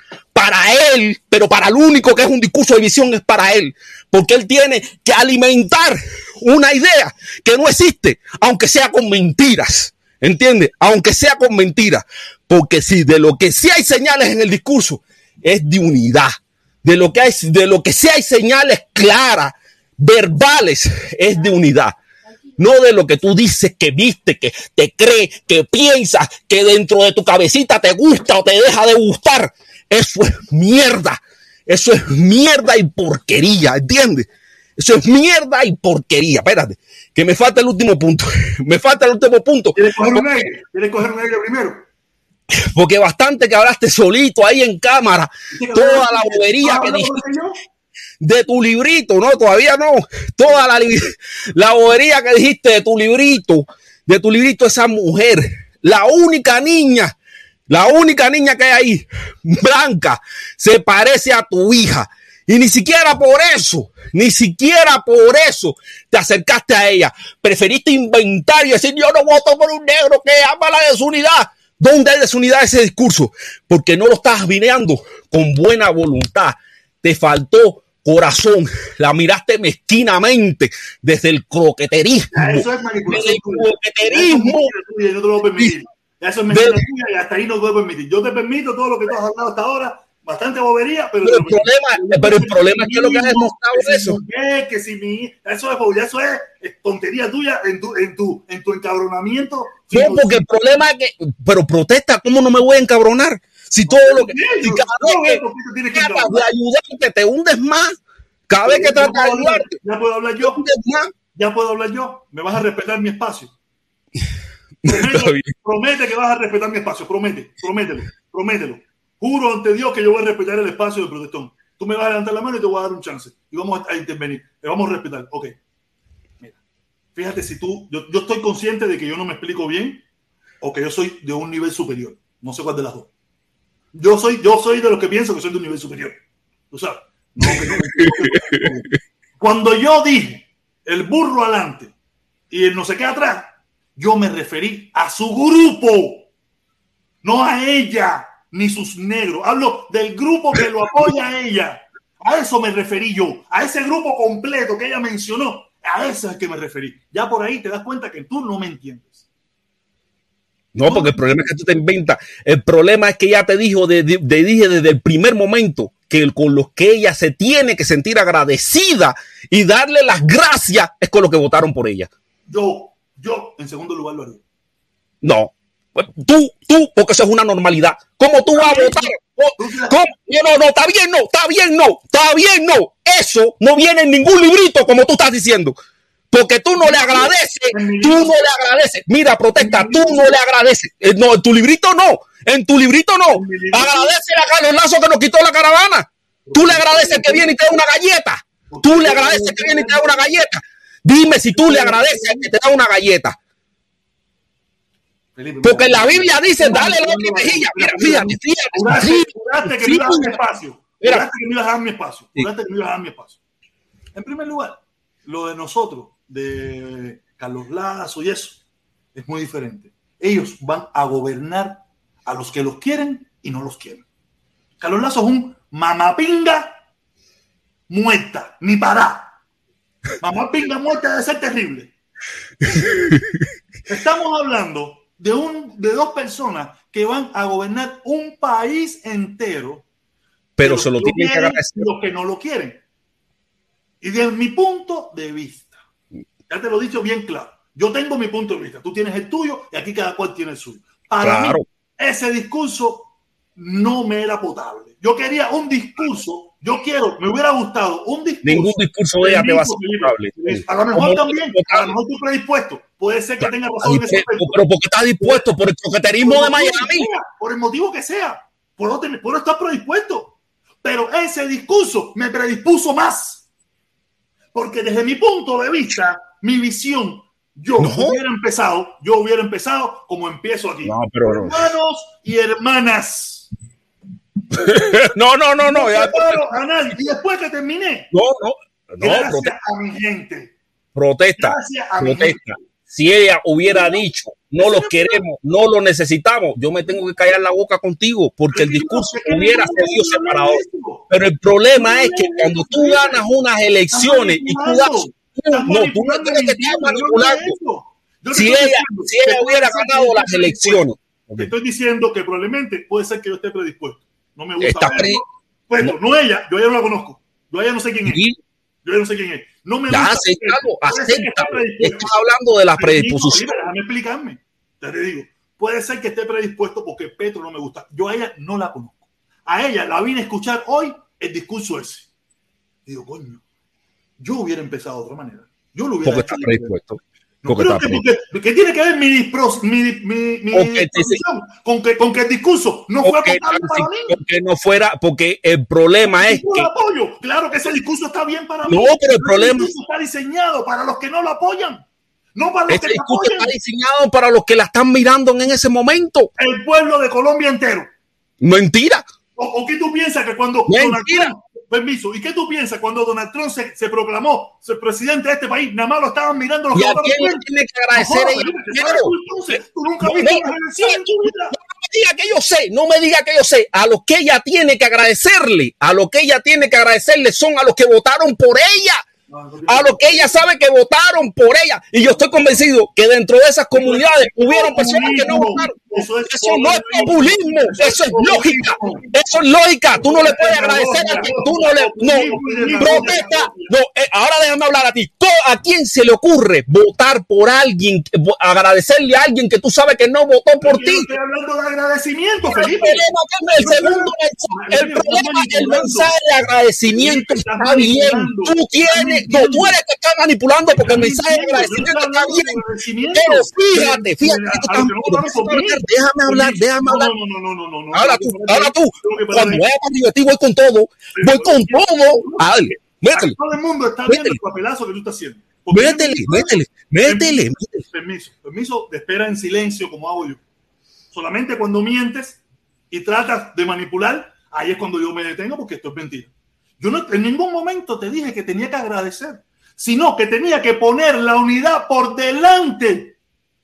para él, pero para el único que es un discurso de visión es para él, porque él tiene que alimentar una idea que no existe, aunque sea con mentiras, ¿entiende? Aunque sea con mentiras, porque si de lo que sí hay señales en el discurso es de unidad, de lo que hay, de lo que sí hay señales claras, verbales, es de unidad. No de lo que tú dices que viste, que te crees, que piensas, que dentro de tu cabecita te gusta o te deja de gustar. Eso es mierda. Eso es mierda y porquería, ¿entiendes? Eso es mierda y porquería. Espérate, que me falta el último punto. me falta el último punto. ¿Quieres coger un aire? ¿Quieres coger un aire primero? Porque bastante que hablaste solito ahí en cámara. Toda la bobería que dijiste de tu librito, no, todavía no. Toda la, la bobería que dijiste de tu librito, de tu librito, esa mujer, la única niña la única niña que hay ahí, blanca, se parece a tu hija. Y ni siquiera por eso, ni siquiera por eso te acercaste a ella. Preferiste inventar y decir, yo no voto por un negro que ama la desunidad. ¿Dónde hay desunidad ese discurso? Porque no lo estás vineando con buena voluntad. Te faltó corazón. La miraste mezquinamente desde el croqueterismo. Eso es manipulación. Desde el croqueterismo. Yo no te Eso es mentira tuya y hasta ahí no puedo permitir. Yo te permito todo lo que tú has hablado hasta ahora, bastante bobería, pero, pero el problema, pero el problema es que lo que has demostrado es eso. Que, que si mi, eso es eso es, tontería tuya en tu, en tu, en tu encabronamiento. No, porque el problema es que, pero protesta, ¿cómo no me voy a encabronar? Si todo lo que, si cada vez que tratas de ayudarte te hundes más, cada vez que tratas de ayudarte, ya puedo hablar yo, ya puedo hablar yo, me vas a respetar mi espacio. Promete, promete, que vas a respetar mi espacio, promete, promételo, promételo. Juro ante Dios que yo voy a respetar el espacio de protestón. Tú me vas a levantar la mano y te voy a dar un chance. Y vamos a intervenir. Le vamos a respetar. Ok. Mira. Fíjate si tú, yo, yo estoy consciente de que yo no me explico bien o que yo soy de un nivel superior. No sé cuál de las dos. Yo soy, yo soy de los que pienso que soy de un nivel superior. Tú sabes. No, que no, Cuando yo dije el burro adelante y el no sé qué atrás, yo me referí a su grupo, no a ella ni sus negros. Hablo del grupo que lo apoya a ella. A eso me referí yo, a ese grupo completo que ella mencionó. A eso es que me referí. Ya por ahí te das cuenta que tú no me entiendes. No, porque el problema es que tú te inventas. El problema es que ella te dijo, de, de, de dije desde el primer momento, que con los que ella se tiene que sentir agradecida y darle las gracias es con lo que votaron por ella. Yo yo, en segundo lugar, lo haría. No. Tú, tú, porque eso es una normalidad. ¿Cómo tú vas a votar? ¿Cómo? No, no, está bien, no, está bien, no, está bien, no. Eso no viene en ningún librito, como tú estás diciendo. Porque tú no le agradeces, tú no le agradeces. Mira, protesta, tú no le agradeces. No, en tu librito no, en tu librito no. Agradece a Carlos Lazo que nos quitó la caravana. Tú le agradeces que viene y te da una galleta. Tú le agradeces que viene y te da una galleta. Dime si tú le agradeces a que te da una galleta. Porque la Biblia dice, dale la otra mejilla. Mira, fíjate, fíjate. Juraste que me ibas a dar mi espacio. Juraste que me ibas a dar mi espacio. Juraste que me ibas a dar mi espacio. En primer lugar, lo de nosotros, de Carlos Lazo y eso, es muy diferente. Ellos van a gobernar a los que los quieren y no los quieren. Carlos Lazo es un mamapinga muerta, ni para. Mamá pinga muerta debe ser terrible. Estamos hablando de, un, de dos personas que van a gobernar un país entero. Pero se lo tienen que agradecer. Los que no lo quieren. Y desde mi punto de vista, ya te lo he dicho bien claro. Yo tengo mi punto de vista, tú tienes el tuyo y aquí cada cual tiene el suyo. Para Claro. mí, ese discurso no me era potable. Yo quería un discurso, yo quiero, me hubiera gustado un discurso. Ningún discurso de ella te va a ser. A lo mejor Como también, a lo mejor tú predispuesto. Puede ser que tenga razón en ese. Pero porque estás dispuesto por el coqueterismo de Por el motivo Miami. sea, Por el motivo que sea. Tener, puedo estar predispuesto. Pero ese discurso me predispuso más. Porque desde mi punto de vista, mi visión, yo No. hubiera empezado, yo hubiera empezado como empiezo aquí. No, pero no. Hermanos y hermanas. No, no, no, no. ya- a nadie. Y después que terminé, No, no. No, gracias protesta. a mi gente. protesta. Mi gente. protesta. Si ella hubiera dicho, no los queremos, no los necesitamos, yo me tengo que callar la boca contigo porque el discurso hubiera sido separado. Pero el problema es que cuando tú ganas unas elecciones y tú das, Estás no, tú no tienes que de manipulando. Si ella, si ella hubiera ganado las elecciones. Te estoy diciendo que probablemente puede ser que yo esté predispuesto. No me gusta Está verlo. pre- Pues no, no ella, yo a ella no la conozco. Yo a ella no sé quién es. y Yo no sé quién es. No me gusta esté acéptalo. Estás hablando de la predisposición. mira, déjame explicarme. Ya te digo, puede ser que esté predispuesto porque Petro no me gusta. Yo a ella no la conozco. A ella la vine a escuchar hoy el discurso ese. Digo, coño, yo hubiera empezado de otra manera. Yo lo hubiera Porque está predispuesto. No creo que, porque- ¿qué tiene que ver mi, mi, mi, mi Porque te- disposición con, que, con que el discurso no fue Porque, potable para mí? porque no fuera, porque el problema es que lo apoyo. Claro que ese discurso está bien para mí. No, pero el problema- discurso está diseñado para los que no lo apoyan. No para los este que lo discurso apoyan. está diseñado para los que la están mirando en ese momento. El pueblo de Colombia entero. Mentira. ¿O, o qué tú piensas que cuando Mentira. Permiso, ¿y qué tú piensas cuando Donald Trump se, se proclamó ser presidente de este país? Nada más lo estaban mirando los ¿Y a quién le tiene que agradecer No, me- una elección en tu vida. No me diga que yo sé, no me diga que yo sé. A los que ella tiene que agradecerle, a los que ella tiene que agradecerle son a los que votaron por ella. A los que ella sabe que votaron por ella. Y yo estoy convencido que dentro de esas comunidades hubieron personas que no votaron. Eso es Eso no es populismo, eso es lógica. Eso es lógica. Tú no le puedes agradecer a quien tú no le. No, protesta. No, eh, ahora déjame hablar a ti. ¿A quién se le ocurre votar por alguien, agradecerle a alguien que tú sabes que no votó por ti? estoy hablando de agradecimiento, El Felipe. problema es que el segundo mensaje, el problema el mensaje de agradecimiento está bien. Tú tienes, no, tú eres que está manipulando porque el mensaje de agradecimiento está bien. Pero fíjate, fíjate que tú estás- Déjame hablar, déjame hablar. No, no, no, no, no, no. Ahora tú, ahora tú. Cuando vaya para divertir, voy con todo. Voy con todo. Dale, métele, Todo el mundo está viendo el papelazo que tú estás haciendo. Métele, métele, métele. Permiso, permiso, permiso de espera en silencio como hago yo. Solamente cuando mientes y tratas de manipular, ahí es cuando yo me detengo porque esto es mentira. Yo no, en ningún momento te dije que tenía que agradecer, sino que tenía que poner la unidad por delante.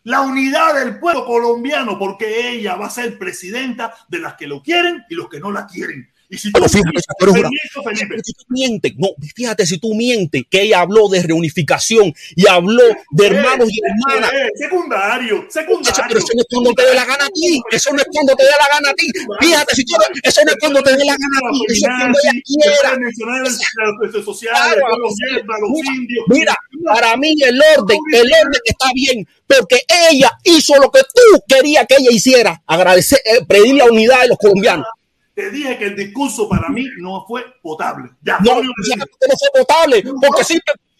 La unidad del pueblo colombiano, porque ella va a ser presidenta de las que lo quieren y los que no la quieren. Y si tú, Permiso, Felipe, Si mientes, no, fíjate si tú mientes que ella habló de reunificación y habló de hermanos y hermanas. Eh, secundario, Eso, secundario. pero eso no es cuando te dé la gana a ti. Eso no es cuando te dé la gana a ti. Fíjate, si tú, eso no es cuando te dé la gana a ti. Eso es cuando ella quiera. Mira, para mí el orden, el orden está bien, porque ella hizo lo que tú querías que ella hiciera, agradecer, eh, pedir la unidad de los colombianos. Te dije que el discurso para mí no fue potable. Ya, No, ya no fue potable, porque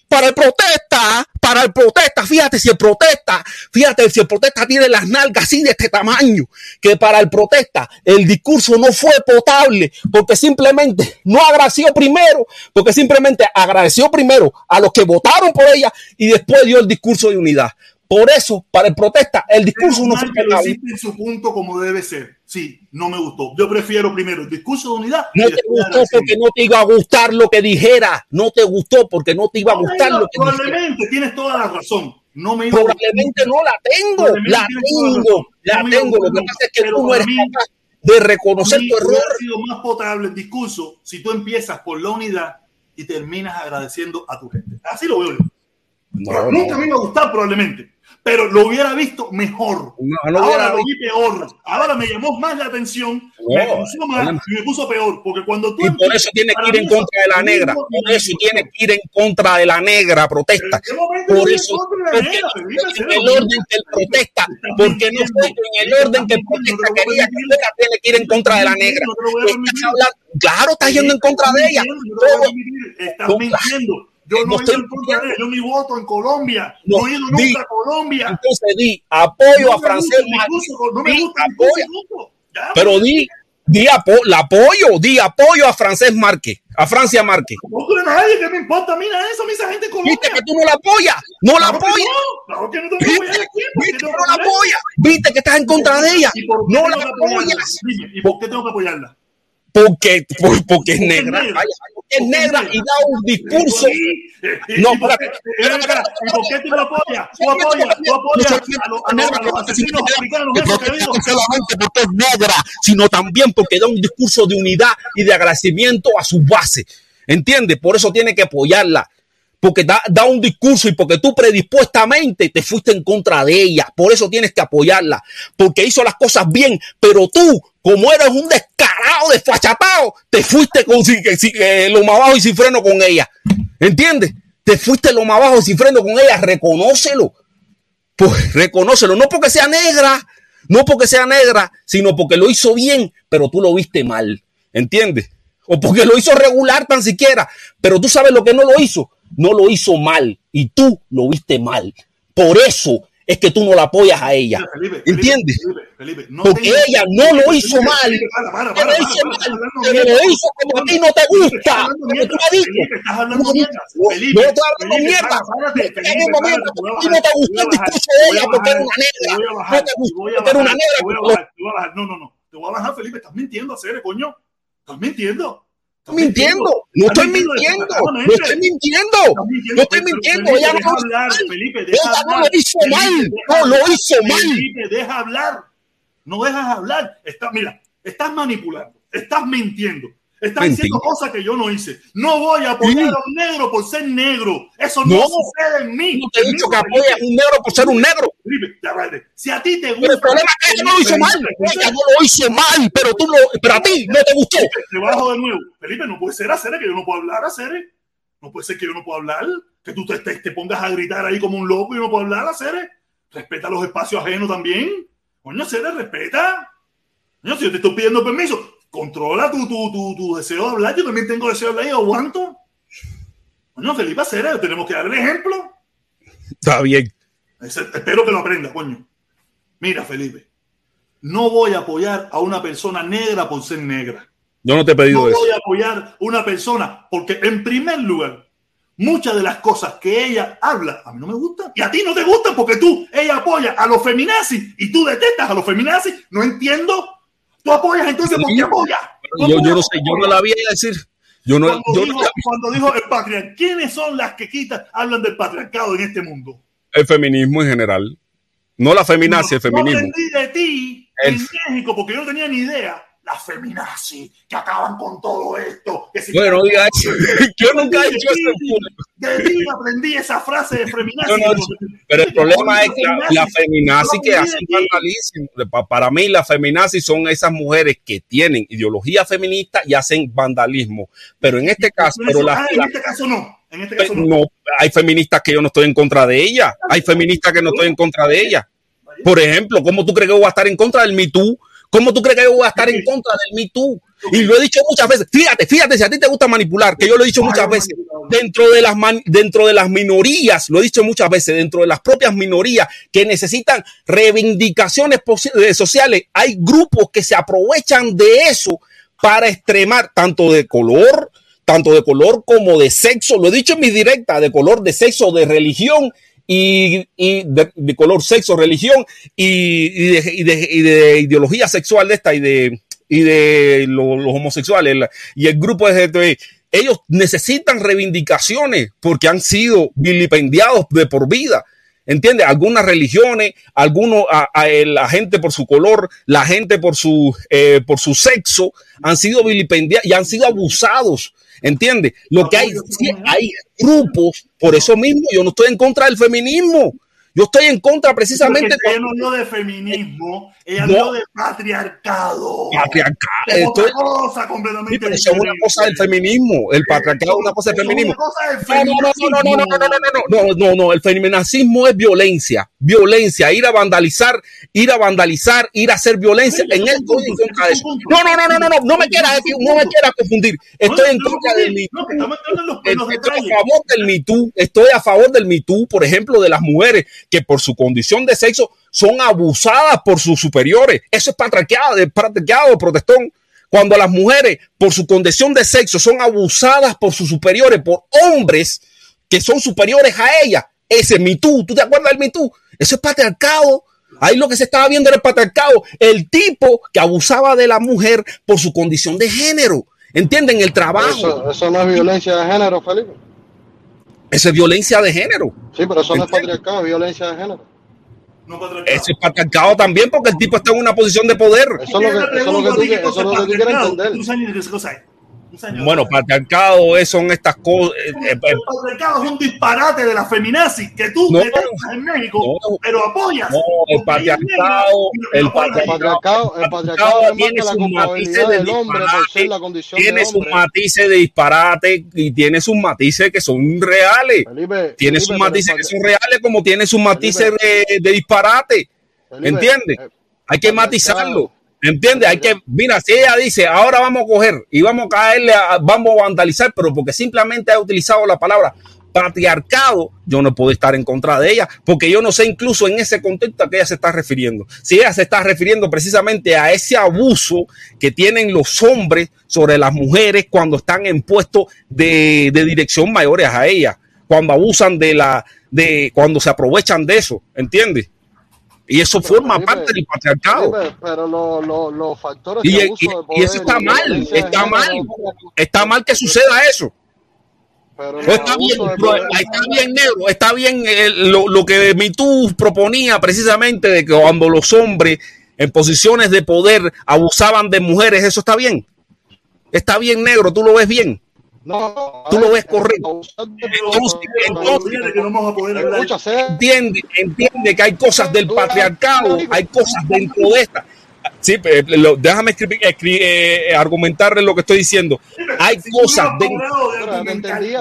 para el protesta, para el protesta, fíjate si el protesta, fíjate si el protesta tiene las nalgas así de este tamaño, que para el protesta el discurso no fue potable, porque simplemente no agradeció primero, porque simplemente agradeció primero a los que votaron por ella y después dio el discurso de unidad. Por eso, para el protesta, el discurso no fue potable. en su punto como debe ser. Sí, no me gustó. Yo prefiero primero el discurso de unidad. No te gustó porque no te iba a gustar lo que dijera. No te gustó porque no te iba a gustar no, lo que dijera. Probablemente tienes toda la razón. No me iba a Probablemente no la tengo, la tengo, la No tengo. Lo que pasa es que pero tú no eres mí- capaz de reconocer tu error. hubiera sido más potable el discurso si tú empiezas por la unidad y terminas agradeciendo a tu gente. Así lo veo yo. No, Nunca no. me iba a gustar probablemente, pero lo hubiera visto mejor. No, no Ahora lo vi peor. Ahora me llamó más la atención, me No, puso más y me puso peor, porque cuando tú Y por eso tiene que ir en contra de la negra. Por eso tiene que ir en contra de la negra protesta. ¿En qué momento Por eso, en porque en el orden que protesta, porque no fue en el orden que protesta quería que tiene que ir en contra de la negra. Claro, estás yendo en contra de ella. Estás mintiendo. Yo no no he ido en contra de ella. Yo ni voto en Colombia. No, No, he ido di- nunca a Colombia. Entonces di apoyo No a Francés No me Di gusta apoyo. Pero di, di apo- la apoyo, di apoyo a Francés Márquez, a Francia Márquez. No tú eres nadie, ¿qué me importa? Mira eso, mira esa gente en Colombia. Viste que tú no la apoyas, no la Claro apoyas. claro que no tengo que apoyar aquí. ¿por qué Viste que no la apoyas, viste que estás en contra de ella, ¿Y por qué no la apoyas. ¿Y por qué tengo que apoyarla? Porque, por- porque es negra, es negra y da un discurso. ¿Y No, por qué- espérate, y ven acá, ¿y por qué tú lo apoyas? Tú apoyas, tú apoyas a los, a los, a los asesinos africanos, que esos que digo. no solamente porque es negra, sino también porque da un discurso de unidad y de agradecimiento a su base. ¿Entiendes? Por eso tiene que apoyarla. Porque da, da un discurso y porque tú predispuestamente te fuiste en contra de ella. Por eso tienes que apoyarla. Porque hizo las cosas bien. Pero tú, como eres un descarado, desfachatado, te fuiste con sin- sin- lo más abajo y sin freno con ella. ¿Entiendes? Te fuiste lo más abajo y sin freno con ella. Reconócelo pues reconócelo, no porque sea negra, no porque sea negra, sino porque lo hizo bien, pero tú lo viste mal, ¿entiendes? O porque lo hizo regular tan siquiera, pero tú sabes lo que no lo hizo, no lo hizo mal y tú lo viste mal. Por eso es que tú no la apoyas a ella. ¿Entiendes? Felipe, Felipe, Porque ella no lo hizo mal. Pero lo hizo como a ti no te gusta. Porque tú la dices. No estás hablando mierda. En un momento a ti no te gustó el discurso de ella porque era una negra. No te gustó porque era una negra. No, no, no. Te voy a bajar, Felipe. Estás mintiendo, Cere, coño. Estás mintiendo. Mintiendo, no estoy mintiendo no estoy mintiendo, no estoy mintiendo, ella no lo hizo mal. Felipe, no lo hizo mal, deja no lo hablar. hizo mal. Felipe, deja hablar. No dejas hablar. Está, mira, estás manipulando, estás mintiendo. Estás Mentira. diciendo cosas que yo no hice. No voy a apoyar Sí. a un negro por ser negro. Eso no, No. sucede en mí. No te he dicho que apoyas a un negro por ser un negro. Felipe, ya vale. Si a ti te gusta. Pero el problema es que ella no lo hizo mal. Ella no lo hizo mal, pero tú lo, pero a ti no te gustó. Felipe, te bajo de nuevo. Felipe, no puede ser hacer que yo no puedo hablar, hacer. No puede ser que yo no pueda hablar. Que tú te, te- te pongas a gritar ahí como un loco y yo no puedo hablar, hacer. Respeta los espacios ajenos también. Coño, hacer, respeta. Coño, si yo te estoy pidiendo permiso, controla tu, tu, tu, tu deseo de hablar. Yo también tengo deseo de hablar y aguanto. Coño, Felipe, hacer, tenemos que dar el ejemplo. Está bien. Espero que lo aprenda, coño. Mira, Felipe, no voy a apoyar a una persona negra por ser negra. Yo no te he No pedido eso. voy a apoyar a una persona porque, en primer lugar, muchas de las cosas que ella habla a mí no me gustan y a ti no te gustan porque tú, ella apoya a los feminazis y tú detestas a los feminazis. No entiendo. Tú apoyas entonces ¿por qué apoyas? ¿Tú Yo, yo no sé, yo no la vi a decir. Yo no, Cuando, yo dijo, no- cuando dijo el patriarcado, ¿quiénes son las que quitan, hablan del patriarcado en este mundo? el feminismo en general. No la feminazi, el Yo feminismo. aprendí de ti El- en México porque yo no tenía ni idea. Las feminazis que acaban con todo esto. Que si- Bueno, no diga eso. Yo nunca he dicho eso. De ti aprendí esa frase de feminazi. No, no, Pero el problema es que la, la feminazi que hacen vandalismo. Pa- Para mí, las feminazis son esas mujeres que tienen ideología feminista y hacen vandalismo. Pero en este caso, pero la, Ah, en este caso no. En este caso no. no, hay feministas que yo no estoy en contra de ella. Hay feministas que no estoy en contra de ella. Por ejemplo, ¿cómo tú crees que voy a estar en contra del Me Too? ¿Cómo tú crees que yo voy a estar en contra del Me Too? Y lo he dicho muchas veces. Fíjate, fíjate, si a ti te gusta manipular, que yo lo he dicho muchas veces, dentro de las, man- dentro de las minorías, lo he dicho muchas veces, dentro de las propias minorías que necesitan reivindicaciones eh, sociales, hay grupos que se aprovechan de eso para extremar tanto de color, tanto de color como de sexo. Lo he dicho en mi directa, de color, de sexo, de religión y, y de, color, sexo, religión y, y de, y de- y de ideología sexual de esta y de, y de lo- los homosexuales y el grupo de ellos necesitan reivindicaciones porque han sido vilipendiados de por vida. ¿Entiendes? Algunas religiones, algunos, a, a- la gente por su color, la gente por su, eh, por su sexo, han sido vilipendiados y han sido abusados. ¿Entiendes? Lo que hay, hay grupos, por eso mismo yo no estoy en contra del feminismo. Yo estoy en contra precisamente Porque ella no habló de feminismo, ella No. habló de patriarcado. patriarcal. Es otra es- cosa completamente sí, es una cosa del feminismo. El patriarcado es una cosa del feminismo. No, no, no, no, no, no, no, no, no, no, el feminacismo es violencia, violencia, ir a vandalizar, ir a vandalizar, ir a hacer violencia. En estoy eso. No, no, no, no, no, no, no me quieras, no me quieras confundir. Estoy en contra del Me No, que estamos entrando en los, en los Estoy a favor del Me Too, estoy a favor del Me Too, por ejemplo, de las mujeres que por su condición de sexo son abusadas por sus superiores. Eso es patriarcado, es patriarcado, protestón. cuando las mujeres, por su condición de sexo, son abusadas por sus superiores, por hombres que son superiores a ellas. Ese es MeToo. ¿Tú te acuerdas del MeToo? Eso es patriarcado. Ahí lo que se estaba viendo era el patriarcado. El tipo que abusaba de la mujer por su condición de género. ¿Entienden? El trabajo. Eso, eso no es violencia de género, Felipe. Eso es violencia de género. Sí, pero eso no es patriarcado, es violencia de género. No patriarcado. Eso es patriarcado también porque el tipo está en una posición de poder. Eso es lo que, eso es lo que tú, quieres- eso es lo que tú quieres entender. Cosa. Señor. Bueno, patriarcado es- son estas cosas. eh, eh, El patriarcado es un disparate de la feminazis que tú No. detestas en México, No. pero apoyas. No, el patriarcado- el patriarcado, el patriarcado tiene sus matices de disparate, tiene sus matices de disparate y tiene sus matices que son reales. Felipe, Tiene sus matices que son reales como tiene sus matices Felipe. de, de disparate. ¿Entiendes? eh, Hay que matizarlo. ¿Entiendes? Hay que, mira, si ella dice, ahora vamos a coger y vamos a caerle, a- vamos a vandalizar, pero porque simplemente ha utilizado la palabra patriarcado, yo no puedo estar en contra de ella, porque yo no sé incluso en ese contexto a qué ella se está refiriendo. Si ella se está refiriendo precisamente a ese abuso que tienen los hombres sobre las mujeres cuando están en puestos de, de dirección mayores a ella, cuando abusan de la, de, cuando se aprovechan de eso, ¿entiendes? Y eso Pero, forma Felipe, parte del patriarcado. Felipe, pero lo- lo- los factores Y, de y- abuso de y poder eso está mal, está mal. Está mal que suceda eso. Pero está bien, está bien negro, está bien eh, lo, lo que MeToo proponía precisamente de que cuando los hombres en posiciones de poder abusaban de mujeres, eso está bien. Está bien negro, tú lo ves bien. No, no, Tú lo ves correcto. Entonces, entonces- Fíjate que no vamos a poder hablar. Escucha, sé- Entiende, entiende que hay cosas del patriarcado, hay cosas dentro de esta. Sí, eh, lo- déjame escribir, escri- eh, argumentarle lo que estoy diciendo. Hay Si cosas no dentro. de de.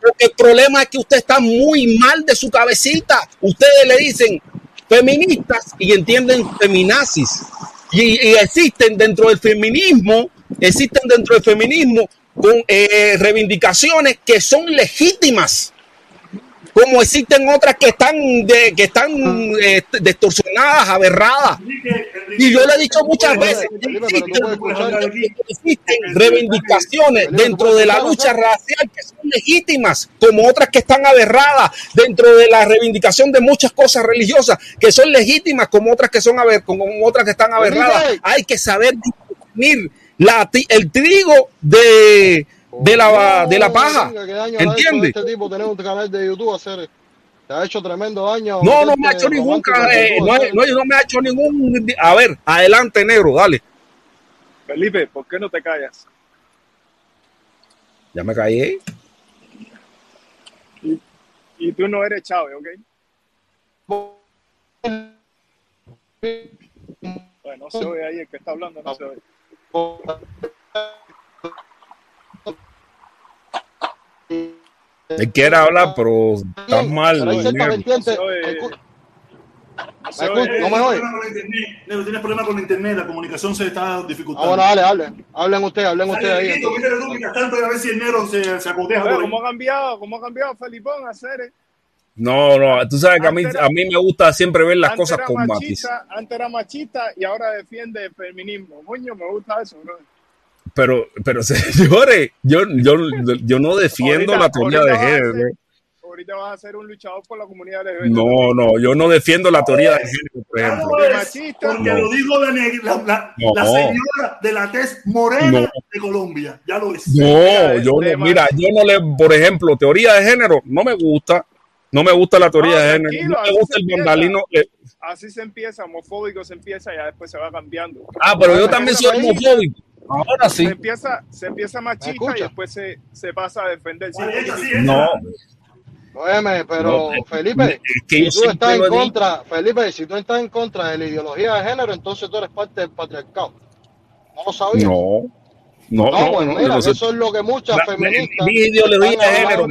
Porque el problema es que usted está muy mal de su cabecita. Ustedes le dicen feministas y entienden feminazis. Y, y existen dentro del feminismo, existen dentro del feminismo con eh, reivindicaciones que son legítimas. Como existen otras que están de, que están eh, distorsionadas, aberradas. Y yo le he dicho muchas veces, existen reivindicaciones dentro de la lucha racial que son legítimas, como otras que están aberradas, dentro de la reivindicación de muchas cosas religiosas que son legítimas, como otras que son como otras que están aberradas. Hay que saber distinguir la, el trigo de, de la de la paja. Venga, qué daño le ha hecho a ¿Entiendes? Este tipo tener un canal de YouTube hacer. Te ha hecho tremendo daño. No, no me ha hecho ningún, eh, no, no, no me ha hecho ningún. A ver, adelante, negro, dale. Felipe, ¿por qué no te callas? Ya me caí. Y tú no eres Chávez, ¿ok? Bueno, no se oye ahí, el que está hablando no se oye. Él quiere hablar, pero estás mal. Pero no me oye. Tienes problema con el internet. Negro, Tienes problemas con el internet, la comunicación se está Ah, dificultando. bueno, dale, hablen. Hablen ustedes, hablen ustedes ahí. Negrito, entonces. mira tú, mientras tanto, a ver si el negro se, se acoteja Oye, por ahí. ¿Cómo ha cambiado? ¿Cómo ha cambiado Felipón a hacer? No, no, tú sabes que a mí, era- a mí me gusta siempre ver las cosas con matiz. antes era machista y ahora defiende el feminismo. Coño, me gusta eso, bro. Pero, pero señores, yo, yo, yo no defiendo Ahorita- la teoría de género. Ahorita vas a ser un luchador por la comunidad LGBT. No, no, yo no defiendo la teoría de género, por ejemplo. Claro es, machista. porque No. lo dijo la, neg- la, la- No. la señora de la tez morena No. de Colombia. Ya lo es. No, yo no, mira, yo no le, por ejemplo, teoría de género, no me gusta. No me gusta la teoría No, de género. No me gusta el vandalismo. eh, Así se empieza, homofóbico se empieza y ya después se va cambiando. Ah, pero yo también soy homofóbico. Ahora sí. Se empieza, se empieza machista y después se, se pasa a defender. No, Óyeme, pero No, Felipe, es que yo si tú estás en contra, Felipe, si tú estás en contra de la ideología de género, entonces tú eres parte del patriarcado. No lo sabías. No, no, No, no, pues no, mira, eso es lo que muchas La- feministas. mi ideología están de género,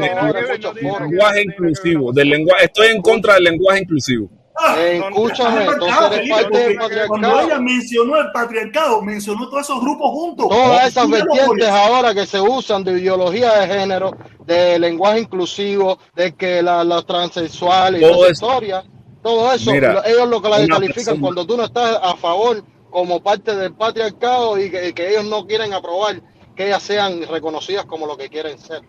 foros. lenguaje inclusivo, del lenguaje, estoy en contra del lenguaje inclusivo. Ah, Eh, no, escúchame, Está entonces eres Felipe, parte del porque Cuando patriarcado. ella mencionó el patriarcado, mencionó todos esos grupos juntos. Todas esas vertientes ahora que se usan de ideología de género, de lenguaje inclusivo, de que la- los transexuales y Todo esa eso. historia, todo eso, Mira, lo- ellos lo que la descalifican persona- cuando tú no estás a favor como parte del patriarcado y que, que ellos no quieren aprobar que ellas sean reconocidas como lo que quieren ser.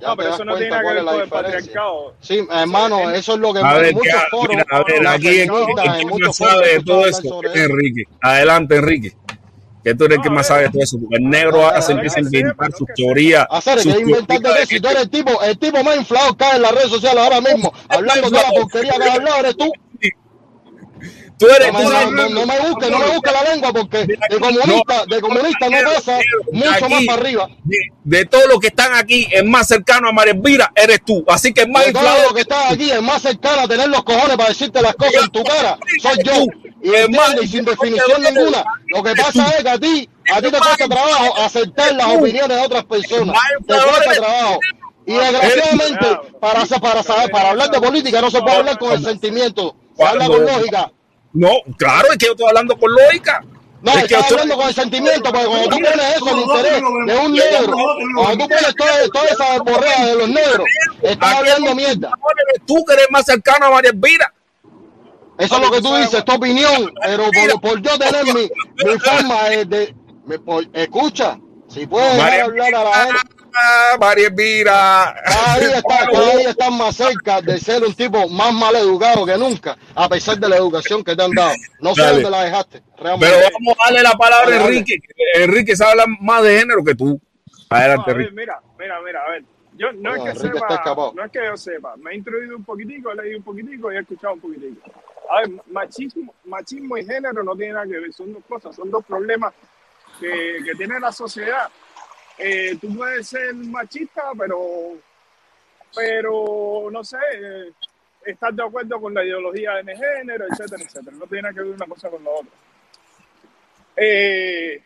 Ya No, pero das eso no cuenta tiene cuál que es ver con el patriarcado. Sí, hermano, eso es lo que A ver, en muchos que- foros, mira, a ver, aquí en que más muchos sabe foros de todo eso es eso. Enrique. Adelante, Enrique. Que tú eres el que No, más sabe de todo eso. Porque el negro No, ahora no, se no, empieza a no, inventar sus no, que teorías. Hacer sus que de si tú eres el tipo, el tipo más inflado que hay en las redes sociales ahora mismo, hablando toda la porquería que has hablado, eres tú. Tú eres, No me, tú no, eres- no- no me busques, no me busques la lengua porque de comunista, de comunista no pasa mucho más para arriba. De, de todos los que están aquí, el más cercano a María Elvira eres tú. Así que el más De todo lo que está aquí, el más cercano a tener los cojones para decirte las cosas en tu cara, soy yo. Y y sin definición ninguna. Lo que pasa es que a ti, a ti te cuesta trabajo aceptar las opiniones de otras personas. Te cuesta trabajo. Y desgraciadamente, para, para, saber, para hablar de política no se puede hablar con el sentimiento, se habla con lógica. No, claro, es que yo estoy hablando con lógica. No, es que estoy- hablando con el sentimiento, porque cuando tú pones eso, el interés de un negro, cuando tú pones toda, toda esa borrea de los negros, estás hablando mierda. tú que eres más cercano a María Elvira. Eso es lo que tú dices, tu opinión, pero por, por yo tener mi, mi forma de... de- me- por- escucha, si puedes María hablar a la gente, María Elvira. cada día, está, cada día estás más cerca de ser un tipo más mal educado que nunca, a pesar de la educación que te han dado. No sé Dale. dónde la dejaste, realmente. Pero vamos a darle la palabra a. Enrique. que Enrique sabe más de género que tú. No, Adelante, ver, Enrique. mira, mira, mira, a ver. Yo no Bueno, es que sepa, no es que yo sepa, me he introducido un poquitico, he leído un poquitico y he escuchado un poquitico. A ver, machismo, machismo y género no tienen nada que ver, son dos cosas, son dos problemas que, que tiene la sociedad. Eh, tú puedes ser machista, pero, pero no sé, eh, estar de acuerdo con la ideología de género, etcétera, etcétera. No tiene nada que ver una cosa con la otra. Eh,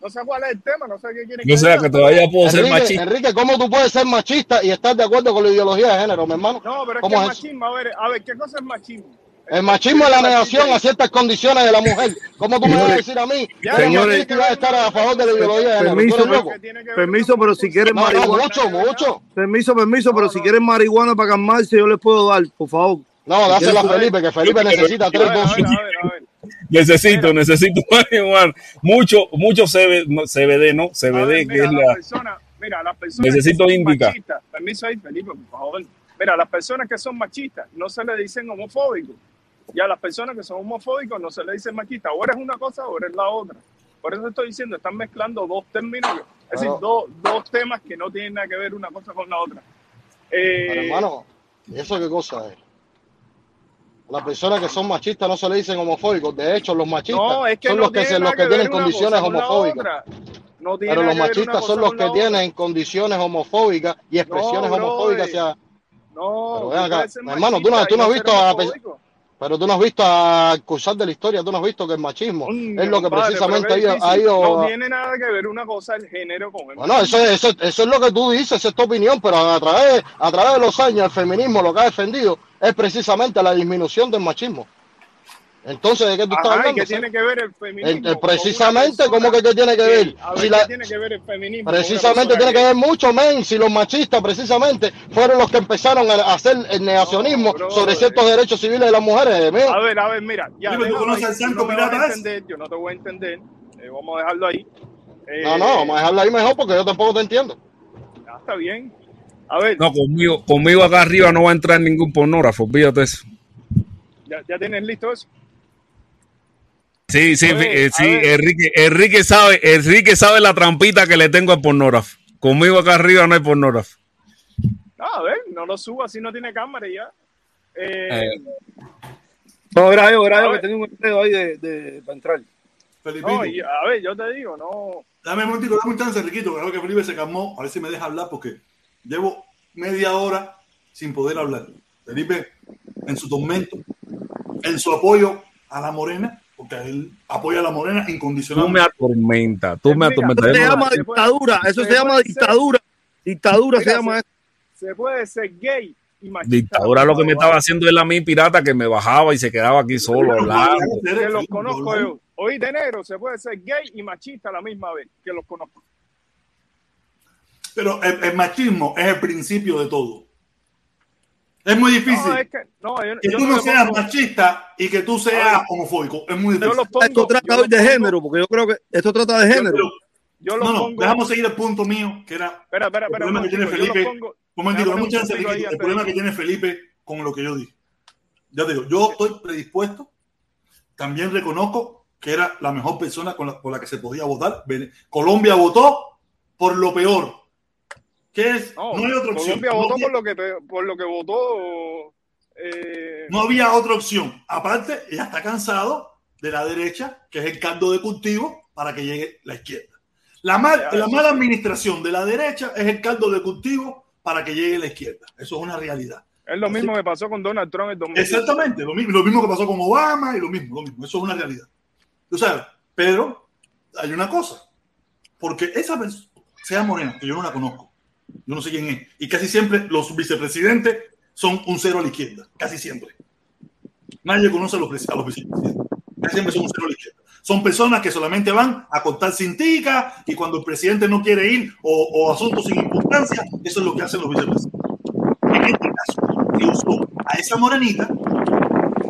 no sé cuál es el tema, no sé qué quieren Yo sé que todavía puedo ser machista. Enrique, ¿cómo tú puedes ser machista y estar de acuerdo con la ideología de género, mi hermano? No, pero es que ¿Cómo el es machismo, a ver, a ver, ¿qué cosa es machismo? El machismo es la negación a ciertas condiciones de la mujer. ¿Cómo tú me vas a decir a mí que Señores, machista y vas a estar a favor de la ideología Permiso? Que que ver Permiso, pero si quieren No, no, marihuana. mucho, mucho. Permiso, permiso, pero No, si quieren marihuana para calmarse, yo les puedo dar, por favor. No, dásela a Felipe, que Felipe necesita tres dosis. ver, a ver, a ver. Necesito, necesito marihuana. Mucho, mucho CBD, ¿no? CBD, ver, que es la. personas, mira, las personas Necesito que indica. permiso ahí, Felipe, por favor. Mira, las personas que son machistas no se le dicen homofóbicos. Y a las personas que son homofóbicos no se le dicen machistas. O eres una cosa o eres la otra. Por eso estoy diciendo, están mezclando dos términos, es decir, dos, dos temas que no tienen nada que ver una cosa con la otra. Eh, Pero hermano, ¿y eso qué cosa es? Las personas que son machistas no se le dicen homofóbicos. De hecho, los machistas no, es que son no los que, se, los que tienen condiciones homofóbicas. No tiene Pero los machistas son los que tienen condiciones homofóbicas y expresiones homofóbicas hacia... No, Pero ven acá, hermano, tú no- machista tú no has visto a-. Pero tú no has visto a cursar de la historia, tú no has visto que el machismo es lo que precisamente ha ido... difícil. ha ido- No tiene nada que ver una cosa el género con el Bueno, eso, es- eso, eso es lo que tú dices, esa es tu opinión, pero a través, a través de los años el feminismo lo que ha defendido es precisamente la disminución del machismo. Entonces, ¿de qué tú estás Ajá, ¿y hablando? qué tiene que ver el feminismo? El- el- con una precisamente, ¿cómo que qué tiene que ver? A ver, Si ¿qué la- tiene que ver el feminismo? Precisamente tiene que ver mucho, men, si los machistas precisamente fueron los que empezaron a hacer el negacionismo No, sobre ciertos derechos civiles de las mujeres. men. A ver, a ver, mira, ya. Dime, ¿tú déjalo conoces ahí, al santo yo no te voy a pirata entender, Yo no te voy a entender. eh, vamos a dejarlo ahí. Eh, No, no, vamos a dejarla ahí mejor porque yo tampoco te entiendo. ya está bien. A ver, No, conmigo, conmigo acá arriba no va a entrar ningún pornógrafo, fíjate eso. ya, ya tienes listo eso. Sí, sí, ver, eh, sí. Enrique, Enrique sabe, Enrique sabe la trampita que le tengo al pornógrafo. Conmigo acá arriba no hay pornógrafo. No, a ver, no lo suba si no tiene cámara y ya. Eh, Eh, No, yo ver. que tenía un dedo ahí de, de, para entrar. Felipito, no, y, a ver, yo te digo, no. dame un momentito, dame un chance, Riquito, que creo que Felipe se calmó. A ver si me deja hablar porque llevo media hora sin poder hablar. Felipe, en su tormento, en su apoyo a la morena, porque él apoya a la morena tú me incondicionalmente. atormentas, tú me atormentas. Eso se llama dictadura, eso se llama dictadura. Dictadura se llama se- eso. Se puede ser gay y machista. Dictadura lo que me estaba haciendo él a mí, pirata, que me bajaba y se quedaba aquí solo hablando. Que los conozco yo. Hoy de enero se puede ser gay y machista a la misma vez. Que los conozco. Pero el, el machismo es el principio de todo. Es muy difícil. No, es que, no, yo, que yo tú no seas pongo- machista y que tú seas homofóbico. Es muy yo difícil. pongo, Esto trata hoy de género, porque yo creo que esto trata de género. Yo no, no, pongo. dejamos seguir el punto mío, que era Espera, espera, el espera. problema un que tiene Felipe. Un dame chance. El problema que tiene Felipe con lo que yo dije. Ya te digo, yo estoy predispuesto. También reconozco que era la mejor persona con la, por la que se podía votar. Colombia votó por lo peor. ¿Qué es? No, hay otra opción. Colombia No votó había- por lo que por lo que votó. eh, no había otra opción. Aparte, ella está cansado de la derecha, que es el caldo de cultivo para que llegue la izquierda. La, mal- la mala administración de la derecha es el caldo de cultivo para que llegue la izquierda. Eso es una realidad. es lo mismo que pasó con Donald Trump en 2000. Exactamente, lo mismo, lo mismo que pasó con Obama y lo mismo, lo mismo. Eso es una realidad. Tú sabes, pero hay una cosa, porque esa persona, sea morena, que yo no la conozco, yo no sé quién es, y casi siempre los vicepresidentes son un cero a la izquierda, casi siempre. Nadie conoce a los, a los vicepresidentes, casi siempre son un cero a la izquierda. Son personas que solamente van a contar cintica y cuando el presidente no quiere ir o, o asuntos sin importancia, eso es lo que hacen los vicepresidentes. En este caso, que usó a esa morenita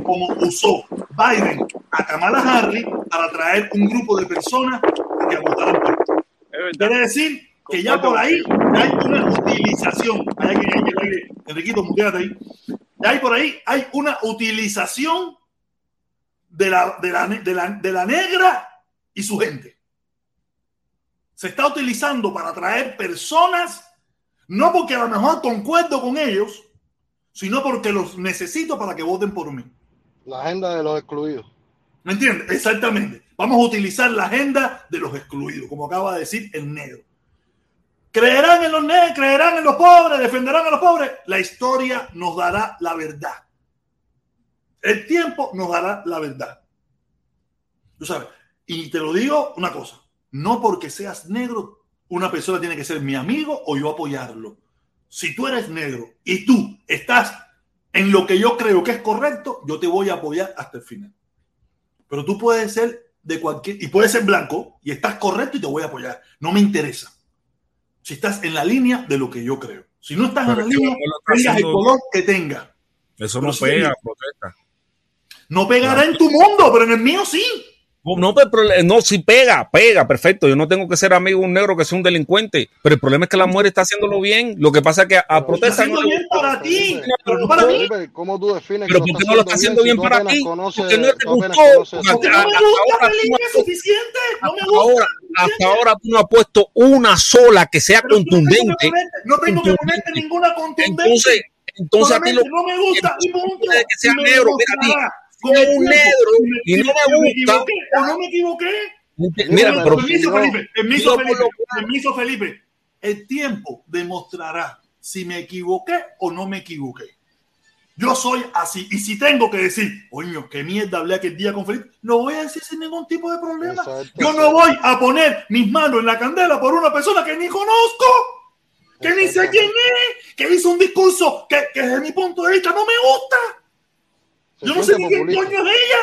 como usó Biden a Kamala Harris para traer un grupo de personas que votaran por. Quiere decir que ya por ahí ya hay una utilización. Hay alguien ahí que el aire. Enriquito, muteate ahí. Ya hay por ahí, hay una utilización de la, de la, de la, de la negra y su gente. Se está utilizando para traer personas, no porque a lo mejor concuerdo con ellos, sino porque los necesito para que voten por mí. La agenda de los excluidos. ¿Me entiendes? Exactamente. Vamos a utilizar la agenda de los excluidos, como acaba de decir el negro. Creerán en los negros, creerán en los pobres, defenderán a los pobres. La historia nos dará la verdad. El tiempo nos dará la verdad. Tú sabes. Y te lo digo una cosa. No porque seas negro, una persona tiene que ser mi amigo o yo apoyarlo. Si tú eres negro y tú estás en lo que yo creo que es correcto, yo te voy a apoyar hasta el final. Pero tú puedes ser de cualquier, y puedes ser blanco y estás correcto y te voy a apoyar. No me interesa. Si estás en la línea de lo que yo creo. Si no estás Pero en la línea, no tengas el color que tenga. Eso no pega, sí. protesta. No pegará en tu mundo, pero en el mío sí. No, prole- no, sí pega, pega, perfecto. Yo no tengo que ser amigo de un negro que sea un delincuente, pero el problema es que la mujer está haciéndolo bien. Lo que pasa es que a, a Pero Está protesta haciendo bien para ti, pero no para mí. ¿cómo tú defines Pero que ¿por qué no lo está haciendo bien si para ti? Porque no te gustó. Porque no me hasta gusta, tú es suficiente. No me Hasta gusta. ahora, hasta ahora tú no has puesto una sola que sea contundente. No tengo que ponerte Contundente. ninguna contundencia. Entonces, entonces a ti lo no me gusta y punto. puede que sea negro, mira a ti, con un negro y no me gusta. equivoqué o no me equivoqué. Mira, pero permiso, Felipe, permiso, Felipe, lo- permiso, Felipe. El tiempo demostrará si me equivoqué o no me equivoqué. Yo soy así. Y si tengo que decir, coño, qué mierda hablé aquel día con Felipe, no voy a decir sin ningún tipo de problema. Exacto, Yo no exacto. voy a poner mis manos en la candela por una persona que ni conozco, que ni sé quién es, que hizo un discurso que, que desde mi punto de vista no me gusta. Se Yo no sé ni quién coño es ella.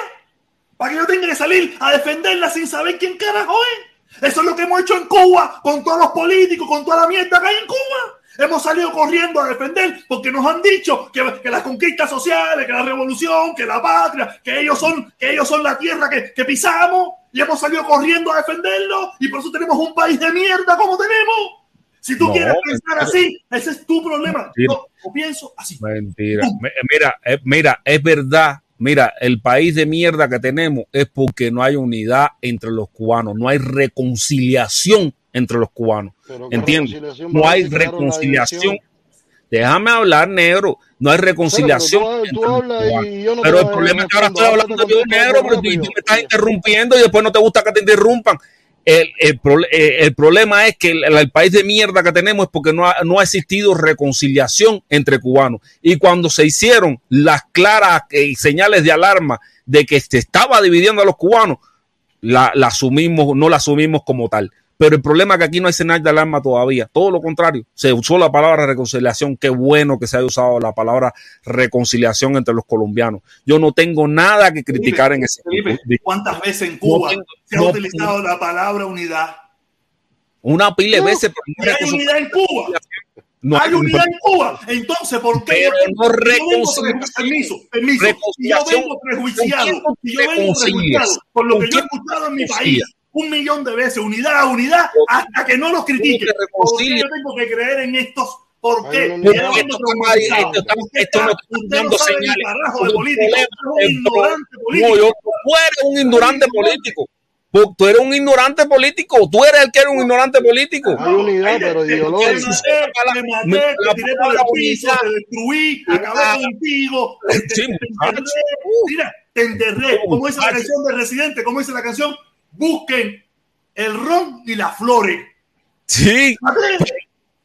Para que yo tenga que salir a defenderla sin saber quién carajo es. Eso es lo que hemos hecho en Cuba con todos los políticos, con toda la mierda que hay en Cuba. Hemos salido corriendo a defender porque nos han dicho que, que las conquistas sociales, que la revolución, que la patria, que ellos son, que ellos son la tierra que, que pisamos y hemos salido corriendo a defenderlo y por eso tenemos un país de mierda como tenemos. Si tú No, quieres pensar así, ese es tu problema. Mentira. Pienso así. Mentira. Me- Mira, eh, mira, es verdad. Mira, el país de mierda que tenemos es porque no hay unidad entre los cubanos, no hay reconciliación entre los cubanos. Pero ¿qué ¿Entiendes? No hay reconciliación. Déjame hablar, negro. No hay reconciliación. Pero, pero tú, los y yo no Pero el problema es que ahora estoy hablando de negro, pero tú me estás interrumpiendo y después no te gusta que te interrumpan. El, el, eh, el problema es que el, el país de mierda que tenemos es porque no ha, no ha existido reconciliación entre cubanos. Y cuando se hicieron las claras eh, señales de alarma de que se estaba dividiendo a los cubanos, la, la asumimos, no la asumimos como tal. Pero el problema es que aquí no hay señal de alarma todavía. Todo lo contrario. Se usó la palabra reconciliación. Qué bueno que se haya usado la palabra reconciliación entre los colombianos. Yo no tengo nada que criticar en ese Felipe. ¿cuántas veces en Cuba tengo- se ha no- utilizado la palabra unidad? Una pila de veces. hay unidad en Cuba. No hay hay unidad en Cuba. Entonces, ¿por qué? Pero no reconciliación. Permiso, permiso. Si yo Reconciliación. vengo prejuiciado, ¿Con quién tú si yo vengo prejuiciado por lo ¿Con que yo he escuchado en mi país? Un millón de veces, unidad, unidad, hasta que no los critique. te ¿Por qué reconcilias? yo tengo que creer en estos? ¿Por qué? No, no, esto esto está- señales. carajo de un ignorante político. yo, tú eres un ignorante político. Tú- Tú eres un ignorante político. Tú eres el que eres un ignorante político. Hay unidad, Ay, pero te- te- ideológica. Te maté, te Me- maté, la te tiré por palabra el piso, unidad. te destruí, acabé contigo, te, te- Sí, te muchacho. enterré, mira, te enterré. Como dice la muchacho. canción de Residente, como dice la canción, busquen el ron y las flores. Sí.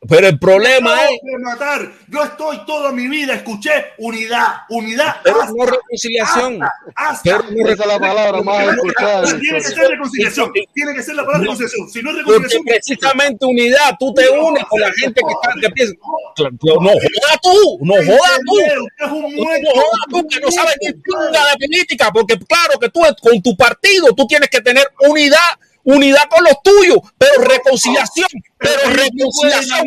Pero el problema es. de matar. Yo estoy toda mi vida, escuché unidad, unidad. Pero hasta- no reconciliación. hasta- hasta- Pero no es la palabra más escuchada. Tiene que ser reconciliación. Tiene que ser la palabra reconciliación. Si no es Porque reconciliación, precisamente unidad, tú te unes con la gente que, está, que piensa. No joda tú, no joda tú. No joda tú que no sabes ni pinga de política, porque claro que tú con tu partido tú tienes que tener unidad, unidad con los tuyos, pero reconciliación, pero reconciliación.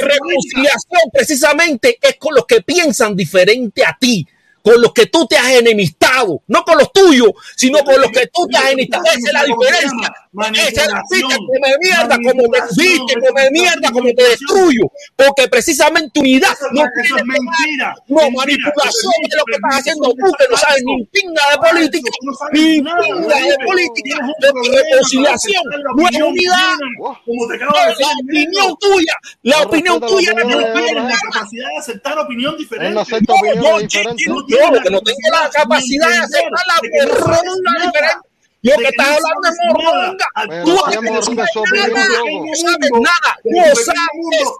Reconciliación precisamente es con los que piensan diferente a ti. Con los que tú te has enemistado, no con los tuyos, sino con los que tú te has enemistado. Esa es la diferencia. Esa es la viste, come mierda, como te viste, come mierda, como te destruyo. Porque precisamente unidad Eso, no eso es mentira. no, Mentira. manipulación de lo que estás haciendo tú, que no es sabes ni pinga de política, ni pinga de política, de reconciliación, no es opinión unidad. la opinión tuya, la No opinión tuya opinión no la capacidad de aceptar opinión diferente. no No, tengo la capacidad de aceptar la nada. diferente. Lo De que estás no hablando nada. morronga. Tú si sabes nada, no sabes nada, De no sabes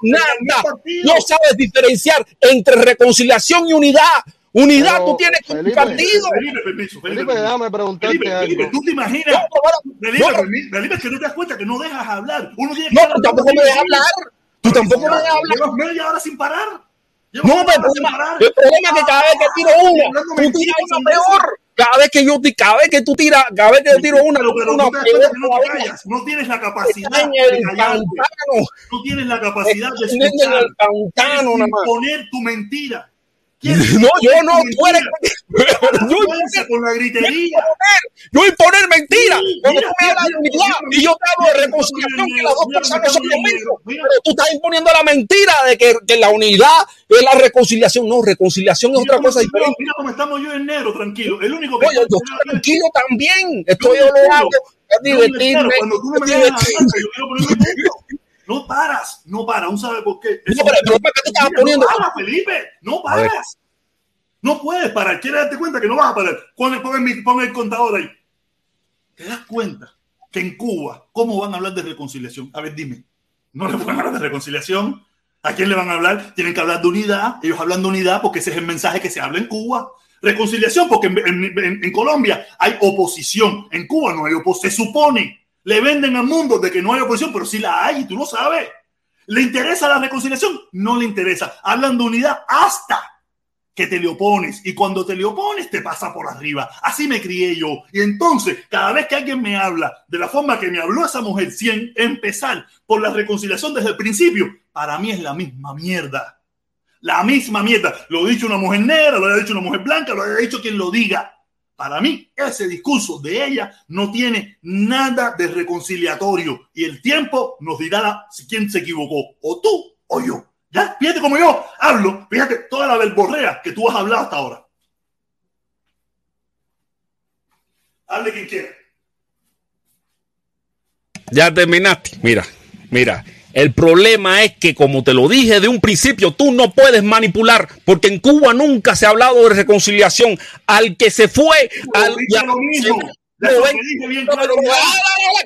de nada, no sabes diferenciar entre reconciliación y unidad. Unidad Pero, tú tienes con tu Felipe, partido. Felipe, permiso, Felipe, Felipe, déjame preguntarte Felipe, Felipe, algo. tú te imaginas. No, pero- Felipe, no, Felipe, Felipe, es que no te das cuenta que no dejas hablar. Uno tiene que No, tú tampoco me dejas hablar. Tú tampoco me dejas hablar. Llevas media hora sin parar. Llevas No, pero el problema, parar. el problema es que cada vez que tiro una, Hablando tú tiras una peor. Cada vez que yo, ti- cada vez que tú tiras, cada vez que yo tiro una, Pero, pero una tú te no te callas. No tienes la capacidad de callarte. No tienes la capacidad de escuchar. más. imponer tu mentira. No, yo no, tú eres. Yo imponer, con la yo gritería. imponer, yo imponer mentira. Sí, Cuando mira, tú me hablas de unidad y yo te hablo de reconciliación, que las dos cosas no son lo mismo. Pero tú estás imponiendo la mentira de que, que la unidad es la reconciliación. No, reconciliación es Mira otra cosa estoy diferente. Mira cómo estamos yo en negro, tranquilo. El único que yo estoy tranquilo también. Esto Yo lo hago. Es divertirme. Cuando tú me yo quiero. No paras, no paras. ¿Aún sabe por qué? No, pero el problema es que tú estás poniendo- No paras, Felipe. No paras. No puedes parar. ¿Quieres darte cuenta que no vas a parar? Pon pon el, pon el contador ahí. ¿Te das cuenta que en Cuba, cómo van a hablar de reconciliación? A ver, dime. ¿No le pueden hablar de reconciliación? ¿A quién le van a hablar? Tienen que hablar de unidad. Ellos hablan de unidad porque ese es el mensaje que se habla en Cuba. Reconciliación porque en, en- en- en Colombia hay oposición. En Cuba no hay oposición. Se supone. Le venden al mundo de que no hay oposición, pero sí la hay y tú lo sabes. ¿Le interesa la reconciliación? No le interesa. Hablan de unidad hasta que te le opones y cuando te le opones te pasa por arriba. Así me crié yo. Y entonces, cada vez que alguien me habla de la forma que me habló esa mujer, sin empezar por la reconciliación desde el principio, para mí es la misma mierda. La misma mierda. Lo ha dicho una mujer negra, lo ha dicho una mujer blanca, lo ha dicho quien lo diga. Para mí, ese discurso de ella no tiene nada de reconciliatorio y el tiempo nos dirá si quién se equivocó, o tú o yo. Ya, fíjate como yo hablo, fíjate toda la verborrea que tú has hablado hasta ahora. Hable quien quiera. Ya terminaste. Mira, mira. El problema es que, como te lo dije de un principio, tú no puedes manipular, porque en Cuba nunca se ha hablado de reconciliación. Al que se fue, al, ya-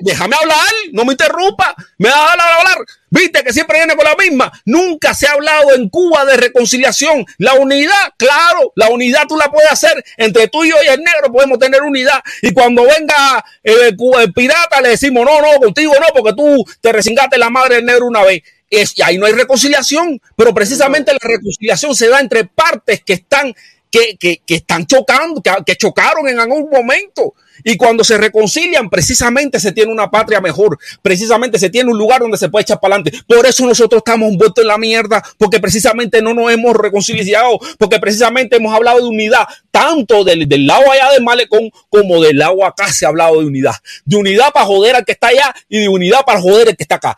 Déjame hablar, no me interrumpa. Me va a hablar, hablar. Viste que siempre viene con la misma. Nunca se ha hablado en Cuba de reconciliación. La unidad, claro, la unidad tú la puedes hacer entre tú y yo y el negro. Podemos tener unidad. Y cuando venga el, cu- el pirata, le decimos, no, no, contigo no, porque tú te resingaste la madre del negro una vez. Es, y ahí no hay reconciliación, pero precisamente la reconciliación se da entre partes que están, que, que, que están chocando, que, que chocaron en algún momento. Y cuando se reconcilian, precisamente se tiene una patria mejor, precisamente se tiene un lugar donde se puede echar para adelante. Por eso nosotros estamos envueltos en la mierda, porque precisamente no nos hemos reconciliado, porque precisamente hemos hablado de unidad, tanto del, del lado allá de Malecón como del lado acá se ha hablado de unidad. De unidad para joder al que está allá y de unidad para joder al que está acá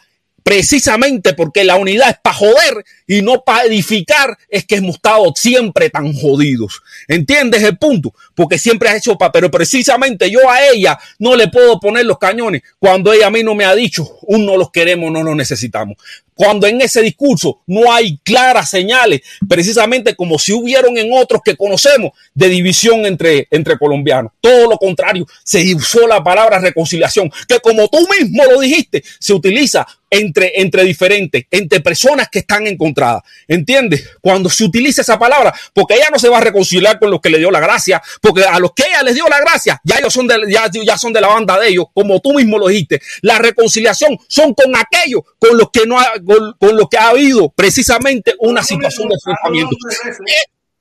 precisamente porque la unidad es para joder y no para edificar, es que hemos estado siempre tan jodidos. ¿Entiendes el punto? Porque siempre has hecho para, pero precisamente yo a ella no le puedo poner los cañones cuando ella a mí no me ha dicho, un no los queremos, no los necesitamos. Cuando en ese discurso no hay claras señales, precisamente como si hubieron en otros que conocemos, de división entre, entre colombianos. Todo lo contrario, se usó la palabra reconciliación, que como tú mismo lo dijiste, se utiliza entre, entre diferentes, entre personas que están encontradas. ¿Entiendes? Cuando se utiliza esa palabra, porque ella no se va a reconciliar con los que le dio la gracia, porque a los que ella les dio la gracia, ya ellos son de, ya, ya son de la banda de ellos, como tú mismo lo dijiste. La reconciliación son con aquellos con los que no ha, con, con los que ha habido precisamente una situación de enfrentamiento.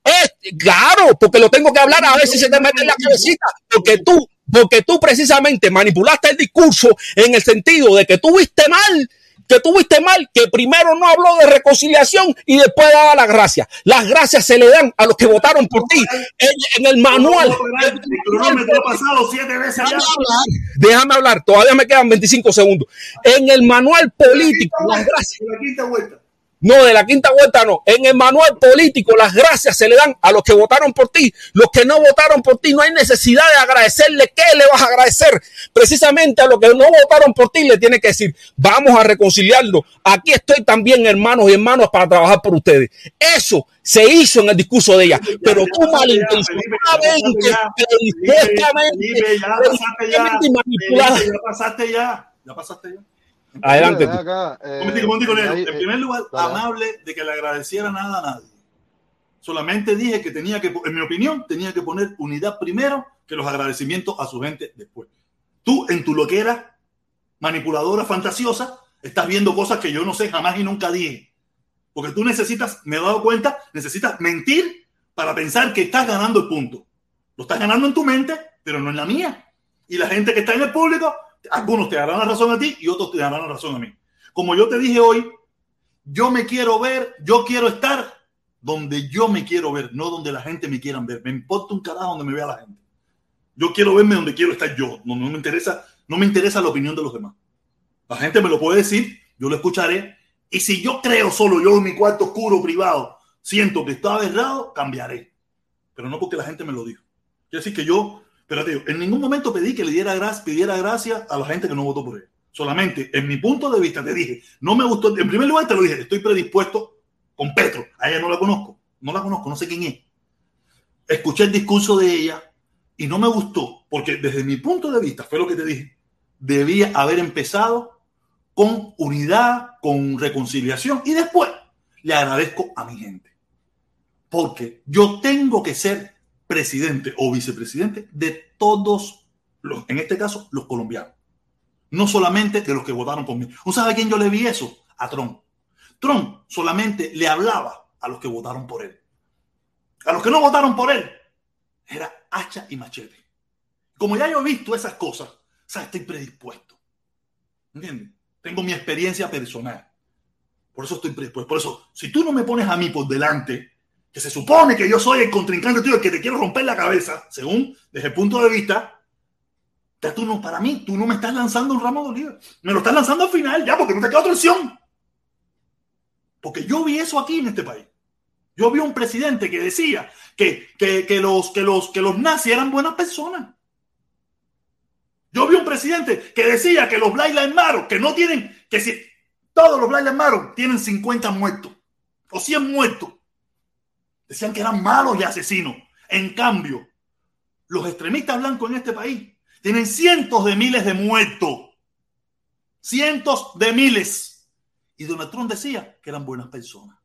Es, claro, porque lo tengo que hablar a ver si se te mete en la cabecita, porque tú, porque tú precisamente manipulaste el discurso en el sentido de que tú viste mal, que tú viste mal, que primero no habló de reconciliación y después daba las gracias. Las gracias se le dan a los que votaron por ti. En, en el manual. déjame hablar, todavía me quedan 25 segundos. En el manual político, las gracias. No, de la quinta vuelta no. En el manual político las gracias se le dan a los que votaron por ti. Los que no votaron por ti no hay necesidad de agradecerle. ¿Qué le vas a agradecer? Precisamente a los que no votaron por ti le tiene que decir, vamos a reconciliarlo. Aquí estoy también, hermanos y hermanos, para trabajar por ustedes. Eso se hizo en el discurso de ella. Pero tú malintencionadamente, ya pasaste ya. Felipe, ya pasaste ya. Ya pasaste ya. Adelante. Acá, eh, Un un ahí, En eh, primer lugar, amable de que le agradeciera nada a nadie. Solamente dije que tenía que, en mi opinión, tenía que poner unidad primero que los agradecimientos a su gente después. Tú, en tu loquera, manipuladora, fantasiosa, estás viendo cosas que yo no sé jamás y nunca dije. Porque tú necesitas, me he dado cuenta, necesitas mentir para pensar que estás ganando el punto. Lo estás ganando en tu mente, pero no en la mía. Y la gente que está en el público, algunos te darán la razón a ti y otros te darán la razón a mí. Como yo te dije hoy, yo me quiero ver, yo quiero estar donde yo me quiero ver, no donde la gente me quiera ver. Me importa un carajo donde me vea la gente. Yo quiero verme donde quiero estar yo. No, no me interesa, no me interesa la opinión de los demás. La gente me lo puede decir, yo lo escucharé. Y si yo creo solo yo en mi cuarto oscuro privado, siento que está errado, cambiaré. Pero no porque la gente me lo dijo. Quiere decir que yo, pero te digo, en ningún momento pedí que le diera gracia, pidiera gracia a la gente que no votó por él. Solamente, en mi punto de vista, te dije, no me gustó. En primer lugar, te lo dije, estoy predispuesto con Petro. A ella no la conozco. No la conozco, no sé quién es. Escuché el discurso de ella y no me gustó, porque desde mi punto de vista, fue lo que te dije, debía haber empezado con unidad, con reconciliación y después le agradezco a mi gente. Porque yo tengo que ser presidente o vicepresidente de todos los, en este caso, los colombianos. No solamente de los que votaron por mí. ¿Usted sabe a quién yo le vi eso? A Trump. Trump solamente le hablaba a los que votaron por él. A los que no votaron por él, era hacha y machete. Como ya yo he visto esas cosas, o estoy predispuesto. ¿Entiendes? Tengo mi experiencia personal. Por eso estoy predispuesto. Por eso, si tú no me pones a mí por delante, se supone que yo soy el contrincante tuyo, el que te quiero romper la cabeza, según desde el punto de vista, ya tú no, para mí, tú no me estás lanzando un ramo de oliva. Me lo estás lanzando al final, ya, porque no te queda otra opción. Porque yo vi eso aquí en este país. Yo vi un presidente que decía que, que, que, los, que, los, que los nazis eran buenas personas. Yo vi un presidente que decía que los Black Lives Matter, que no tienen, que si todos los Black Lives Matter tienen 50 muertos o 100 muertos. Decían que eran malos y asesinos. En cambio, los extremistas blancos en este país tienen cientos de miles de muertos. Cientos de miles. Y Donald Trump decía que eran buenas personas.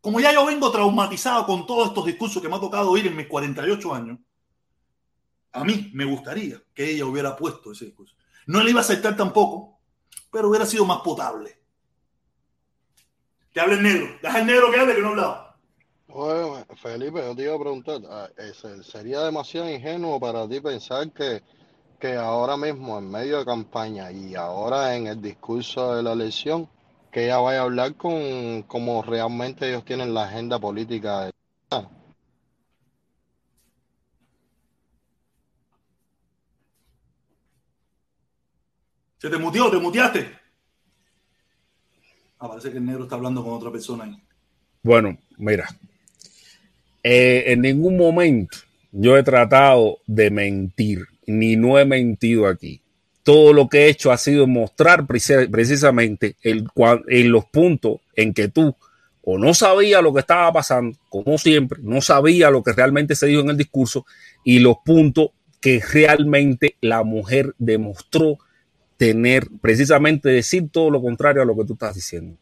Como ya yo vengo traumatizado con todos estos discursos que me ha tocado oír en mis 48 años, a mí me gustaría que ella hubiera puesto ese discurso. No le iba a aceptar tampoco, pero hubiera sido más potable. Que hable el negro. Deja el negro que hable, que no ha hablado. Oye, Felipe, yo te iba a preguntar, ah, ¿sería demasiado ingenuo para ti pensar que que ahora mismo, en medio de campaña y ahora en el discurso de la elección, que ella vaya a hablar con cómo realmente ellos tienen la agenda política. de- ¿Se te mutió? ¿Te muteaste? Ah, parece que el negro está hablando con otra persona ahí. Bueno, mira, eh, en ningún momento yo he tratado de mentir, ni no he mentido aquí. Todo lo que he hecho ha sido mostrar preci- precisamente el, en los puntos en que tú o no sabías lo que estaba pasando, como siempre, no sabía lo que realmente se dijo en el discurso y los puntos que realmente la mujer demostró tener, precisamente decir todo lo contrario a lo que tú estás diciendo.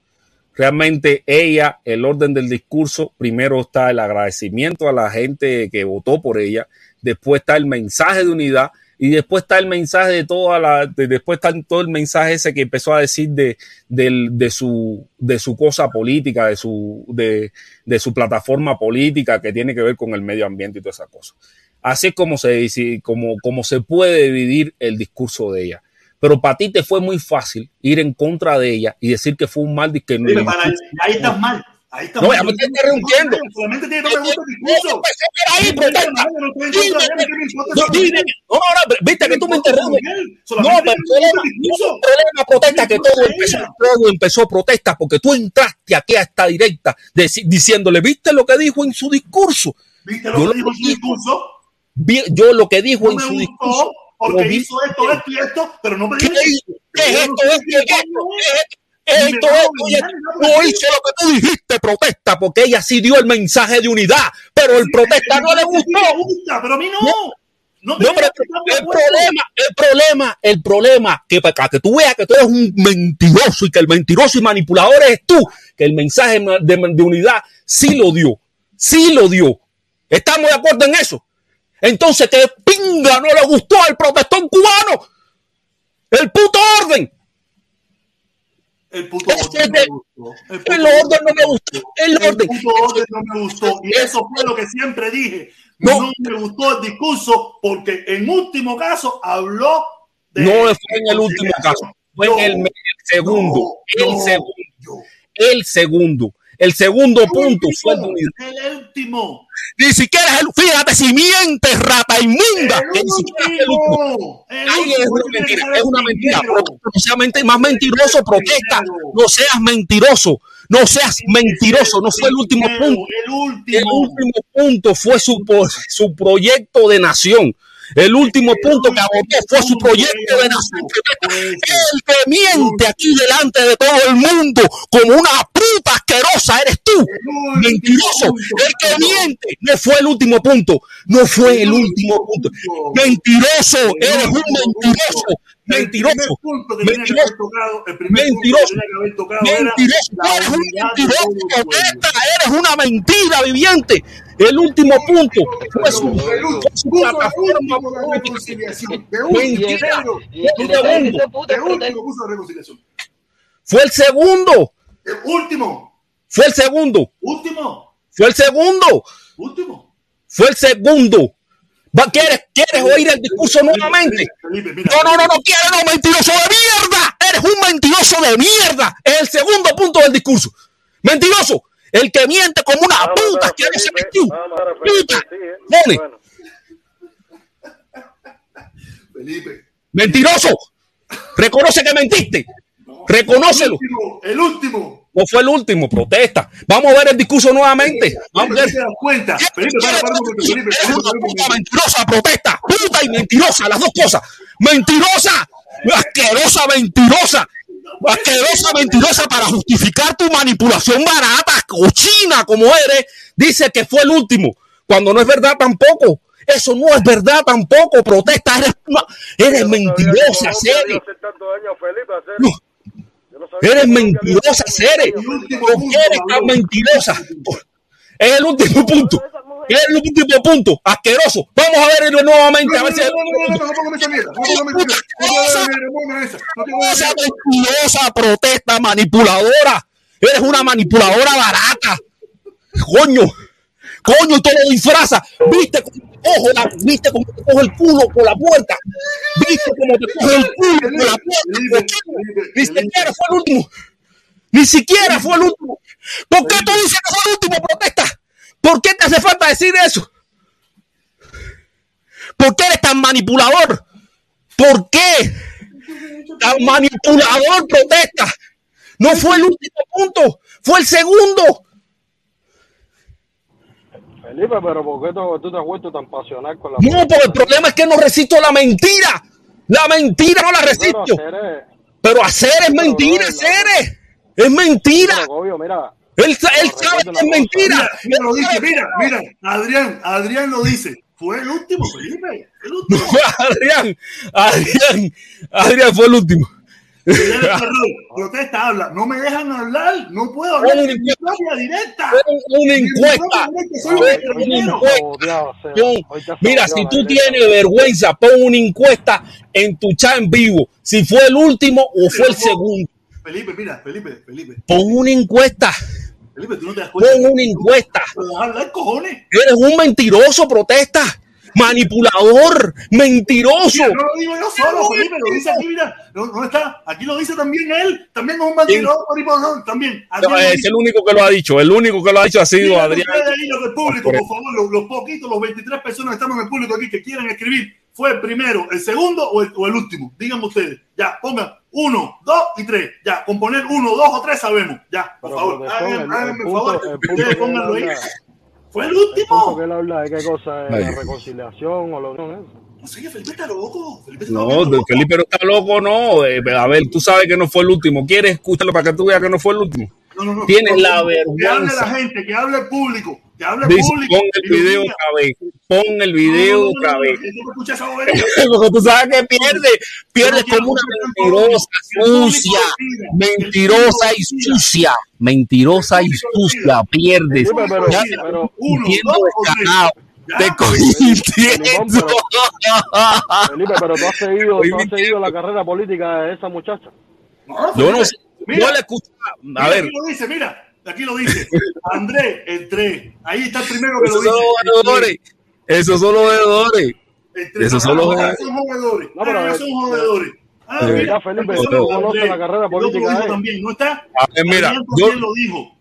Realmente ella, el orden del discurso, primero está el agradecimiento a la gente que votó por ella, después está el mensaje de unidad y después está el mensaje de toda la, de- después está todo el mensaje ese que empezó a decir de, de su, de su cosa política, de su, de, de su plataforma política que tiene que ver con el medio ambiente y todas esas cosas. Así es como se, como, como se puede dividir el discurso de ella. Pero para ti te fue muy fácil ir en contra de ella y decir que fue un mal que no- Mira, para- ahí estás mal. Ahí estás No, mal. ya me estoy interrumpiendo. Solamente tiene que el discurso. Ahí, protesta. Dime, no, no, no, viste que tú me interrumpes. No, pero el problema, protesta que todo empezó, todo empezó protesta porque tú entraste aquí a esta directa diciéndole, ¿viste lo que dijo en su discurso? ¿Viste lo que dijo en su discurso? Yo lo que dijo en su discurso. Porque hizo esto, esto y esto, pero no me ¿Qué, digas. ¿Qué es esto? ¿Esto? qué ¿Qué es esto? coño ¿Qué es. es esto? Y Esto, esto, madre, no, hizo lo que tú dijiste, protesta, porque ella sí dio el mensaje de unidad, pero el protesta no le gustó. me gusta, pero a mí no. No me No, pero el problema, el problema, el problema, que para que tú veas que tú eres un mentiroso y que el mentiroso y manipulador eres tú, que el mensaje de, de unidad sí lo dio, sí lo dio. ¿Estamos de acuerdo en eso? Entonces, que pinga no le gustó al protestón cubano. El puto orden. El puto orden no me gustó. El orden no me gustó. El El orden. puto orden no me gustó. Y eso fue lo que siempre dije. No. No, me gustó el discurso porque en último caso habló de. No fue en el último caso, fue en el, el segundo. El segundo. El segundo. El punto fue el de unidad. El último. Ni siquiera es el, fíjate si mientes, rata inmunda. El ni siquiera es el último. último. El Ay, es último. una mentira, es una mentira. No seas más mentiroso, protesta. No seas mentiroso. No seas mentiroso. No fue el último punto. El El último. último punto fue su, su proyecto de nación. El último punto que abordó fue su proyecto de nación. El que miente aquí delante de todo el mundo como una puta asquerosa. Mentiroso. El que miente no fue el último punto. No fue el último punto. Mentiroso. Eres un mentiroso. Mentiroso. Mentiroso. Mentiroso. Eres un mentiroso. Eres una mentira viviente. El último punto fue su, plataforma. Mentira. Fue el segundo. El último. Fue el segundo. Último. Fue el segundo. Último. Fue el segundo. ¿Quieres, ¿Quieres oír el discurso nuevamente? Felipe, mira. No, no, no, no quiero, no, mentiroso de mierda. Eres un mentiroso de mierda. Es el segundo punto del discurso. Mentiroso. El que miente como una Vamos puta quiere ser Felipe, tú. Felipe, Puta. Felipe. Mentiroso. Reconoce que mentiste. Reconócelo. El último. El último. No fue el último, protesta. Vamos a ver el discurso nuevamente. Vamos a ver. mentirosa, protesta. Puta y mentirosa, las dos cosas. Mentirosa, asquerosa, mentirosa. Asquerosa, mentirosa para justificar tu manipulación barata, cochina como eres. Dice que fue el último, cuando no es verdad tampoco. Eso no es verdad tampoco. Protesta, eres, una- eres mentirosa, hacer- No. Eres mentirosa, Cere. tanto daño a Felipe. ¿Por qué eres tan mentirosa? Es el último punto. Es el último punto. Asqueroso. Vamos a verlo nuevamente. A ver si. Mentirosa protesta manipuladora. Eres una manipuladora barata. Coño. Coño, y todo lo disfraza. ¿Viste? Cojo la, viste cómo te coge el culo por la puerta, viste cómo te coge el culo por la puerta, ni siquiera fue el último, ni siquiera fue el último. ¿Por qué tú dices que fue el último protesta? ¿Por qué te hace falta decir eso? ¿Por qué eres tan manipulador? ¿Por qué? Tan manipulador protesta. No fue el último punto, fue el segundo. Felipe, pero ¿por qué tú, tú te has vuelto tan pasional con la No, porque el problema es que no resisto la mentira. La mentira no la Pero resisto. hacer es- Pero hacer es mentira, no, hacer es. Es mentira. obvio, mira, Él, él sabe que es mentira. Mira, lo dice, mira, mira, Adrián, Adrián lo dice. Fue el último, Felipe, el último. Adrián, Adrián, Adrián fue el último. Protesta, habla. No me dejan hablar, no puedo hablar Una propia directa. Una encuesta. Una has mira, si tú tienes vergüenza, pon una encuesta en tu chat en vivo. Si fue el último o fue el segundo. Felipe, mira, Felipe, Felipe, Pon una encuesta. Felipe, tú no te das cuenta. Pon una encuesta. Cojones. Eres un mentiroso, protesta. Manipulador, mentiroso. Mira, no lo digo yo solo, Felipe, lo dice aquí, mira, no, no está, aquí lo dice también él, también es un mentiroso, no, también. No, es el único que lo ha dicho. El único que lo ha dicho ha sido Digan Adrián. ustedes ahí los del público, por favor, los, los poquitos, los 23 personas que estamos en el público aquí que quieran escribir, ¿fue el primero, el segundo o el, o el último? Díganme ustedes. Ya, pongan uno, dos y tres. Ya, con poner uno, dos o tres sabemos. Ya, por Pero, favor, háganme, el- favor. Ustedes pónganlo ahí. Fue el último. que él habla de qué cosa es la reconciliación o la unión eso. No sé que Felipe está loco. Felipe está No, loco. Felipe no está loco, no. Eh, a ver, tú sabes que no fue el último. ¿Quieres escucharlo para que tú veas que no fue el último? No, no, no. Tienes No, la no, Que hable vergüenza. la gente, que hable el público, que hable el Dice, público. pon el video otra vez. Pon el video otra vez. Porque tú sabes que pierde, pierde como una mentirosa, sucia, mentirosa y sucia, mentirosa y sucia, pierdes. Te. Felipe, pero tú has seguido, tú has Oye, seguido la carrera política de esa muchacha. No, Yo no sé, yo le escucho. A ver, mira. Aquí lo dice. Andrés, el 3. Ahí está el primero que esos lo son dice. los veedores. Esos son los tres. Esos son los Ah, veedores. son jugadores. No, pero, Ah, eh, son jugadores. Ah, mira, Felipe, la carrera política también, ¿no está? A ver, mira, yo, lo dijo.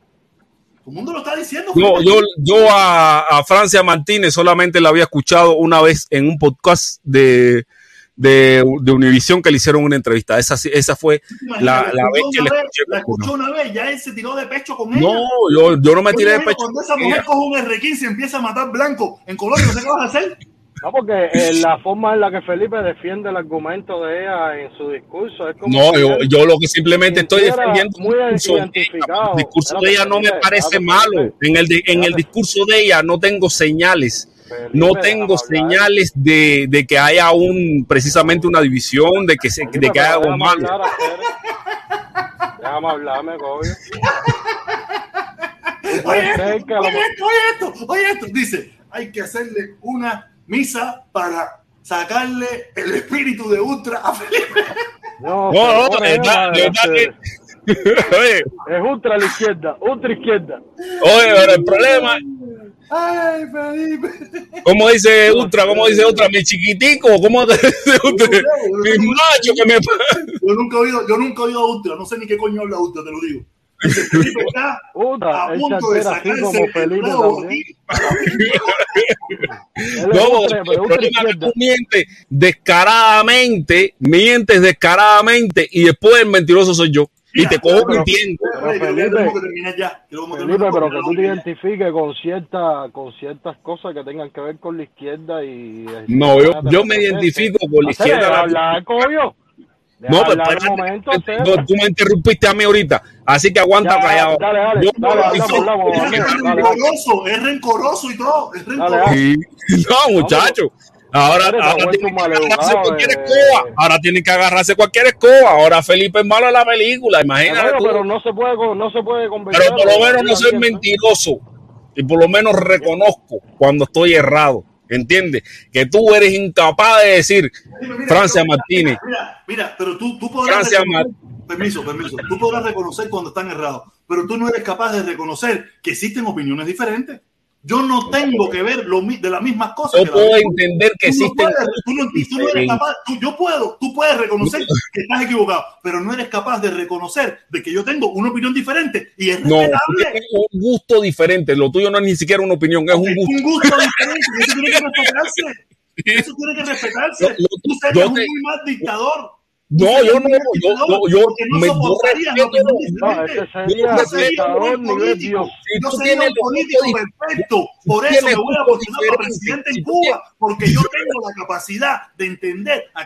Todo el mundo lo está diciendo. yo, Felipe. yo, yo a, a Francia Martínez solamente la había escuchado una vez en un podcast de, de, de Univision que le hicieron una entrevista. Esa, sí- esa fue la, la vez que le escuché. La escuchó una vez, ya él se tiró de pecho con ella. No, yo, yo no me tiré de pecho. Cuando esa mujer coge un R15 y empieza a matar blanco en Colombia, no sé qué vas a hacer. No, porque eh, la forma en la que Felipe defiende el argumento de ella en su discurso es como. No, yo, yo lo que simplemente estoy defendiendo muy el discurso, de ella. identificado. El discurso de ella no me parece malo. En el, de- en el discurso de ella no tengo señales. No tengo señales de, de que haya un precisamente una división, de que se, de que haya pero algo déjame hablarme, coño. Oye esto, oye esto, oye esto, oye esto. Dice, hay que hacerle una misa para sacarle el espíritu de Ultra a Felipe. No, No, no, pero de verdad, de verdad Aceres. que- Oye, Es ultra a la izquierda, ultra izquierda. oye, pero el problema, Ay, Felipe. ¿cómo dice Ultra? ¿Cómo dice Ultra? Mi chiquitico, ¿cómo dice Ultra? Mi macho que me... Yo nunca he oído, yo nunca he oído a Ultra, no sé ni qué coño habla Ultra, te lo digo. Felipe está a punto de sacarse como el Felipe nuevo No, el problema es que tú mientes descaradamente, mientes descaradamente y después el mentiroso soy yo. Y te cojo mintiendo. Felipe- pero que tú te identifiques con cierta, con ciertas cosas que tengan que ver con la izquierda y No, yo, yo me identifico con la izquierda. hablar, coño. Deja No, pero momento, tú- me interrumpiste a mí ahorita, así que aguanta Ya, callado. dale, dale, Yo- dale, hablamos, Eso, hablamos, es rencoroso, es rencoroso y todo. Es rencoroso. No, muchacho. Ahora, ahora tienen que agarrarse cualquier escoba. Ahora tienen que agarrarse cualquier escoba. Ahora Felipe es malo en la película, imagínate. Pero no se puede, no se puede convencer. Pero por lo menos no soy mentiroso. Y por lo menos reconozco cuando estoy errado. ¿Entiendes? Que tú eres incapaz de decir, Mira, mira, Francia mira, Martínez. Mira, mira, pero tú, tú podrás Francia permiso, permiso, tú podrás reconocer cuando están errados, pero tú no eres capaz de reconocer que existen opiniones diferentes. Yo no tengo que ver lo, de las mismas cosas. Yo que puedo entender que Tú no existen puedes, tú no, tú no eres capaz, tú- yo puedo, tú puedes reconocer que estás equivocado, pero no eres capaz de reconocer de que yo tengo una opinión diferente y es No, respetable. un gusto diferente. Lo tuyo no es ni siquiera una opinión, es un gusto. un gusto diferente, eso tiene que respetarse. Eso tiene que respetarse. Yo- yo- Tú serías yo un te- muy mal dictador. No, yo no, yo, yo, yo, Porque no me- yo soportarías la respeto. No, ese Yo sería Yo sería un dictador buen nivel político. Dios. Si Yo tú sería tienes político perfecto. Por eso me voy a postular para presidente en Cuba, porque yo tengo la capacidad de entender a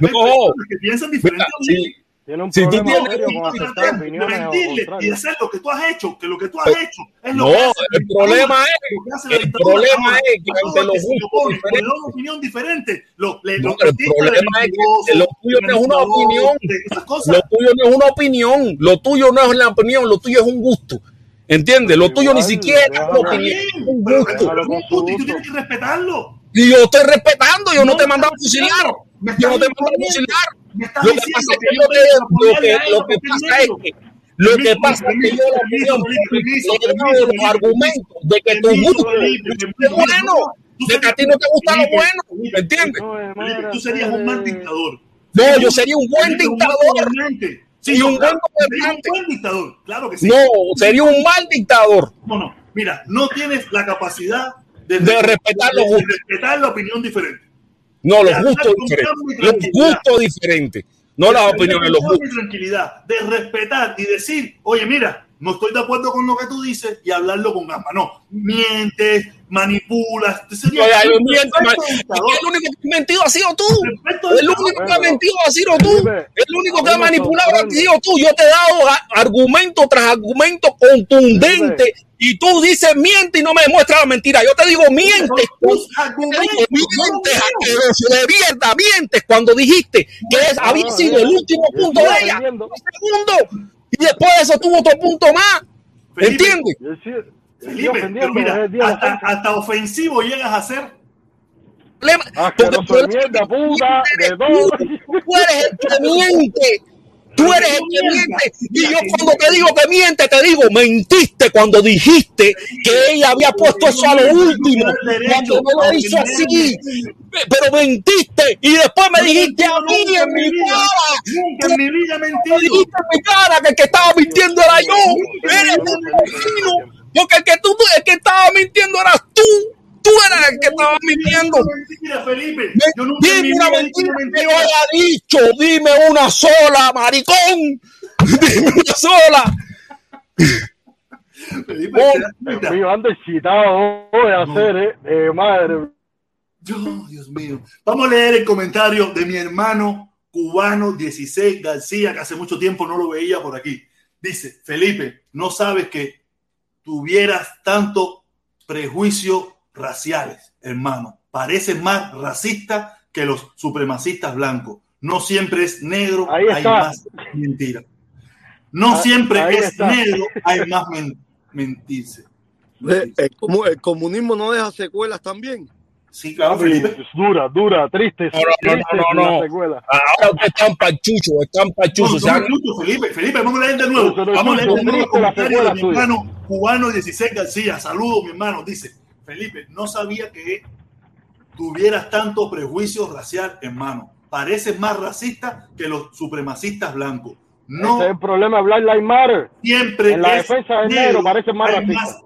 que piensan diferente a mí. Si- Tiene un Si tú tienes- serio con aceptar opiniones mentirle y hacer lo que tú has hecho, que lo que tú has hecho es lo No, que hace la el problema lo es- que hace la el problema es que ante el los gustos una opinión diferente, lo, le, No, lo pero el problema es que lo tuyo no es una opinión. Lo tuyo no es una opinión, lo tuyo no es una opinión, lo tuyo es un gusto. ¿Entiendes? Lo tuyo ni siquiera es una opinión, es un gusto. y tú tienes que respetarlo. Y yo estoy respetando, yo no te he mandado a fusilar. Yo no te he mandado a fusilar. Me estás Lo que diciendo pasa es que yo que lo que, lo que pasa es que lo que pasa es que yo la opinión le los argumentos de que tu gusto es bueno, de que a ti no te gusta lo bueno, ¿me entiendes? Tú serías un mal dictador. No, yo sería un buen dictador. Sí, un claro, buen gobernante. un buen dictador, claro que sí. No, sería un mal dictador. No, no. Mira, no tienes la capacidad de, De respetar los de respetar la opinión diferente. No, los gustos diferentes. Los gustos diferentes. No las opiniones, los gustos. tranquilidad, de respetar y decir, oye, mira, no estoy de acuerdo con lo que tú dices y hablarlo con calma. No, mientes, manipulas. Tú serías Oye, un man. El único que ha mentido ha sido tú. El único que ha mentido ha sido tú. El único que ha manipulado ha sido tú. Yo te he dado argumento tras argumento contundente y tú dices miente y no me demuestras la mentira. Yo te digo mientes. No los mientes, de mierda, mientes cuando dijiste que es- había no, sido el último punto de ella. segundo. Y después de eso tuvo otro punto más. ¿Entiendes? Felipe, pero mira, hasta, ofensivo llegas a ser. Porque mierda, problema puta, de todo. Tú eres el que miente. Tú eres el que miente. Y yo cuando te digo que miente, te digo, mentiste cuando dijiste que ella había puesto eso a lo último. Cuando no lo hizo así. Pero mentiste. Y después me dijiste a mí en mi cara. En mi vida Me dijiste en mi cara que el que estaba mintiendo era yo. Eres un vecino. Porque el que, tú, el que estaba mintiendo eras tú. Tú eras el que estaba mintiendo. Mentira, Felipe. Yo nunca en mi Dime una mentira que yo haya dicho. Dime una sola, maricón. Dime una sola. Felipe, Oh, ando excitado voy a hacer, eh. eh, madre. Yo, Dios mío. Vamos a leer el comentario de mi hermano cubano 16 García, que hace mucho tiempo no lo veía por aquí. Dice, Felipe, no sabes que tuvieras tanto prejuicio raciales, hermano. Pareces más racista que los supremacistas blancos. No siempre es negro, Ahí hay está. más mentira. No Ah, siempre ahí es está. negro, hay más men- mentirse. El, comu- el comunismo no deja secuelas también. Sí, claro, Felipe. es dura, dura, triste. No, no, no, triste no. Ahora ustedes están pachuchos, están No, pachuchos. no, ¿saben? no, no, Felipe, Felipe, vamos a leer de nuevo. Vamos a leer de nuevo comentario de mi hermano cubano 16 García. Saludos, mi hermano. Dice, Felipe, no sabía que tuvieras tanto prejuicio racial, hermano. Pareces más racista que los supremacistas blancos. No Ese es el problema de Black Lives Matter. siempre En la es defensa del negro parece más hay racista. más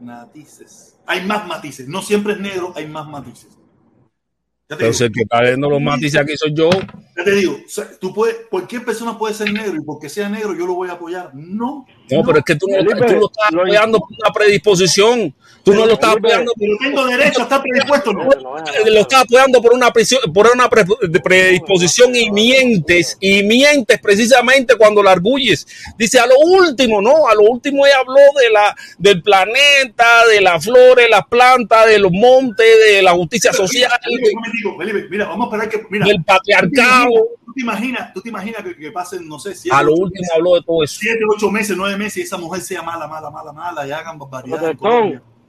matices. Hay más matices. No siempre es negro, hay más matices. Ya te Entonces, el que está viendo los matices aquí soy yo. Ya te digo, tú puedes, cualquier persona puede ser negro y porque sea negro yo lo voy a apoyar. No. No, pero es que tú, no, Felipe, tú lo estás apoyando por una predisposición. Tú no lo estás apoyando Pero tengo derecho a estar predispuesto, ¿no? Lo estás apoyando por una presión, por una pre- predisposición y mientes y mientes precisamente cuando la arguyes. Dice a lo último, no, a lo último ella habló de la del planeta, de las flores, las plantas, de los montes, de la justicia social, mira, vamos a esperar que. Mira, del patriarcado. ¿Tú te imaginas, tú te imaginas que, que pasen, no sé, siete, A lo ocho último meses, habló de todo eso. siete, ocho meses, nueve meses y esa mujer sea mala, mala, mala, mala y hagan barbaridades.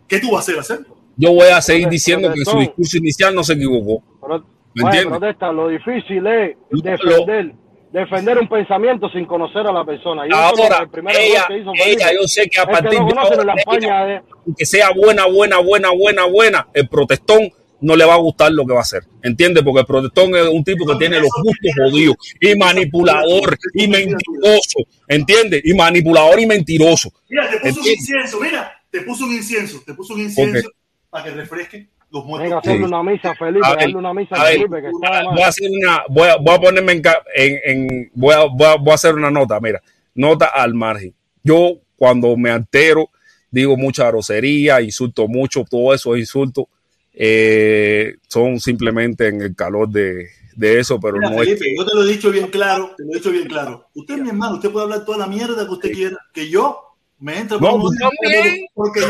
¿Qué tú vas a hacer? hacer? Yo voy a seguir diciendo que su discurso inicial no se equivocó. Pero- ¿Me Vaya, protesta, lo difícil es defender. defender un pensamiento sin conocer a la persona. Ahora, el ella, que hizo ella, yo sé que a Es partir no de ahora, la España de, que sea buena, buena, buena, buena, buena, el protestón no le va a gustar lo que va a hacer. ¿Entiendes? Porque el protestón es un tipo que tiene los gustos jodidos y manipulador y mentiroso. ¿Entiendes? Y manipulador y mentiroso. Mira, te puso un incienso, mira, te puso un incienso, te puso un incienso para que refresque los muertos. Venga a hacerle una misa Felipe, A ver, una misa a a ver, Felipe, que está de voy a hacer una, voy a, voy a ponerme en, en, en- voy, a, voy, a, voy a hacer una nota, mira, nota al margen. Yo cuando me altero digo mucha grosería, insulto mucho, todos esos insultos eh, son simplemente en el calor de, de eso, pero Mira, no es Felipe, yo te lo he dicho bien claro, te lo he dicho bien claro. Usted es mi hermano, usted puede hablar toda la mierda que usted quiera, que yo me entro No, por también. porque ya,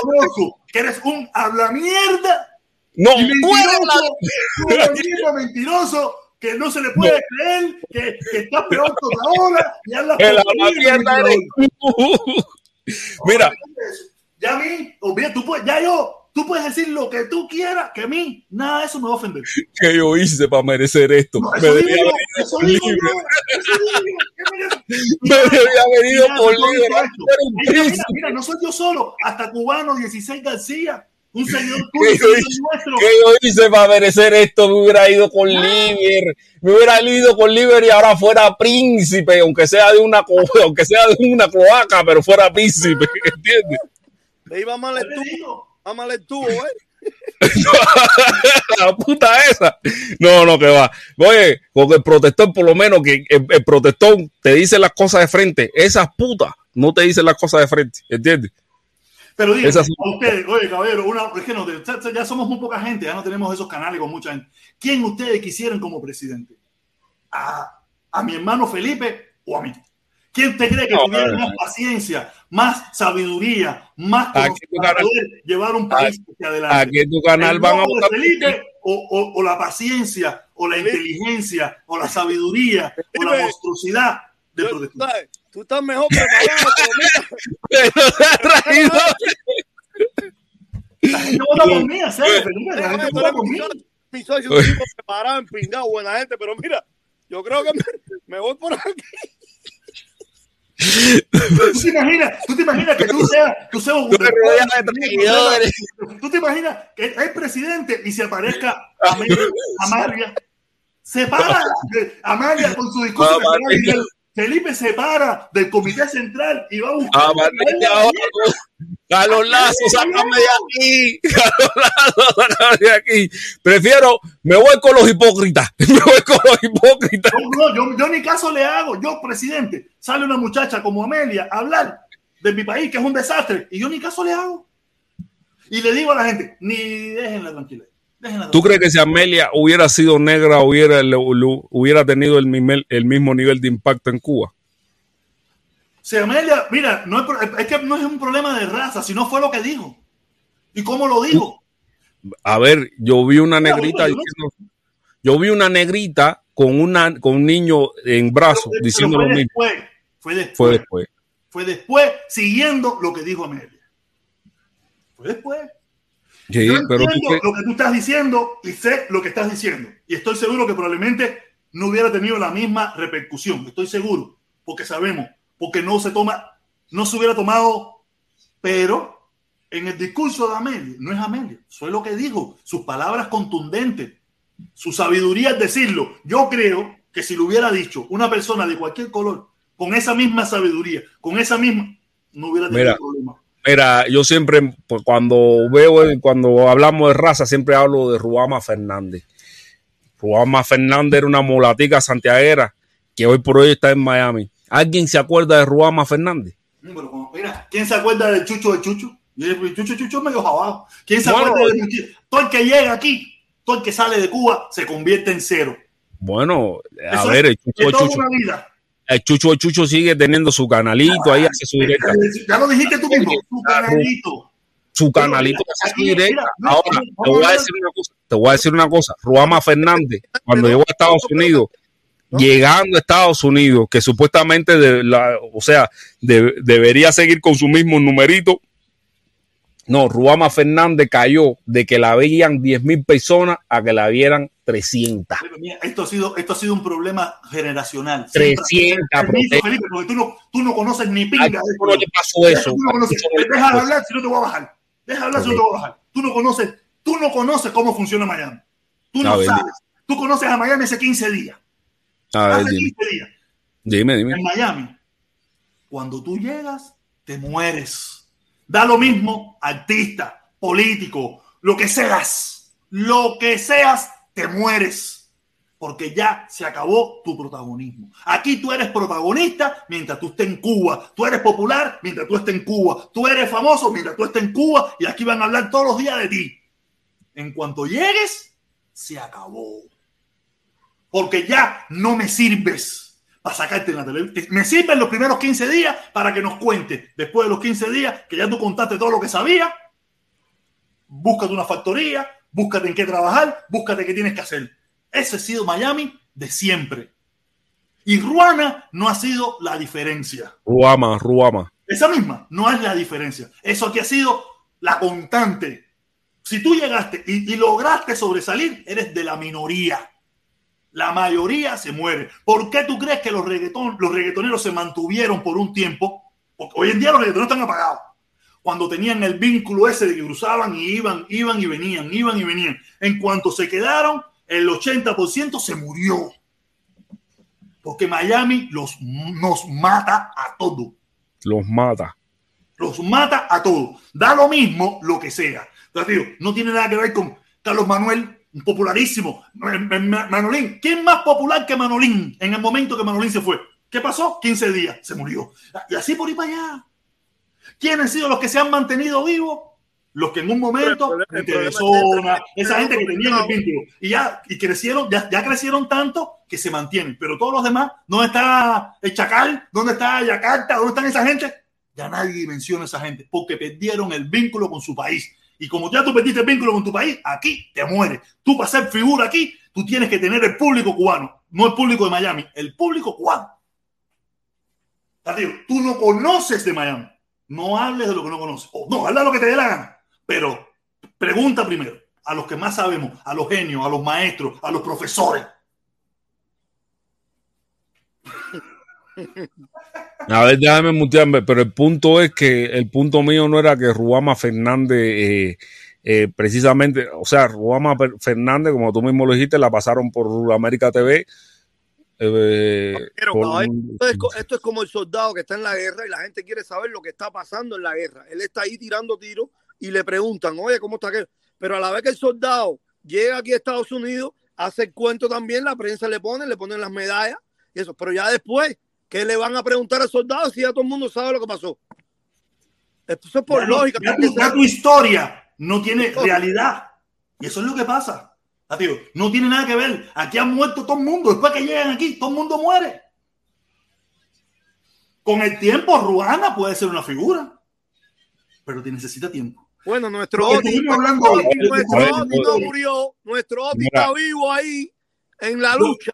conozco que eres un habla mierda No, mentiroso, mentiroso que no se le puede creer, que, que está peor todavía y habla El habla mierda eres mentiroso. tú. Mira, Ya a mí, olvida, tú puedes, ya yo, tú puedes decir lo que tú quieras, que a mí nada de eso me va a ofender. ¿qué yo hice para merecer esto? No, me eso debía haber ido eso por digo libre. yo, eso digo, ¿qué me- Me debía haber ido Mira, por no libre. Mira, mira, príncipe. mira, no soy yo solo, hasta cubano 16 García, un señor ¿Qué tuyo, yo un hice? nuestro. ¿Qué yo hice para merecer esto? Me hubiera ido con Liber, me hubiera ido con Liber y ahora fuera príncipe, aunque sea de una co- aunque sea de una cloaca, pero fuera príncipe, ¿entiendes? Le iba mal el el tubo, ¿eh? La puta esa. No, no, que va. Oye, con el protestón, por lo menos que el, el protestón te dice las cosas de frente. Esas putas no te dicen las cosas de frente, ¿entiendes? Pero digo, Esas a ustedes, oye, caballero, una, es que no, ya- ya somos muy poca gente, ya no tenemos esos canales con mucha gente. ¿Quién ustedes quisieran como presidente? ¿A, a mi hermano Felipe o a mí? ¿Quién usted cree que No, tuviera no, más paciencia, más sabiduría, más Aquí para poder llevar un país hacia adelante? Aquí en tu canal ¿El van a de votar Felipe o, o- o la paciencia, o la inteligencia, o la sabiduría, o la monstruosidad del Tú, sabes, tú estás mejor preparado, pero mira, Pero te traído- La gente vota por mí, en serio, Felipe, la gente vota por mí. mi socio, un tipo preparado, empingado, buena gente, pero mira, yo creo que me, me voy por aquí. ¿Tú te imaginas, tú te imaginas que tú seas, tú seas un Tú te imaginas que es presidente y se aparezca Amalia, se para Amalia con su discurso. Felipe se para del comité central y va a buscar Ah, maldita ahora. Carlos Lazo, sácame de aquí. Carlos Lazo, sácame de aquí. Prefiero, me voy con los hipócritas. Me voy con los hipócritas. No, no, yo, yo ni caso le hago. Yo, presidente, sale una muchacha como Amelia a hablar de mi país, que es un desastre, y yo ni caso le hago. Y le digo a la gente, ni déjenla tranquila. ¿Tú crees que si Amelia hubiera sido negra, hubiera, hubiera tenido el, mismo- el mismo nivel de impacto en Cuba? Si Amelia, mira, no es, que no es un problema de raza, sino fue lo que dijo. ¿Y cómo lo dijo? A ver, yo vi una negrita diciendo, yo vi una negrita con una con un niño en brazos diciendo lo mismo. fue después, Fue después. fue después, siguiendo lo que dijo Amelia. Fue después. Sí, Yo pero entiendo lo que tú estás diciendo y sé lo que estás diciendo. Y estoy seguro que probablemente no hubiera tenido la misma repercusión. Estoy seguro, porque sabemos, porque no se toma, no se hubiera tomado, pero en el discurso de Amelia, no es Amelia, fue lo que dijo, sus palabras contundentes, su sabiduría al decirlo. Yo creo que si lo hubiera dicho una persona de cualquier color, con esa misma sabiduría, con esa misma, no hubiera tenido Mira, problema. Mira, yo siempre, pues, cuando veo, cuando hablamos de raza, siempre hablo de Ruama Fernández. Ruama Fernández era una mulatica santiaguera que hoy por hoy está en Miami. ¿Alguien se acuerda de Ruama Fernández? Mm, pero mira, ¿quién se acuerda del Chucho de Chucho? Chucho Chucho medio abajo. ¿Quién se Bueno, acuerda Chucho? Todo el que llega aquí, todo el que sale de Cuba, se convierte en cero. Bueno, a Eso ver, el de Chucho, Chucho, una vida. El Chucho, el Chucho sigue teniendo su canalito, ahí hace su directa, Ya lo dijiste tú mismo, tu canalito. su canalito hace su directa. Ahora, te voy a decir una cosa, te voy a decir una cosa. Ruama Fernández, cuando llegó a Estados Unidos, llegando a Estados Unidos, que supuestamente, de la, o sea, de- debería seguir con su mismo numerito, No, Ruama Fernández cayó de que la veían 10 mil personas a que la vieran 300. Felipe, mira, esto ha sido, esto ha sido un problema generacional. 300 Permiso. Felipe, porque tú no, tú no conoces ni pinga. De esto. ¿cómo le pasó eso? Tú no conoces. Deja de hablar si no te voy a bajar. Deja de hablar si no te voy a bajar. Tú no conoces, tú no conoces cómo funciona Miami. Tú no A ver, sabes. Tú conoces a Miami hace 15 días. A ver, Hace dime. 15 días. Dime, dime. En Miami, cuando tú llegas, te mueres. Da lo mismo, artista, político, lo que seas. Lo que seas, te mueres. Porque ya se acabó tu protagonismo. Aquí tú eres protagonista mientras tú estés en Cuba. Tú eres popular mientras tú estés en Cuba. Tú eres famoso mientras tú estés en Cuba. Y aquí van a hablar todos los días de ti. En cuanto llegues, se acabó. Porque ya no me sirves para sacarte en la televisión. Me sirven los primeros 15 días para que nos cuentes. Después de los 15 días, que ya tú contaste todo lo que sabías, búscate una factoría, búscate en qué trabajar, búscate qué tienes que hacer. Ese ha sido Miami de siempre. Y Ruana no ha sido la diferencia. Ruama, Ruama. Esa misma no es la diferencia. Eso aquí ha sido la constante. Si tú llegaste y, y lograste sobresalir, eres de la minoría. La mayoría se muere. ¿Por qué tú crees que los, reggaetón, los reggaetoneros se mantuvieron por un tiempo? Porque hoy en día los reggaetoneros están apagados. Cuando tenían el vínculo ese de que cruzaban y iban, iban y venían, iban y venían. En cuanto se quedaron, el 80% se murió. Porque Miami los, nos mata a todos Los mata. los mata a todos. Da lo mismo lo que sea. Entonces, digo, no tiene nada que ver con Carlos Manuel, popularísimo. Ma- Ma- Ma- Manolín. ¿Quién más popular que Manolín en el momento que Manolín se fue? ¿Qué pasó? 15 días, se murió. Y así por ahí para allá. ¿Quiénes han sido los que se han mantenido vivos? Los que en un momento, El problema- el gente problema de es zona, que- esa gente que tenía el vínculo, y ya, y crecieron, ya, ya crecieron tanto que se mantienen. Pero todos los demás, ¿dónde está el Chacal? ¿Dónde está Yakarta? ¿Dónde están esa gente? Ya nadie menciona a esa gente porque perdieron el vínculo con su país. Y como ya tú perdiste el vínculo con tu país, aquí te mueres. Tú para ser figura aquí, tú tienes que tener el público cubano, no el público de Miami, el público cubano. Tatiyo, tú no conoces de Miami. No hables de lo que no conoces. O no, habla lo que te dé la gana. Pero pregunta primero a los que más sabemos, a los genios, a los maestros, a los profesores. A ver, déjame mutearme, pero el punto es que el punto mío no era que Ruama Fernández, eh, eh, precisamente, o sea, Ruama Fernández, como tú mismo lo dijiste, la pasaron por América TV. eh, Pero, por esto, es, esto es como el soldado que está en la guerra y la gente quiere saber lo que está pasando en la guerra. Él está ahí tirando tiros y le preguntan, oye, ¿cómo está aquello? Pero a la vez que el soldado llega aquí a Estados Unidos, hace el cuento también, la prensa le pone, le ponen las medallas y eso. Pero ya después, ¿qué le van a preguntar al soldado si ya todo el mundo sabe lo que pasó? Esto es por Ya no- lógica. ya tiene tu, ya historia no tiene realidad. Y eso es lo que pasa. Tatiyo, no tiene nada que ver. Aquí han muerto todo el mundo. Después que llegan aquí, todo el mundo muere. Con el tiempo, Ruana puede ser una figura, pero te necesita tiempo. Bueno, nuestro Oti, nuestro Oti no murió, nuestro Oti está vivo ahí en la lucha.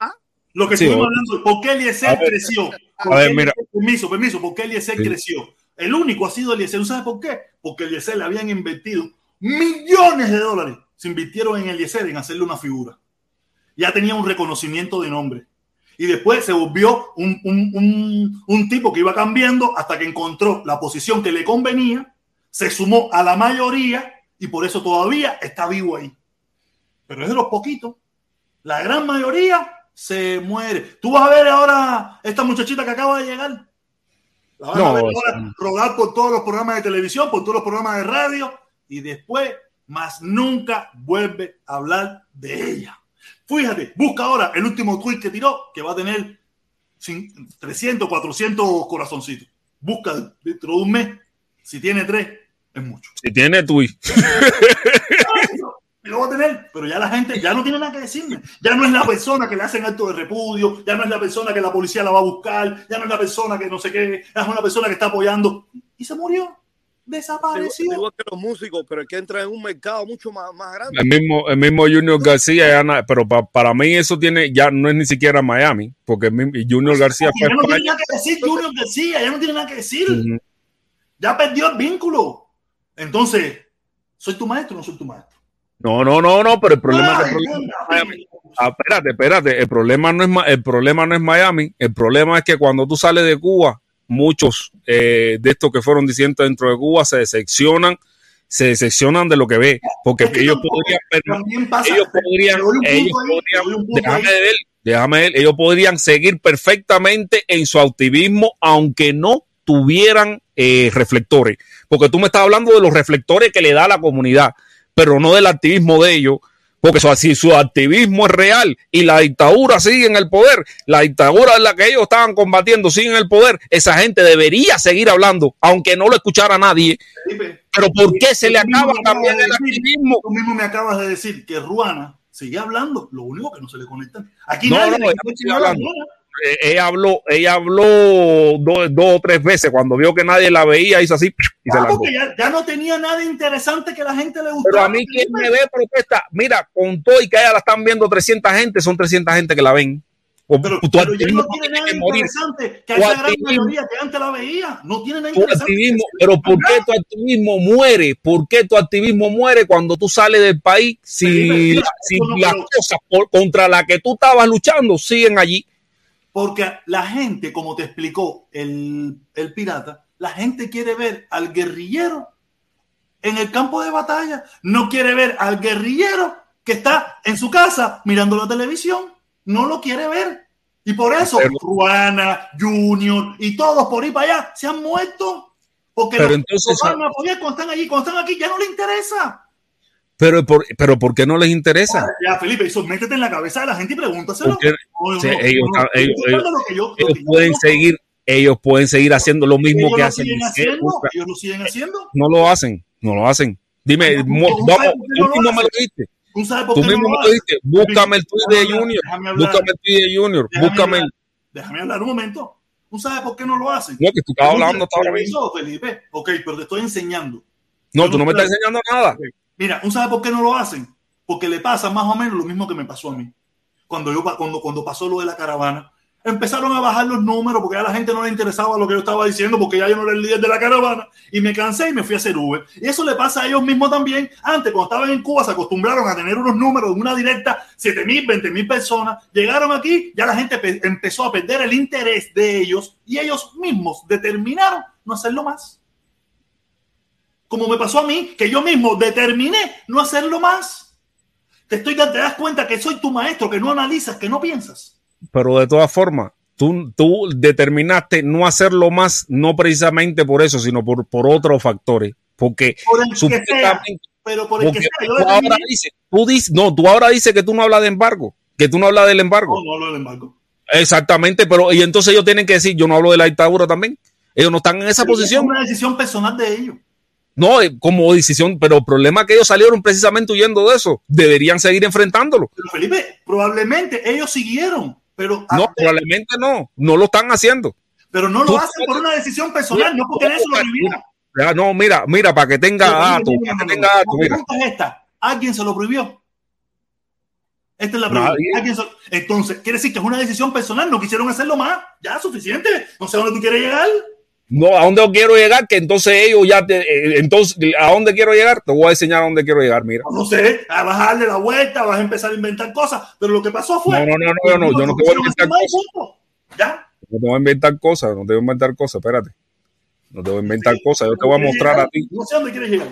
Lo que Sí, estuvimos hablando. ¿Por qué Eliezer A ver, creció? a ¿Por ver, mira. Permiso, permiso. ¿Por qué Eliezer Sí. creció? El único ha sido Eliezer. ¿No sabes por qué? Porque Eliezer le habían invertido millones de dólares. Se invirtieron en Eliezer en hacerle una figura. Ya tenía un reconocimiento de nombre. Y después se volvió un, un- un- un tipo que iba cambiando hasta que encontró la posición que le convenía, se sumó a la mayoría y por eso todavía está vivo ahí. Pero es de los poquitos. La gran mayoría se muere. Tú vas a ver ahora esta muchachita que acaba de llegar. La vas a No, ver o ahora rodar por todos los programas de televisión, por todos los programas de radio y después más nunca vuelve a hablar de ella. Fíjate, busca ahora el último tweet que tiró, que va a tener cin- 300, 400 corazoncitos. Busca dentro de un mes. Si tiene tres, es mucho. Si tiene tweet. Lo va a tener, pero ya la gente ya no tiene nada que decirme. Ya no es la persona que le hacen acto de repudio, ya no es la persona que la policía la va a buscar, ya no es la persona que no sé qué, es una persona que está apoyando. Y se murió, desapareció. Igual, igual que los músicos, pero es que entra en un mercado mucho más, más grande. El mismo, el mismo Junior García, ya na- pero pa- para mí eso tiene, ya no es ni siquiera Miami, porque Junior García Y fue ya no tiene nada que decir Junior García, ya no tiene nada que decir. Ya perdió el vínculo. Entonces, ¿soy tu maestro o no soy tu maestro? No, no, no, no, pero el problema, Ay, el problema- venga, Miami. Ah, espérate, espérate. El problema no es el problema no es Miami. El problema es que cuando tú sales de Cuba, muchos eh, de estos que fueron diciendo dentro de Cuba se decepcionan, se decepcionan de lo que ve, porque Es que ellos podrían, ellos podrían, ellos podrían, déjame ver, déjame ver, ellos podrían seguir perfectamente en su activismo, aunque no tuvieran eh, reflectores, porque tú me estás hablando de los reflectores que le da la comunidad, pero no del activismo de ellos. Porque eso, si su activismo es real y la dictadura sigue en el poder, la dictadura en la que ellos estaban combatiendo sigue en el poder, esa gente debería seguir hablando, aunque no lo escuchara nadie. Felipe, Pero ¿por qué se le acaba también de el decir- activismo? Tú mismo me acabas de decir que Ruana sigue hablando, lo único que no se le conecta. Aquí No, nadie no, le hablando. Ruana. Eh, ella habló, ella habló dos, dos o tres veces cuando vio que nadie la veía, hizo así y se Ah, porque ya, ya no tenía nada interesante que la gente le Pero gustara. a mí quien me ve protesta, mira, con todo y que ella la están viendo 300 gente, son 300 gente que la ven. O- Pero, tu pero ya activismo no tiene nada que interesante que esa gran mayoría que antes la veía. No tiene nada tu interesante. activismo, pero ¿por qué tu activismo muere? ¿Por qué tu activismo muere cuando tú sales del país si, si no, las pero- cosas por- contra las que tú estabas luchando siguen allí? Porque la gente, como te explicó el, el pirata, la gente quiere ver al guerrillero en el campo de batalla. No quiere ver al guerrillero que está en su casa mirando la televisión. No lo quiere ver. Y por eso Ruana, Junior y todos por ahí para allá se han muerto. Porque Pero los, entonces- apoyar cuando están allí, cuando están aquí, ya no les interesa. Pero por, pero ¿por qué no les interesa? Ya, Felipe, eso métete en la cabeza de la gente y pregúntaselo. No, no, no, ellos, no, no, pueden seguir, ellos pueden seguir haciendo lo mismo Ellos que lo hacen. siguen haciendo, busca- ellos lo siguen haciendo. No lo hacen, no lo hacen. Dime, ¿tú vamos, tú no me lo dijiste. ¿Tú sabes por Tú qué no mismo me lo dijiste. Búscame el tweet de Junior. Búscame el tweet de Junior. Búscame. déjame hablar un momento. ¿Tú sabes por qué no lo hacen? No, que tú Escucha, hablando hasta ahora mismo. Felipe. Ok, pero te estoy enseñando. No, tú no me estás enseñando nada. Mira, ¿tú sabes por qué no lo hacen? Porque le pasa más o menos lo mismo que me pasó a mí. Cuando, yo, cuando, cuando pasó lo de la caravana, empezaron a bajar los números porque a la gente no le interesaba lo que yo estaba diciendo porque ya yo no era el líder de la caravana y me cansé y me fui a hacer Uber. Y eso le pasa a ellos mismos también. Antes, cuando estaban en Cuba, se acostumbraron a tener unos números de una directa, 7 mil, 20 mil personas. Llegaron aquí, ya la gente pe- empezó a perder el interés de ellos y ellos mismos determinaron no hacerlo más. Como me pasó a mí, que yo mismo determiné no hacerlo más. Te, estoy, te das cuenta que soy tu maestro, que no analizas, que no piensas. Pero de todas formas, tú, tú determinaste no hacerlo más, no precisamente por eso, sino por, por otros factores. Porque Por el que sea, pero por el que sea. Yo tú ahora dices, tú dices, no, tú ahora dices que tú no hablas de embargo, que tú no hablas del embargo. No, no hablo del embargo. Exactamente, pero y entonces ellos tienen que decir, yo no hablo de la dictadura también. Ellos no están en esa Pero posición. Es una decisión personal de ellos. No, eh, como decisión, pero el problema es que ellos salieron precisamente huyendo de eso. Deberían seguir enfrentándolo. Pero Felipe, probablemente ellos siguieron, pero, No, probablemente no, no lo están haciendo. pero no lo hacen por una decisión personal, no porque eso lo vivieron. Ya, no, mira, mira, para que tenga datos, para que tenga datos, mira. es esta: ¿alguien se lo prohibió? Esta es la pregunta. Nadie. ¿Alguien se- Entonces, quiere decir que es una decisión personal, no quisieron hacerlo más. Ya, suficiente. No sé dónde tú quieres llegar. No, a dónde quiero llegar, que entonces ellos ya, te- eh, entonces, ¿a dónde quiero llegar? Te voy a enseñar a dónde quiero llegar, mira. No sé, a bajarle la vuelta, vas a empezar a inventar cosas, pero lo que pasó fue. No, no, no, no, no, yo no te voy a inventar más, cosas. Ya. No te voy a inventar cosas, no te voy a inventar cosas, espérate. No te voy a inventar cosas, yo te voy a mostrar a ti. No sé a dónde quieres llegar.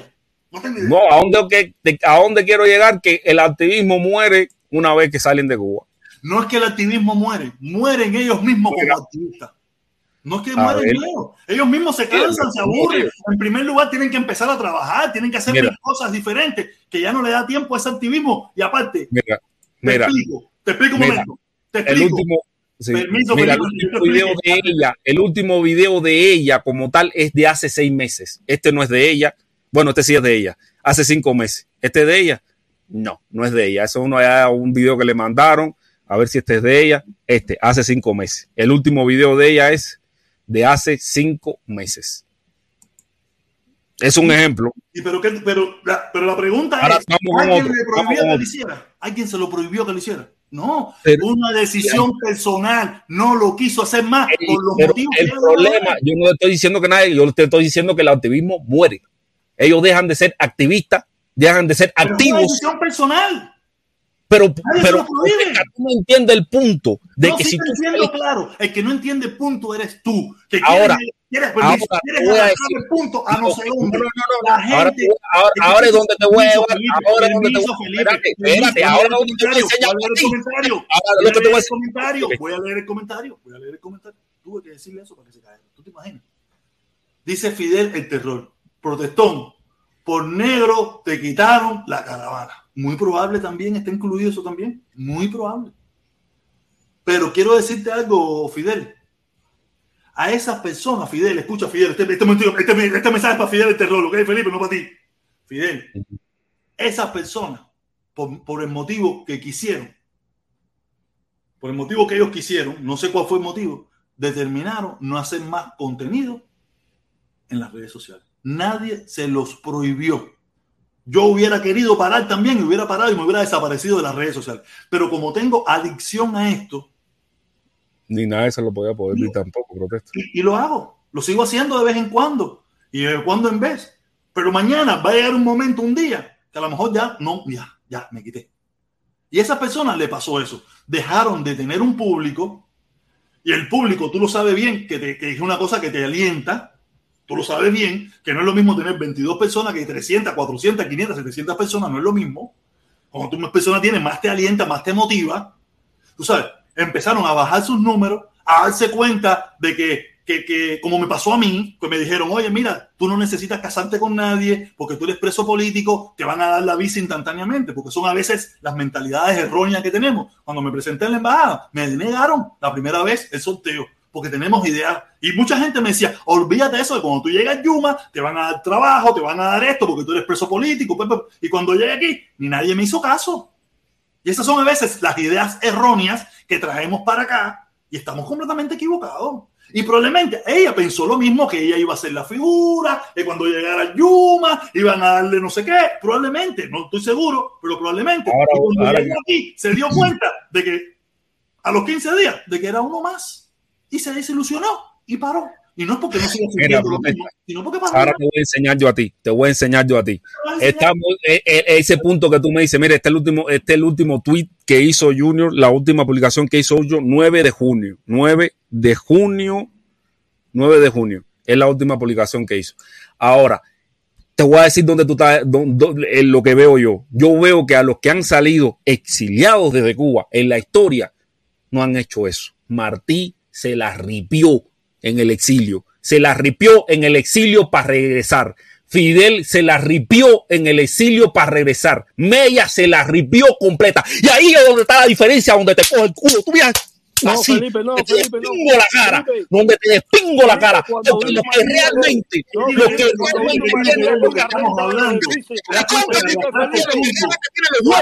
No tengo idea. No, ¿a dónde, que- ¿a dónde quiero llegar? Que el activismo muere una vez que salen de Cuba. No es que el activismo muere, mueren ellos mismos como activistas. No es que mueren ver. ellos. Mismos se cansan, se aburren. En primer lugar, tienen que empezar a trabajar, tienen que hacer Mira. cosas diferentes, que ya no le da tiempo a ese activismo. Y aparte, Mira, te mira, explico, te explico un momento. Te el explico. último, sí, Permiso, mira, el último video de ella, el último video de ella como tal es de hace seis meses. Este no es de ella. Bueno, este sí es de ella. Hace cinco meses. ¿Este es de ella? No, no es de ella. Eso uno era un video que le mandaron. A ver si este es de ella. Este, hace cinco meses. El último video de ella es de hace cinco meses. Es un ejemplo. Pero, pero, la, pero la pregunta Ahora es, ¿alguien le prohibió que lo hiciera? ¿Alguien se lo prohibió que lo hiciera? No, Pero- una decisión personal, no lo quiso hacer más por los motivos el que problema, yo no estoy diciendo que nadie, yo te estoy diciendo que el activismo muere. Ellos dejan de ser activistas, dejan de ser Pero es una activos, decisión personal. Pero, pero no entiendes el punto de no, que sí si te tú entiendo, claro. El que no entiende el punto eres tú. Que Ahora, quieres, ahora quieres voy a decir- el punto a no sé dónde. No, no, no, Ahora, gente. ahora, ahora es donde te voy a llevar. Ahora es donde te voy a Espérate, Ahora es donde te voy a enseñar. Voy a leer el comentario. Ahora te voy a comentario. Voy a leer el comentario. Voy a leer el comentario. Tuve que decirle eso para que se caiga. ¿Tú te imaginas? Dice Fidel el terror. Protestón. Por negro te quitaron la caravana. Muy probable también, está incluido eso también. Muy probable. Pero quiero decirte algo, Fidel. A esas personas, Fidel, escucha, Fidel, este, este, este- este mensaje es para Fidel el terror, ¿ok, Felipe? No para ti. Fidel, esas personas, por, por el motivo que quisieron, por el motivo que ellos quisieron, no sé cuál fue el motivo, determinaron no hacer más contenido en las redes sociales. Nadie se los prohibió. Yo hubiera querido parar también, y hubiera parado y me hubiera desaparecido de las redes sociales. Pero como tengo adicción a esto, Ni nada de eso lo podía poder ver tampoco, protesto. y, y lo hago. Lo sigo haciendo de vez en cuando y de cuando en vez. Pero mañana va a llegar un momento, un día, que a lo mejor ya no, ya, ya me quité. Y a esas personas le pasó eso. Dejaron de tener un público y el público, tú lo sabes bien, que, te- que es una cosa que te alienta. Tú lo sabes bien, que no es lo mismo tener 22 personas que 300, 400, 500, 700 personas, no es lo mismo. Cuando tú más personas tienes, más te alienta, más te motiva tú sabes, empezaron a bajar sus números, a darse cuenta de que, que, que, como me pasó a mí, que me dijeron, oye, mira, tú no necesitas casarte con nadie porque tú eres preso político, te van a dar la visa instantáneamente, porque son a veces las mentalidades erróneas que tenemos. Cuando me presenté en la embajada, me negaron la primera vez el sorteo, porque tenemos ideas. Y mucha gente me decía, olvídate eso, de cuando tú llegas a Yuma, te van a dar trabajo, te van a dar esto, porque tú eres preso político. pe, pe. Y cuando llegué aquí, ni nadie me hizo caso. Y esas son a veces las ideas erróneas que traemos para acá y estamos completamente equivocados. Y probablemente ella pensó lo mismo, que ella iba a ser la figura, que cuando llegara Yuma iban a darle no sé qué. Probablemente, no estoy seguro, pero probablemente. Ahora- Y cuando ahora- llegó aquí se dio cuenta de que a los 15 días, de que era uno más. Y se desilusionó y paró. Y no es porque no siga sintiendo sino porque paró. Ahora te voy a enseñar yo a ti, te voy a enseñar yo a ti. Estamos, eh, eh, ese punto que tú me dices, mira, este es el último, este es el último tweet que hizo Junior, la última publicación que hizo Junior, 9 de junio, 9 de junio, 9 de junio, es la última publicación que hizo. Ahora, te voy a decir dónde tú estás, en lo que veo yo. Yo veo que a los que han salido exiliados desde Cuba en la historia, no han hecho eso. Martí se la ripió en el exilio. Se la ripió en el exilio para regresar. Fidel se la ripió en el exilio para regresar. Mella se la ripió completa. Y ahí es donde está la diferencia, donde te coge el culo. Tú miras No, así, Felipe, no, que te Felipe, no. despingo la cara. Felipe. Donde te despingo la cara. Porque los que realmente, no, Felipe, que realmente tienen lo que estamos hablando.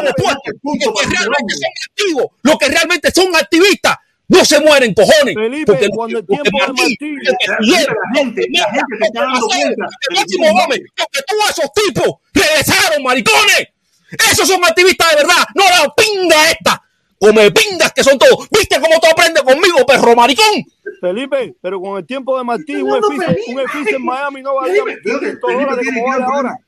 los puestos, los que realmente son activos, los que realmente son activistas, no se mueren, cojones. Felipe, porque cuando el porque tiempo de Martí, porque Fidel, La gente, la gente se está dando porque cuenta. porque todos esos tipos regresaron, maricones. Esos son activistas de verdad, no la pinga esta. Come pingas que son todos. ¿Viste cómo tú aprendes conmigo, perro maricón? Felipe, pero con el tiempo de Martí, un edificio, en Miami no valía Felipe, Felipe, 500 Felipe dólares tiene como que vale ahora.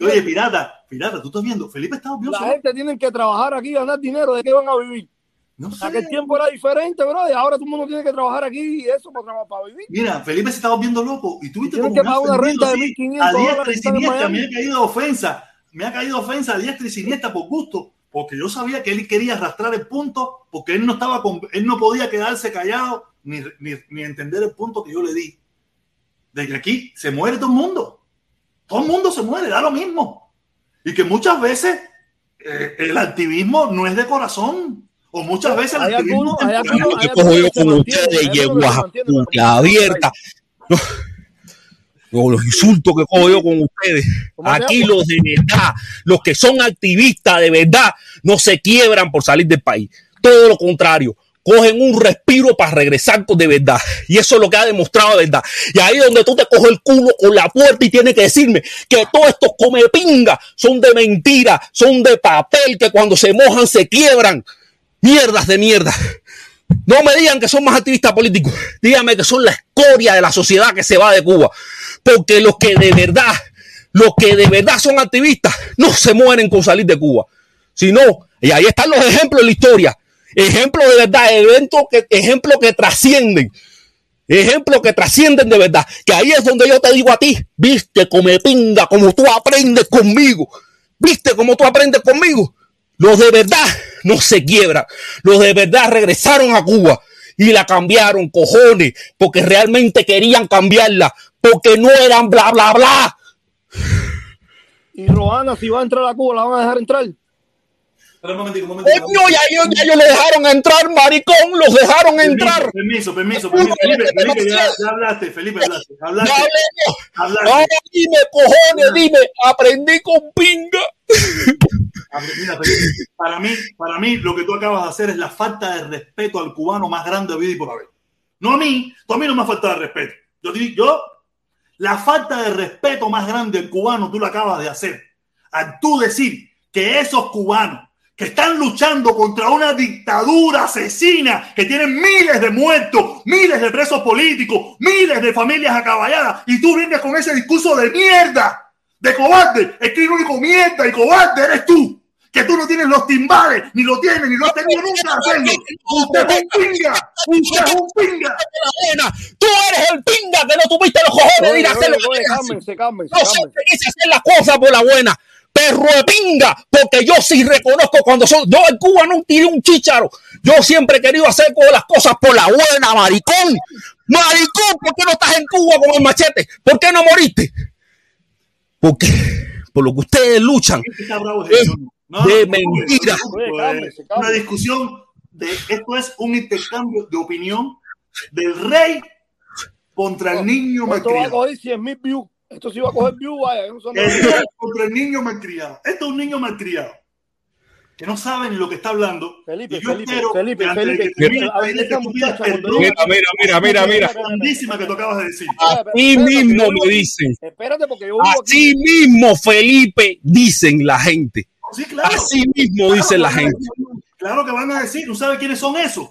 Oye, pirata, pirata, tú estás viendo, Felipe está obvioso. La gente tiene que trabajar aquí y ganar dinero. ¿De qué van a vivir? No sé. Aquel tiempo era diferente, bro. Y ahora todo el mundo tiene que trabajar aquí y eso para, trabajar, para vivir. Mira, Felipe se está volviendo loco y tú viste Tienen cómo que pagar una renta de así, 1.500 a diestra y siniestra, me ha caído ofensa, me ha caído ofensa a diestra y siniestra por gusto, porque yo sabía que él quería arrastrar el punto, porque él no estaba con- él no podía quedarse callado ni, ni, ni entender el punto que yo le di. De que aquí se muere todo el mundo. Todo el mundo se muere, da lo mismo. Y que muchas veces eh, el activismo no es de corazón. O muchas veces Hay algunos- hay hay cojo yo con ustedes mantienen, pero puta abierta. No, no, los insultos que cojo yo con ustedes. ¿Cómo se Aquí los de verdad, los que son activistas de verdad, no se quiebran por salir del país. Todo lo contrario. Cogen un respiro para regresar con de verdad. Y eso es lo que ha demostrado de verdad. Y ahí es donde tú te coges el culo con la puerta y tienes que decirme que todos estos comepingas son de mentira, son de papel, que cuando se mojan se quiebran. Mierdas de mierda. No me digan que son más activistas políticos. Díganme que son la escoria de la sociedad que se va de Cuba. Porque los que de verdad los que de verdad son activistas no se mueren con salir de Cuba, sino, y ahí están los ejemplos de la historia, ejemplos de verdad, eventos que, ejemplos que trascienden, ejemplos que trascienden de verdad, que ahí es donde yo te digo a ti, viste come pinga, como tú aprendes conmigo, viste como tú aprendes conmigo, los de verdad no se quiebran, los de verdad regresaron a Cuba y la cambiaron, cojones, porque realmente querían cambiarla, porque no eran bla, bla, bla. Y Roana, si va a entrar a Cuba, ¿la van a dejar entrar? Espera un momentico, un momentico. Coño, ya, ellos- ya ellos le dejaron entrar, maricón, los dejaron entrar. Permiso, permiso, permiso. Felipe, Felipe, ya, ya hablaste, Felipe, hablaste. Ya Hablaste. hablemos. hablaste. Ahora dime, cojones, dime, aprendí con pinga. Para mí, para mí, lo que tú acabas de hacer es la falta de respeto al cubano más grande de vida y por haber. No a mí, a mí no me has faltado de respeto. Yo, yo, la falta de respeto más grande del cubano, tú lo acabas de hacer. Al tú decir que esos cubanos que están luchando contra una dictadura asesina, que tienen miles de muertos, miles de presos políticos, miles de familias acaballadas, y tú vienes con ese discurso de mierda, de cobarde, es que el único mierda y cobarde eres tú, que tú no tienes los timbales, ni lo tienes, ni lo has tenido nunca hacerlo. Usted es un pinga, usted es un pinga. La buena. Tú eres el pinga que no tuviste los cojones de ir a hacer No cálmense. siempre quise hacer las cosas por la buena. Perro de pinga, porque yo sí reconozco cuando son. Yo en Cuba no tiré un chícharo. Yo siempre he querido hacer todas las cosas por la buena, maricón. Maricón, ¿por qué no estás en Cuba con el machete? ¿Por qué no moriste? Porque por lo que ustedes luchan Está bravo es ese señor. No, de no, mentira. Una discusión de esto es un intercambio de opinión del rey contra el niño malcriado. coger 100 mil views. Esto sí va a coger views, vaya. no El rey contra el niño malcriado. Esto es un niño malcriado que no sabe ni lo que está hablando. Felipe, yo Felipe, Felipe, Felipe, Mira, mira, mira, mira, mira. grandísima que tú acabas de decir. Así mismo me dicen. Espérate, porque yo. Así mismo, Felipe, dicen la gente. Sí, claro. Así mismo Claro dice la gente. decir, Claro que van a decir, ¿tú sabes quiénes son esos?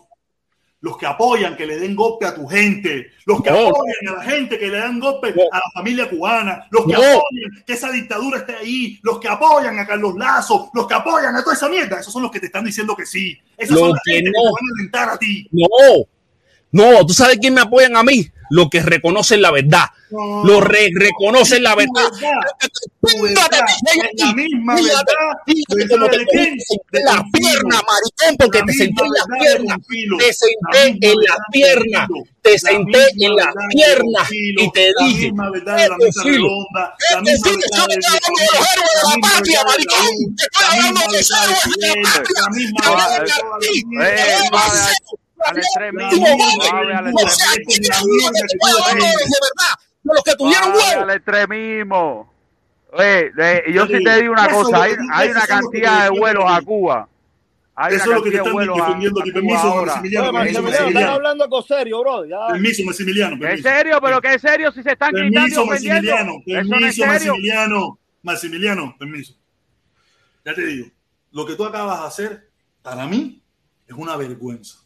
Los que apoyan que le den golpe a tu gente, los que No. apoyan a la gente que le dan golpe No. a la familia cubana, los que No. apoyan que esa dictadura esté ahí, los que apoyan a Carlos Lazo, los que apoyan a toda esa mierda, esos son los que te están diciendo que sí. Esos son la que que te van a alentar a ti. No, no, ¿tú sabes quién me apoyan a mí? Los que reconocen la verdad. No. Los re- reconocen la verdad. la misma verdad Confilo. piernas, maricón, porque La te senté en las piernas. Te La senté en las piernas. Te La senté en las piernas y te La dije. la "Este filo. La este filo, yo te estoy hablando de los héroes de la patria, maricón. Te estoy la hablando de los héroes de la patria. Al extremismo, O sea, de verdad. De los que tuvieron al extremismo. Oye, eh, yo sí te digo, una es cosa, hay, una es cantidad de vuelos a. Cuba. Hay Eso es lo que te están defendiendo a aquí. Permiso, ahora. Maximiliano, Maximiliano, están hablando algo serio, bro. Ya. Permiso, Maximiliano. ¿Qué Permiso. serio? ¿Pero qué serio si se están Permiso? Maximiliano. Es Permiso. Maximiliano. Maximiliano, permiso. Ya te digo, lo que tú acabas de hacer, para mí, es una vergüenza.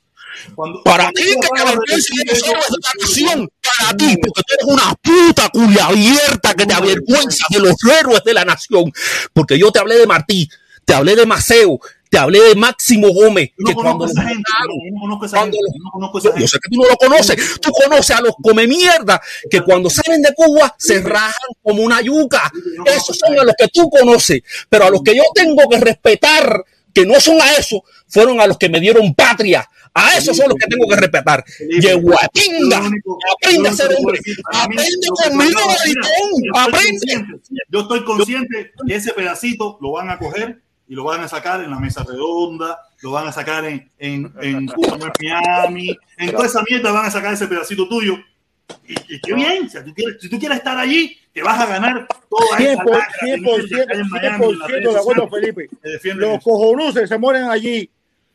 Cuando, Para ti que de avergüenza decir de los eso, héroes de la nación. Para ti, porque tú eres una puta culia abierta que te avergüenza de los héroes de la nación. Porque yo te hablé de Martí, te hablé de Maceo, te hablé de Máximo Gómez, no que cuando conozco esa gente, no conozco esa gente, yo no conozco a esa yo, yo gente. sé que tú no lo conoces, tú conoces a los come mierda que cuando salen de Cuba se rajan como una yuca. Esos son a los que tú conoces, pero a los que yo tengo que respetar, que no son a eso, fueron a los que me dieron patria. A esos son los que tengo que respetar. Único- aprende a ser hombre, aprende conmigo, aprende. consciente, Yo estoy consciente que ese pedacito lo van a coger y lo van a sacar en la mesa redonda, lo van a sacar en, en, en en Miami, en toda esa mierda van a sacar ese pedacito tuyo. Y, y qué bien, si tú, quieres, si tú quieres estar allí, te vas a ganar toda esa 100%, lacra que no es que hay en Miami, en las 100% redes de acuerdo, Felipe. Los cojonuses se mueren allí.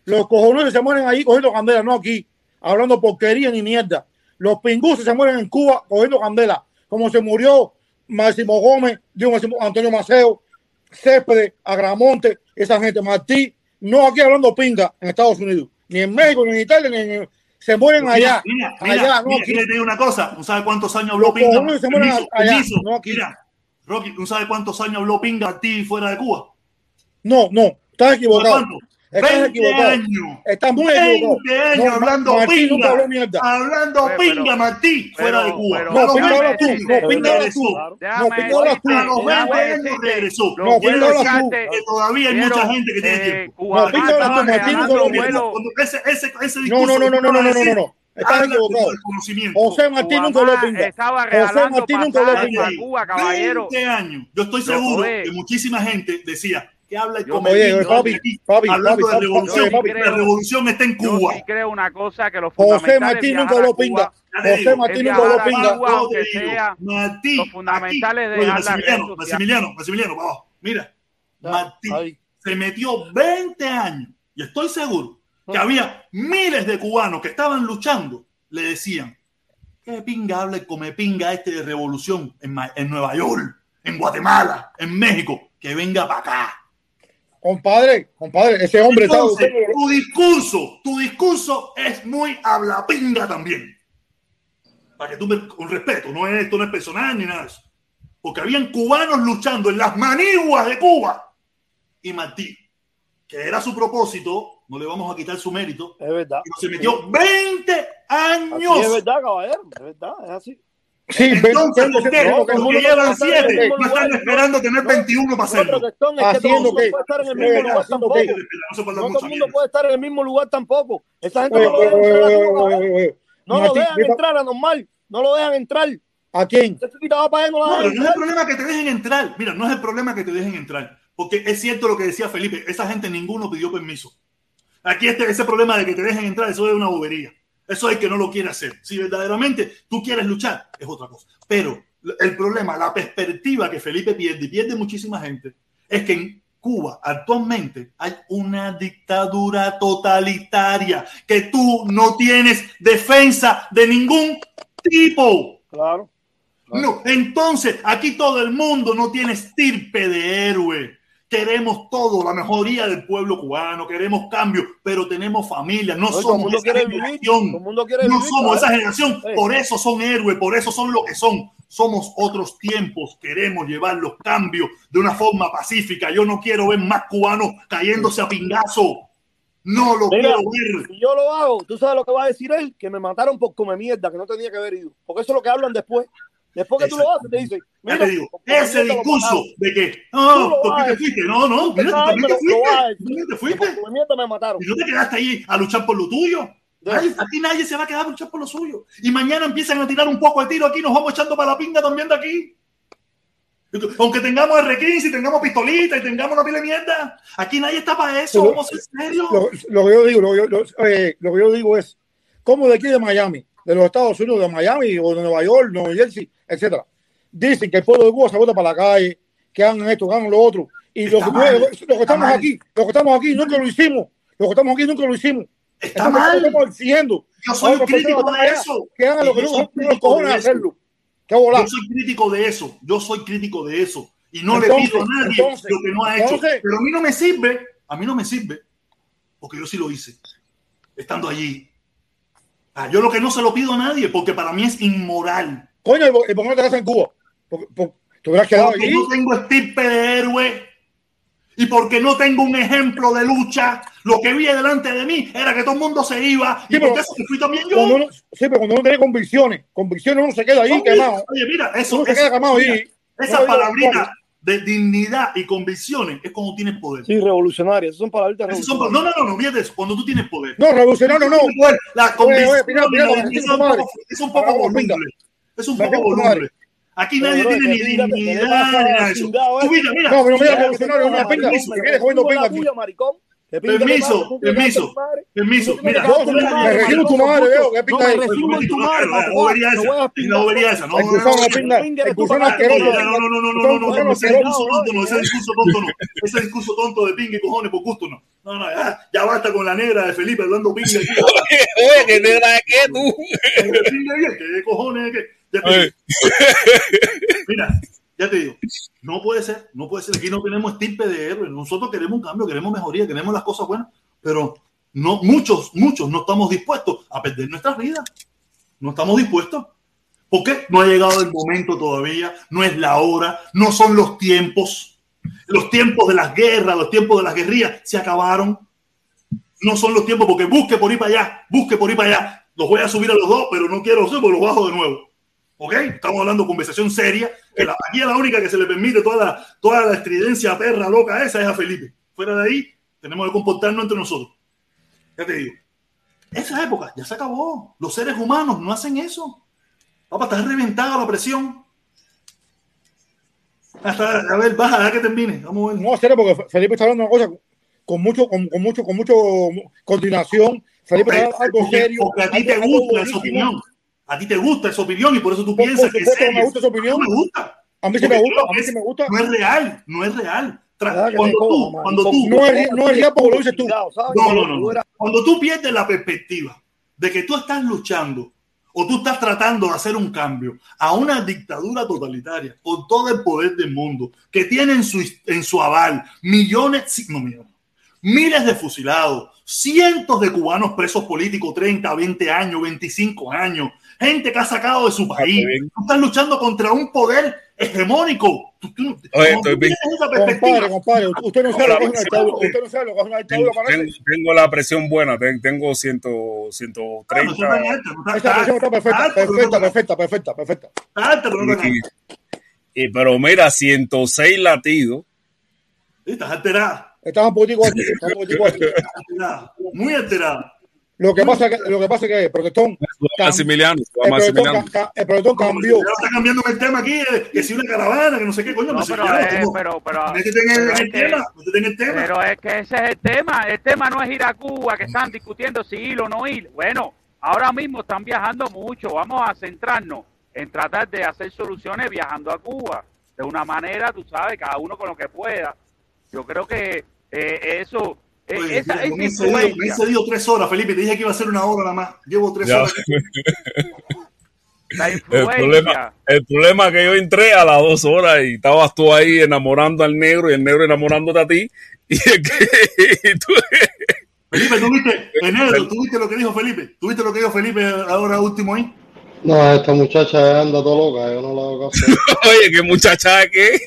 Los cojonuses se mueren allí cogiendo candela, no aquí, hablando porquería ni mierda. Los pinguses se mueren en Cuba cogiendo candela, como se murió Máximo Gómez, digo, Antonio Maceo, Céspedes, Agramonte, esa gente, Martí, no aquí hablando pinga en Estados Unidos, ni en México, ni en Italia, ni en. Se mueren Mira, allá, mira, mira, allá, no mira, aquí. aquí le digo una cosa, ¿no sabe cuántos años habló Pinga? mueren Permiso, allá, permiso. no aquí. Mira, Rocky, ¿tú sabes cuántos años habló Pinga Martí fuera de Cuba? No, no, estás equivocado. ¿Cuánto? Estás equivocado. Años, Estás muy 20 equivocado. años no, hablando Martí pinga. Nunca habló mierda. Hablando pero, pinga, Martí, pero, fuera de Cuba. Pero, no, pinga habla tú. No, pinga tú. No, pinga tú. A los 20 años regresó. No, pinga tú. Que todavía hay mucha gente que tiene tiempo. No, pinga tú. Martí nunca habló mierda. No, no, no, no, no, no, no, no. Estás equivocado. José Martín nunca lo pinga. José Martín nunca pinga. Cuba, 20 años. Yo estoy seguro que muchísima gente decía que habla y Yo- come Oye, pinga oye, papi, aquí, papi, hablando papi, de revolución. papi, La revolución está en Yo Cuba. sí creo una cosa que los José fundamentales Martín de nunca Cuba pinga. José Martín nunca a pinga. Cuba, Yo aunque te digo, sea Martí, los fundamentales de oye, Maximiliano. Maximiliano, Maximiliano, vamos, mira, Ya, Martí ahí. se metió 20 años y estoy seguro que Ah. había miles de cubanos que estaban luchando, le decían, ¿qué pinga habla y come pinga este de revolución en, en Nueva York, en Guatemala, en México? Que venga para acá. Compadre, compadre, ese hombre está. Entonces, tu discurso, tu discurso es muy habla pinga también. Para que tú me, con respeto, no es esto no es personal ni nada de eso. Porque habían cubanos luchando en las maniguas de Cuba. Y Martí, que era su propósito, no le vamos a quitar su mérito, Es verdad. pero se metió 20 Así años. es verdad, caballero. Es verdad, es así. Sí, entonces los técnicos que, llevan 7 no están esperando tener 21 para hacerlo. Haciendo que todo el mundo puede estar en el mismo lugar tampoco. Esa gente no lo dejan No lo dejan entrar anormal. No lo dejan entrar. ¿A quién? No, pero no es el problema que te dejen entrar. Mira, no es el problema que te dejen entrar. Porque es cierto lo que decía Felipe. Esa gente ninguno pidió permiso. Aquí este, ese problema de que te dejen entrar, eso es una bobería. Eso es que no lo quiere hacer. Si verdaderamente tú quieres luchar, es otra cosa. Pero el problema, la perspectiva que Felipe pierde y pierde muchísima gente, es que en Cuba actualmente hay una dictadura totalitaria que tú no tienes defensa de ningún tipo. Claro. No, entonces aquí todo el mundo no tiene estirpe de héroe. Queremos todo, la mejoría del pueblo cubano, queremos cambio, pero tenemos familia, no somos esa generación. No vivir. somos esa generación, Sí. por eso son héroes, por eso son lo que son. Somos otros tiempos, queremos llevar los cambios de una forma pacífica. Yo no quiero ver más cubanos cayéndose a pingazo. No lo Mira, quiero ver. Si yo lo hago, tú sabes lo que va a decir él, que me mataron por comer mierda, que no tenía que haber ido. Porque eso es lo que hablan después. Después que tú lo haces, te dicen, mira, te digo, ese discurso de que, Tú no, ¿por qué te fuiste? No, no, Tú mira, ¿por qué te fuiste? ¿Por qué te fuiste? me mataron. Y no te quedaste ahí a luchar por lo tuyo. Nadie- aquí nadie se va a quedar a luchar por lo suyo. Y mañana empiezan a tirar un poco de tiro aquí, nos vamos echando para la pinga también de aquí. Aunque tengamos R15 y tengamos pistolita y tengamos una pila de mierda, aquí nadie está para eso, vamos a ser serios. Lo, lo que yo digo, lo, lo- eh, lo que yo digo es, como de aquí de Miami, de los Estados Unidos, de Miami o de Nueva York, Nueva Jersey, etcétera, dicen que el pueblo de Cuba se vota para la calle, que hagan esto, que hagan lo otro. Y los que, los que estamos mal. aquí, los que estamos aquí nunca lo hicimos. Los que estamos aquí nunca lo hicimos. Está Estamos, mal. estamos exigiendo. Yo soy crítico de eso. Que hagan lo que crítico cojones hacerlo. Volá. Yo soy crítico de eso, yo soy crítico de eso. Y no le Entonces, pido a nadie entonces, lo que no ha hecho. entonces- Pero a mí no me sirve, a mí no me sirve, porque yo sí lo hice, estando allí. Ah, yo lo que no se lo pido a nadie, porque para mí es inmoral. Coño, ¿y por qué no te quedas en Cuba? Porque, porque te hubieras quedado Porque allí. no tengo estirpe de héroe y porque no tengo un ejemplo de lucha. Lo que vi delante de mí era que todo el mundo se iba y por eso fui también yo. Uno, sí, pero cuando uno tiene convicciones, convicciones uno se queda ahí quemado. Oye, mira, eso, Uno se queda quemado mira, ahí. esa No palabrita de dignidad y convicciones es cuando tienes poder. Sí, revolucionarias, son palabras revolucionarias. no, no, no, no, fíjate cuando tú tienes poder. No, revolucionario no. La convicción es un poco voluble. Es un poco voluble. Aquí nadie tiene ni dignidad No, pero mira, revolucionario, Permiso, permiso, permiso. Mira, me resumo tu madre, veo. ¿Qué pinta no, tu madre. No vería esa, no No, no, no, no, no, no. Ese discurso tonto no, ese discurso tonto no. Ese discurso tonto de pingue, cojones, por gusto no. No, no, ya, basta con la negra de Felipe hablando pingue. Oye, que negra de qué tú. ¿Qué cojones? ¿Qué? Mira, ya te digo, no puede ser, no puede ser. Aquí no tenemos estirpe de héroes. Nosotros queremos un cambio, queremos mejoría, queremos las cosas buenas, pero no, muchos, muchos no estamos dispuestos a perder nuestras vidas. No estamos dispuestos. ¿Por qué? No ha llegado el momento todavía, no es la hora, no son los tiempos. Los tiempos de las guerras, los tiempos de las guerrillas se acabaron. No son los tiempos porque busque por ir para allá, busque por ir para allá. Los voy a subir a los dos, pero no quiero porque los bajo de nuevo. ¿Ok? Estamos hablando de conversación seria. Que la, aquí a la única que se le permite toda la, toda la estridencia perra loca esa es a Felipe. Fuera de ahí, tenemos que comportarnos entre nosotros. Ya te digo. Esa época ya se acabó. Los seres humanos no hacen eso. Papá, estás reventado la presión. Hasta, a ver, baja, a que termine. Vamos a ver. No, serio, porque Felipe está hablando una cosa con mucho, con, con mucho, con mucho continuación. Felipe está hablando algo serio. porque a ti te gusta esa opinión. A ti te gusta esa opinión y por eso tú Por- piensas por que es me gusta esa opinión. No me gusta. A mí sí me gusta, a mí sí me gusta. No es real, no es real. Cuando tú, man. cuando tú, No es, no es real porque lo dices tú. no, no, no, no. Cuando tú pierdes la perspectiva de que tú estás luchando o tú estás tratando de hacer un cambio a una dictadura totalitaria con todo el poder del mundo, que tiene en su, en su aval millones, no millones, miles de fusilados, cientos de cubanos presos políticos, 30, 20 años, 25 años, gente que ha sacado de su país. Tú estás luchando contra un poder hegemónico. Tú- tú- Oye, cuando estoy tú bien. tienes esa perspectiva, Compadre, compadre, usted no sabe lo que es una dictadura. Usted no sabe lo que es una Tengo, dictadura, parece. tengo- tengo la presión buena, ten- tengo 100, 130. Esa presión está perfecta, perfecta, perfecta, perfecta, perfecta. Y- y- pero mira, 106 latidos. Estás alterada. Estás un poquitico aquí, estás un poquitico aquí. Alterada, Muy alterada. Lo que pasa es que, lo que, pasa es que protestón, Maximiliano, el protestón cambió. Ya está cambiando el tema aquí, eh, que si una caravana, que no sé qué coño, no, sé pero, qué. eh, pero, pero, Métete en el, pero en es el que- tema, métete en el tema. Pero es que ese es el tema. El tema no es ir a Cuba, que están discutiendo si ir o no ir. Bueno, ahora mismo están viajando mucho. Vamos a centrarnos en tratar de hacer soluciones viajando a Cuba. De una manera, tú sabes, cada uno con lo que pueda. Yo creo que eh, eso, Oye, esa, mira, esa tres horas, Felipe. Te dije que iba a ser una hora nada más. Llevo tres Ya. horas. La El problema, el problema es que yo entré a las dos horas y estabas tú ahí enamorando al negro y el negro enamorándote a ti. Y, que- y tú- Felipe, ¿tú viste? Enero, ¿tú viste lo que dijo Felipe? ¿Tú viste lo que dijo Felipe ahora último ahí? No, esta muchacha anda todo loca, yo no la hago caso. Oye, qué muchacha que.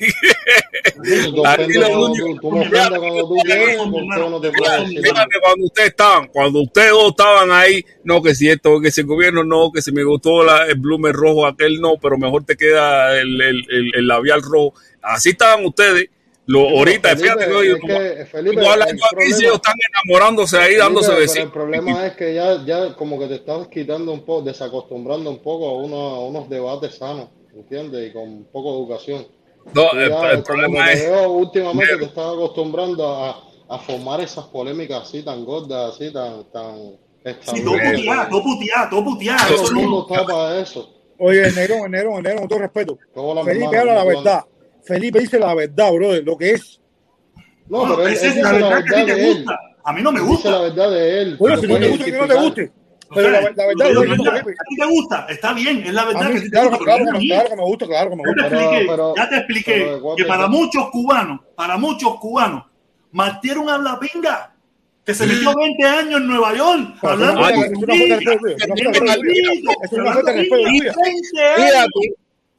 Aquí lo cuando único- tú- me cuando tú quieres, porque yo no te puedo decir nada. Fíjate cuando ustedes estaban, cuando ustedes dos estaban ahí, no, que si esto, que si el gobierno no, que si me gustó la- el bloomer rojo, aquel no, pero mejor te queda el, el- el- el labial rojo. Así estaban ustedes. Lo, ahorita, Felipe, fíjate es que, Felipe, como hablan el aquí, problema- si ellos están enamorándose ahí, dándose Felipe, pero besitos. el problema es que ya, ya como que te estás quitando un poco, desacostumbrando un poco a, uno- a unos debates sanos, ¿entiendes? Y con poco educación. No, el- ya, el como problema es- veo últimamente te estás acostumbrando a, a formar esas polémicas así tan gordas, así tan, tan Sí, todo puteado, todo puteado, todo puteado. Todo Eso el no- mundo está para eso. Oye, Nerón, Nerón, Nerón, con todo respeto. Felipe habla la ¿cómo tú verdad. Felipe dice la verdad, brother, lo que es. No, No, pero él, esa él es la dice la verdad que a ti verdad te de él. gusta. A mí no me gusta. Dice la verdad de él. Bueno, si no te gusta, que no te guste. Pero la, la verdad, verdad, Felipe. a ti te gusta, está bien, es la verdad mí, que te claro, gusta, claro, claro que me gusta, claro que me Ya te gusta. Pero- expliqué, pero- ya te expliqué pero que para muchos cubanos, para muchos cubanos, Martieron habla pinga, que se metió 20 años en Nueva York, hablando de es una falta de respeto es una falta de respeto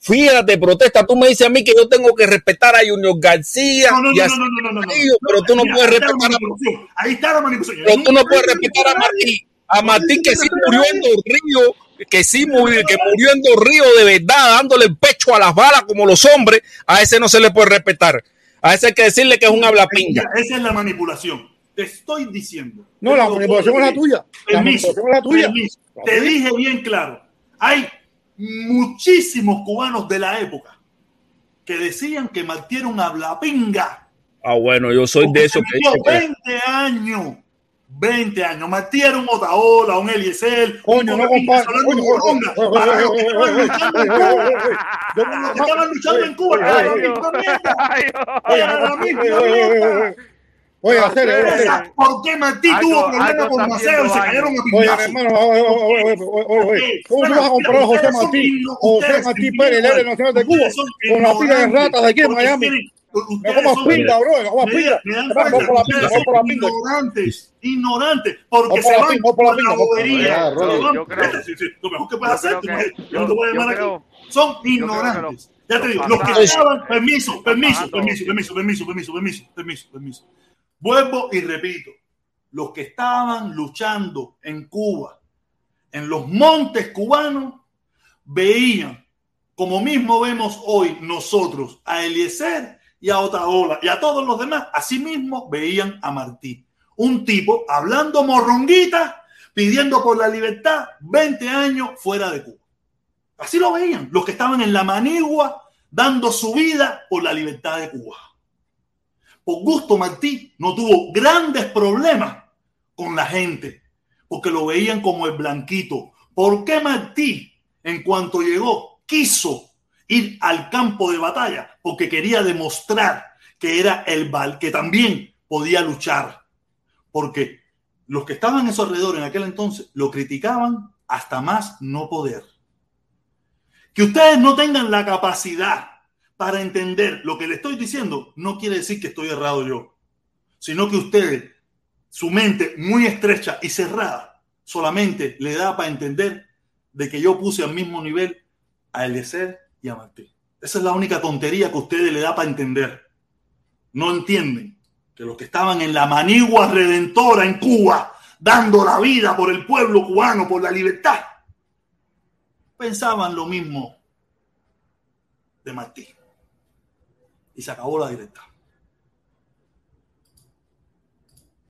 Fíjate, protesta. Tú me dices a mí que yo tengo que respetar a Junior García No, no, y no, a no, no, no, no, pero tú no puedes la respetar a. Ahí está la manipulación. pero tú no puedes respetar a Martín. A Martín que sí murió en Dos Ríos, que sí murió, que murió en Dos Ríos de verdad, dándole el pecho a las balas como los hombres, a ese no se le puede respetar. A ese hay que decirle que es un hablapinga. Esa es la manipulación. Te estoy diciendo. No, la manipulación es la tuya. La Permiso, manipulación es la tuya. permiso. Te dije bien claro. Hay muchísimos cubanos de la época que decían que Martí era un hablapinga. Ah, bueno, yo soy de esos que Metió dice que 20 años. 20 años. Martí era un Otaola, un Eliezer. Coño, un no compadre. estaban luchando en Cuba. oye, oye, yo Los que estaban luchando en Cuba. oye, Era la misma mierda. Oye. Oye, en serio, ¿Por qué Martí Algo- tuvo problemas con Maceo y se cayeron a Oye, hermano, oye, oye, oye. ¿Cómo tú vas a comparar a José Martí, José Martí Pérez, el héroe nacional de Cuba, con la fila de ratas de aquí en Miami? ustedes comas pinga, bro, no comas me- pinga. me Vamos por la pinga, vamos por la son pinga. ignorantes, ignorantes, porque se van por la bobería. Lo mejor que puedes hacer, me- yo- no te voy a llamar aquí. Son ignorantes. Ya te digo, los que estaban, permiso, permiso, permiso, permiso, permiso, permiso, permiso, permiso. Vuelvo y repito, los que estaban luchando en Cuba, en los montes cubanos, veían, como mismo vemos hoy nosotros, a Eliezer y a Otaola y a todos los demás, así mismo veían a Martí. Un tipo hablando morronguita, pidiendo por la libertad 20 años fuera de Cuba. Así lo veían, los que estaban en la manigua dando su vida por la libertad de Cuba. Augusto Martí no tuvo grandes problemas con la gente, porque lo veían como el blanquito. ¿Por qué Martí, en cuanto llegó, quiso ir al campo de batalla? Porque quería demostrar que era el val, que también podía luchar. Porque los que estaban a su alrededor en aquel entonces lo criticaban hasta más no poder. Que ustedes no tengan la capacidad para entender lo que le estoy diciendo, no quiere decir que estoy errado yo, sino que ustedes, su mente muy estrecha y cerrada, solamente le da para entender de que yo puse al mismo nivel a Eliezer y a Martín. Esa es la única tontería que ustedes le da para entender. No entienden que los que estaban en la manigua redentora en Cuba, dando la vida por el pueblo cubano, por la libertad, pensaban lo mismo de Martí. Y se acabó la directa.